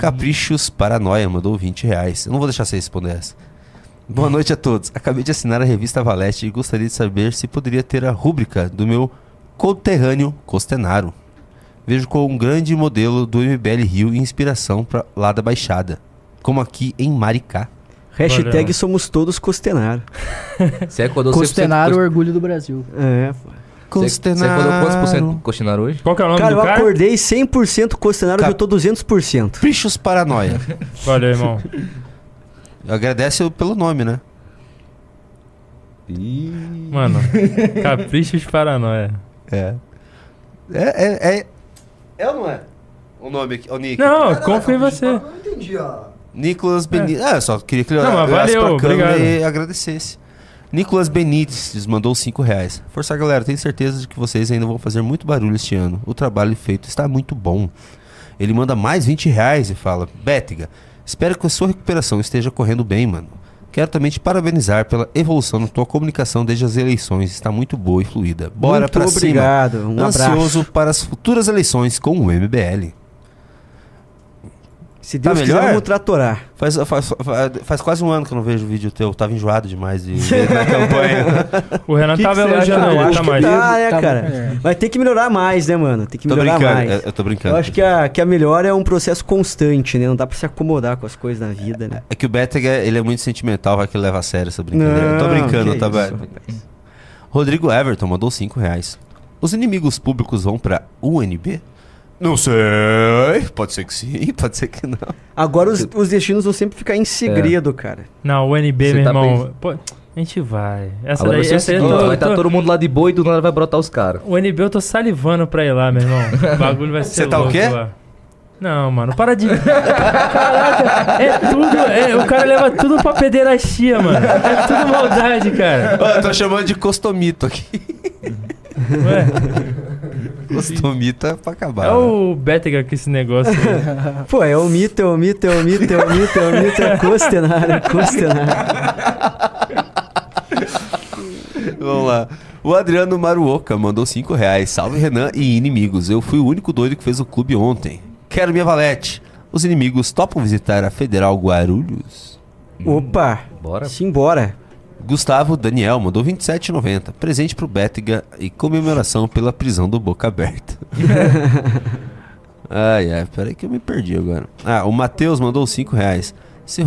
Caprichos Paranoia mandou 20 reais. Eu não vou deixar você responder essa. Boa noite a todos. Acabei de assinar a revista Valete e gostaria de saber se poderia ter a rúbrica do meu conterrâneo Costenaro. Vejo como um grande modelo do MBL Rio e inspiração para lá da Baixada, como aqui em Maricá. Hashtag somos todos Costenaro. Você acordou Costenaro, 100% o orgulho do Brasil. É, pô. Você, você acordou quantos por cento Costenaro hoje? Qual que é o nome Cara, do eu cara? acordei 100% Costenaro, hoje eu tô 200%. Caprichos Paranoia. Valeu, irmão. Agradece pelo nome, né? Mano, caprichos paranoia. É. É, é, é. É ou não é? O nome aqui, o Nick. Não, confio em você. Não entendi, ó. Nicolas Benítez. Ah, eu só queria que ele Não, olhasse valeu, pra câmera obrigado. e agradecesse. Nicolas Benítez mandou 5 reais. Força, galera, tenho certeza de que vocês ainda vão fazer muito barulho este ano. O trabalho feito está muito bom. Ele manda mais 20 reais e fala: Bétiga, espero que a sua recuperação esteja correndo bem, mano. Quero também te parabenizar pela evolução na tua comunicação desde as eleições. Está muito boa e fluida. Bora Muito pra obrigado, cima. um Ansioso para as futuras eleições com o MBL. Se Deus quiser, vamos tratorar. Faz, faz, faz, faz quase um ano que eu não vejo vídeo teu. Tava enjoado demais de ver na campanha. O Renan Que tava elogiando Eu ele, tá mais. Tá, né, Tá cara? é. Vai ter que melhorar mais, né, mano? Tem que Tô melhorar brincando, mais. eu- eu tô brincando. Eu acho que a, que a melhora é um processo constante, né? Não dá pra se acomodar com as coisas na vida, né? É que o Betega, ele é muito sentimental, vai que ele leva a sério essa brincadeira. eu tô Não, brincando, tá isso, bem? Rodrigo Everton mandou 5 reais. Os inimigos públicos vão pra UNB? Não sei. Pode ser que sim, pode ser que não. Agora os, os destinos vão sempre ficar em É. segredo, cara. Não, o NB, Você meu tá irmão. pensando- Pô, a gente vai. Essa Agora daí, vai ser o essa eu seguinte, tô- vai tô- estar todo mundo lá de boa e do nada vai brotar os caras. O NB eu tô salivando pra ir lá, meu irmão. O bagulho vai ser Você tá o louco quê? lá. Não, mano, para de. Caraca, é tudo. é, o cara leva tudo pra pederastia, mano. É tudo maldade, cara. Eu tô chamando de costomito aqui. Ué, Costomito é pra acabar. é né? o Bétega com esse negócio aí. Pô, é o mito, é o mito, é o mito, é o mito, é o mito, é Costenaro, é Costenaro. Vamos lá. O Adriano Maruoka mandou 5 reais. Salve Renan e inimigos. Eu fui o único doido que fez o clube ontem. Quero minha valete. Os inimigos topam visitar a Federal Guarulhos? Opa, Bora. simbora. Gustavo Daniel mandou 27,90. Presente pro Bétega e comemoração pela prisão do Boca Aberta. ai, ai, peraí que eu me perdi agora. Ah, o Matheus mandou 5 reais. Se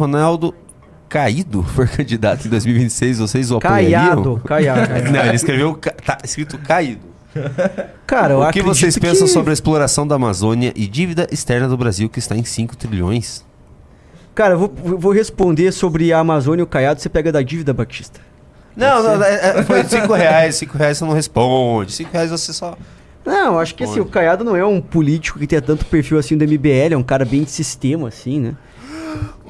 Caído for candidato em 2026, vocês o apoiariam? Caiado, caiado. Não, ele escreveu ca- tá escrito caído. Cara, eu o que vocês pensam que- sobre a exploração da Amazônia e dívida externa do Brasil que está em 5 trilhões? Cara, eu vou, vou responder sobre a Amazônia e o Caiado, você pega da dívida, Batista. Não, não, é- é- foi 5 reais, 5 reais você não responde, 5 reais você só... Não, acho que assim, o Caiado não é um político que tenha tanto perfil assim do MBL, é um cara bem de sistema, assim, né?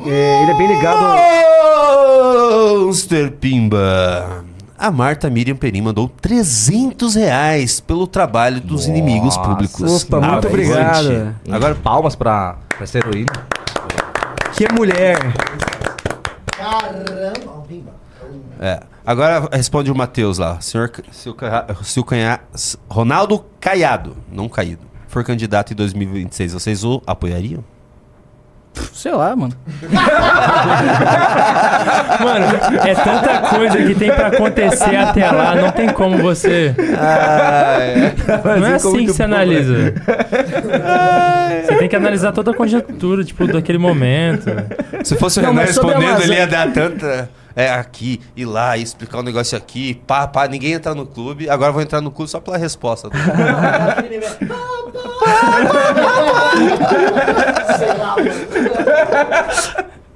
É, ele é bem ligado. a- Monster Pimba. A Marta Miriam Perim mandou 300 reais pelo trabalho dos inimigos públicos. Opa, muito obrigado. Agora palmas pra, pra essa heroína. Que mulher. Caramba. É. Agora responde o Matheus lá. Senhor, se o, se o Canha- Ronaldo Caiado, não caído, for candidato em 2026, vocês o apoiariam? Sei lá, mano. Mano, é tanta coisa que tem pra acontecer até lá, não tem como você. Não é assim que você analisa. Você tem que analisar toda a conjuntura, tipo, daquele momento. Se fosse o Renan respondendo, ele ia dar tanta. É aqui, ir lá, e explicar um negócio aqui, pá, pá, ninguém entrar no clube. Agora eu vou entrar no clube só pela resposta. Sei lá, mano.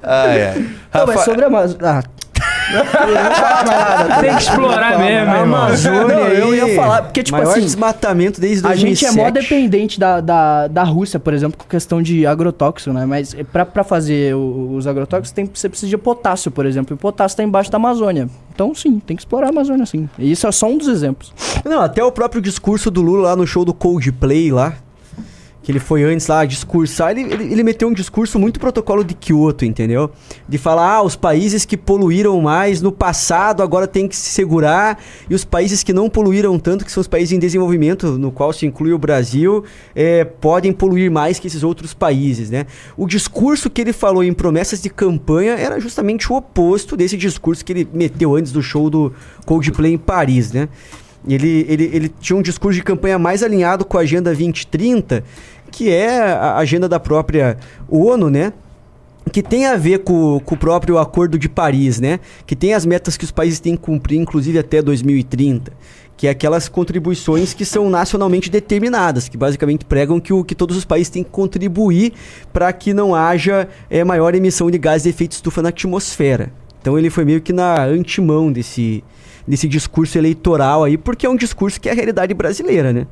ai, ai. Não, mas sobre a Amazônia. Ah. Tem que explorar mesmo, A irmão. Amazônia, Não, eu ia falar, porque tipo maior assim, desmatamento desde a 2007. gente é mó dependente da, da, da Rússia, por exemplo, com questão de agrotóxico, né? Mas pra, pra fazer os agrotóxicos, tem, você precisa de potássio, por exemplo. E o potássio tá embaixo da Amazônia. Então, sim, tem que explorar a Amazônia, sim. E isso é só um dos exemplos. Não, até o próprio discurso do Lula lá no show do Coldplay lá, que ele foi antes lá discursar, ele, ele, ele meteu um discurso muito protocolo de Kyoto, entendeu? De falar, ah, os países que poluíram mais no passado agora tem que se segurar, e os países que não poluíram tanto, que são os países em desenvolvimento, no qual se inclui o Brasil, eh, podem poluir mais que esses outros países, né? O discurso que ele falou em promessas de campanha era justamente o oposto desse discurso que ele meteu antes do show do Coldplay em Paris, né? Ele, ele, ele tinha um discurso de campanha mais alinhado com a Agenda 2030, que é a agenda da própria ONU, né? Que tem a ver com, com o próprio Acordo de Paris, né? Que tem as metas que os países têm que cumprir, inclusive até 2030. Que é aquelas contribuições que são nacionalmente determinadas, que basicamente pregam que, o, que todos os países têm que contribuir para que não haja eh, maior emissão de gases de efeito estufa na atmosfera. Então ele foi meio que na antimão desse, desse discurso eleitoral aí, porque é um discurso que é a realidade brasileira, né?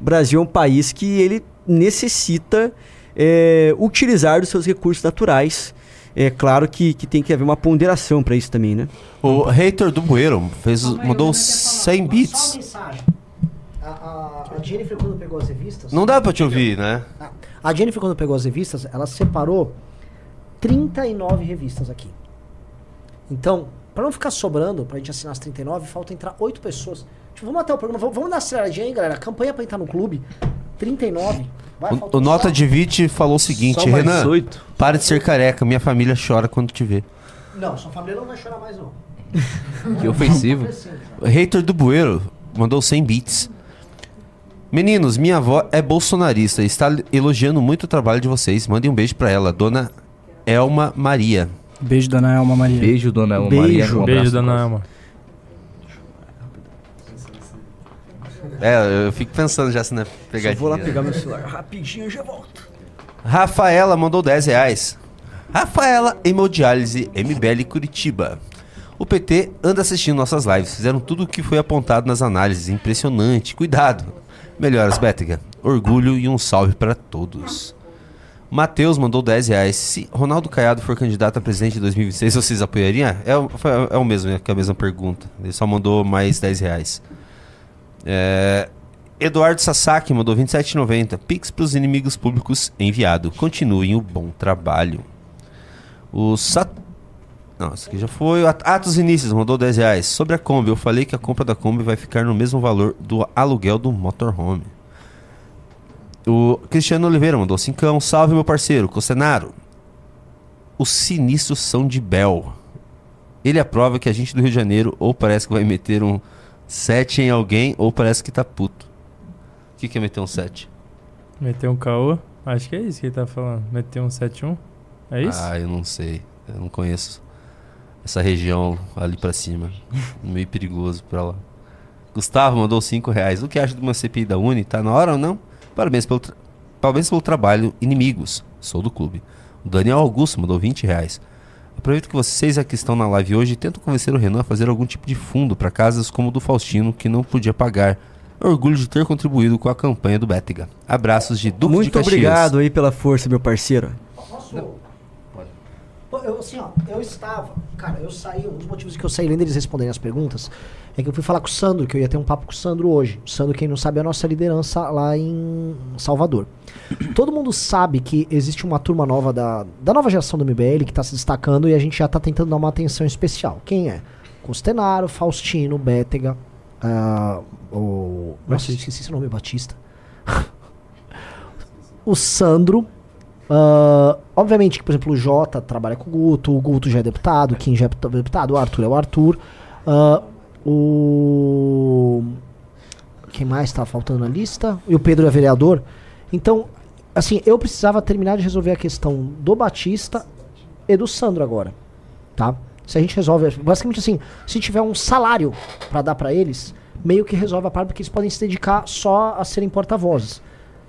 O Brasil é um país que ele necessita é, utilizar dos seus recursos naturais. É claro que, que tem que haver uma ponderação para isso também, né? O hater do Bueiro fez, mandou 100 Só uma bits. mensagem. A, a, a Jennifer, quando pegou as revistas. Não dá pra te ouvir, né? A Jennifer, quando pegou as revistas, ela separou 39 revistas aqui. Então, pra não ficar sobrando, pra gente assinar as 39, falta entrar 8 pessoas. Tipo, vamos até o programa, vamos, vamos dar uma aceleradinha aí, galera. Campanha pra entrar no clube. 39. Vai, O, o Nota de Vite falou o seguinte, Renan, oito. para de ser careca, minha família chora quando te vê. Não, sua família não vai chorar mais, não. Que ofensivo. O hater do Bueiro mandou 100 bits. Meninos, minha avó é bolsonarista e está elogiando muito o trabalho de vocês. Mandem um beijo pra ela, dona Elma Maria. Beijo, dona Elma Maria. Beijo, dona Elma Beijo. Maria. Um Beijo, dona Elma. É, eu fico pensando já se não é pegadinha. vou lá pegar meu celular rapidinho e já volto. Rafaela mandou 10 reais. Rafaela, hemodiálise, MBL Curitiba. O PT anda assistindo nossas lives. Fizeram tudo o que foi apontado nas análises. Impressionante. Cuidado. Melhoras, Bétega. Orgulho e um salve para todos. Matheus mandou 10 reais. Se Ronaldo Caiado for candidato a presidente em 2026, vocês apoiariam? É, o- foi- é o mesmo, é é a mesma pergunta. Ele só mandou mais 10 reais. É, Eduardo Sasaki mandou 27,90. Pix para os inimigos públicos enviado. Continuem o bom trabalho. O Sat... Não, isso aqui já foi. Atos Vinícius mandou 10 reais. Sobre a Kombi, eu falei que a compra da Kombi vai ficar no mesmo valor do aluguel do motorhome. O Cristiano Oliveira mandou 5. Salve, meu parceiro. Costenaro. Os sinistros são de Bel. Ele aprova que a gente do Rio de Janeiro ou parece que vai meter um 7 em alguém ou parece que tá puto. O que, que é meter um 7? Meteu um caô? Acho que é isso que ele tá falando. Meteu um 7-1? É isso? Ah, eu não sei. Eu não conheço essa região ali pra cima. Meio perigoso pra lá. Gustavo mandou 5 reais. O que acha de uma CPI da Uni? Tá na hora ou não? Parabéns pelo, tra- Parabéns pelo trabalho, inimigos. Sou do clube. O Daniel Augusto mandou 20 reais. Aproveito que vocês aqui estão na live hoje e tentam convencer o Renan a fazer algum tipo de fundo para casas como o do Faustino, que não podia pagar. Orgulho de ter contribuído com a campanha do Bétega. Abraços de Duque de Muito Caxias. obrigado aí pela força, meu parceiro. Eu, assim, ó, eu estava. Cara, eu saí. Um dos motivos que eu saí, além deles responderem as perguntas, é que eu fui falar com o Sandro, que eu ia ter um papo com o Sandro hoje. O Sandro, quem não sabe, é a nossa liderança lá em Salvador. Todo mundo sabe que existe uma turma nova da, da nova geração do MBL que está se destacando e a gente já está tentando dar uma atenção especial. Quem é? Costenaro, Faustino, Bétega, ah, o. Nossa, eu esqueci seu nome, Batista. o Sandro. Ah, obviamente que, por exemplo, o Jota trabalha com o Guto, o Guto já é deputado, o Kim já é deputado, o Arthur é o Arthur. ah, o. Quem mais tá faltando na lista? E o Pedro é vereador. Então, assim, eu precisava terminar de resolver a questão do Batista e do Sandro agora. Tá? Se a gente resolve. Basicamente assim, se tiver um salário pra dar pra eles, meio que resolve a parte porque eles podem se dedicar só a serem porta-vozes.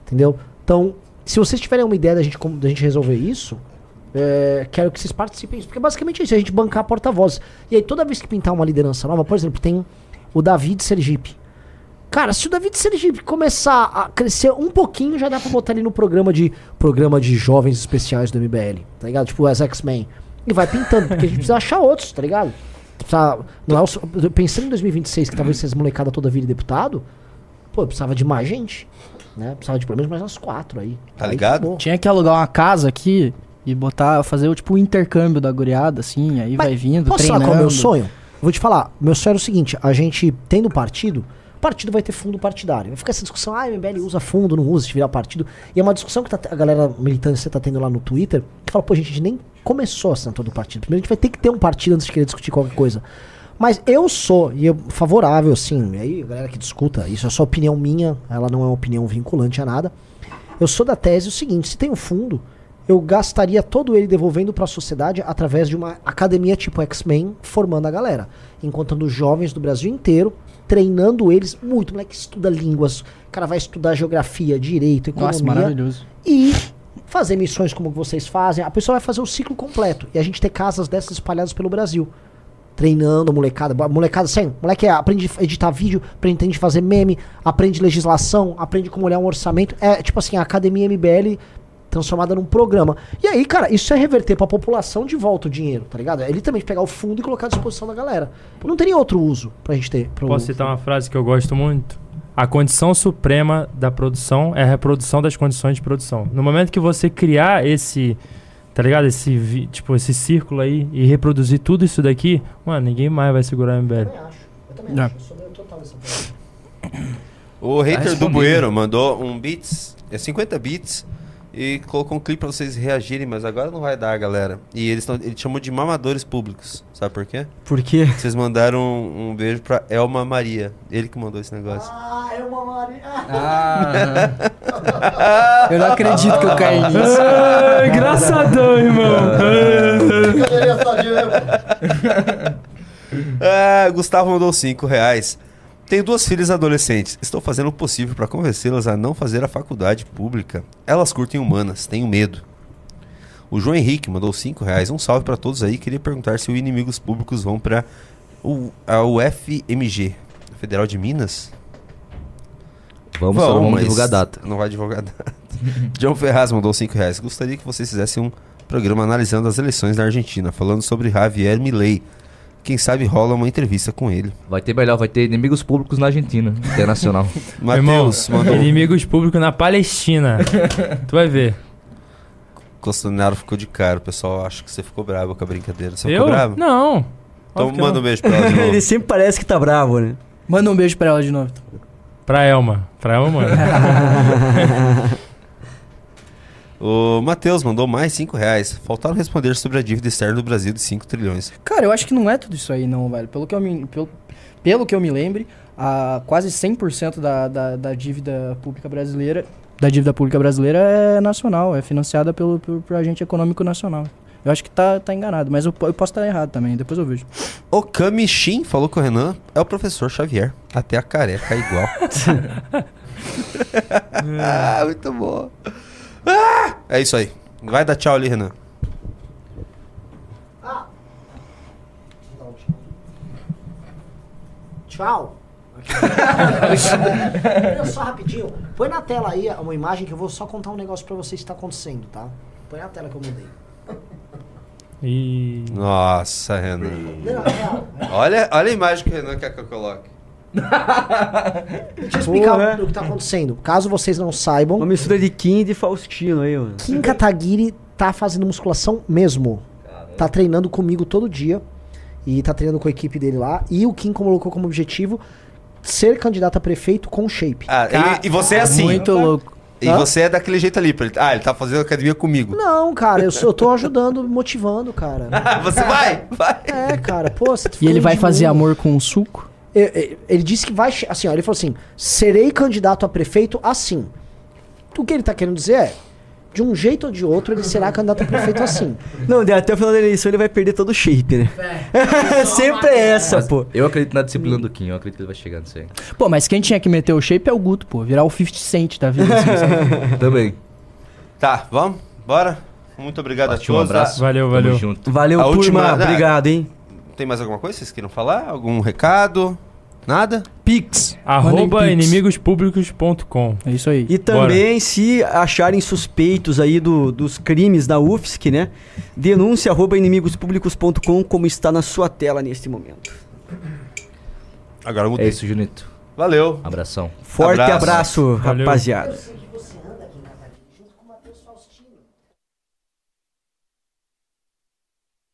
Entendeu? Então, se vocês tiverem uma ideia da gente, como, da gente resolver isso, é, quero que vocês participem disso. Porque basicamente é isso, a gente bancar porta-vozes. E aí, toda vez que pintar uma liderança nova, por exemplo, tem o David Sergipe. Cara, se o David Sergipe começar a crescer um pouquinho, já dá pra botar ele no programa de programa de jovens especiais do MBL, tá ligado? Tipo as X-Men. E vai pintando, porque a gente precisa achar outros, tá ligado? Precisa, não é o, pensando em 2026, que talvez essas molecada toda vire deputado, pô, eu precisava de mais gente, né? Precisava de pelo menos mais umas quatro aí. Tá Aí ligado? Tinha que alugar uma casa aqui e botar, fazer o tipo o intercâmbio da guriada, assim, aí vai vindo, Posso treinando. falar qual é o meu sonho? Vou te falar, meu sonho era o seguinte, a gente tendo partido, o partido vai ter fundo partidário. Vai ficar essa discussão, ah, MBL usa fundo, não usa, se virar partido. E é uma discussão que tá, a galera militância tá tendo lá no Twitter, que fala, pô, gente, a gente nem começou a assinatura do partido. Primeiro a gente vai ter que ter um partido antes de querer discutir qualquer coisa. Mas eu sou, e eu favorável, assim, e aí a galera que discuta, isso é só opinião minha, ela não é uma opinião vinculante a nada. Eu sou da tese o seguinte, se tem um fundo, eu gastaria todo ele devolvendo para a sociedade através de uma academia tipo X-Men formando a galera, encontrando jovens do Brasil inteiro, treinando eles muito, moleque estuda línguas, o cara vai estudar geografia, direito, economia Nossa, maravilhoso. e fazer missões como vocês fazem, a pessoa vai fazer o ciclo completo e a gente ter casas dessas espalhadas pelo Brasil. Treinando a molecada, a molecada sem, moleque é, aprende a editar vídeo, aprende a fazer meme, aprende legislação, aprende como olhar um orçamento. É tipo assim, a Academia MBL transformada num programa. E aí, cara, isso é reverter pra população de volta o dinheiro, tá ligado? É literalmente pegar o fundo e colocar à disposição da galera. Não teria outro uso pra gente ter. pro- Posso citar uma frase que eu gosto muito? A condição suprema da produção é a reprodução das condições de produção. No momento que você criar esse, tá ligado? Esse, tipo, esse círculo aí e reproduzir tudo isso daqui, mano, ninguém mais vai segurar o MBL. O hater do respondido. Bueiro mandou um bits, é 50 bits, e colocou um clipe pra vocês reagirem, mas agora não vai dar, galera. E eles tão, ele chamou de mamadores públicos. Sabe por quê? Por quê? Vocês mandaram um, um beijo pra Elma Maria. Ele que mandou esse negócio. Ah, uma Maria. Eu não acredito que eu caí nisso. Ah, engraçadão, irmão. Ah, Gustavo mandou 5 reais. Tenho duas filhas adolescentes. Estou fazendo o possível para convencê-las a não fazer a faculdade pública. Elas curtem humanas, tenho medo. O João Henrique mandou 5 reais. Um salve para todos aí. Queria perguntar se os inimigos públicos vão para a UFMG, Federal de Minas? Vamos, só não vamos divulgar a data. Não vai divulgar a data. John Ferraz mandou 5 reais. Gostaria que vocês fizessem um programa analisando as eleições na Argentina, falando sobre Javier Milei. Quem sabe rola uma entrevista com ele. Vai ter melhor, vai ter inimigos públicos na Argentina, internacional. Matheus mandou. Inimigos públicos na Palestina. tu vai ver. Costanaro ficou de cara. O pessoal acha que você ficou bravo com a brincadeira. Você Eu? ficou bravo? Não. Então manda não. um beijo pra ela de novo. Ele sempre parece que tá bravo, né? Manda um beijo pra ela de novo. Pra Elma. Pra Elma, mano. O Matheus mandou mais 5 reais. Faltaram responder sobre a dívida externa do Brasil de 5 trilhões. Cara, eu acho que não é tudo isso aí, não, velho. Pelo que eu me, pelo, pelo que eu me lembre, a, quase 100% da, da, da dívida pública brasileira da dívida pública brasileira é nacional, é financiada pelo, pelo, por agente econômico nacional. Eu acho que tá, tá enganado, mas eu, eu posso estar errado também, depois eu vejo. O Kamishin falou que o Renan é o professor Xavier. Até a careca é igual. ah, muito bom. Ah, é isso aí. Vai dar tchau ali, Renan. Tchau. Olha só rapidinho. Põe na tela aí uma imagem que eu vou só contar um negócio pra vocês que tá acontecendo, tá? Põe na tela que eu mandei. E. Nossa, Renan. Não. Olha, olha a imagem que o Renan quer que eu coloque. Deixa eu explicar o que tá acontecendo. Caso vocês não saibam. Uma mistura de Kim e de Faustino aí, mano. Kim Kataguiri tá fazendo musculação mesmo. Tá treinando comigo todo dia. E tá treinando com a equipe dele lá. E o Kim colocou como objetivo ser candidato a prefeito com shape. Ah, e, e você é assim. Muito louco. E Hã? você é daquele jeito ali. ele- Ah, ele tá fazendo academia comigo. Não, cara, eu, eu tô ajudando, motivando, cara. você vai, vai. É, cara, pô, você tá E ele vai fazer mim. amor com o suco? Ele disse que vai. Assim, ó, ele falou assim: serei candidato a prefeito assim. O que ele tá querendo dizer é: de um jeito ou de outro, ele será candidato a prefeito assim. Não, até o final da eleição ele vai perder todo o shape, né? Sempre é essa, Mas pô. Eu acredito na disciplina do Kim, eu acredito que ele vai chegar nisso aí. Pô, mas quem tinha que meter o shape é o Guto, pô. Virar o 50 Cent da vida. assim? Também. Tá, vamos? Bora? Muito obrigado Partiu, a um todos. abraço. Valeu, Tamo valeu. junto. Valeu, A turma. última- Obrigado, hein? Tem mais alguma coisa que vocês queiram falar? Algum recado? Nada? Pix. Arroba inimigospublicos.com. É isso aí. E também, se acharem suspeitos aí do- dos crimes da UFSC, né? Denúncia arroba inimigospublicos.com, como está na sua tela neste momento. Agora eu mudei. É isso, Junito. Valeu. Abração. Forte Abraço. abraço, Valeu. rapaziada.